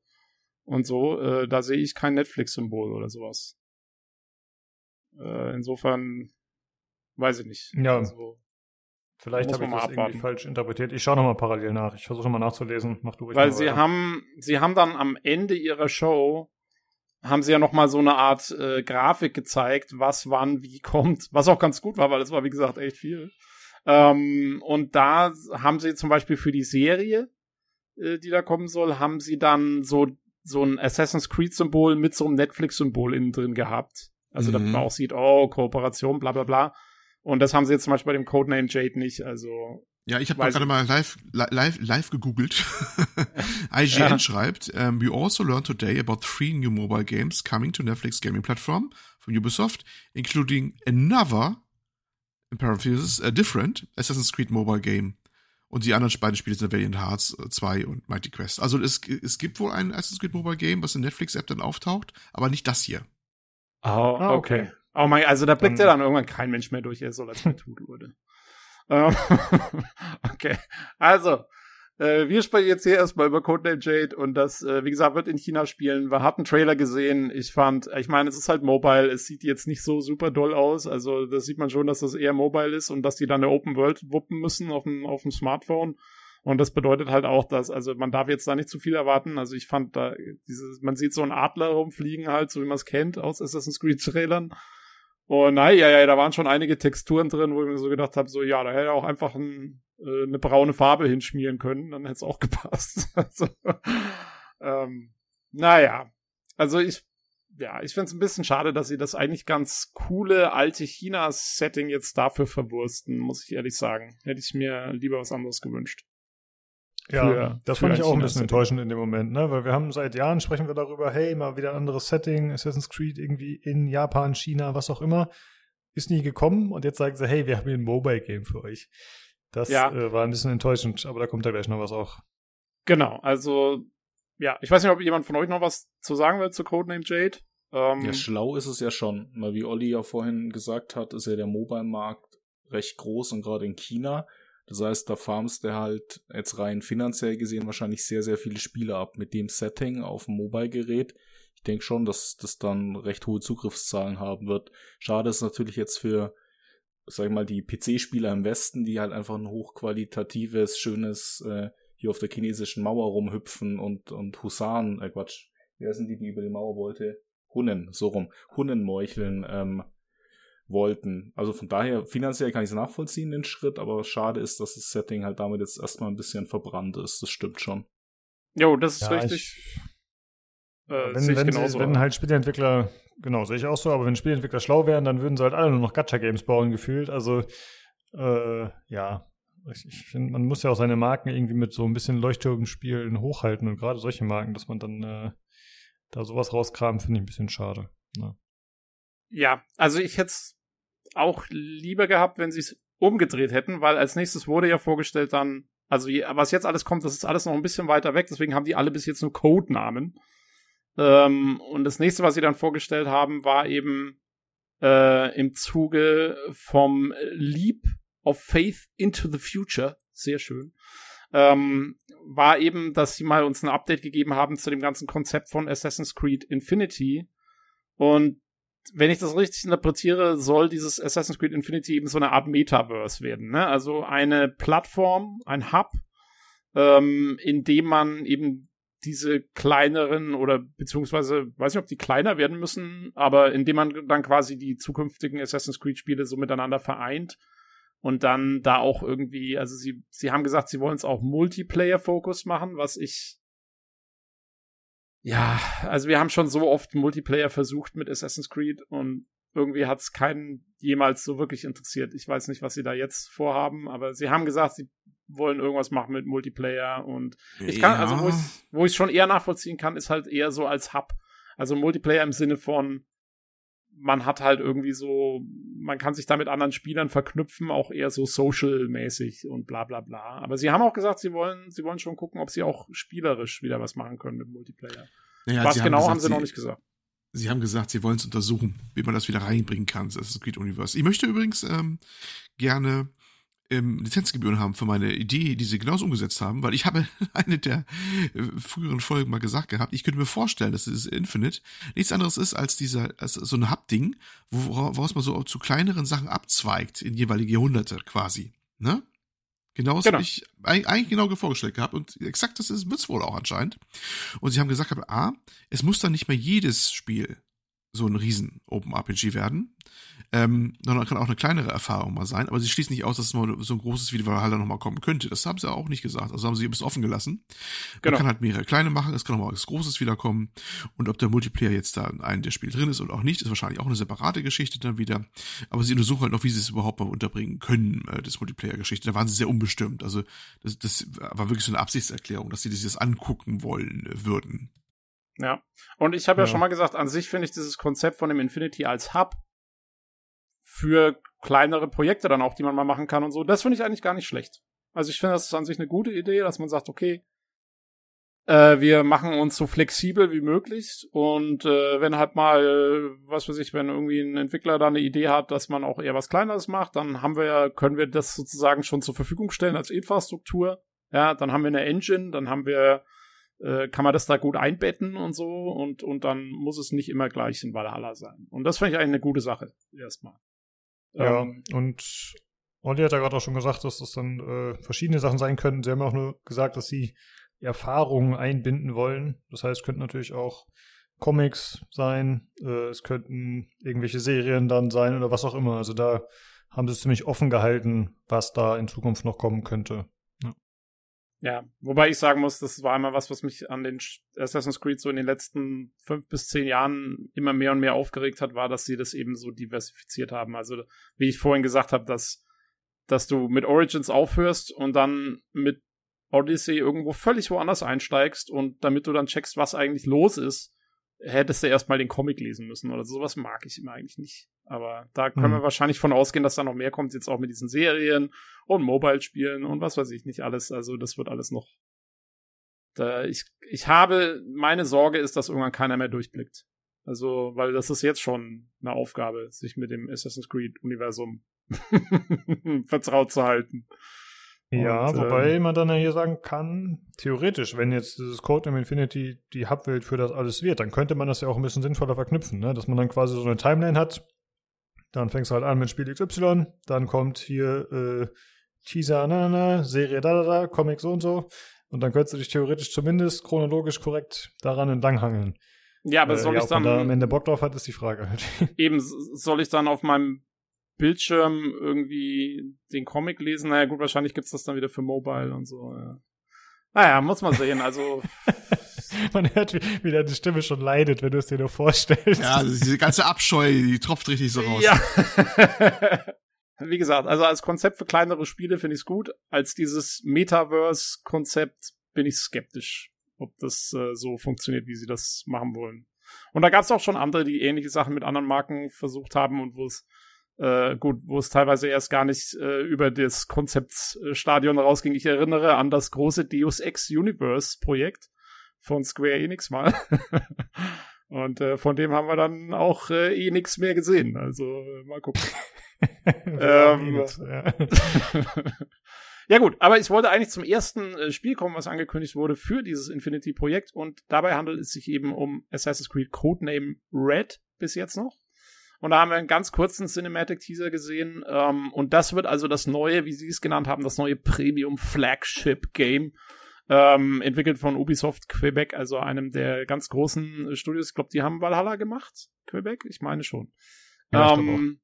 Speaker 3: und so, äh, da sehe ich kein Netflix-Symbol oder sowas. Äh, insofern weiß ich nicht.
Speaker 1: Ja. Also, Vielleicht habe ich das abwarten. irgendwie falsch interpretiert. Ich schaue nochmal parallel nach. Ich versuche nochmal nachzulesen. Mach du
Speaker 3: Weil sie weiter. haben, sie haben dann am Ende ihrer Show haben sie ja nochmal so eine Art äh, Grafik gezeigt, was wann wie kommt, was auch ganz gut war, weil es war wie gesagt echt viel. Ähm, und da haben sie zum Beispiel für die Serie, äh, die da kommen soll, haben sie dann so, so ein Assassin's Creed-Symbol mit so einem Netflix-Symbol innen drin gehabt. Also, mhm. damit man auch sieht, oh, Kooperation, bla bla bla. Und das haben sie jetzt zum Beispiel bei dem Codename Jade nicht. Also
Speaker 2: ja, ich habe gerade mal live, live, live gegoogelt. IGN ja. schreibt, um, we also learned today about three new mobile games coming to Netflix gaming platform from Ubisoft, including another in Parentheses, a different Assassin's Creed Mobile Game. Und die anderen beiden Spiele sind Valiant Hearts 2 äh, und Mighty Quest. Also es, es gibt wohl ein Assassin's Creed Mobile Game, was in Netflix-App dann auftaucht, aber nicht das hier.
Speaker 3: Oh, ah, okay. Oh mein, also da blickt ja dann irgendwann kein Mensch mehr durch, er soll als tun wurde. Ähm, okay. Also, äh, wir sprechen jetzt hier erstmal über Codename Jade und das, äh, wie gesagt, wird in China spielen. Wir hatten Trailer gesehen. Ich fand, ich meine, es ist halt mobile. Es sieht jetzt nicht so super doll aus. Also, das sieht man schon, dass das eher mobile ist und dass die dann eine Open World wuppen müssen auf dem, auf dem Smartphone. Und das bedeutet halt auch, dass, also man darf jetzt da nicht zu viel erwarten. Also ich fand da dieses, man sieht so einen Adler rumfliegen halt, so wie man es kennt aus Assassin's Creed Trailern. Und naja, ja, ja, da waren schon einige Texturen drin, wo ich mir so gedacht habe, so ja, da hätte auch einfach ein, äh, eine braune Farbe hinschmieren können, dann hätte es auch gepasst. also, ähm, naja, also ich, ja, ich finde es ein bisschen schade, dass sie das eigentlich ganz coole alte China-Setting jetzt dafür verwursten, muss ich ehrlich sagen. Hätte ich mir lieber was anderes gewünscht.
Speaker 1: Ja, für, das fand ich auch ein bisschen enttäuschend in dem Moment, ne? Weil wir haben seit Jahren sprechen wir darüber, hey, mal wieder ein anderes Setting, Assassin's Creed irgendwie in Japan, China, was auch immer. Ist nie gekommen und jetzt sagen sie, hey, wir haben hier ein Mobile-Game für euch. Das ja. äh, war ein bisschen enttäuschend, aber da kommt ja gleich noch was auch.
Speaker 3: Genau, also ja, ich weiß nicht, ob jemand von euch noch was zu sagen will zu Codename Jade.
Speaker 4: Ähm, ja, schlau ist es ja schon, weil wie Olli ja vorhin gesagt hat, ist ja der Mobile-Markt recht groß und gerade in China Das heißt, da farmst du halt jetzt rein finanziell gesehen wahrscheinlich sehr, sehr viele Spiele ab mit dem Setting auf dem Mobile-Gerät. Ich denke schon, dass das dann recht hohe Zugriffszahlen haben wird. Schade ist natürlich jetzt für, sag ich mal, die PC-Spieler im Westen, die halt einfach ein hochqualitatives, schönes, äh, hier auf der chinesischen Mauer rumhüpfen und, und Husaren, äh Quatsch, wer sind die, die über die Mauer wollte? Hunnen, so rum, Hunnen meucheln, ähm, wollten. Also von daher, finanziell kann ich es nachvollziehen, den Schritt, aber schade ist, dass das Setting halt damit jetzt erstmal ein bisschen verbrannt ist. Das stimmt schon.
Speaker 3: Jo, das ist ja, richtig. Ich,
Speaker 1: äh, wenn, wenn, genauso, wenn halt Spieleentwickler, genau, sehe ich auch so, aber wenn Spieleentwickler schlau wären, dann würden sie halt alle nur noch Gacha-Games bauen, gefühlt. Also, äh, ja. Ich, ich finde, man muss ja auch seine Marken irgendwie mit so ein bisschen Leuchtturmspielen hochhalten und gerade solche Marken, dass man dann äh, da sowas rauskramt, finde ich ein bisschen schade. Ne?
Speaker 3: Ja, also ich hätte es auch lieber gehabt, wenn sie es umgedreht hätten, weil als nächstes wurde ja vorgestellt dann, also was jetzt alles kommt, das ist alles noch ein bisschen weiter weg, deswegen haben die alle bis jetzt nur Codenamen. Ähm, und das nächste, was sie dann vorgestellt haben, war eben äh, im Zuge vom Leap of Faith into the Future, sehr schön, ähm, war eben, dass sie mal uns ein Update gegeben haben zu dem ganzen Konzept von Assassin's Creed Infinity. Und wenn ich das richtig interpretiere, soll dieses Assassin's Creed Infinity eben so eine Art Metaverse werden. Ne? Also eine Plattform, ein Hub, ähm, in dem man eben diese kleineren oder beziehungsweise, weiß nicht, ob die kleiner werden müssen, aber in dem man dann quasi die zukünftigen Assassin's Creed Spiele so miteinander vereint und dann da auch irgendwie, also sie, sie haben gesagt, sie wollen es auch Multiplayer-Fokus machen, was ich ja, also wir haben schon so oft Multiplayer versucht mit Assassin's Creed und irgendwie hat es keinen jemals so wirklich interessiert. Ich weiß nicht, was sie da jetzt vorhaben, aber sie haben gesagt, sie wollen irgendwas machen mit Multiplayer und ich kann, also ja. also wo ich es schon eher nachvollziehen kann, ist halt eher so als Hub. Also Multiplayer im Sinne von, man hat halt irgendwie so, man kann sich da mit anderen Spielern verknüpfen, auch eher so social-mäßig und bla bla bla. Aber sie haben auch gesagt, sie wollen, sie wollen schon gucken, ob sie auch spielerisch wieder was machen können mit Multiplayer. Naja, was genau haben, gesagt, haben sie, noch nicht gesagt.
Speaker 2: Sie haben gesagt, sie wollen es untersuchen, wie man das wieder reinbringen kann, das ist Creed Universe. Ich möchte übrigens ähm, gerne ähm, Lizenzgebühren haben für meine Idee, die sie genauso umgesetzt haben, weil ich habe eine der äh, früheren Folgen mal gesagt gehabt, ich könnte mir vorstellen, dass dieses Infinite nichts anderes ist als dieser, als so ein Hub-Ding, woraus man so zu kleineren Sachen abzweigt in jeweilige Jahrhunderte quasi. Ne? Genau das genau. habe ich eigentlich genau vorgestellt gehabt und exakt das wird es wohl auch anscheinend. Und sie haben gesagt, A, es muss dann nicht mehr jedes Spiel so ein riesen Open RPG werden, ähm, sondern kann auch eine kleinere Erfahrung mal sein. Aber sie schließt nicht aus, dass es mal so ein großes Video Valhalla nochmal kommen könnte. Das haben sie auch nicht gesagt. Also haben sie ein bisschen offen gelassen. Genau. Man kann halt mehrere kleine machen, es kann auch mal was Großes wiederkommen. Und ob der Multiplayer jetzt da in einem der Spiele drin ist oder auch nicht, ist wahrscheinlich auch eine separate Geschichte dann wieder. Aber sie untersuchen halt noch, wie sie es überhaupt mal unterbringen können, äh, das Multiplayer-Geschichte. Da waren sie sehr unbestimmt. Also das, das war wirklich so eine Absichtserklärung, dass sie das angucken wollen äh, würden.
Speaker 3: Ja. Und ich habe ja. ja schon mal gesagt, an sich finde ich dieses Konzept von dem Infinity als Hub für kleinere Projekte dann auch, die man mal machen kann und so, das finde ich eigentlich gar nicht schlecht. Also ich finde, das ist an sich eine gute Idee, dass man sagt, okay, äh, wir machen uns so flexibel wie möglich und äh, wenn halt mal, was weiß ich, wenn irgendwie ein Entwickler da eine Idee hat, dass man auch eher was Kleineres macht, dann haben wir ja, können wir das sozusagen schon zur Verfügung stellen als Infrastruktur. Ja, dann haben wir eine Engine, dann haben wir äh, kann man das da gut einbetten und so und, und dann muss es nicht immer gleich in Valhalla sein. Und das finde ich eigentlich eine gute Sache, erstmal.
Speaker 1: Ja, ähm, und Olli hat ja gerade auch schon gesagt, dass das dann äh, verschiedene Sachen sein könnten. Sie haben auch nur gesagt, dass sie Erfahrungen einbinden wollen. Das heißt, es könnten natürlich auch Comics sein, äh, es könnten irgendwelche Serien dann sein oder was auch immer. Also da haben sie es ziemlich offen gehalten, was da in Zukunft noch kommen könnte.
Speaker 3: Ja, wobei ich sagen muss, das war immer was, was mich an den Assassin's Creed so in den letzten fünf bis zehn Jahren immer mehr und mehr aufgeregt hat, war, dass sie das eben so diversifiziert haben. Also, wie ich vorhin gesagt habe, dass, dass du mit Origins aufhörst und dann mit Odyssey irgendwo völlig woanders einsteigst und damit du dann checkst, was eigentlich los ist, hättest du erstmal den Comic lesen müssen oder sowas mag ich immer eigentlich nicht. Aber da können mhm. wir wahrscheinlich von ausgehen, dass da noch mehr kommt, jetzt auch mit diesen Serien und Mobile-Spielen und was weiß ich nicht alles. Also das wird alles noch. Da, ich, ich habe, meine Sorge ist, dass irgendwann keiner mehr durchblickt. Also, weil das ist jetzt schon eine Aufgabe, sich mit dem Assassin's Creed-Universum vertraut zu halten.
Speaker 1: Ja, und, wobei ähm, man dann ja hier sagen kann, theoretisch, wenn jetzt dieses Code im Infinity die Hubwelt für das alles wird, dann könnte man das ja auch ein bisschen sinnvoller verknüpfen, ne? dass man dann quasi so eine Timeline hat. Dann fängst du halt an mit Spiel XY, dann kommt hier äh, Teaser, na, na, na, Serie da, da, da, Comic so und so. Und dann könntest du dich theoretisch zumindest chronologisch korrekt daran entlanghangeln.
Speaker 3: Ja, aber äh, soll ja, ich dann.
Speaker 1: da am Ende Bock drauf hat, ist die Frage halt.
Speaker 3: Eben, soll ich dann auf meinem Bildschirm irgendwie den Comic lesen? Naja, gut, wahrscheinlich gibt's das dann wieder für Mobile und so. Ja. Naja, muss man sehen. Also.
Speaker 1: man hört, wie, wie deine Stimme schon leidet, wenn du es dir nur vorstellst.
Speaker 2: Ja, also diese ganze Abscheu, die tropft richtig so raus.
Speaker 3: Ja. wie gesagt, also als Konzept für kleinere Spiele finde ich es gut. Als dieses Metaverse-Konzept bin ich skeptisch, ob das äh, so funktioniert, wie sie das machen wollen. Und da gab es auch schon andere, die ähnliche Sachen mit anderen Marken versucht haben und wo es äh, gut, wo es teilweise erst gar nicht äh, über das Konzeptstadion rausging. Ich erinnere an das große Deus Ex Universe Projekt von Square Enix mal. Und äh, von dem haben wir dann auch äh, eh nichts mehr gesehen. Also äh, mal gucken. ähm, ja. ja gut, aber ich wollte eigentlich zum ersten äh, Spiel kommen, was angekündigt wurde für dieses Infinity-Projekt. Und dabei handelt es sich eben um Assassin's Creed Codename Red bis jetzt noch. Und da haben wir einen ganz kurzen Cinematic-Teaser gesehen. Ähm, und das wird also das neue, wie sie es genannt haben, das neue Premium-Flagship-Game. Ähm, entwickelt von Ubisoft Quebec, also einem der ganz großen Studios. Ich glaube, die haben Valhalla gemacht. Quebec? Ich meine schon. Ja, ähm,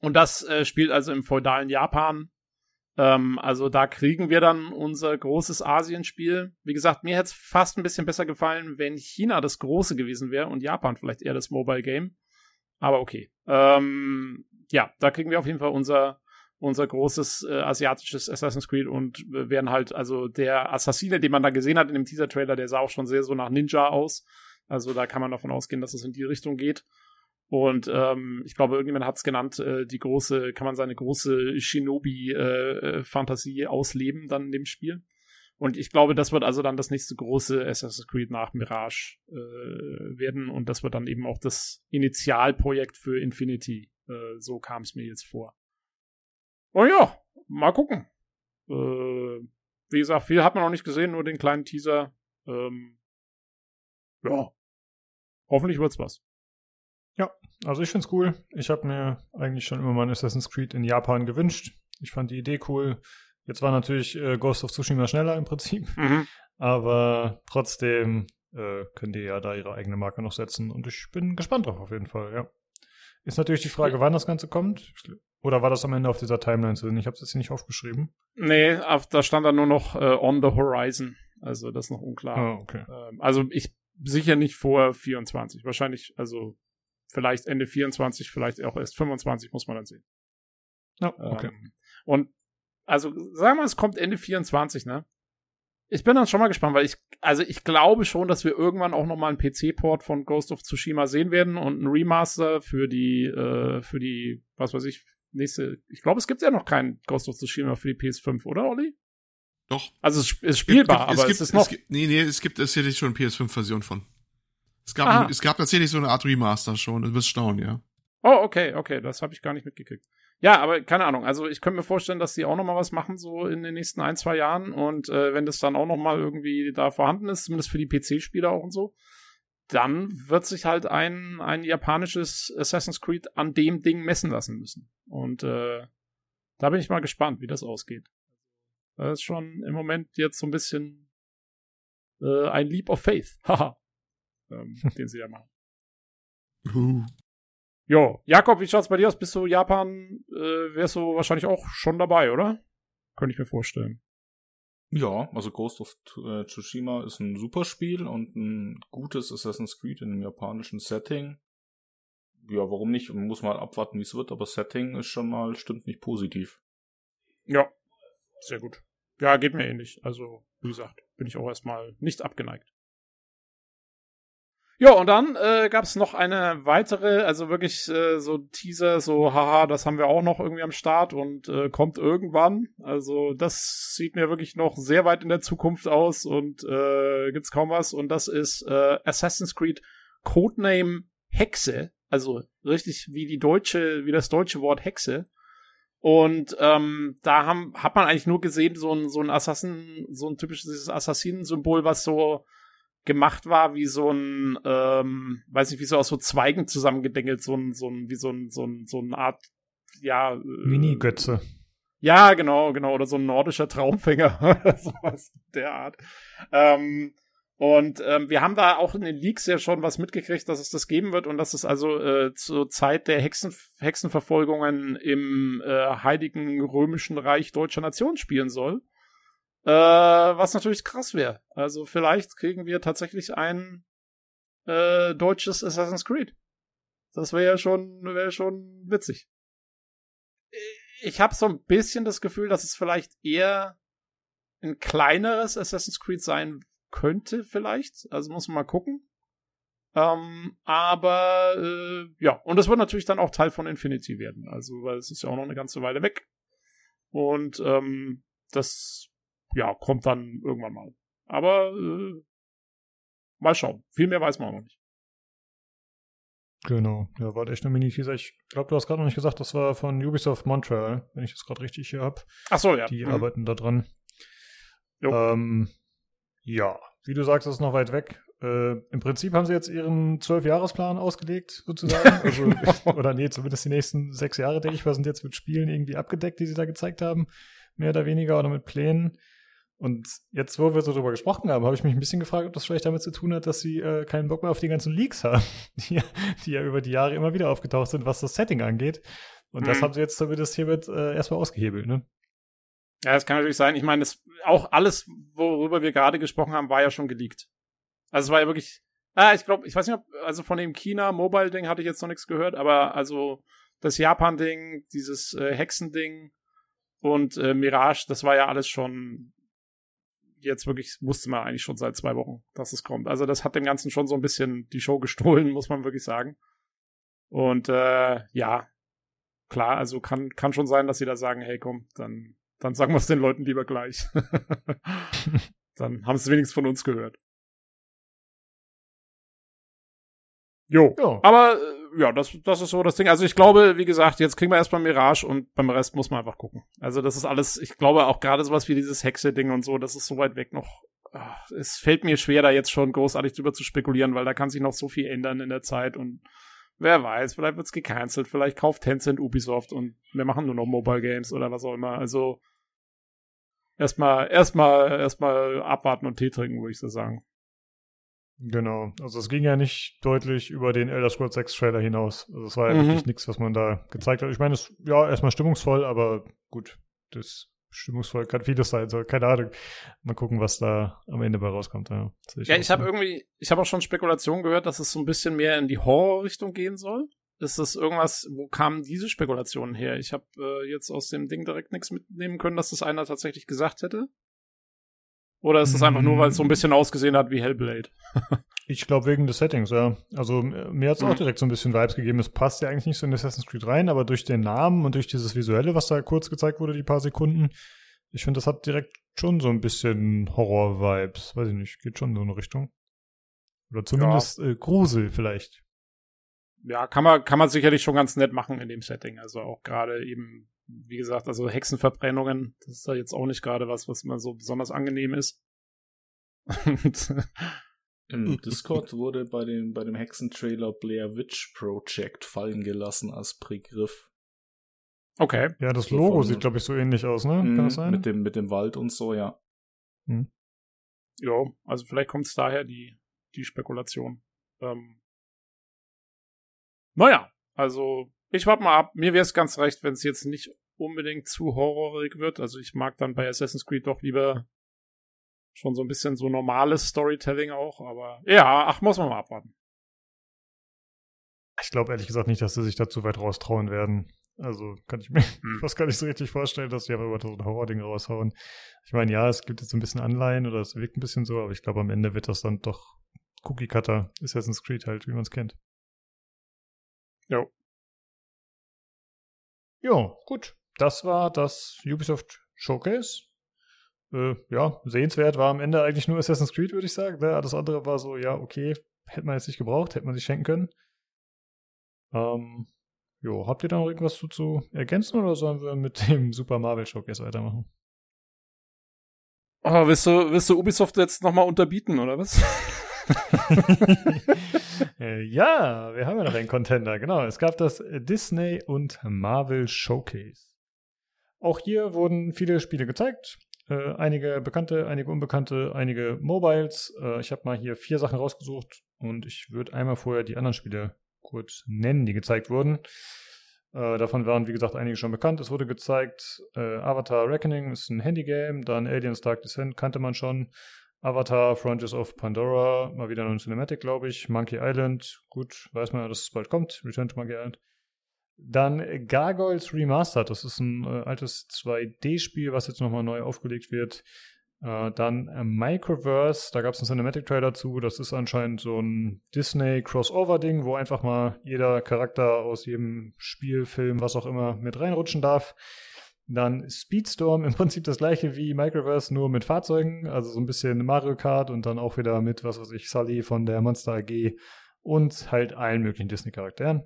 Speaker 3: und das äh, spielt also im feudalen Japan. Ähm, also da kriegen wir dann unser großes Asienspiel. Wie gesagt, mir hätte es fast ein bisschen besser gefallen, wenn China das große gewesen wäre und Japan vielleicht eher das Mobile Game. Aber okay. Ähm, ja, da kriegen wir auf jeden Fall unser unser großes äh, asiatisches Assassin's Creed und äh, werden halt, also der Assassine, den man da gesehen hat in dem Teaser-Trailer, der sah auch schon sehr so nach Ninja aus. Also da kann man davon ausgehen, dass es in die Richtung geht. Und ähm, ich glaube, irgendjemand hat es genannt, äh, die große, kann man seine große Shinobi-Fantasie äh, äh ausleben dann in dem Spiel. Und ich glaube, das wird also dann das nächste große Assassin's Creed nach Mirage äh, werden. Und das wird dann eben auch das Initialprojekt für Infinity. Äh, so kam es mir jetzt vor. Oh ja, mal gucken. Äh, wie gesagt, viel hat man noch nicht gesehen, nur den kleinen Teaser. Ähm, ja, hoffentlich wird's was.
Speaker 1: Ja, also ich find's cool. Ich habe mir eigentlich schon immer mal Assassin's Creed in Japan gewünscht. Ich fand die Idee cool. Jetzt war natürlich äh, Ghost of Tsushima schneller im Prinzip, mhm. aber trotzdem äh, können die ja da ihre eigene Marke noch setzen und ich bin gespannt drauf auf jeden Fall, ja. Ist natürlich die Frage, wann das Ganze kommt. Oder war das am Ende auf dieser Timeline zu sehen? Ich habe es jetzt nicht aufgeschrieben.
Speaker 3: Nee, auf, da stand dann nur noch äh, on the horizon. Also das ist noch unklar.
Speaker 1: Oh, okay.
Speaker 3: Ähm, also ich sicher nicht vor 24. Wahrscheinlich, also vielleicht Ende 24, vielleicht auch erst 25, muss man dann sehen.
Speaker 1: Ja, okay.
Speaker 3: Ähm, und also sagen wir, es kommt Ende 24, ne? Ich bin dann schon mal gespannt, weil ich, also ich glaube schon, dass wir irgendwann auch noch mal einen PC-Port von Ghost of Tsushima sehen werden und einen Remaster für die, äh, für die, was weiß ich, nächste. Ich glaube, es gibt ja noch keinen Ghost of Tsushima für die PS5, oder, Olli?
Speaker 2: Doch.
Speaker 3: Also es ist spielbar, gibt, aber es, gibt, es ist noch. Es
Speaker 2: gibt, nee, nee, es gibt tatsächlich schon eine PS5-Version von. Es gab, es gab tatsächlich so eine Art Remaster schon. Du wirst staunen, ja.
Speaker 3: Oh, okay, okay, das habe ich gar nicht mitgekriegt. Ja, aber keine Ahnung. Also ich könnte mir vorstellen, dass die auch noch mal was machen so in den nächsten ein zwei Jahren und äh, wenn das dann auch noch mal irgendwie da vorhanden ist, zumindest für die PC-Spieler auch und so, dann wird sich halt ein ein japanisches Assassin's Creed an dem Ding messen lassen müssen. Und äh, da bin ich mal gespannt, wie das ausgeht. Das ist schon im Moment jetzt so ein bisschen äh, ein Leap of Faith, haha, ähm, den sie ja machen. Jo, Jakob, wie schaut's bei dir aus? Bist du Japan, äh, wärst du wahrscheinlich auch schon dabei, oder? Könnte ich mir vorstellen.
Speaker 4: Ja, also Ghost of äh, Tsushima ist ein super Spiel und ein gutes Assassin's Creed in einem japanischen Setting. Ja, warum nicht? Man muss mal abwarten, wie es wird, aber Setting ist schon mal, stimmt nicht positiv.
Speaker 3: Ja, sehr gut. Ja, geht mir ähnlich. Also, wie gesagt, bin ich auch erstmal nicht abgeneigt. Ja, und dann äh, gab es noch eine weitere, also wirklich äh, so Teaser, so haha, das haben wir auch noch irgendwie am Start und äh, kommt irgendwann. Also das sieht mir wirklich noch sehr weit in der Zukunft aus und äh, gibt's kaum was. Und das ist äh, Assassin's Creed Codename Hexe, also richtig wie die deutsche, wie das deutsche Wort Hexe. Und ähm, da haben, hat man eigentlich nur gesehen, so ein, so ein Assassin, so ein typisches Assassinen-Symbol, was so gemacht war wie so ein, ähm, weiß nicht, wie so aus so Zweigen zusammengedengelt, so ein, so ein, wie so ein, so ein, so eine Art, ja. Äh,
Speaker 1: Mini-Götze.
Speaker 3: Ja, genau, genau, oder so ein nordischer Traumfänger oder sowas der Art. Ähm, und ähm, wir haben da auch in den Leaks ja schon was mitgekriegt, dass es das geben wird und dass es also äh, zur Zeit der Hexen, Hexenverfolgungen im äh, Heiligen Römischen Reich Deutscher Nation spielen soll. Äh, was natürlich krass wäre. Also vielleicht kriegen wir tatsächlich ein äh, deutsches Assassin's Creed. Das wäre ja schon, wäre schon witzig. Ich habe so ein bisschen das Gefühl, dass es vielleicht eher ein kleineres Assassin's Creed sein könnte, vielleicht. Also muss man mal gucken. Ähm, aber äh, ja, und das wird natürlich dann auch Teil von Infinity werden. Also, weil es ist ja auch noch eine ganze Weile weg. Und ähm, das ja, kommt dann irgendwann mal. Aber äh, mal schauen. Viel mehr weiß man auch noch nicht.
Speaker 1: Genau, ja, war echt eine Mini-Teaser. Ich glaube, du hast gerade noch nicht gesagt, das war von Ubisoft Montreal, wenn ich das gerade richtig hier habe.
Speaker 3: Ach so, ja.
Speaker 1: Die mhm. arbeiten da dran. Ähm, ja, wie du sagst, das ist noch weit weg. Äh, Im Prinzip haben sie jetzt ihren Zwölf-Jahresplan ausgelegt, sozusagen. also, oder nee, zumindest die nächsten sechs Jahre, denke ich, sind jetzt mit Spielen irgendwie abgedeckt, die sie da gezeigt haben. Mehr oder weniger oder mit Plänen. Und jetzt, wo wir so drüber gesprochen haben, habe ich mich ein bisschen gefragt, ob das vielleicht damit zu tun hat, dass sie äh, keinen Bock mehr auf die ganzen Leaks haben, die, die, ja über die Jahre immer wieder aufgetaucht sind, was das Setting angeht. Und mhm. das haben sie jetzt zumindest hiermit äh, erstmal ausgehebelt, ne?
Speaker 3: Ja, das kann natürlich sein. Ich meine, das, auch alles, worüber wir gerade gesprochen haben, war ja schon geleakt. Also es war ja wirklich, ah, ich glaube, ich weiß nicht, ob, also von dem China-Mobile-Ding hatte ich jetzt noch nichts gehört, aber also das Japan-Ding, dieses äh, Hexen-Ding und äh, Mirage, das war ja alles schon jetzt wirklich wusste man eigentlich schon seit zwei Wochen, dass es kommt. Also das hat dem Ganzen schon so ein bisschen die Show gestohlen, muss man wirklich sagen. Und äh, ja, klar, also kann, kann schon sein, dass sie da sagen, hey komm, dann, dann sagen wir es den Leuten lieber gleich. dann haben sie wenigstens von uns gehört. Jo. jo. Aber äh, ja, das, das ist so das Ding. Also ich glaube, wie gesagt, jetzt kriegen wir erstmal Mirage und beim Rest muss man einfach gucken. Also das ist alles, ich glaube auch gerade sowas wie dieses Hexe-Ding und so, das ist so weit weg noch. Ach, es fällt mir schwer, da jetzt schon großartig drüber zu spekulieren, weil da kann sich noch so viel ändern in der Zeit und wer weiß, vielleicht wird's gecancelt, vielleicht kauft Tencent Ubisoft und wir machen nur noch Mobile Games oder was auch immer. Also erstmal, erstmal, erstmal abwarten und Tee trinken, würde ich so sagen.
Speaker 1: Genau, also es ging ja nicht deutlich über den Elder Scrolls 6 Trailer hinaus. Also es war ja mhm. wirklich nichts, was man da gezeigt hat. Ich meine, es ja erstmal stimmungsvoll, aber gut, das stimmungsvoll kann vieles sein, so keine Ahnung. Mal gucken, was da am Ende bei rauskommt. Ja,
Speaker 3: ich, ja, ich habe irgendwie, ich habe auch schon Spekulationen gehört, dass es so ein bisschen mehr in die Horror-Richtung gehen soll. Ist das irgendwas, wo kamen diese Spekulationen her? Ich habe äh, jetzt aus dem Ding direkt nichts mitnehmen können, dass das einer tatsächlich gesagt hätte. Oder ist es einfach nur, weil es so ein bisschen ausgesehen hat wie Hellblade?
Speaker 1: ich glaube wegen des Settings, ja. Also mir hat es mhm. auch direkt so ein bisschen Vibes gegeben. Es passt ja eigentlich nicht so in Assassin's Creed rein, aber durch den Namen und durch dieses Visuelle, was da kurz gezeigt wurde, die paar Sekunden, ich finde, das hat direkt schon so ein bisschen Horror-Vibes. Weiß ich nicht, geht schon in so eine Richtung. Oder zumindest ja. äh, Grusel vielleicht.
Speaker 3: Ja, kann man, kann man sicherlich schon ganz nett machen in dem Setting. Also auch gerade eben wie gesagt, also Hexenverbrennungen, das ist ja jetzt auch nicht gerade was, was immer so besonders angenehm ist.
Speaker 4: Und Im Discord wurde bei dem, bei dem Hexentrailer Blair Witch Project fallen gelassen als Begriff.
Speaker 3: Okay.
Speaker 1: Ja, das so Logo sieht, glaube ich, so ähnlich aus, ne? Kann
Speaker 4: mhm, das sein? Mit dem, mit dem Wald und so, ja.
Speaker 3: Hm. Ja, also vielleicht kommt es daher die, die Spekulation. Ähm, naja, also ich warte mal ab. Mir wäre es ganz recht, wenn es jetzt nicht unbedingt zu horrorig wird. Also ich mag dann bei Assassin's Creed doch lieber schon so ein bisschen so normales Storytelling auch. Aber ja, ach, muss man mal abwarten.
Speaker 1: Ich glaube ehrlich gesagt nicht, dass sie sich da zu weit raustrauen werden. Also kann ich mir hm. fast gar nicht so richtig vorstellen, dass sie aber über so ein Horror-Ding raushauen. Ich meine, ja, es gibt jetzt ein bisschen Anleihen oder es wirkt ein bisschen so, aber ich glaube, am Ende wird das dann doch Cookie-Cutter Assassin's Creed halt, wie man es kennt.
Speaker 3: Jo.
Speaker 1: Ja, gut. Das war das Ubisoft Showcase. Äh, ja, sehenswert war am Ende eigentlich nur Assassin's Creed, würde ich sagen. Ne? Das andere war so, ja, okay, hätte man jetzt nicht gebraucht, hätte man sich schenken können. Ähm, Jo, habt ihr da noch irgendwas zu, zu ergänzen oder sollen wir mit dem Super Marvel Showcase weitermachen?
Speaker 3: Oh, willst du, willst du Ubisoft jetzt nochmal unterbieten, oder was?
Speaker 1: Äh, ja, wir haben ja noch einen Contender, genau. Es gab das Disney und Marvel Showcase. Auch hier wurden viele Spiele gezeigt. Äh, einige bekannte, einige unbekannte, einige Mobiles. Äh, ich habe mal hier vier Sachen rausgesucht und ich würde einmal vorher die anderen Spiele kurz nennen, die gezeigt wurden. Äh, davon waren, wie gesagt, einige schon bekannt. Es wurde gezeigt, äh, Avatar Reckoning ist ein Handygame, dann Aliens Dark Descent kannte man schon. Avatar Frontiers of Pandora, mal wieder ein Cinematic, glaube ich. Monkey Island, gut, weiß man ja, dass es bald kommt. Return to Monkey Island. Dann Gargoyles Remastered, das ist ein äh, altes 2D-Spiel, was jetzt nochmal neu aufgelegt wird. Äh, dann äh, Microverse, da gab es einen Cinematic-Trailer zu. Das ist anscheinend so ein Disney-Crossover-Ding, wo einfach mal jeder Charakter aus jedem Spiel, Film, was auch immer, mit reinrutschen darf. Dann Speedstorm, im Prinzip das gleiche wie Microverse, nur mit Fahrzeugen, also so ein bisschen Mario Kart und dann auch wieder mit, was weiß ich, Sully von der Monster AG und halt allen möglichen Disney-Charakteren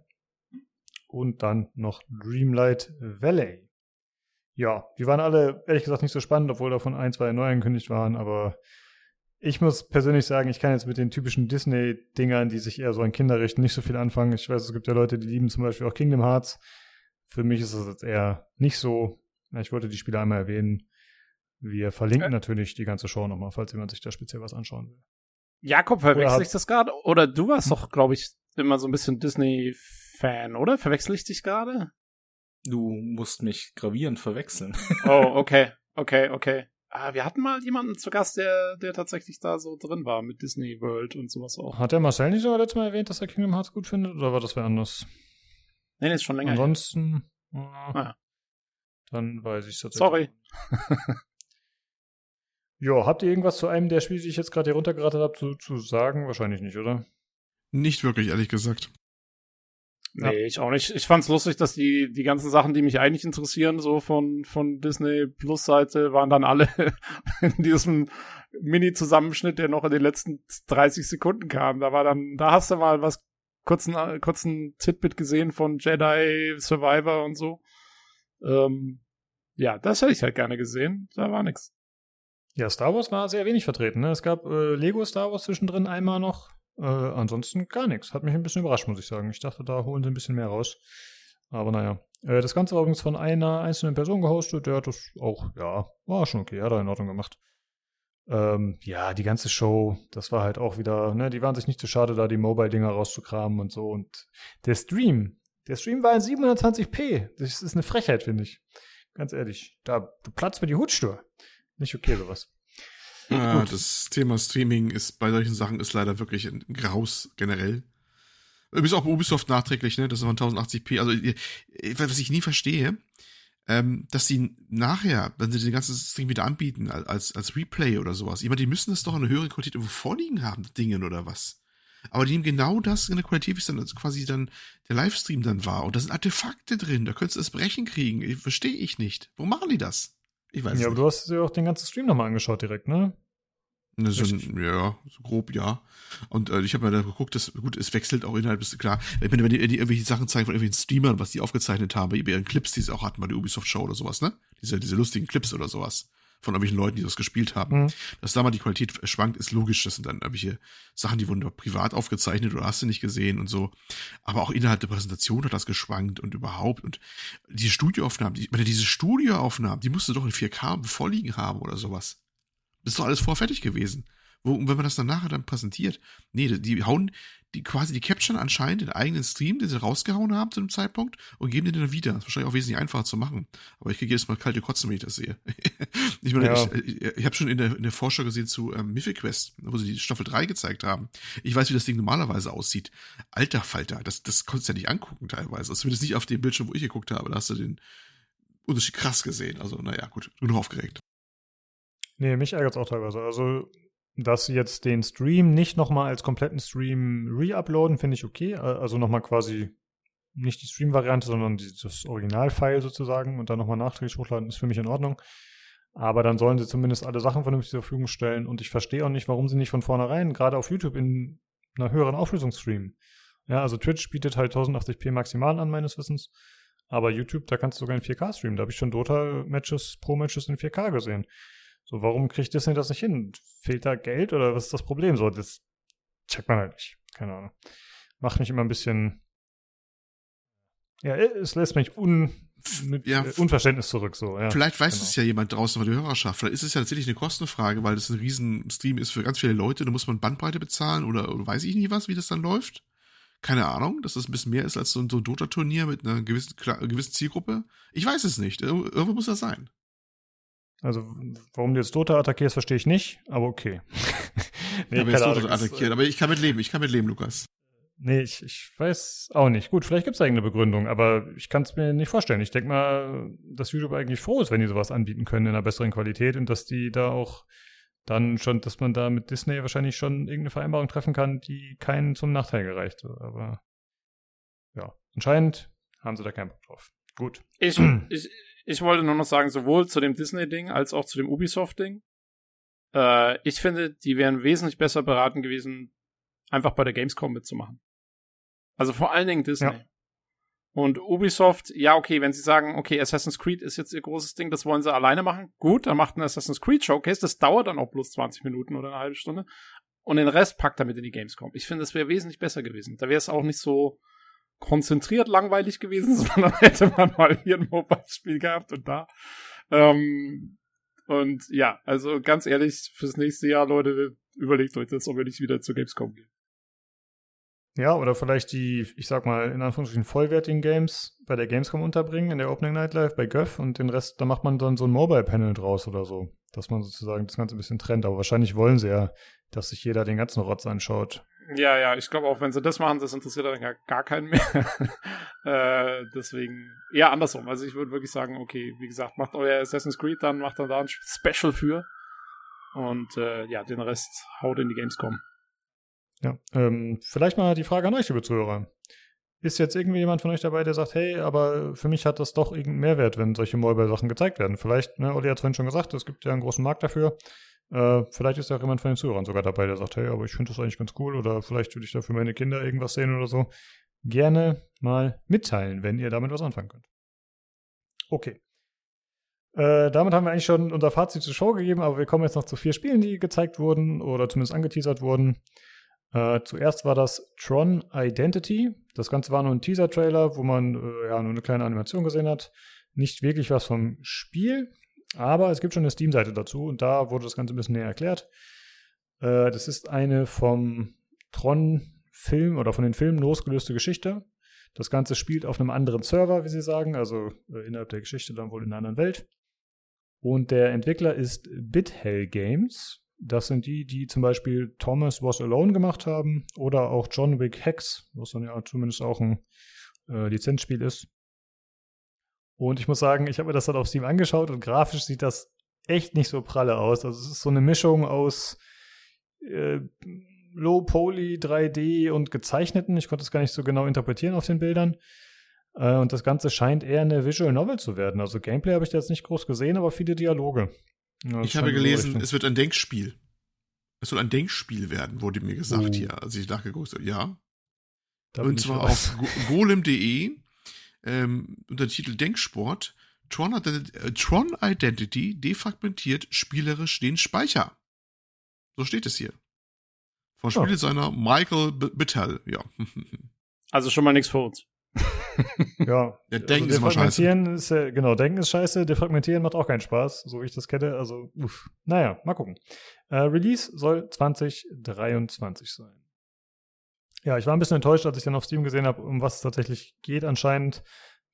Speaker 1: und dann noch Dreamlight Valley. Ja, die waren alle ehrlich gesagt nicht so spannend, obwohl davon ein, zwei neu angekündigt waren, aber ich muss persönlich sagen, ich kann jetzt mit den typischen Disney-Dingern, die sich eher so an Kinder richten, nicht so viel anfangen. Ich weiß, es gibt ja Leute, die lieben zum Beispiel auch Kingdom Hearts. Für mich ist das jetzt eher nicht so. Ich wollte die Spiele einmal erwähnen. Wir verlinken äh. natürlich die ganze Show nochmal, falls jemand sich da speziell was anschauen will.
Speaker 3: Jakob, verwechsel ich das gerade? Oder du warst hm? doch, glaube ich, immer so ein bisschen Disney Fan, oder? Verwechsel ich dich gerade?
Speaker 4: Du musst mich gravierend verwechseln.
Speaker 3: oh, okay, okay, okay. Ah, wir hatten mal jemanden zu Gast, der, der tatsächlich da so drin war mit Disney World und sowas auch.
Speaker 1: Hat der Marcel nicht sogar letztes Mal erwähnt, dass er Kingdom Hearts gut findet, oder war das wer anders?
Speaker 3: Nee, nee, ist schon länger.
Speaker 1: Ansonsten, äh, ah. Dann weiß ich
Speaker 3: es Sorry.
Speaker 1: jo, habt ihr irgendwas zu einem der Spiele, die ich jetzt gerade hier runtergeratet habe, zu, zu sagen? Wahrscheinlich nicht, oder?
Speaker 2: Nicht wirklich, ehrlich gesagt.
Speaker 3: Nee, ja. ich auch nicht. Ich fand's lustig, dass die, die ganzen Sachen, die mich eigentlich interessieren, so von, von Disney Plus Seite, waren dann alle in diesem Mini-Zusammenschnitt, der noch in den letzten 30 Sekunden kam. Da war dann, da hast du mal was, kurzen, kurzen Titbit gesehen von Jedi Survivor und so. Ähm, ja, das hätte ich halt gerne gesehen. Da war nix.
Speaker 1: Ja, Star Wars war sehr wenig vertreten. Ne? Es gab äh, Lego Star Wars zwischendrin einmal noch. Äh, ansonsten gar nichts. Hat mich ein bisschen überrascht, muss ich sagen. Ich dachte, da holen sie ein bisschen mehr raus. Aber naja. Äh, das Ganze war übrigens von einer einzelnen Person gehostet. Der hat das auch, ja, war schon okay. Hat er in Ordnung gemacht. Ähm, ja, die ganze Show, das war halt auch wieder, ne, die waren sich nicht zu schade, da die Mobile-Dinger rauszukramen und so. Und der Stream, der Stream war in 720p. Das ist eine Frechheit, finde ich. Ganz ehrlich. Da, platzt mir die Hutstür. Nicht okay, sowas.
Speaker 2: Ja, das Thema Streaming ist bei solchen Sachen ist leider wirklich ein Graus generell. Bis auch bei Ubisoft nachträglich, ne? Das ist von 1080p. Also, was ich nie verstehe, ähm, dass die nachher, wenn sie den ganzen Stream wieder anbieten, als, als Replay oder sowas, jemand, die müssen das doch in einer höheren Qualität irgendwo vorliegen haben, Dingen oder was. Aber die nehmen genau das in der Qualität, wie es dann also quasi dann der Livestream dann war. Und da sind Artefakte drin, da könntest du das Brechen kriegen. Verstehe ich nicht. Warum machen die das?
Speaker 1: Ich weiß ja, nicht. aber du hast dir auch den ganzen Stream nochmal angeschaut direkt, ne?
Speaker 2: Ne, so, ja, so grob, ja. Und äh, ich habe mir da geguckt, dass, gut, es wechselt auch innerhalb, ist klar. Ich meine, wenn die, die irgendwelche Sachen zeigen von irgendwelchen Streamern, was die aufgezeichnet haben, bei ihren Clips, die sie auch hatten bei der Ubisoft-Show oder sowas, ne? Diese, diese lustigen Clips oder sowas. Von irgendwelchen Leuten, die das gespielt haben. Mhm. Dass da mal die Qualität schwankt, ist logisch. Das sind dann irgendwelche Sachen, die wurden privat aufgezeichnet oder hast du nicht gesehen und so. Aber auch innerhalb der Präsentation hat das geschwankt und überhaupt. Und diese Studioaufnahmen, die, ich meine, diese Studioaufnahmen, die musst du doch in 4K vorliegen haben oder sowas. Das ist doch alles vorfertig gewesen. Wo, wenn man das dann nachher dann präsentiert, nee, die hauen die quasi die Caption anscheinend den eigenen Stream, den sie rausgehauen haben zu dem Zeitpunkt und geben den dann wieder. Das ist wahrscheinlich auch wesentlich einfacher zu machen. Aber ich kriege jedes Mal kalte Kotzen, wenn ich das sehe. ich meine, ja. ich, ich, ich habe schon in der, in der Vorschau gesehen zu ähm, Mythic Quest, wo sie die Staffel 3 gezeigt haben. Ich weiß, wie das Ding normalerweise aussieht. Alter Falter, das, das konntest du ja nicht angucken teilweise. Also zumindest nicht auf dem Bildschirm, wo ich geguckt habe. Da hast du den Unterschied krass gesehen. Also, naja, gut, genug aufgeregt.
Speaker 1: Nee, mich ärgert es auch teilweise. Also dass sie jetzt den Stream nicht nochmal als kompletten Stream re-uploaden, finde ich okay. Also nochmal quasi nicht die Stream-Variante, sondern das Original-File sozusagen und dann nochmal nachträglich hochladen, ist für mich in Ordnung. Aber dann sollen sie zumindest alle Sachen vernünftig zur Verfügung stellen. Und ich verstehe auch nicht, warum sie nicht von vornherein, gerade auf YouTube, in einer höheren Auflösung streamen. Ja, also Twitch bietet halt 1080p maximal an, meines Wissens. Aber YouTube, da kannst du sogar in 4K streamen. Da habe ich schon Dota-Matches, Pro-Matches in 4K gesehen. So, warum kriegt Disney das nicht hin? Fehlt da Geld oder was ist das Problem? So, das checkt man halt nicht. Keine Ahnung. Macht mich immer ein bisschen. Ja, es lässt mich un, mit ja, Unverständnis zurück. So, ja,
Speaker 2: vielleicht weiß genau. es ja jemand draußen von der Hörerschaft. Vielleicht ist es ja tatsächlich eine Kostenfrage, weil das ein Riesenstream ist für ganz viele Leute. Da muss man Bandbreite bezahlen oder, weiß ich nicht was, wie das dann läuft. Keine Ahnung, dass das ein bisschen mehr ist als so ein, so Dota-Turnier mit einer gewissen, gewissen Zielgruppe. Ich weiß es nicht. Irgendwo muss das sein.
Speaker 1: Also, warum du jetzt Dota attackierst, verstehe ich nicht, aber okay.
Speaker 2: nee, ja, aber, jetzt Dota attackiert, aber ich kann mit leben, ich kann mit leben, Lukas.
Speaker 1: Nee, ich, ich weiß auch nicht. Gut, vielleicht gibt es irgendeine Begründung, aber ich kann es mir nicht vorstellen. Ich denke mal, dass YouTube eigentlich froh ist, wenn die sowas anbieten können in einer besseren Qualität und dass die da auch dann schon, dass man da mit Disney wahrscheinlich schon irgendeine Vereinbarung treffen kann, die keinen zum Nachteil gereicht. Aber ja, anscheinend haben sie da keinen Bock drauf. Gut.
Speaker 3: Ich, ich, ich wollte nur noch sagen, sowohl zu dem Disney-Ding als auch zu dem Ubisoft-Ding. Äh, ich finde, die wären wesentlich besser beraten gewesen, einfach bei der Gamescom mitzumachen. Also vor allen Dingen Disney. Ja. Und Ubisoft, ja, okay, wenn sie sagen, okay, Assassin's Creed ist jetzt ihr großes Ding, das wollen sie alleine machen, gut, dann macht ein Assassin's Creed Showcase, das dauert dann auch bloß 20 Minuten oder eine halbe Stunde. Und den Rest packt damit in die Gamescom. Ich finde, das wäre wesentlich besser gewesen. Da wäre es auch nicht so, konzentriert langweilig gewesen, sondern hätte man mal hier ein Mobile-Spiel gehabt und da. Ähm, und ja, also ganz ehrlich, fürs nächste Jahr, Leute, überlegt euch das, ob wir nicht wieder zur Gamescom gehen.
Speaker 1: Ja, oder vielleicht die, ich sag mal, in Anführungsstrichen vollwertigen Games bei der Gamescom unterbringen, in der Opening Night Live bei Göff und den Rest, da macht man dann so ein Mobile-Panel draus oder so, dass man sozusagen das Ganze ein bisschen trennt. Aber wahrscheinlich wollen sie ja, dass sich jeder den ganzen Rotz anschaut.
Speaker 3: Ja, ja, ich glaube auch, wenn sie das machen, das interessiert dann gar, gar keinen mehr. äh, deswegen, eher andersrum. Also ich würde wirklich sagen, okay, wie gesagt, macht euer Assassin's Creed, dann macht er da ein Special für. Und äh, ja, den Rest haut in die Gamescom.
Speaker 1: Ja, ähm, vielleicht mal die Frage an euch, liebe Zuhörer. Ist jetzt irgendwie jemand von euch dabei, der sagt, hey, aber für mich hat das doch irgendeinen Mehrwert, wenn solche Mobile-Sachen gezeigt werden? Vielleicht, ne, Olli hat es vorhin schon gesagt, es gibt ja einen großen Markt dafür. Äh, vielleicht ist ja auch jemand von den Zuhörern sogar dabei, der sagt, hey, aber ich finde das eigentlich ganz cool oder vielleicht würde ich da für meine Kinder irgendwas sehen oder so. Gerne mal mitteilen, wenn ihr damit was anfangen könnt. Okay. Äh, damit haben wir eigentlich schon unser Fazit zur Show gegeben, aber wir kommen jetzt noch zu vier Spielen, die gezeigt wurden oder zumindest angeteasert wurden. Äh, zuerst war das Tron Identity. Das Ganze war nur ein Teaser-Trailer, wo man äh, ja nur eine kleine Animation gesehen hat. Nicht wirklich was vom Spiel. Aber es gibt schon eine Steam-Seite dazu und da wurde das Ganze ein bisschen näher erklärt. Äh, das ist eine vom Tron-Film oder von den Filmen losgelöste Geschichte. Das Ganze spielt auf einem anderen Server, wie sie sagen, also äh, innerhalb der Geschichte dann wohl in einer anderen Welt. Und der Entwickler ist BitHell Games. Das sind die, die zum Beispiel Thomas Was Alone gemacht haben oder auch John Wick Hex, was dann ja zumindest auch ein äh, Lizenzspiel ist. Und ich muss sagen, ich habe mir das dann auf Steam angeschaut und grafisch sieht das echt nicht so pralle aus. Also es ist so eine Mischung aus äh, Low Poly 3D und gezeichneten. Ich konnte es gar nicht so genau interpretieren auf den Bildern. Äh, und das Ganze scheint eher eine Visual Novel zu werden. Also Gameplay habe ich da jetzt nicht groß gesehen, aber viele Dialoge.
Speaker 2: Ja, ich habe gelesen, es wird ein Denkspiel. Es soll ein Denkspiel werden, wurde mir gesagt oh. hier, als ich nachgeguckt habe. Ja. Da und zwar auf golem.de ähm, unter dem Titel Denksport, Tron, äh, Tron Identity defragmentiert spielerisch den Speicher. So steht es hier. Von Spieldesigner oh. Michael Bittel, ja.
Speaker 3: Also schon mal nichts für uns.
Speaker 1: ja.
Speaker 2: ja denken also ist immer scheiße.
Speaker 1: Ist, ja, genau, denken ist scheiße, defragmentieren macht auch keinen Spaß, so wie ich das kenne. Also, uff. Naja, mal gucken. Äh, Release soll 2023 sein. Ja, ich war ein bisschen enttäuscht, als ich dann auf Steam gesehen habe, um was es tatsächlich geht anscheinend,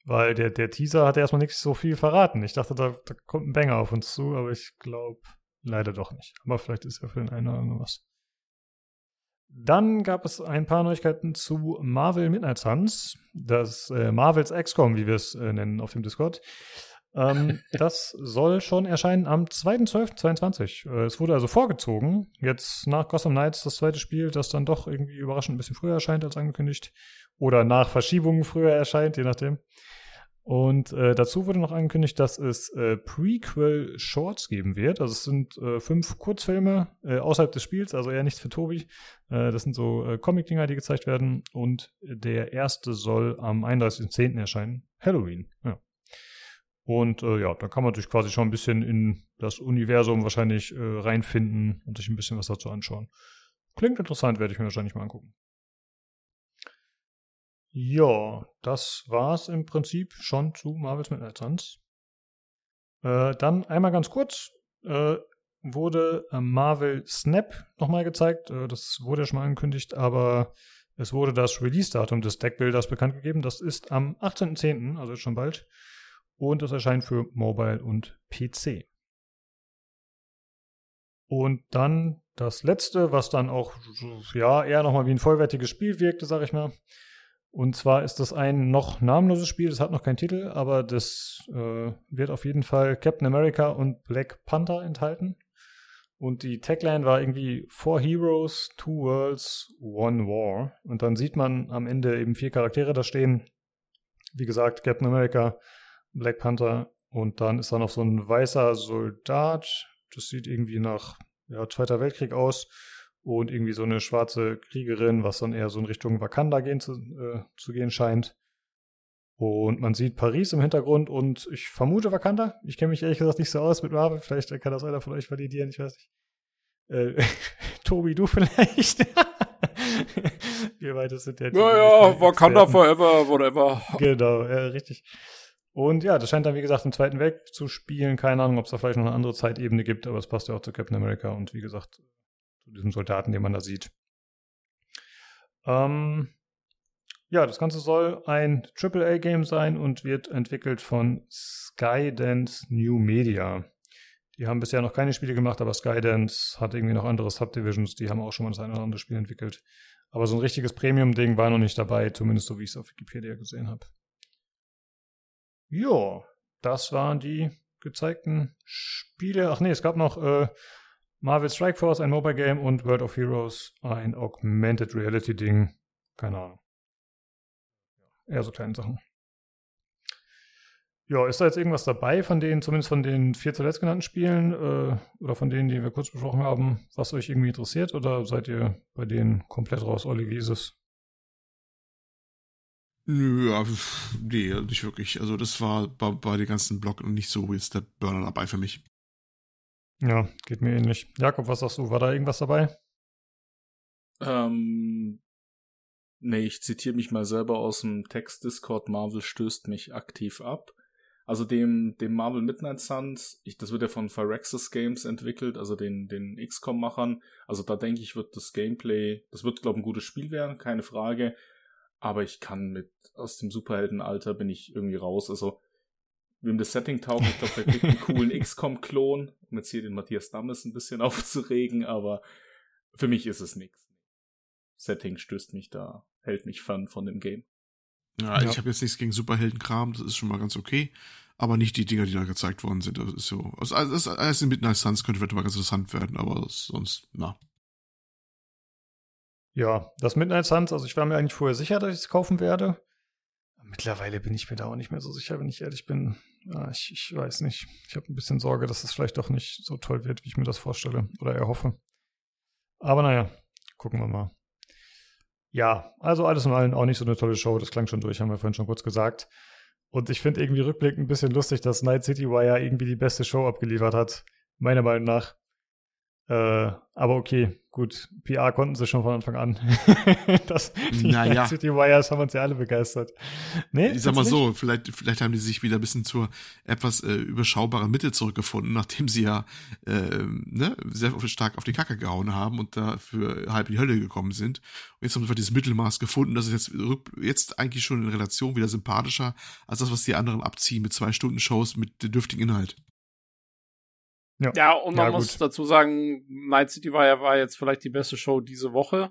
Speaker 1: weil der, der Teaser hatte erstmal nicht so viel verraten. Ich dachte, da, da kommt ein Banger auf uns zu, aber ich glaube leider doch nicht. Aber vielleicht ist ja für den einen oder anderen was. Dann gab es ein paar Neuigkeiten zu Marvel Midnight Suns, das äh, Marvels XCOM, wie wir es äh, nennen auf dem Discord. Ähm, das soll schon erscheinen am 2.12.22. Äh, es wurde also vorgezogen. Jetzt nach Gotham Knights das zweite Spiel, das dann doch irgendwie überraschend ein bisschen früher erscheint als angekündigt. Oder nach Verschiebungen früher erscheint, je nachdem. Und äh, dazu wurde noch angekündigt, dass es äh, Prequel-Shorts geben wird. Also es sind äh, fünf Kurzfilme äh, außerhalb des Spiels, also eher nichts für Tobi. Äh, das sind so Comic-Dinger, die gezeigt werden. Und der erste soll am 31.10. erscheinen. Halloween, ja. Und äh, ja, da kann man sich quasi schon ein bisschen in das Universum wahrscheinlich äh, reinfinden und sich ein bisschen was dazu anschauen. Klingt interessant, werde ich mir wahrscheinlich mal angucken. Ja, das war's im Prinzip schon zu Marvels Midnight Suns. Äh, dann einmal ganz kurz äh, wurde äh, Marvel Snap nochmal gezeigt. Äh, das wurde ja schon mal angekündigt, aber es wurde das Release-Datum des Deckbilders bekannt gegeben. Das ist am 18.10., also schon bald. Und es erscheint für Mobile und PC. Und dann das letzte, was dann auch ja eher nochmal wie ein vollwertiges Spiel wirkte, sag ich mal. Und zwar ist das ein noch namenloses Spiel, das hat noch keinen Titel, aber das äh, wird auf jeden Fall Captain America und Black Panther enthalten. Und die Tagline war irgendwie Four Heroes, Two Worlds, One War. Und dann sieht man am Ende eben vier Charaktere da stehen. Wie gesagt, Captain America, Black Panther und dann ist da noch so ein weißer Soldat. Das sieht irgendwie nach ja, Zweiter Weltkrieg aus und irgendwie so eine schwarze Kriegerin, was dann eher so in Richtung Wakanda gehen zu, äh, zu gehen scheint. Und man sieht Paris im Hintergrund und ich vermute Wakanda. Ich kenne mich ehrlich gesagt nicht so aus mit Marvel. Vielleicht kann das einer von euch validieren, ich weiß nicht. Äh, Tobi, du vielleicht? Wir beide sind ja.
Speaker 3: Naja, Wakanda forever, whatever.
Speaker 1: Genau, ja, richtig. Und ja, das scheint dann, wie gesagt, im Zweiten Weg zu spielen. Keine Ahnung, ob es da vielleicht noch eine andere Zeitebene gibt, aber es passt ja auch zu Captain America und wie gesagt, zu diesem Soldaten, den man da sieht. Ähm, ja, das Ganze soll ein AAA-Game sein und wird entwickelt von Skydance New Media. Die haben bisher noch keine Spiele gemacht, aber Skydance hat irgendwie noch andere Subdivisions, die haben auch schon mal das eine oder andere Spiel entwickelt. Aber so ein richtiges Premium-Ding war noch nicht dabei, zumindest so wie ich es auf Wikipedia gesehen habe. Ja, das waren die gezeigten Spiele. Ach nee, es gab noch äh, Marvel Strike Force, ein Mobile Game und World of Heroes, ein Augmented Reality Ding. Keine Ahnung. Eher so kleine Sachen. Ja, ist da jetzt irgendwas dabei von denen, zumindest von den vier zuletzt genannten Spielen äh, oder von denen, die wir kurz besprochen haben, was euch irgendwie interessiert oder seid ihr bei denen komplett raus, Olli, wie ist es?
Speaker 2: Nö, ja, nee, nicht wirklich. Also das war bei, bei den ganzen Blog nicht so jetzt der Burner dabei für mich.
Speaker 1: Ja, geht mir ähnlich. Jakob, was sagst du? War da irgendwas dabei?
Speaker 4: Ähm, nee, ich zitiere mich mal selber aus dem Text-Discord. Marvel stößt mich aktiv ab. Also dem, dem Marvel Midnight Suns, ich, das wird ja von Phyrexis Games entwickelt, also den, den XCOM-Machern. Also da denke ich, wird das Gameplay, das wird, glaube ich, ein gutes Spiel werden, keine Frage. Aber ich kann mit, aus dem Superheldenalter bin ich irgendwie raus. Also wem das Setting taugt, ich glaube, der kriegt einen coolen XCOM-Klon, um jetzt hier den Matthias Dammes ein bisschen aufzuregen, aber für mich ist es nichts. Setting stößt mich da, hält mich fern von dem Game.
Speaker 2: Ja, ja. ich habe jetzt nichts gegen Superheldenkram, das ist schon mal ganz okay. Aber nicht die Dinger, die da gezeigt worden sind. Das ist so. Also alles, alles in Midnight Suns könnte vielleicht mal ganz interessant werden, aber sonst, na.
Speaker 1: Ja, das Midnight Suns, also ich war mir eigentlich vorher sicher, dass ich es kaufen werde. Mittlerweile bin ich mir da auch nicht mehr so sicher, wenn ich ehrlich bin. Ich, ich weiß nicht. Ich habe ein bisschen Sorge, dass es vielleicht doch nicht so toll wird, wie ich mir das vorstelle oder erhoffe. Aber naja, gucken wir mal. Ja, also alles in allem auch nicht so eine tolle Show. Das klang schon durch, haben wir vorhin schon kurz gesagt. Und ich finde irgendwie rückblickend ein bisschen lustig, dass Night City Wire irgendwie die beste Show abgeliefert hat. Meiner Meinung nach. Äh, aber okay, gut. PR konnten sie schon von Anfang an. das, die naja. City Wires haben uns ja alle begeistert.
Speaker 2: Nee, ich sag mal so, vielleicht, vielleicht haben die sich wieder ein bisschen zur etwas äh, überschaubaren Mitte zurückgefunden, nachdem sie ja äh, ne, sehr stark auf die Kacke gehauen haben und dafür halb in die Hölle gekommen sind. Und jetzt haben sie dieses Mittelmaß gefunden. Das ist jetzt, jetzt eigentlich schon in Relation wieder sympathischer als das, was die anderen abziehen mit zwei Stunden Shows mit dürftigem Inhalt.
Speaker 3: Ja, ja und man ja, muss dazu sagen, Night City war ja war jetzt vielleicht die beste Show diese Woche,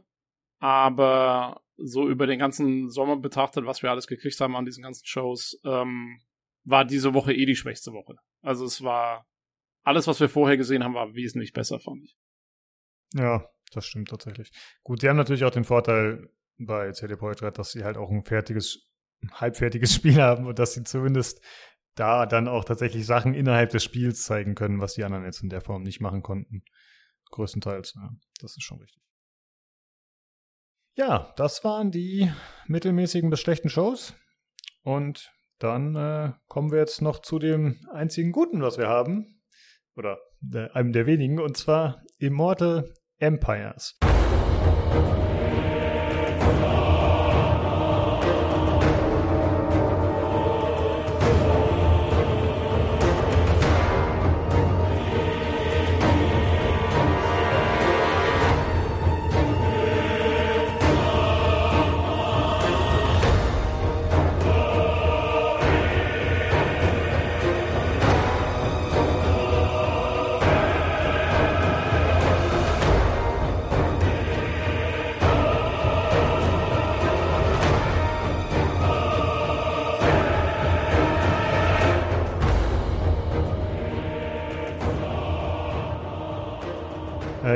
Speaker 3: aber so über den ganzen Sommer betrachtet, was wir alles gekriegt haben an diesen ganzen Shows, ähm, war diese Woche eh die schwächste Woche. Also es war alles, was wir vorher gesehen haben, war wesentlich besser, fand ich.
Speaker 1: Ja, das stimmt tatsächlich. Gut, sie haben natürlich auch den Vorteil bei CD Projekt Red, dass sie halt auch ein fertiges halbfertiges Spiel haben und dass sie zumindest da dann auch tatsächlich Sachen innerhalb des Spiels zeigen können, was die anderen jetzt in der Form nicht machen konnten. Größtenteils, ja. Das ist schon richtig. Ja, das waren die mittelmäßigen bis schlechten Shows. Und dann äh, kommen wir jetzt noch zu dem einzigen Guten, was wir haben. Oder äh, einem der wenigen, und zwar Immortal Empires.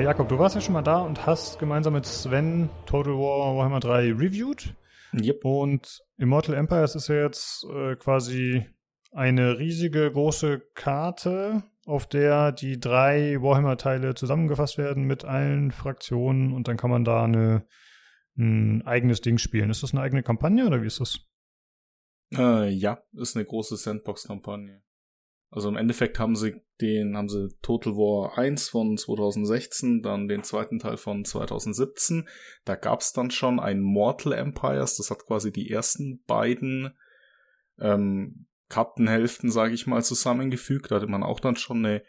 Speaker 1: Jakob, du warst ja schon mal da und hast gemeinsam mit Sven Total War Warhammer 3 reviewed. Yep. Und Immortal Empires ist ja jetzt äh, quasi eine riesige große Karte, auf der die drei Warhammer-Teile zusammengefasst werden mit allen Fraktionen und dann kann man da eine, ein eigenes Ding spielen. Ist das eine eigene Kampagne oder wie ist das?
Speaker 4: Äh, ja, ist eine große Sandbox-Kampagne. Also im Endeffekt haben sie den, haben sie Total War 1 von 2016, dann den zweiten Teil von 2017. Da gab's dann schon ein Mortal Empires, das hat quasi die ersten beiden ähm, Kartenhälften, sage ich mal, zusammengefügt. Da hatte man auch dann schon eine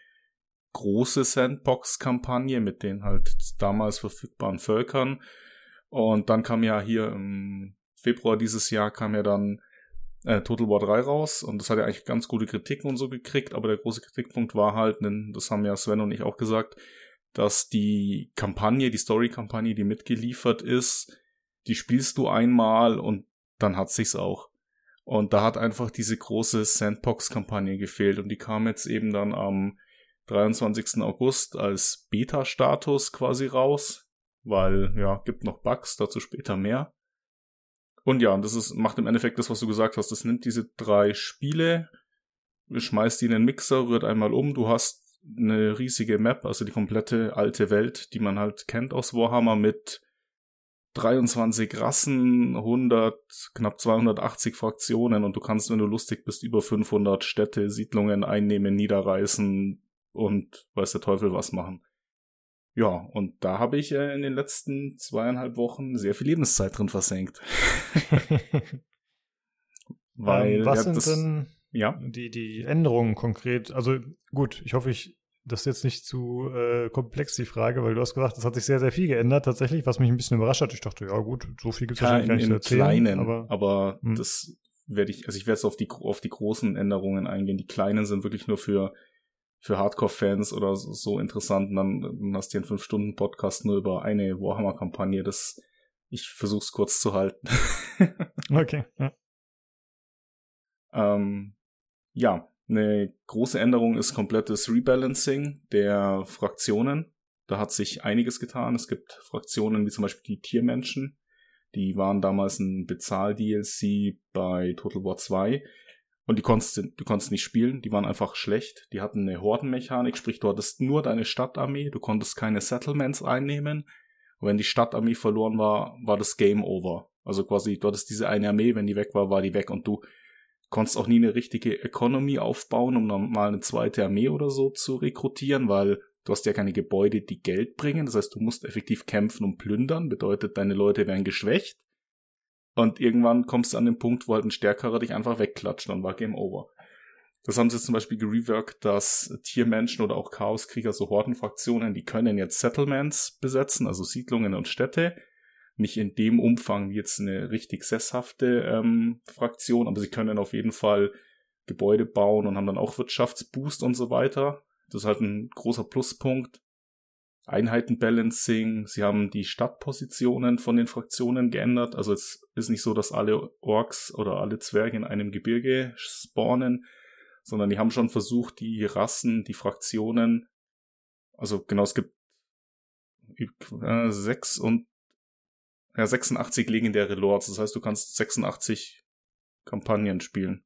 Speaker 4: große Sandbox-Kampagne mit den halt damals verfügbaren Völkern. Und dann kam ja hier im Februar dieses Jahr kam ja dann äh, Total War 3 raus und das hat ja eigentlich ganz gute Kritiken und so gekriegt, aber der große Kritikpunkt war halt, denn das haben ja Sven und ich auch gesagt, dass die Kampagne, die Story-Kampagne, die mitgeliefert ist, die spielst du einmal und dann hat sich's auch. Und da hat einfach diese große Sandbox-Kampagne gefehlt und die kam jetzt eben dann am 23. August als Beta-Status quasi raus, weil ja, gibt noch Bugs, dazu später mehr. Und ja, das ist, macht im Endeffekt das, was du gesagt hast. Das nimmt diese drei Spiele, schmeißt die in den Mixer, rührt einmal um. Du hast eine riesige Map, also die komplette alte Welt, die man halt kennt aus Warhammer mit 23 Rassen, 100, knapp 280 Fraktionen und du kannst, wenn du lustig bist, über 500 Städte, Siedlungen einnehmen, niederreißen und weiß der Teufel was machen. Ja, und da habe ich äh, in den letzten zweieinhalb Wochen sehr viel Lebenszeit drin versenkt.
Speaker 1: Weil ähm, was sind denn ja? die, die Änderungen konkret? Also gut, ich hoffe, ich das ist jetzt nicht zu äh, komplex, die Frage, weil du hast gesagt, es hat sich sehr, sehr viel geändert tatsächlich, was mich ein bisschen überrascht hat. Ich dachte, ja gut, so viel gibt es ja, wahrscheinlich gar nicht zu erzählen.
Speaker 4: Kleinen, aber, aber hm. das werde ich, also ich werde jetzt auf die, auf die großen Änderungen eingehen. Die kleinen sind wirklich nur für für Hardcore-Fans oder so, so interessant. Und dann, dann hast du einen 5-Stunden-Podcast nur über eine Warhammer-Kampagne. Das, ich versuch's kurz zu halten.
Speaker 1: okay. Ja.
Speaker 4: Ähm, ja, eine große Änderung ist komplettes Rebalancing der Fraktionen. Da hat sich einiges getan. Es gibt Fraktionen wie zum Beispiel die Tiermenschen. Die waren damals ein Bezahl-DLC bei Total War 2. Und die konntest du konntest nicht spielen, die waren einfach schlecht. Die hatten eine Hordenmechanik, sprich du hattest nur deine Stadtarmee, du konntest keine Settlements einnehmen. Und wenn die Stadtarmee verloren war, war das Game over. Also quasi, du hattest diese eine Armee, wenn die weg war, war die weg und du konntest auch nie eine richtige Economy aufbauen, um dann mal eine zweite Armee oder so zu rekrutieren, weil du hast ja keine Gebäude, die Geld bringen. Das heißt, du musst effektiv kämpfen und plündern, bedeutet, deine Leute werden geschwächt. Und irgendwann kommst du an den Punkt, wo halt ein Stärkerer dich einfach wegklatscht, dann war Game Over. Das haben sie zum Beispiel gereworked, dass Tiermenschen oder auch Chaoskrieger, so Hordenfraktionen, die können jetzt Settlements besetzen, also Siedlungen und Städte. Nicht in dem Umfang wie jetzt eine richtig sesshafte ähm, Fraktion, aber sie können auf jeden Fall Gebäude bauen und haben dann auch Wirtschaftsboost und so weiter. Das ist halt ein großer Pluspunkt. Einheitenbalancing, sie haben die Stadtpositionen von den Fraktionen geändert. Also es ist nicht so, dass alle Orks oder alle Zwerge in einem Gebirge spawnen, sondern die haben schon versucht, die Rassen, die Fraktionen, also genau, es gibt äh, sechs und ja, 86 legendäre Lords. Das heißt, du kannst 86 Kampagnen spielen.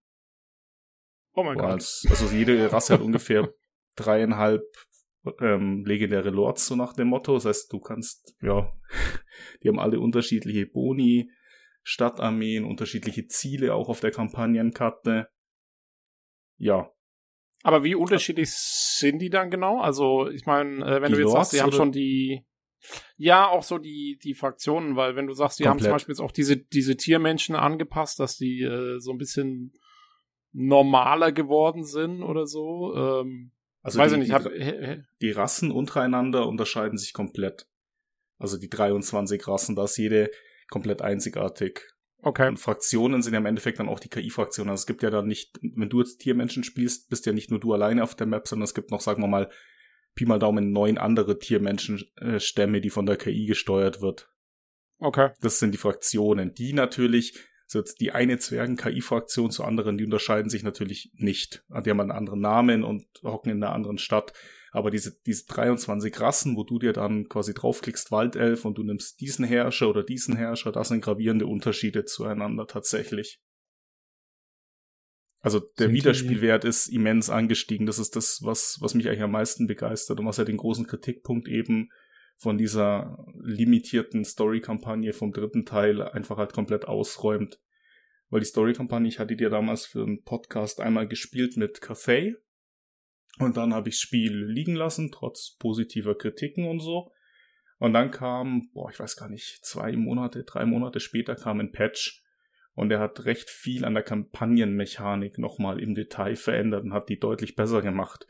Speaker 3: Oh mein Gott.
Speaker 4: Als, also jede Rasse hat ungefähr dreieinhalb ähm, legendäre Lords, so nach dem Motto. Das heißt, du kannst, ja, die haben alle unterschiedliche Boni, Stadtarmeen, unterschiedliche Ziele auch auf der Kampagnenkarte. Ja.
Speaker 3: Aber wie unterschiedlich sind die dann genau? Also, ich meine, äh, wenn die du jetzt Lords sagst, die haben schon die, ja, auch so die, die Fraktionen, weil wenn du sagst, die Komplett. haben zum Beispiel jetzt auch diese, diese Tiermenschen angepasst, dass die äh, so ein bisschen normaler geworden sind oder so. Ähm,
Speaker 4: also weiß die, ich nicht, hab, die Rassen untereinander unterscheiden sich komplett. Also die 23 Rassen, da ist jede komplett einzigartig.
Speaker 3: Okay.
Speaker 4: Und Fraktionen sind ja im Endeffekt dann auch die KI-Fraktionen. Also es gibt ja dann nicht, wenn du jetzt Tiermenschen spielst, bist ja nicht nur du alleine auf der Map, sondern es gibt noch, sagen wir mal, Pi mal Daumen neun andere Tiermenschenstämme, die von der KI gesteuert wird.
Speaker 3: Okay.
Speaker 4: Das sind die Fraktionen, die natürlich so jetzt die eine Zwergen-KI-Fraktion zu anderen, die unterscheiden sich natürlich nicht. Die haben einen anderen Namen und hocken in einer anderen Stadt. Aber diese, diese 23 Rassen, wo du dir dann quasi draufklickst, Waldelf, und du nimmst diesen Herrscher oder diesen Herrscher, das sind gravierende Unterschiede zueinander tatsächlich. Also der sind Wiederspielwert ist immens angestiegen. Das ist das, was, was mich eigentlich am meisten begeistert und was ja den großen Kritikpunkt eben von dieser limitierten Story-Kampagne vom dritten Teil einfach halt komplett ausräumt. Weil die Story-Kampagne, ich hatte dir damals für einen Podcast einmal gespielt mit Cathay. Und dann habe ich das Spiel liegen lassen, trotz positiver Kritiken und so. Und dann kam, boah, ich weiß gar nicht, zwei Monate, drei Monate später kam ein Patch. Und er hat recht viel an der Kampagnenmechanik nochmal im Detail verändert und hat die deutlich besser gemacht.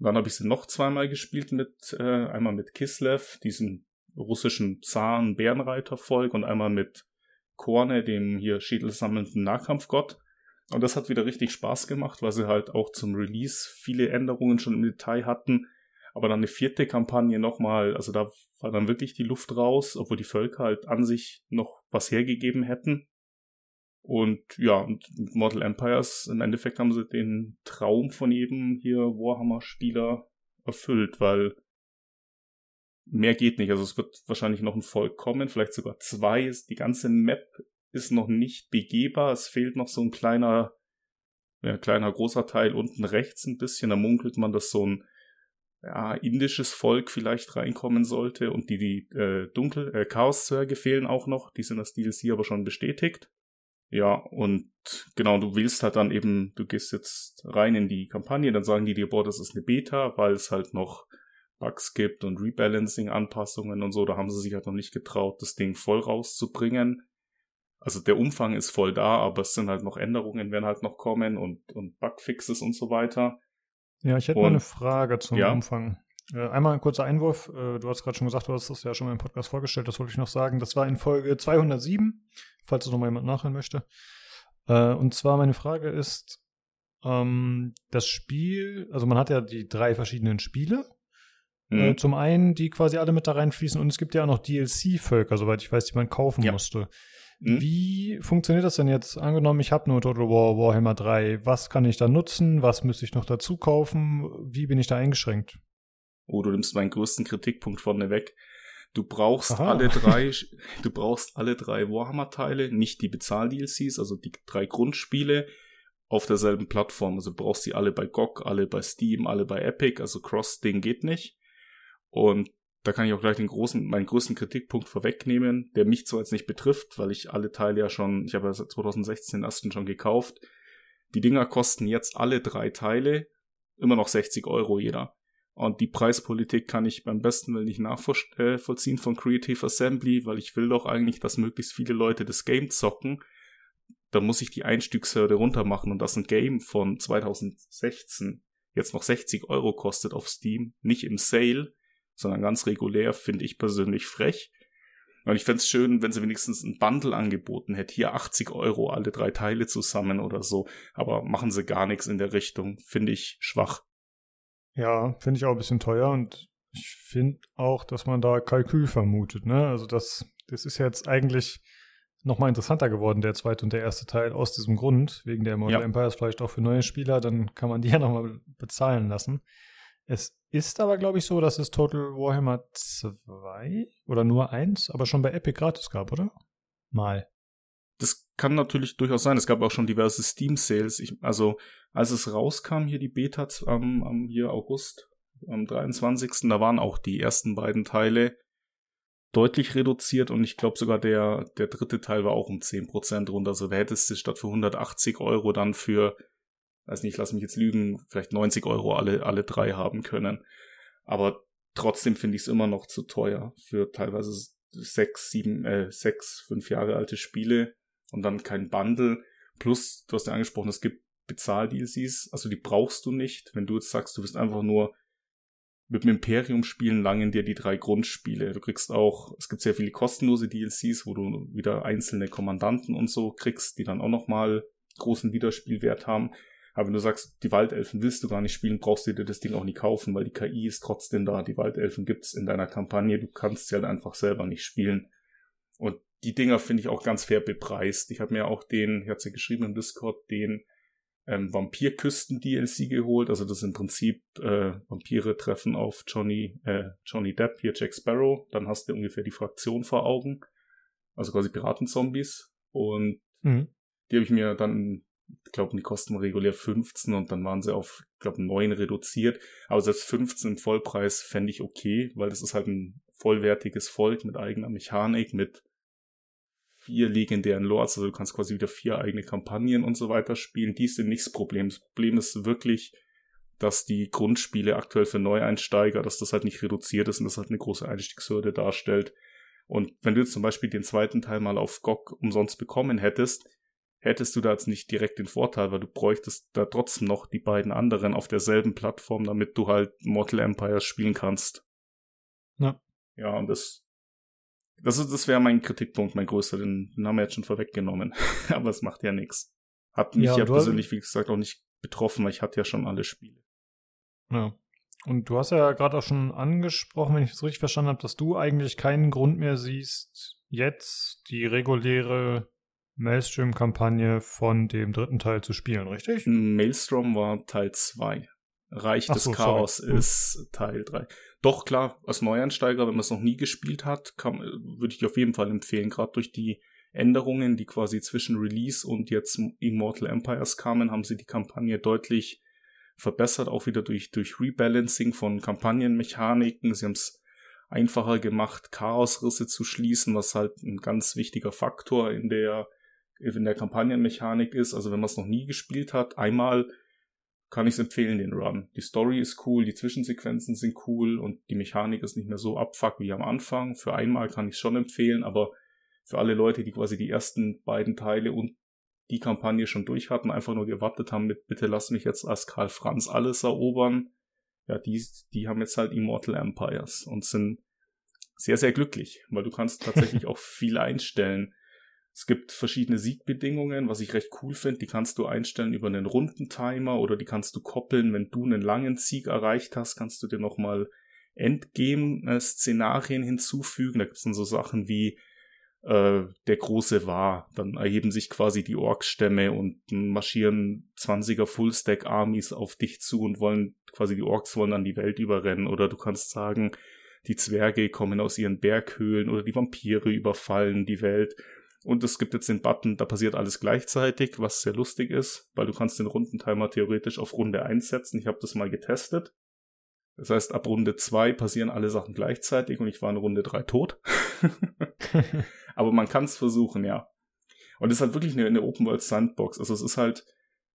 Speaker 4: Und dann habe ich sie noch zweimal gespielt mit, äh, einmal mit Kislev, diesem russischen Zaren Bärenreitervolk und einmal mit Korne, dem hier schädelsammelnden Nahkampfgott. Und das hat wieder richtig Spaß gemacht, weil sie halt auch zum Release viele Änderungen schon im Detail hatten. Aber dann eine vierte Kampagne nochmal, also da war dann wirklich die Luft raus, obwohl die Völker halt an sich noch was hergegeben hätten. Und ja, und Mortal Empires, im Endeffekt haben sie den Traum von jedem hier Warhammer-Spieler erfüllt, weil mehr geht nicht. Also es wird wahrscheinlich noch ein Volk kommen, vielleicht sogar zwei. Die ganze Map ist noch nicht begehbar. Es fehlt noch so ein kleiner, ja, kleiner großer Teil unten rechts ein bisschen. Da munkelt man, dass so ein ja, indisches Volk vielleicht reinkommen sollte und die, die äh, Dunkel, äh, Chaos-Zwerge fehlen auch noch. Die sind das DLC aber schon bestätigt. Ja, und genau, du willst halt dann eben, du gehst jetzt rein in die Kampagne, dann sagen die dir, boah, das ist eine Beta, weil es halt noch Bugs gibt und Rebalancing-Anpassungen und so. Da haben sie sich halt noch nicht getraut, das Ding voll rauszubringen. Also der Umfang ist voll da, aber es sind halt noch Änderungen, werden halt noch kommen und, und Bugfixes und so weiter.
Speaker 1: Ja, ich hätte und, mal eine Frage zum ja? Umfang. Äh, einmal ein kurzer Einwurf. Äh, du hast gerade schon gesagt, du hast das ja schon mal im Podcast vorgestellt. Das wollte ich noch sagen. Das war in Folge 207, falls es nochmal jemand nachhören möchte. Äh, und zwar meine Frage ist, ähm, das Spiel, also man hat ja die drei verschiedenen Spiele. Mhm. zum einen, die quasi alle mit da reinfließen und es gibt ja auch noch DLC-Völker, soweit ich weiß, die man kaufen ja. musste. Mhm. Wie funktioniert das denn jetzt? Angenommen, ich habe nur Total War Warhammer 3. Was kann ich da nutzen? Was müsste ich noch dazu kaufen? Wie bin ich da eingeschränkt?
Speaker 4: Oh, du nimmst meinen größten Kritikpunkt vorne weg. Du brauchst Aha. alle drei, du brauchst alle drei Warhammer-Teile, nicht die Bezahl-DLCs, also die drei Grundspiele auf derselben Plattform. Also du brauchst sie alle bei GOG, alle bei Steam, alle bei Epic, also Cross-Ding geht nicht. Und da kann ich auch gleich den großen, meinen größten Kritikpunkt vorwegnehmen, der mich zwar jetzt nicht betrifft, weil ich alle Teile ja schon, ich habe ja seit 2016 den ersten schon gekauft. Die Dinger kosten jetzt alle drei Teile immer noch 60 Euro jeder. Und die Preispolitik kann ich beim besten Willen nicht nachvollziehen von Creative Assembly, weil ich will doch eigentlich, dass möglichst viele Leute das Game zocken. Da muss ich die Einstiegshürde runter machen und dass ein Game von 2016 jetzt noch 60 Euro kostet auf Steam, nicht im Sale, sondern ganz regulär, finde ich persönlich frech. Und ich fände es schön, wenn sie wenigstens ein Bundle angeboten hätte. Hier 80 Euro, alle drei Teile zusammen oder so. Aber machen sie gar nichts in der Richtung. Finde ich schwach.
Speaker 1: Ja, finde ich auch ein bisschen teuer und ich finde auch, dass man da Kalkül vermutet, ne? Also das, das ist jetzt eigentlich nochmal interessanter geworden, der zweite und der erste Teil, aus diesem Grund, wegen der Mortal ja. Empires vielleicht auch für neue Spieler, dann kann man die ja nochmal bezahlen lassen. Es ist aber, glaube ich, so, dass es Total Warhammer 2 oder nur eins, aber schon bei Epic gratis gab, oder? Mal.
Speaker 4: Das kann natürlich durchaus sein. Es gab auch schon diverse Steam-Sales. Also, als es rauskam, hier die Beta am, am hier August, am 23. Da waren auch die ersten beiden Teile deutlich reduziert und ich glaube sogar der, der dritte Teil war auch um 10% runter. Also da hättest du statt für 180 Euro dann für, weiß nicht, lass mich jetzt lügen, vielleicht 90 Euro alle, alle drei haben können. Aber trotzdem finde ich es immer noch zu teuer für teilweise sechs, sieben, äh, sechs, fünf Jahre alte Spiele und dann kein Bundle. Plus, du hast ja angesprochen, es gibt Bezahl-DLCs, also die brauchst du nicht. Wenn du jetzt sagst, du willst einfach nur mit dem Imperium spielen, langen dir die drei Grundspiele. Du kriegst auch, es gibt sehr viele kostenlose DLCs, wo du wieder einzelne Kommandanten und so kriegst, die dann auch nochmal großen Wiederspielwert haben. Aber wenn du sagst, die Waldelfen willst du gar nicht spielen, brauchst du dir das Ding auch nicht kaufen, weil die KI ist trotzdem da. Die Waldelfen gibt's in deiner Kampagne. Du kannst sie halt einfach selber nicht spielen. Und die Dinger finde ich auch ganz fair bepreist. Ich habe mir auch den, ich hatte ja geschrieben im Discord, den ähm, Vampirküsten-DLC geholt. Also das ist im Prinzip äh, Vampire treffen auf Johnny, äh, Johnny Depp, hier Jack Sparrow. Dann hast du ungefähr die Fraktion vor Augen. Also quasi Piratenzombies. Und mhm. die habe ich mir dann, ich glaube, die kosten regulär 15 und dann waren sie auf, ich glaube, 9 reduziert. Aber selbst 15 im Vollpreis fände ich okay, weil das ist halt ein vollwertiges Volk mit eigener Mechanik, mit vier legendären Lords, also du kannst quasi wieder vier eigene Kampagnen und so weiter spielen. Die sind nicht das Problem. Das Problem ist wirklich, dass die Grundspiele aktuell für Neueinsteiger, dass das halt nicht reduziert ist und das halt eine große Einstiegshürde darstellt. Und wenn du jetzt zum Beispiel den zweiten Teil mal auf GOG umsonst bekommen hättest, hättest du da jetzt nicht direkt den Vorteil, weil du bräuchtest da trotzdem noch die beiden anderen auf derselben Plattform, damit du halt Mortal Empires spielen kannst. Ja. Ja, und das das, ist, das wäre mein Kritikpunkt, mein größter. Den, den haben wir jetzt schon vorweggenommen. Aber es macht ja nichts. Hat mich ja, ja persönlich, wie gesagt, auch nicht betroffen, weil ich hatte ja schon alle Spiele.
Speaker 1: Ja. Und du hast ja gerade auch schon angesprochen, wenn ich das richtig verstanden habe, dass du eigentlich keinen Grund mehr siehst, jetzt die reguläre Maelstrom-Kampagne von dem dritten Teil zu spielen, richtig?
Speaker 4: Maelstrom war Teil 2. Reich des so, Chaos sorry. ist Teil 3. Doch klar, als Neueinsteiger, wenn man es noch nie gespielt hat, kann, würde ich auf jeden Fall empfehlen, gerade durch die Änderungen, die quasi zwischen Release und jetzt Immortal Empires kamen, haben sie die Kampagne deutlich verbessert, auch wieder durch, durch Rebalancing von Kampagnenmechaniken. Sie haben es einfacher gemacht, Chaosrisse zu schließen, was halt ein ganz wichtiger Faktor in der, in der Kampagnenmechanik ist. Also wenn man es noch nie gespielt hat, einmal kann ich es empfehlen, den Run. Die Story ist cool, die Zwischensequenzen sind cool und die Mechanik ist nicht mehr so abfuck wie am Anfang. Für einmal kann ich es schon empfehlen, aber für alle Leute, die quasi die ersten beiden Teile und die Kampagne schon durch hatten, einfach nur gewartet haben mit bitte lass mich jetzt als Karl Franz alles erobern, ja, die, die haben jetzt halt Immortal Empires und sind sehr, sehr glücklich, weil du kannst tatsächlich auch viel einstellen. Es gibt verschiedene Siegbedingungen, was ich recht cool finde. Die kannst du einstellen über einen Rundentimer oder die kannst du koppeln. Wenn du einen langen Sieg erreicht hast, kannst du dir nochmal Endgame-Szenarien hinzufügen. Da gibt es dann so Sachen wie äh, der große war. Dann erheben sich quasi die Orks-Stämme und marschieren 20er Full-Stack-Armies auf dich zu und wollen quasi die Orks wollen dann die Welt überrennen. Oder du kannst sagen, die Zwerge kommen aus ihren Berghöhlen oder die Vampire überfallen die Welt. Und es gibt jetzt den Button, da passiert alles gleichzeitig, was sehr lustig ist, weil du kannst den Rundentimer theoretisch auf Runde 1 setzen. Ich habe das mal getestet. Das heißt, ab Runde 2 passieren alle Sachen gleichzeitig und ich war in Runde 3 tot. Aber man kann es versuchen, ja. Und es ist halt wirklich eine, eine Open World Sandbox. Also es ist halt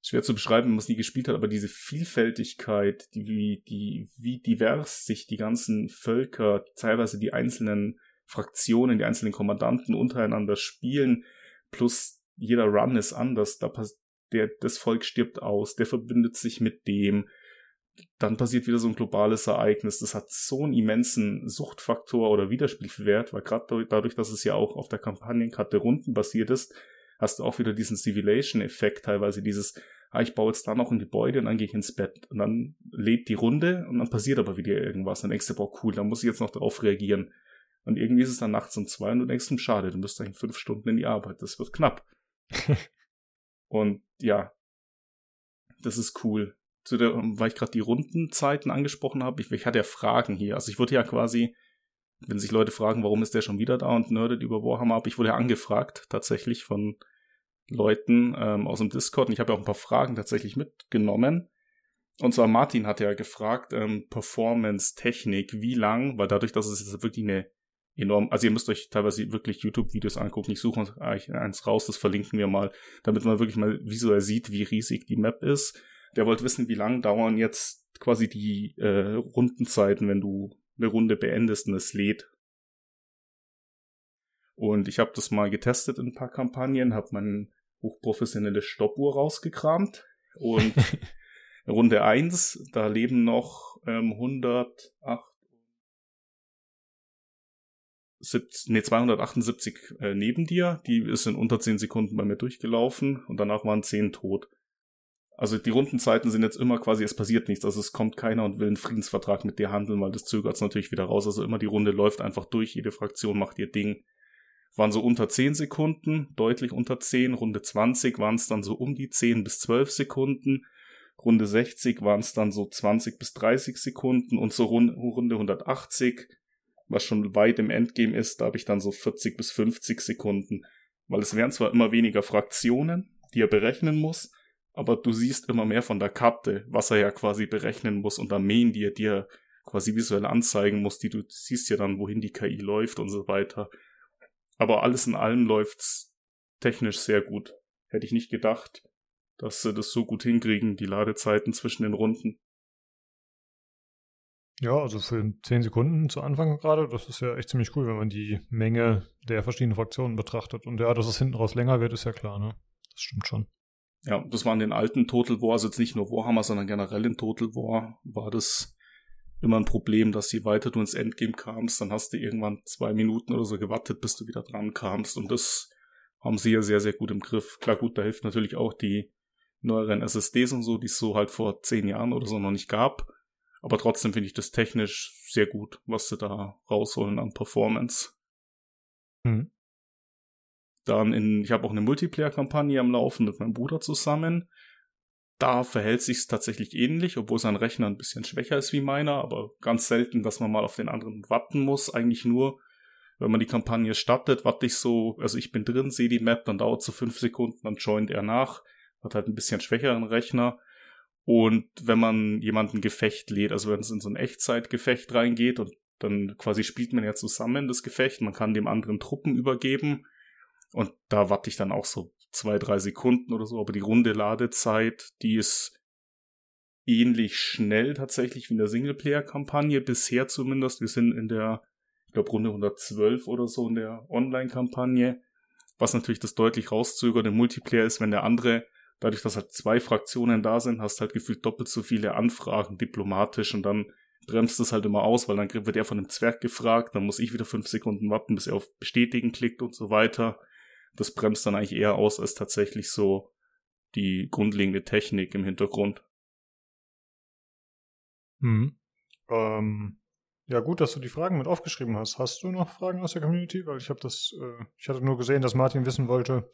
Speaker 4: schwer zu beschreiben, wenn man es nie gespielt hat, aber diese Vielfältigkeit, die, wie, die, wie divers sich die ganzen Völker, teilweise die einzelnen Fraktionen, die einzelnen Kommandanten untereinander spielen, plus jeder Run ist anders, da der, das Volk stirbt aus, der verbindet sich mit dem, dann passiert wieder so ein globales Ereignis. Das hat so einen immensen Suchtfaktor oder Wiederspielwert, weil gerade dadurch, dass es ja auch auf der Kampagnenkarte Runden basiert ist, hast du auch wieder diesen Civilization-Effekt, teilweise dieses, ah, ich baue jetzt da noch ein Gebäude und dann gehe ich ins Bett und dann lädt die Runde und dann passiert aber wieder irgendwas. Dann denkst du, boah, cool, da muss ich jetzt noch darauf reagieren. Und irgendwie ist es dann nachts um zwei und du denkst, hm, schade, du musst eigentlich fünf Stunden in die Arbeit. Das wird knapp. und ja, das ist cool. Zu der, weil ich gerade die Rundenzeiten angesprochen habe, ich, ich hatte ja Fragen hier. Also ich wurde ja quasi, wenn sich Leute fragen, warum ist der schon wieder da und nerdet über Warhammer ab, ich wurde ja angefragt, tatsächlich von Leuten ähm, aus dem Discord und ich habe ja auch ein paar Fragen tatsächlich mitgenommen. Und zwar Martin hat ja gefragt, ähm, Performance, Technik, wie lang, weil dadurch, dass es jetzt wirklich eine enorm, also ihr müsst euch teilweise wirklich YouTube-Videos angucken, ich suche euch eins raus, das verlinken wir mal, damit man wirklich mal visuell sieht, wie riesig die Map ist. Der wollte wissen, wie lang dauern jetzt quasi die äh, Rundenzeiten, wenn du eine Runde beendest und es lädt. Und ich habe das mal getestet in ein paar Kampagnen, habe meine hochprofessionelle Stoppuhr rausgekramt und Runde 1, da leben noch ähm, 108 nee, 278 äh, neben dir. Die ist in unter 10 Sekunden bei mir durchgelaufen und danach waren 10 tot. Also die Rundenzeiten sind jetzt immer quasi, es passiert nichts. Also es kommt keiner und will einen Friedensvertrag mit dir handeln, weil das zögert es natürlich wieder raus. Also immer die Runde läuft einfach durch, jede Fraktion macht ihr Ding. Waren so unter 10 Sekunden, deutlich unter 10. Runde 20 waren es dann so um die 10 bis 12 Sekunden. Runde 60 waren es dann so 20 bis 30 Sekunden und so Runde 180 was schon weit im Endgame ist, da habe ich dann so 40 bis 50 Sekunden. Weil es wären zwar immer weniger Fraktionen, die er berechnen muss, aber du siehst immer mehr von der Karte, was er ja quasi berechnen muss und Armeen, die er dir quasi visuell anzeigen muss, die du siehst ja dann, wohin die KI läuft und so weiter. Aber alles in allem läuft's technisch sehr gut. Hätte ich nicht gedacht, dass sie das so gut hinkriegen, die Ladezeiten zwischen den Runden.
Speaker 1: Ja, also für 10 Sekunden zu Anfang gerade, das ist ja echt ziemlich cool, wenn man die Menge der verschiedenen Fraktionen betrachtet. Und ja, dass es hinten raus länger wird, ist ja klar, ne? Das stimmt schon.
Speaker 4: Ja, das war in den alten Total War, also jetzt nicht nur Warhammer, sondern generell in Total War, war das immer ein Problem, dass je weiter du ins Endgame kamst, dann hast du irgendwann zwei Minuten oder so gewartet, bis du wieder dran kamst. Und das haben sie ja sehr, sehr gut im Griff. Klar, gut, da hilft natürlich auch die neueren SSDs und so, die es so halt vor zehn Jahren oder so noch nicht gab. Aber trotzdem finde ich das technisch sehr gut, was sie da rausholen an Performance. Mhm. Dann in, ich habe auch eine Multiplayer-Kampagne am Laufen mit meinem Bruder zusammen. Da verhält sich tatsächlich ähnlich, obwohl sein Rechner ein bisschen schwächer ist wie meiner, aber ganz selten, dass man mal auf den anderen warten muss. Eigentlich nur, wenn man die Kampagne startet, warte ich so, also ich bin drin, sehe die Map, dann dauert es so fünf Sekunden, dann joint er nach, hat halt ein bisschen schwächeren Rechner und wenn man jemanden Gefecht lädt, also wenn es in so ein Echtzeitgefecht reingeht und dann quasi spielt man ja zusammen das Gefecht, man kann dem anderen Truppen übergeben. Und da warte ich dann auch so zwei, drei Sekunden oder so, aber die runde Ladezeit, die ist ähnlich schnell tatsächlich wie in der Singleplayer-Kampagne, bisher zumindest. Wir sind in der, ich glaube, Runde 112 oder so in der Online-Kampagne, was natürlich das deutlich rauszögert im Multiplayer ist, wenn der andere dadurch, dass halt zwei Fraktionen da sind, hast halt gefühlt doppelt so viele Anfragen diplomatisch und dann bremst es halt immer aus, weil dann wird er von dem Zwerg gefragt, dann muss ich wieder fünf Sekunden warten, bis er auf Bestätigen klickt und so weiter. Das bremst dann eigentlich eher aus als tatsächlich so die grundlegende Technik im Hintergrund.
Speaker 1: Hm. Ähm, ja, gut, dass du die Fragen mit aufgeschrieben hast. Hast du noch Fragen aus der Community? Weil ich habe das, äh, ich hatte nur gesehen, dass Martin wissen wollte,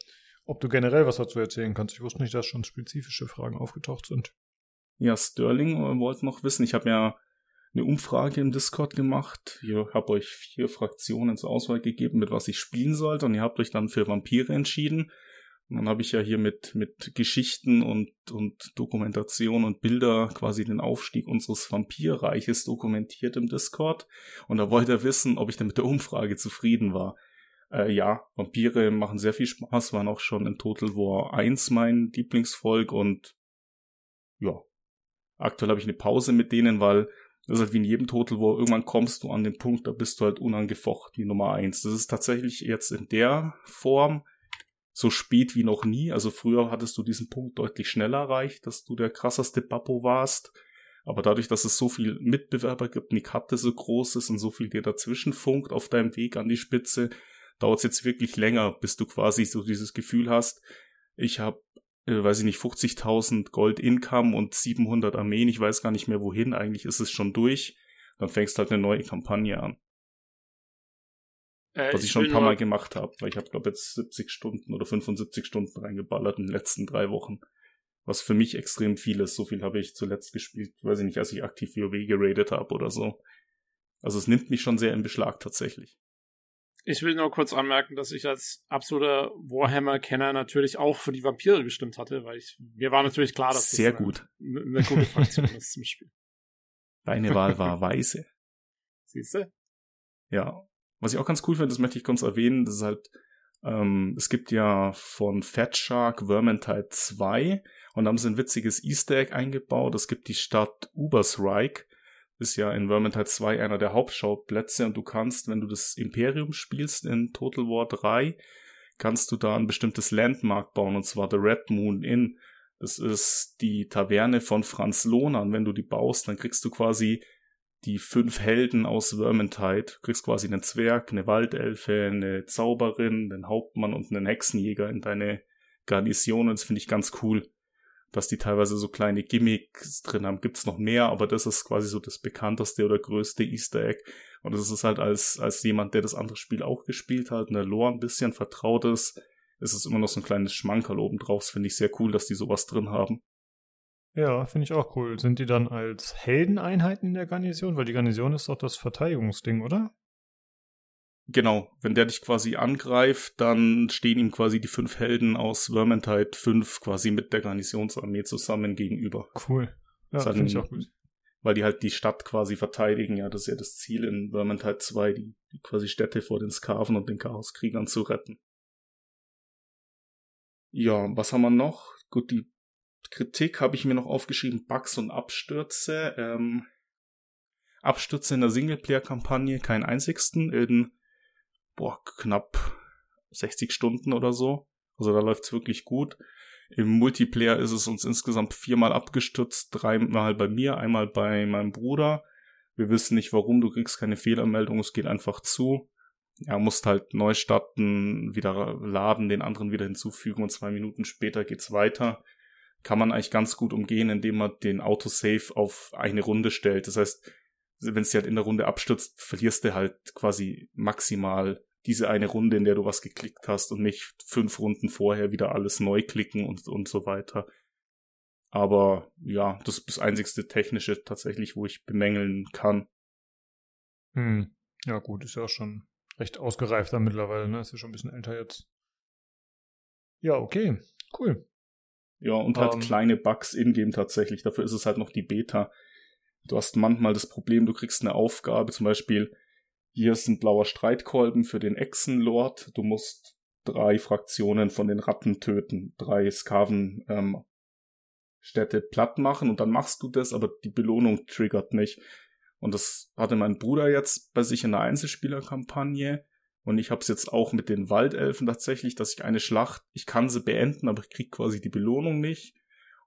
Speaker 1: ob du generell was dazu erzählen kannst. Ich wusste nicht, dass schon spezifische Fragen aufgetaucht sind.
Speaker 4: Ja, Sterling äh, wollte noch wissen. Ich habe ja eine Umfrage im Discord gemacht. Ich habe euch vier Fraktionen zur Auswahl gegeben, mit was ich spielen sollte. Und ihr habt euch dann für Vampire entschieden. Und dann habe ich ja hier mit, mit Geschichten und, und Dokumentation und Bilder quasi den Aufstieg unseres Vampirreiches dokumentiert im Discord. Und da wollte er wissen, ob ich denn mit der Umfrage zufrieden war. Äh, ja, Vampire machen sehr viel Spaß, waren auch schon in Total War 1 mein Lieblingsvolk und ja, aktuell habe ich eine Pause mit denen, weil das ist halt wie in jedem Total War, irgendwann kommst du an den Punkt, da bist du halt unangefochten, die Nummer 1. Das ist tatsächlich jetzt in der Form so spät wie noch nie. Also früher hattest du diesen Punkt deutlich schneller erreicht, dass du der krasseste Bappo warst. Aber dadurch, dass es so viel Mitbewerber gibt, die Karte so groß ist und so viel dir dazwischen funkt auf deinem Weg an die Spitze, dauert es jetzt wirklich länger, bis du quasi so dieses Gefühl hast, ich habe, äh, weiß ich nicht, 50.000 Gold Income und 700 Armeen, ich weiß gar nicht mehr wohin, eigentlich ist es schon durch, dann fängst halt eine neue Kampagne an. Äh, Was ich, ich schon ein paar Mal gemacht habe, weil ich habe, glaube jetzt 70 Stunden oder 75 Stunden reingeballert in den letzten drei Wochen. Was für mich extrem viel ist. So viel habe ich zuletzt gespielt, weiß ich nicht, als ich aktiv WoW geradet habe oder so. Also es nimmt mich schon sehr in Beschlag tatsächlich.
Speaker 3: Ich will nur kurz anmerken, dass ich als absoluter Warhammer-Kenner natürlich auch für die Vampire gestimmt hatte, weil ich, mir war natürlich klar, dass
Speaker 4: Sehr
Speaker 3: das
Speaker 4: gut.
Speaker 3: Eine, eine gute Fraktion ist zum Spiel.
Speaker 4: Deine Wahl war Weiße.
Speaker 3: Siehst du?
Speaker 4: Ja. Was ich auch ganz cool finde, das möchte ich kurz erwähnen, das ist halt, ähm, es gibt ja von Fat Shark Vermintide 2 und da haben sie ein witziges Easter Egg eingebaut. Es gibt die Stadt Ubersreich, ist ja in Vermintide 2 einer der Hauptschauplätze und du kannst, wenn du das Imperium spielst in Total War 3, kannst du da ein bestimmtes Landmark bauen und zwar The Red Moon Inn. Das ist die Taverne von Franz Lohner und wenn du die baust, dann kriegst du quasi die fünf Helden aus Vermintide. Du kriegst quasi einen Zwerg, eine Waldelfe, eine Zauberin, einen Hauptmann und einen Hexenjäger in deine Garnison und das finde ich ganz cool dass die teilweise so kleine Gimmicks drin haben. Gibt's noch mehr, aber das ist quasi so das bekannteste oder größte Easter Egg. Und das ist halt als, als jemand, der das andere Spiel auch gespielt hat, eine Lore ein bisschen vertraut ist, ist es immer noch so ein kleines Schmankerl oben drauf. Das finde ich sehr cool, dass die sowas drin haben.
Speaker 1: Ja, finde ich auch cool. Sind die dann als Heldeneinheiten in der Garnison? Weil die Garnison ist doch das Verteidigungsding, oder?
Speaker 4: Genau, wenn der dich quasi angreift, dann stehen ihm quasi die fünf Helden aus Vermintide 5 quasi mit der Garnisonsarmee zusammen gegenüber.
Speaker 1: Cool. Ja, finde ich auch gut.
Speaker 4: Weil die halt die Stadt quasi verteidigen, ja, das ist ja das Ziel in Vermintide 2, die, die quasi Städte vor den Skaven und den Chaoskriegern zu retten. Ja, was haben wir noch? Gut, die Kritik habe ich mir noch aufgeschrieben, Bugs und Abstürze. Ähm, Abstürze in der Singleplayer-Kampagne, keinen einzigsten. In boah, knapp 60 Stunden oder so. Also da läuft's wirklich gut. Im Multiplayer ist es uns insgesamt viermal abgestürzt, dreimal bei mir, einmal bei meinem Bruder. Wir wissen nicht warum, du kriegst keine Fehlermeldung, es geht einfach zu. Er muss halt neu starten, wieder laden, den anderen wieder hinzufügen und zwei Minuten später geht's weiter. Kann man eigentlich ganz gut umgehen, indem man den Autosave auf eine Runde stellt. Das heißt, wenn es dir halt in der Runde abstürzt, verlierst du halt quasi maximal diese eine Runde, in der du was geklickt hast und nicht fünf Runden vorher wieder alles neu klicken und, und so weiter. Aber ja, das ist das einzigste technische tatsächlich, wo ich bemängeln kann.
Speaker 1: Hm. Ja, gut, ist ja auch schon recht ausgereift dann mittlerweile, ne? Ist ja schon ein bisschen älter jetzt. Ja, okay, cool.
Speaker 4: Ja, und halt um, ähm. kleine Bugs in-game tatsächlich. Dafür ist es halt noch die Beta. Du hast manchmal das Problem, du kriegst eine Aufgabe, zum Beispiel, hier ist ein blauer Streitkolben für den Echsenlord. Du musst drei Fraktionen von den Ratten töten, drei Skaven ähm, Städte platt machen und dann machst du das, aber die Belohnung triggert nicht. Und das hatte mein Bruder jetzt bei sich in der Einzelspielerkampagne. Und ich habe es jetzt auch mit den Waldelfen tatsächlich, dass ich eine Schlacht, ich kann sie beenden, aber ich krieg quasi die Belohnung nicht.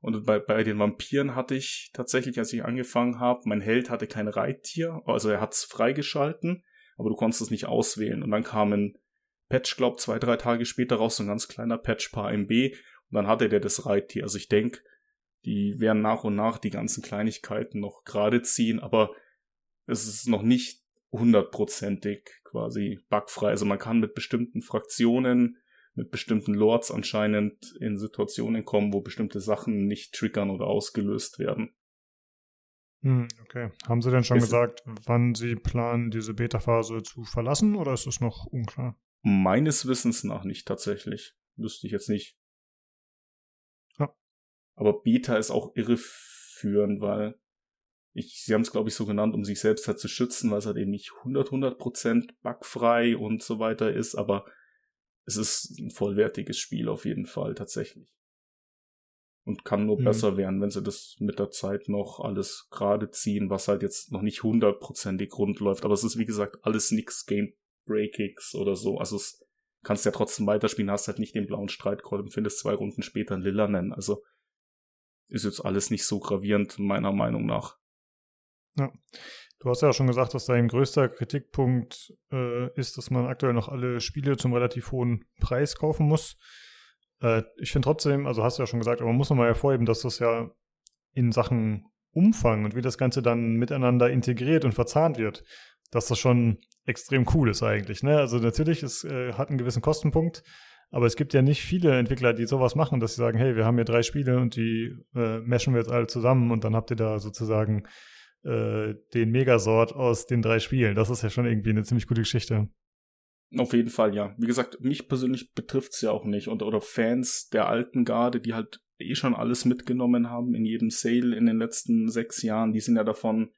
Speaker 4: Und bei, bei den Vampiren hatte ich tatsächlich, als ich angefangen habe, mein Held hatte kein Reittier, also er hat's freigeschalten aber du konntest es nicht auswählen. Und dann kam ein Patch, glaub, zwei, drei Tage später raus, so ein ganz kleiner Patch paar MB, und dann hatte der das Reittier. Also ich denke, die werden nach und nach die ganzen Kleinigkeiten noch gerade ziehen, aber es ist noch nicht hundertprozentig quasi bugfrei. Also man kann mit bestimmten Fraktionen, mit bestimmten Lords anscheinend in Situationen kommen, wo bestimmte Sachen nicht triggern oder ausgelöst werden.
Speaker 1: Hm, okay. Haben Sie denn schon es gesagt, wann Sie planen, diese Beta-Phase zu verlassen oder ist es noch unklar?
Speaker 4: Meines Wissens nach nicht tatsächlich. Wüsste ich jetzt nicht. Ja. Aber Beta ist auch irreführend, weil ich, sie haben es glaube ich so genannt, um sich selbst halt zu schützen, weil es halt eben nicht 100, 100 Prozent bugfrei und so weiter ist, aber es ist ein vollwertiges Spiel auf jeden Fall tatsächlich und kann nur mhm. besser werden, wenn sie das mit der Zeit noch alles gerade ziehen, was halt jetzt noch nicht hundertprozentig rund läuft. Aber es ist wie gesagt alles nix Game Breakings oder so. Also es kannst ja trotzdem weiterspielen, hast halt nicht den blauen Streitcall und findest zwei Runden später einen Lilla nennen. Also ist jetzt alles nicht so gravierend, meiner Meinung nach.
Speaker 1: Ja. Du hast ja schon gesagt, dass dein größter Kritikpunkt äh, ist, dass man aktuell noch alle Spiele zum relativ hohen Preis kaufen muss. Äh, ich finde trotzdem, also hast du ja schon gesagt, aber man muss nochmal hervorheben, dass das ja in Sachen Umfang und wie das Ganze dann miteinander integriert und verzahnt wird, dass das schon extrem cool ist eigentlich. Ne? Also natürlich, es äh, hat einen gewissen Kostenpunkt, aber es gibt ja nicht viele Entwickler, die sowas machen, dass sie sagen, hey, wir haben hier drei Spiele und die äh, meshen wir jetzt alle zusammen und dann habt ihr da sozusagen äh, den Megasort aus den drei Spielen. Das ist ja schon irgendwie eine ziemlich gute Geschichte.
Speaker 4: Auf jeden Fall, ja. Wie gesagt, mich persönlich betrifft's ja auch nicht. Und, oder Fans der alten Garde, die halt eh schon alles mitgenommen haben in jedem Sale in den letzten sechs Jahren, die sind ja davon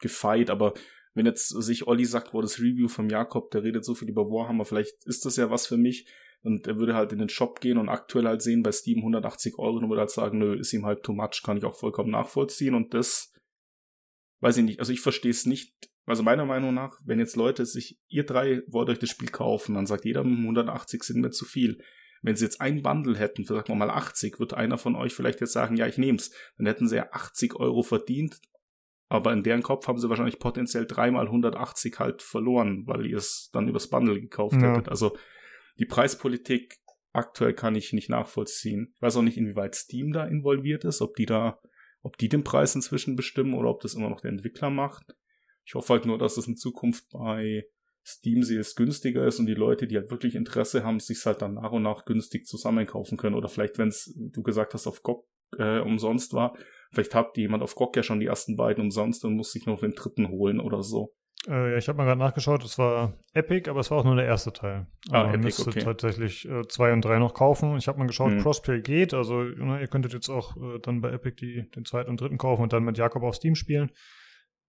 Speaker 4: gefeit. Aber wenn jetzt sich Olli sagt, wo das Review vom Jakob, der redet so viel über Warhammer, vielleicht ist das ja was für mich. Und er würde halt in den Shop gehen und aktuell halt sehen bei Steam 180 Euro und würde halt sagen, nö, ist ihm halt too much, kann ich auch vollkommen nachvollziehen. Und das, weiß ich nicht, also ich verstehe es nicht. Also meiner Meinung nach, wenn jetzt Leute sich, ihr drei wollt euch das Spiel kaufen, dann sagt jeder, 180 sind mir zu viel. Wenn sie jetzt ein Bundle hätten, für sagen wir mal 80, wird einer von euch vielleicht jetzt sagen, ja, ich nehm's. Dann hätten sie ja 80 Euro verdient, aber in deren Kopf haben sie wahrscheinlich potenziell dreimal 180 halt verloren, weil ihr es dann übers Bundle gekauft ja. hättet. Also die Preispolitik aktuell kann ich nicht nachvollziehen. Ich weiß auch nicht, inwieweit Steam da involviert ist, ob die da, ob die den Preis inzwischen bestimmen oder ob das immer noch der Entwickler macht. Ich hoffe halt nur, dass es in Zukunft bei Steam Sales günstiger ist und die Leute, die halt wirklich Interesse haben, sich halt dann nach und nach günstig zusammenkaufen können. Oder vielleicht, wenn es, du gesagt hast, auf GOG äh, umsonst war, vielleicht habt jemand auf GOG ja schon die ersten beiden umsonst und muss sich noch den dritten holen oder so.
Speaker 1: Äh, ja, ich habe mal gerade nachgeschaut, es war Epic, aber es war auch nur der erste Teil. Ah, also man müsste okay. tatsächlich äh, zwei und drei noch kaufen. Ich habe mal geschaut, hm. Crossplay geht, also ne, ihr könntet jetzt auch äh, dann bei Epic die, den zweiten und dritten kaufen und dann mit Jakob auf Steam spielen.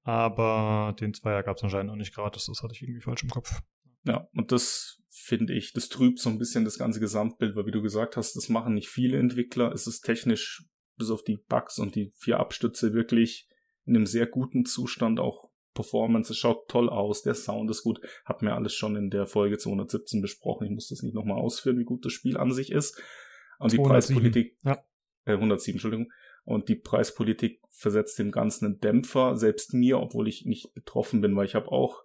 Speaker 1: Aber den Zweier gab es anscheinend noch nicht gratis, das hatte ich irgendwie falsch im Kopf.
Speaker 4: Ja, und das finde ich, das trübt so ein bisschen das ganze Gesamtbild, weil wie du gesagt hast, das machen nicht viele Entwickler. Es ist technisch bis auf die Bugs und die vier Abstütze wirklich in einem sehr guten Zustand auch Performance, es schaut toll aus, der Sound ist gut, hat mir alles schon in der Folge 217 besprochen. Ich muss das nicht nochmal ausführen, wie gut das Spiel an sich ist. Und die Preispolitik, ja. äh, 107, Entschuldigung. Und die Preispolitik versetzt dem Ganzen einen Dämpfer, selbst mir, obwohl ich nicht betroffen bin, weil ich habe auch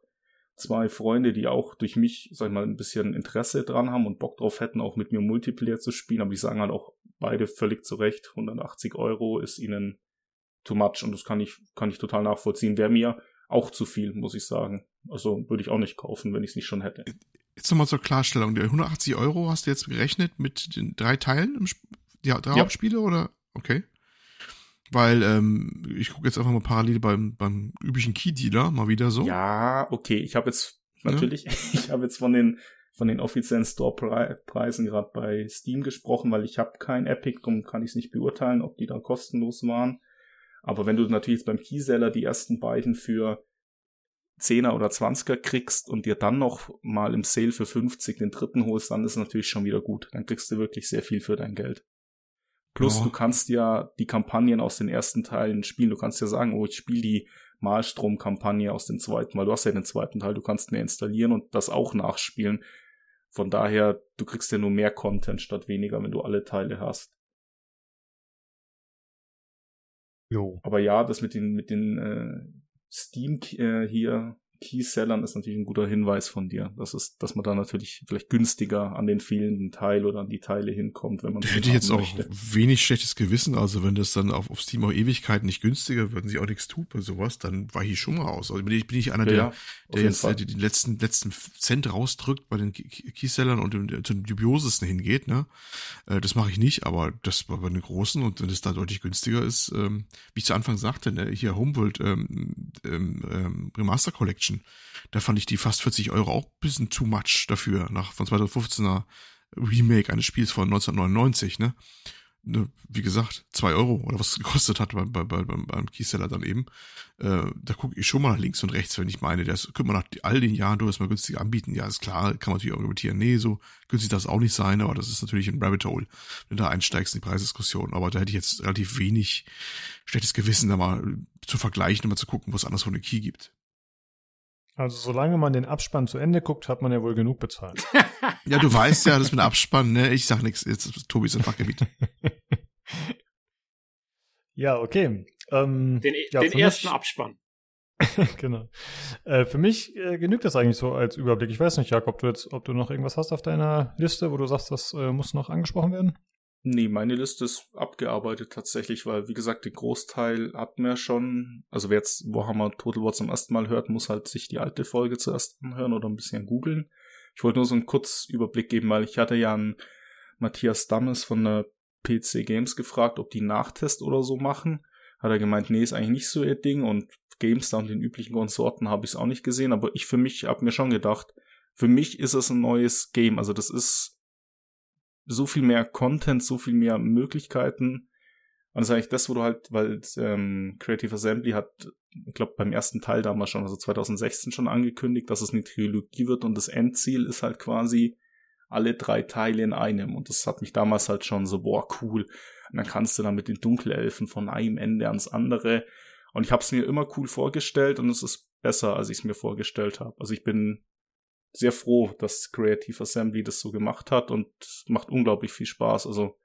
Speaker 4: zwei Freunde, die auch durch mich, sag ich mal, ein bisschen Interesse dran haben und Bock drauf hätten, auch mit mir Multiplayer zu spielen, aber die sagen halt auch beide völlig zu Recht, 180 Euro ist ihnen too much und das kann ich, kann ich total nachvollziehen. Wäre mir auch zu viel, muss ich sagen. Also würde ich auch nicht kaufen, wenn ich es nicht schon hätte.
Speaker 2: Jetzt nochmal zur Klarstellung. Der 180 Euro hast du jetzt gerechnet mit den drei Teilen, im Sp die drei ja. Hauptspiele oder? Okay. Weil ähm, ich gucke jetzt einfach mal parallel beim, beim üblichen Key-Dealer mal wieder so.
Speaker 4: Ja, okay. Ich habe jetzt natürlich, ja. ich habe jetzt von den von den offiziellen Store-Preisen gerade bei Steam gesprochen, weil ich habe kein Epic, darum kann ich es nicht beurteilen, ob die dann kostenlos waren. Aber wenn du natürlich jetzt beim Keyseller die ersten beiden für 10er oder 20er kriegst und dir dann noch mal im Sale für 50 den dritten holst, dann ist es natürlich schon wieder gut. Dann kriegst du wirklich sehr viel für dein Geld. Plus, oh. du kannst ja die Kampagnen aus den ersten Teilen spielen. Du kannst ja sagen, oh, ich spiele die Malstrom-Kampagne aus dem zweiten, weil du hast ja den zweiten Teil, du kannst mehr installieren und das auch nachspielen. Von daher, du kriegst ja nur mehr Content statt weniger, wenn du alle Teile hast. Jo. Aber ja, das mit den, mit den äh, Steam äh, hier Keysellern ist natürlich ein guter Hinweis von dir. Das ist, dass man da natürlich vielleicht günstiger an den fehlenden Teil oder an die Teile hinkommt, wenn man
Speaker 2: Da hätte ich jetzt möchte. auch wenig schlechtes Gewissen. Also wenn das dann auf, auf Steam auch Ewigkeiten nicht günstiger, würden sie auch nichts tun bei sowas, dann war ich schon mal raus. Also bin ich, bin ich einer, ja, der, der jetzt äh, den letzten, letzten Cent rausdrückt bei den Keysellern und dem, zu den dubiosesten hingeht, ne? Äh, das mache ich nicht, aber das war bei den großen und wenn es da deutlich günstiger ist, ähm, wie ich zu Anfang sagte, ne, hier Homeworld ähm, ähm, ähm Remaster Collection Collection. Da fand ich die fast 40 Euro auch ein bisschen too much dafür, nach von 2015er Remake eines Spiels von 1999, ne? ne wie gesagt, zwei Euro oder was es gekostet hat beim, beim, beim, beim Keyseller dann eben. Äh, da gucke ich schon mal nach links und rechts, wenn ich meine, das könnte man nach all den Jahren durchaus mal günstiger anbieten. Ja, ist klar, kann man natürlich argumentieren, nee, so günstig das auch nicht sein, aber das ist natürlich ein Rabbit Hole, wenn du da einsteigst in die Preisdiskussion. Aber da hätte ich jetzt relativ wenig schlechtes Gewissen, da mal zu vergleichen und mal zu gucken, was anderes von den Key gibt.
Speaker 1: Also solange man den Abspann zu Ende guckt, hat man ja wohl genug bezahlt.
Speaker 2: ja, du weißt ja, das mit dem Abspann, ne? Ich sag nichts, jetzt ist Tobi sein Fachgebiet.
Speaker 1: ja, okay. Ähm,
Speaker 3: den, ja, den ersten mich, Abspann.
Speaker 1: genau. Äh, für mich äh, genügt das eigentlich so als Überblick. Ich weiß nicht, Jakob, ob du jetzt, ob du noch irgendwas hast auf deiner Liste, wo du sagst, das äh, muss noch angesprochen werden?
Speaker 4: Nee, meine Liste ist abgearbeitet tatsächlich, weil, wie gesagt, den Großteil hat mir schon, also wer jetzt Warhammer Total War zum ersten Mal hört, muss halt sich die alte Folge zuerst anhören oder ein bisschen googeln. Ich wollte nur so einen Kurzüberblick geben, weil ich hatte ja einen Matthias Dammes von der PC Games gefragt, ob die Nachtest oder so machen. Hat er gemeint, nee, ist eigentlich nicht so ihr Ding und GameStar und den üblichen Konsorten habe ich es auch nicht gesehen, aber ich für mich habe mir schon gedacht, für mich ist es ein neues Game. Also das ist so viel mehr Content, so viel mehr Möglichkeiten. Und das ist eigentlich das, wo du halt, weil ähm, Creative Assembly hat, ich glaube, beim ersten Teil damals schon, also 2016 schon angekündigt, dass es eine Trilogie wird und das Endziel ist halt quasi alle drei Teile in einem. Und das hat mich damals halt schon so, boah, cool. Und dann kannst du dann mit den Dunkelelfen von einem Ende ans andere. Und ich habe es mir immer cool vorgestellt und es ist besser, als ich es mir vorgestellt habe. Also ich bin sehr froh, dass Creative Assembly das so gemacht hat und macht unglaublich viel Spaß. Also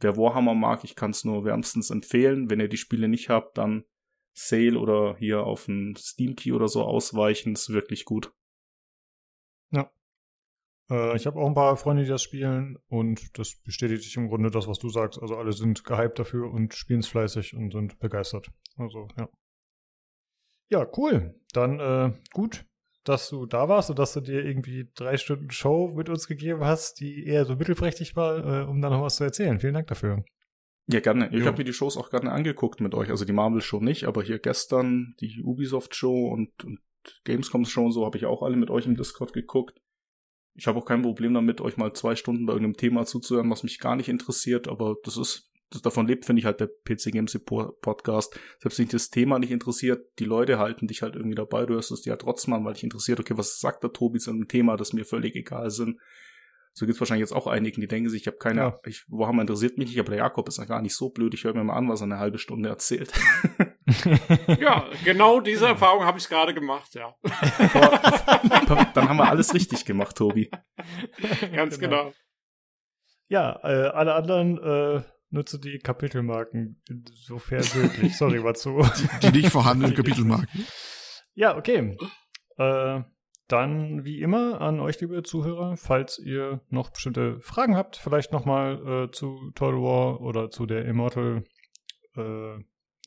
Speaker 4: wer Warhammer mag, ich kann es nur wärmstens empfehlen. Wenn ihr die Spiele nicht habt, dann Sale oder hier auf einen Steam Key oder so ausweichen, ist wirklich gut.
Speaker 1: Ja. Äh, ich habe auch ein paar Freunde, die das spielen und das bestätigt sich im Grunde das, was du sagst. Also alle sind gehypt dafür und spielen es fleißig und sind begeistert. Also, ja. Ja, cool. Dann äh, gut dass du da warst und dass du dir irgendwie drei Stunden Show mit uns gegeben hast, die eher so mittelprächtig war, äh, um da noch was zu erzählen. Vielen Dank dafür.
Speaker 4: Ja, gerne. Ich habe mir die Shows auch gerne angeguckt mit euch. Also die Marvel-Show nicht, aber hier gestern die Ubisoft-Show und, und Gamescom-Show und so habe ich auch alle mit euch im Discord geguckt. Ich habe auch kein Problem damit, euch mal zwei Stunden bei irgendeinem Thema zuzuhören, was mich gar nicht interessiert, aber das ist davon lebt, finde ich halt der PC Games Podcast. Selbst wenn dich das Thema nicht interessiert, die Leute halten dich halt irgendwie dabei. Du hörst es dir ja trotzdem an, weil dich interessiert, okay, was sagt der Tobi zu einem Thema, das mir völlig egal sind. So gibt's wahrscheinlich jetzt auch einigen, die denken sich, ich habe keine, ja. ich, Warhammer interessiert mich nicht, aber der Jakob ist ja gar nicht so blöd. Ich höre mir mal an, was er eine halbe Stunde erzählt.
Speaker 3: ja, genau diese Erfahrung habe ich gerade gemacht, ja.
Speaker 4: Dann haben wir alles richtig gemacht, Tobi.
Speaker 3: Ganz genau. genau.
Speaker 1: Ja, äh, alle anderen äh, nutze die Kapitelmarken insofern möglich. Sorry, war zu.
Speaker 2: Die, die nicht vorhandenen Kapitelmarken.
Speaker 1: Ja, okay. Äh, dann wie immer an euch, liebe Zuhörer, falls ihr noch bestimmte Fragen habt, vielleicht nochmal äh, zu Total War oder zu der Immortal äh,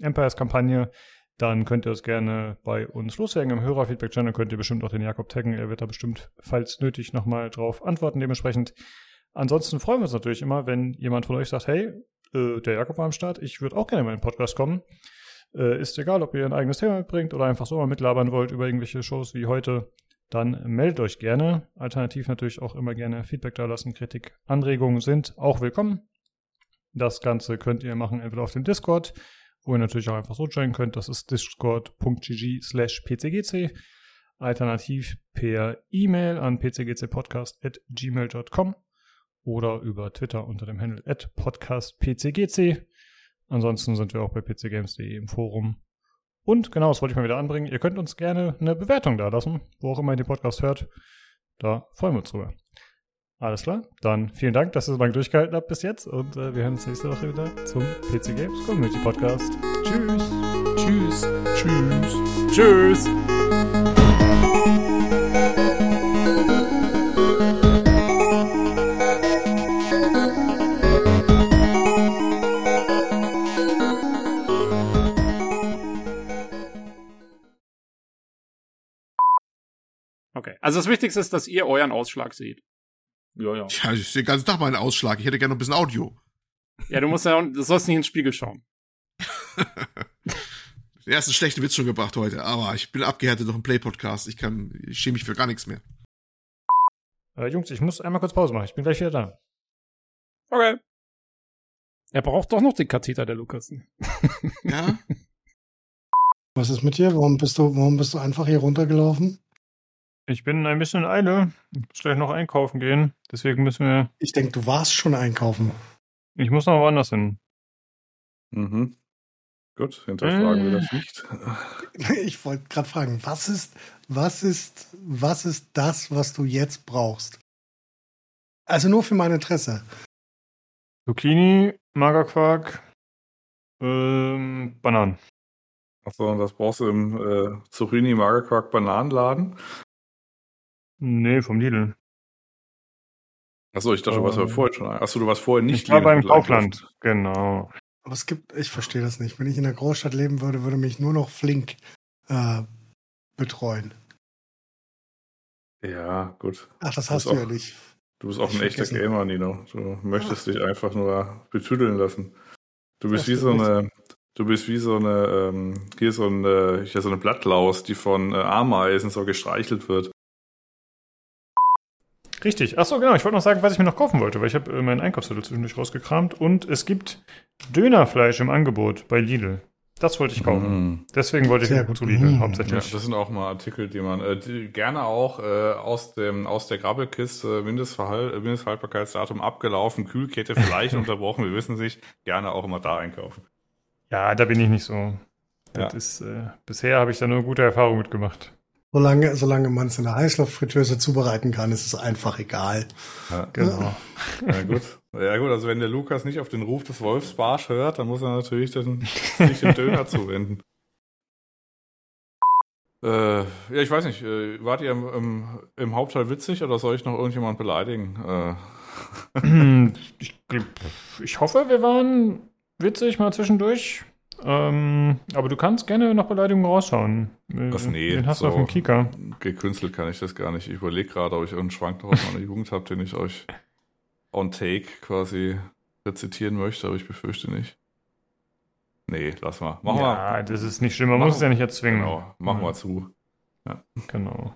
Speaker 1: Empires Kampagne, dann könnt ihr es gerne bei uns loswerden. Im Hörerfeedback-Channel könnt ihr bestimmt auch den Jakob taggen. Er wird da bestimmt, falls nötig, nochmal drauf antworten dementsprechend. Ansonsten freuen wir uns natürlich immer, wenn jemand von euch sagt, hey, äh, der Jakob war am Start, ich würde auch gerne mal in den Podcast kommen. Äh, ist egal, ob ihr ein eigenes Thema mitbringt oder einfach so mal mitlabern wollt über irgendwelche Shows wie heute, dann meldet euch gerne. Alternativ natürlich auch immer gerne Feedback da lassen, Kritik, Anregungen sind auch willkommen. Das Ganze könnt ihr machen entweder auf dem Discord, wo ihr natürlich auch einfach so joinen könnt. Das ist discord.gg slash pcgc. Alternativ per E-Mail an pcgcpodcast.gmail.com oder über Twitter unter dem Handle podcastpcgc. Ansonsten sind wir auch bei pcgames.de im Forum. Und genau, das wollte ich mal wieder anbringen. Ihr könnt uns gerne eine Bewertung da lassen, wo auch immer ihr den Podcast hört. Da freuen wir uns drüber. Alles klar, dann vielen Dank, dass ihr so lange durchgehalten habt bis jetzt und äh, wir hören uns nächste Woche wieder zum PC Games Community Podcast. Tschüss. Tschüss. Tschüss. Tschüss.
Speaker 3: Also das Wichtigste ist, dass ihr euren Ausschlag seht.
Speaker 2: Ja, ja. Ja, ich sehe den ganzen Tag meinen Ausschlag. Ich hätte gerne noch ein bisschen Audio.
Speaker 3: Ja, du musst ja, du sollst nicht ins Spiegel schauen.
Speaker 2: Der erste schlechte Witz schon gebracht heute, aber ich bin abgehärtet durch einen Play-Podcast. Ich kann, ich schäme mich für gar nichts mehr.
Speaker 1: Äh, Jungs, ich muss einmal kurz Pause machen. Ich bin gleich wieder da.
Speaker 3: Okay. Er braucht doch noch den Katheter, der Lukas.
Speaker 2: Ja.
Speaker 6: Was ist mit dir? Warum bist du, warum bist du einfach hier runtergelaufen?
Speaker 1: Ich bin ein bisschen in Eile. Ich muss gleich noch einkaufen gehen. Deswegen müssen wir.
Speaker 6: Ich denke, du warst schon einkaufen.
Speaker 1: Ich muss noch woanders hin.
Speaker 5: Mhm. Gut, hinterfragen äh. wir das nicht.
Speaker 6: Ich wollte gerade fragen, was ist, was ist, was ist das, was du jetzt brauchst? Also nur für mein Interesse.
Speaker 1: Zucchini, Magerquark, ähm, Bananen.
Speaker 5: Achso, und das brauchst du im äh, Zucchini, Magerquark, Bananenladen?
Speaker 1: Nee, vom Lidl.
Speaker 5: Achso, ich dachte, du warst ja ähm, vorher schon. Achso, du warst vorher nicht
Speaker 1: ich war beim Kaufland, genau.
Speaker 6: Aber es gibt, ich verstehe das nicht. Wenn ich in der Großstadt leben würde, würde mich nur noch Flink äh, betreuen.
Speaker 5: Ja, gut.
Speaker 6: Ach, das hast du,
Speaker 5: du
Speaker 6: auch, ja nicht.
Speaker 5: Du bist auch ich ein echter vergessen. Gamer, Nino. Du möchtest Ach. dich einfach nur betüdeln lassen. Du bist das wie so eine, du bist wie so eine, ähm, hier so eine, hier so eine Blattlaus, die von äh, Ameisen so gestreichelt wird.
Speaker 1: Richtig. Ach so, genau. Ich wollte noch sagen, was ich mir noch kaufen wollte, weil ich habe äh, meinen Einkaufszettel zwischendurch rausgekramt und es gibt Dönerfleisch im Angebot bei Lidl. Das wollte ich kaufen. Mm. Deswegen wollte Sehr ich gut. zu Lidl mm. hauptsächlich.
Speaker 5: Ja, das sind auch mal Artikel, die man äh, die gerne auch äh, aus dem aus der Grabbelkiste Mindestverhalt, Mindesthaltbarkeitsdatum abgelaufen, Kühlkette vielleicht unterbrochen, wir wissen sich, gerne auch immer da einkaufen.
Speaker 1: Ja, da bin ich nicht so. Das ja. ist, äh, bisher habe ich da nur gute Erfahrungen mitgemacht.
Speaker 6: Solange, solange man es in der Heißluftfritteuse zubereiten kann, ist es einfach egal.
Speaker 5: Ja, genau. Ja, gut. Ja, gut, also wenn der Lukas nicht auf den Ruf des Wolfsbarsch hört, dann muss er natürlich den, sich dem Döner zuwenden. Äh, ja, ich weiß nicht, äh, wart ihr im, im, im, Hauptteil witzig oder soll ich noch irgendjemand beleidigen?
Speaker 1: Äh. ich, ich hoffe, wir waren witzig mal zwischendurch. Ähm, aber du kannst gerne noch Beleidigungen raushauen.
Speaker 5: Was, nee.
Speaker 1: Den hast so du auf dem Kika.
Speaker 5: Gekünstelt kann ich das gar nicht. Ich überlege gerade, ob ich irgendeinen Schwank noch aus meiner Jugend habe, den ich euch on take quasi rezitieren möchte, aber ich befürchte nicht. Nee, lass mal. Machen
Speaker 1: ja, wir. das ist nicht schlimm. Man machen, muss es ja nicht erzwingen.
Speaker 5: Genau, machen wir zu.
Speaker 1: Ja. Genau.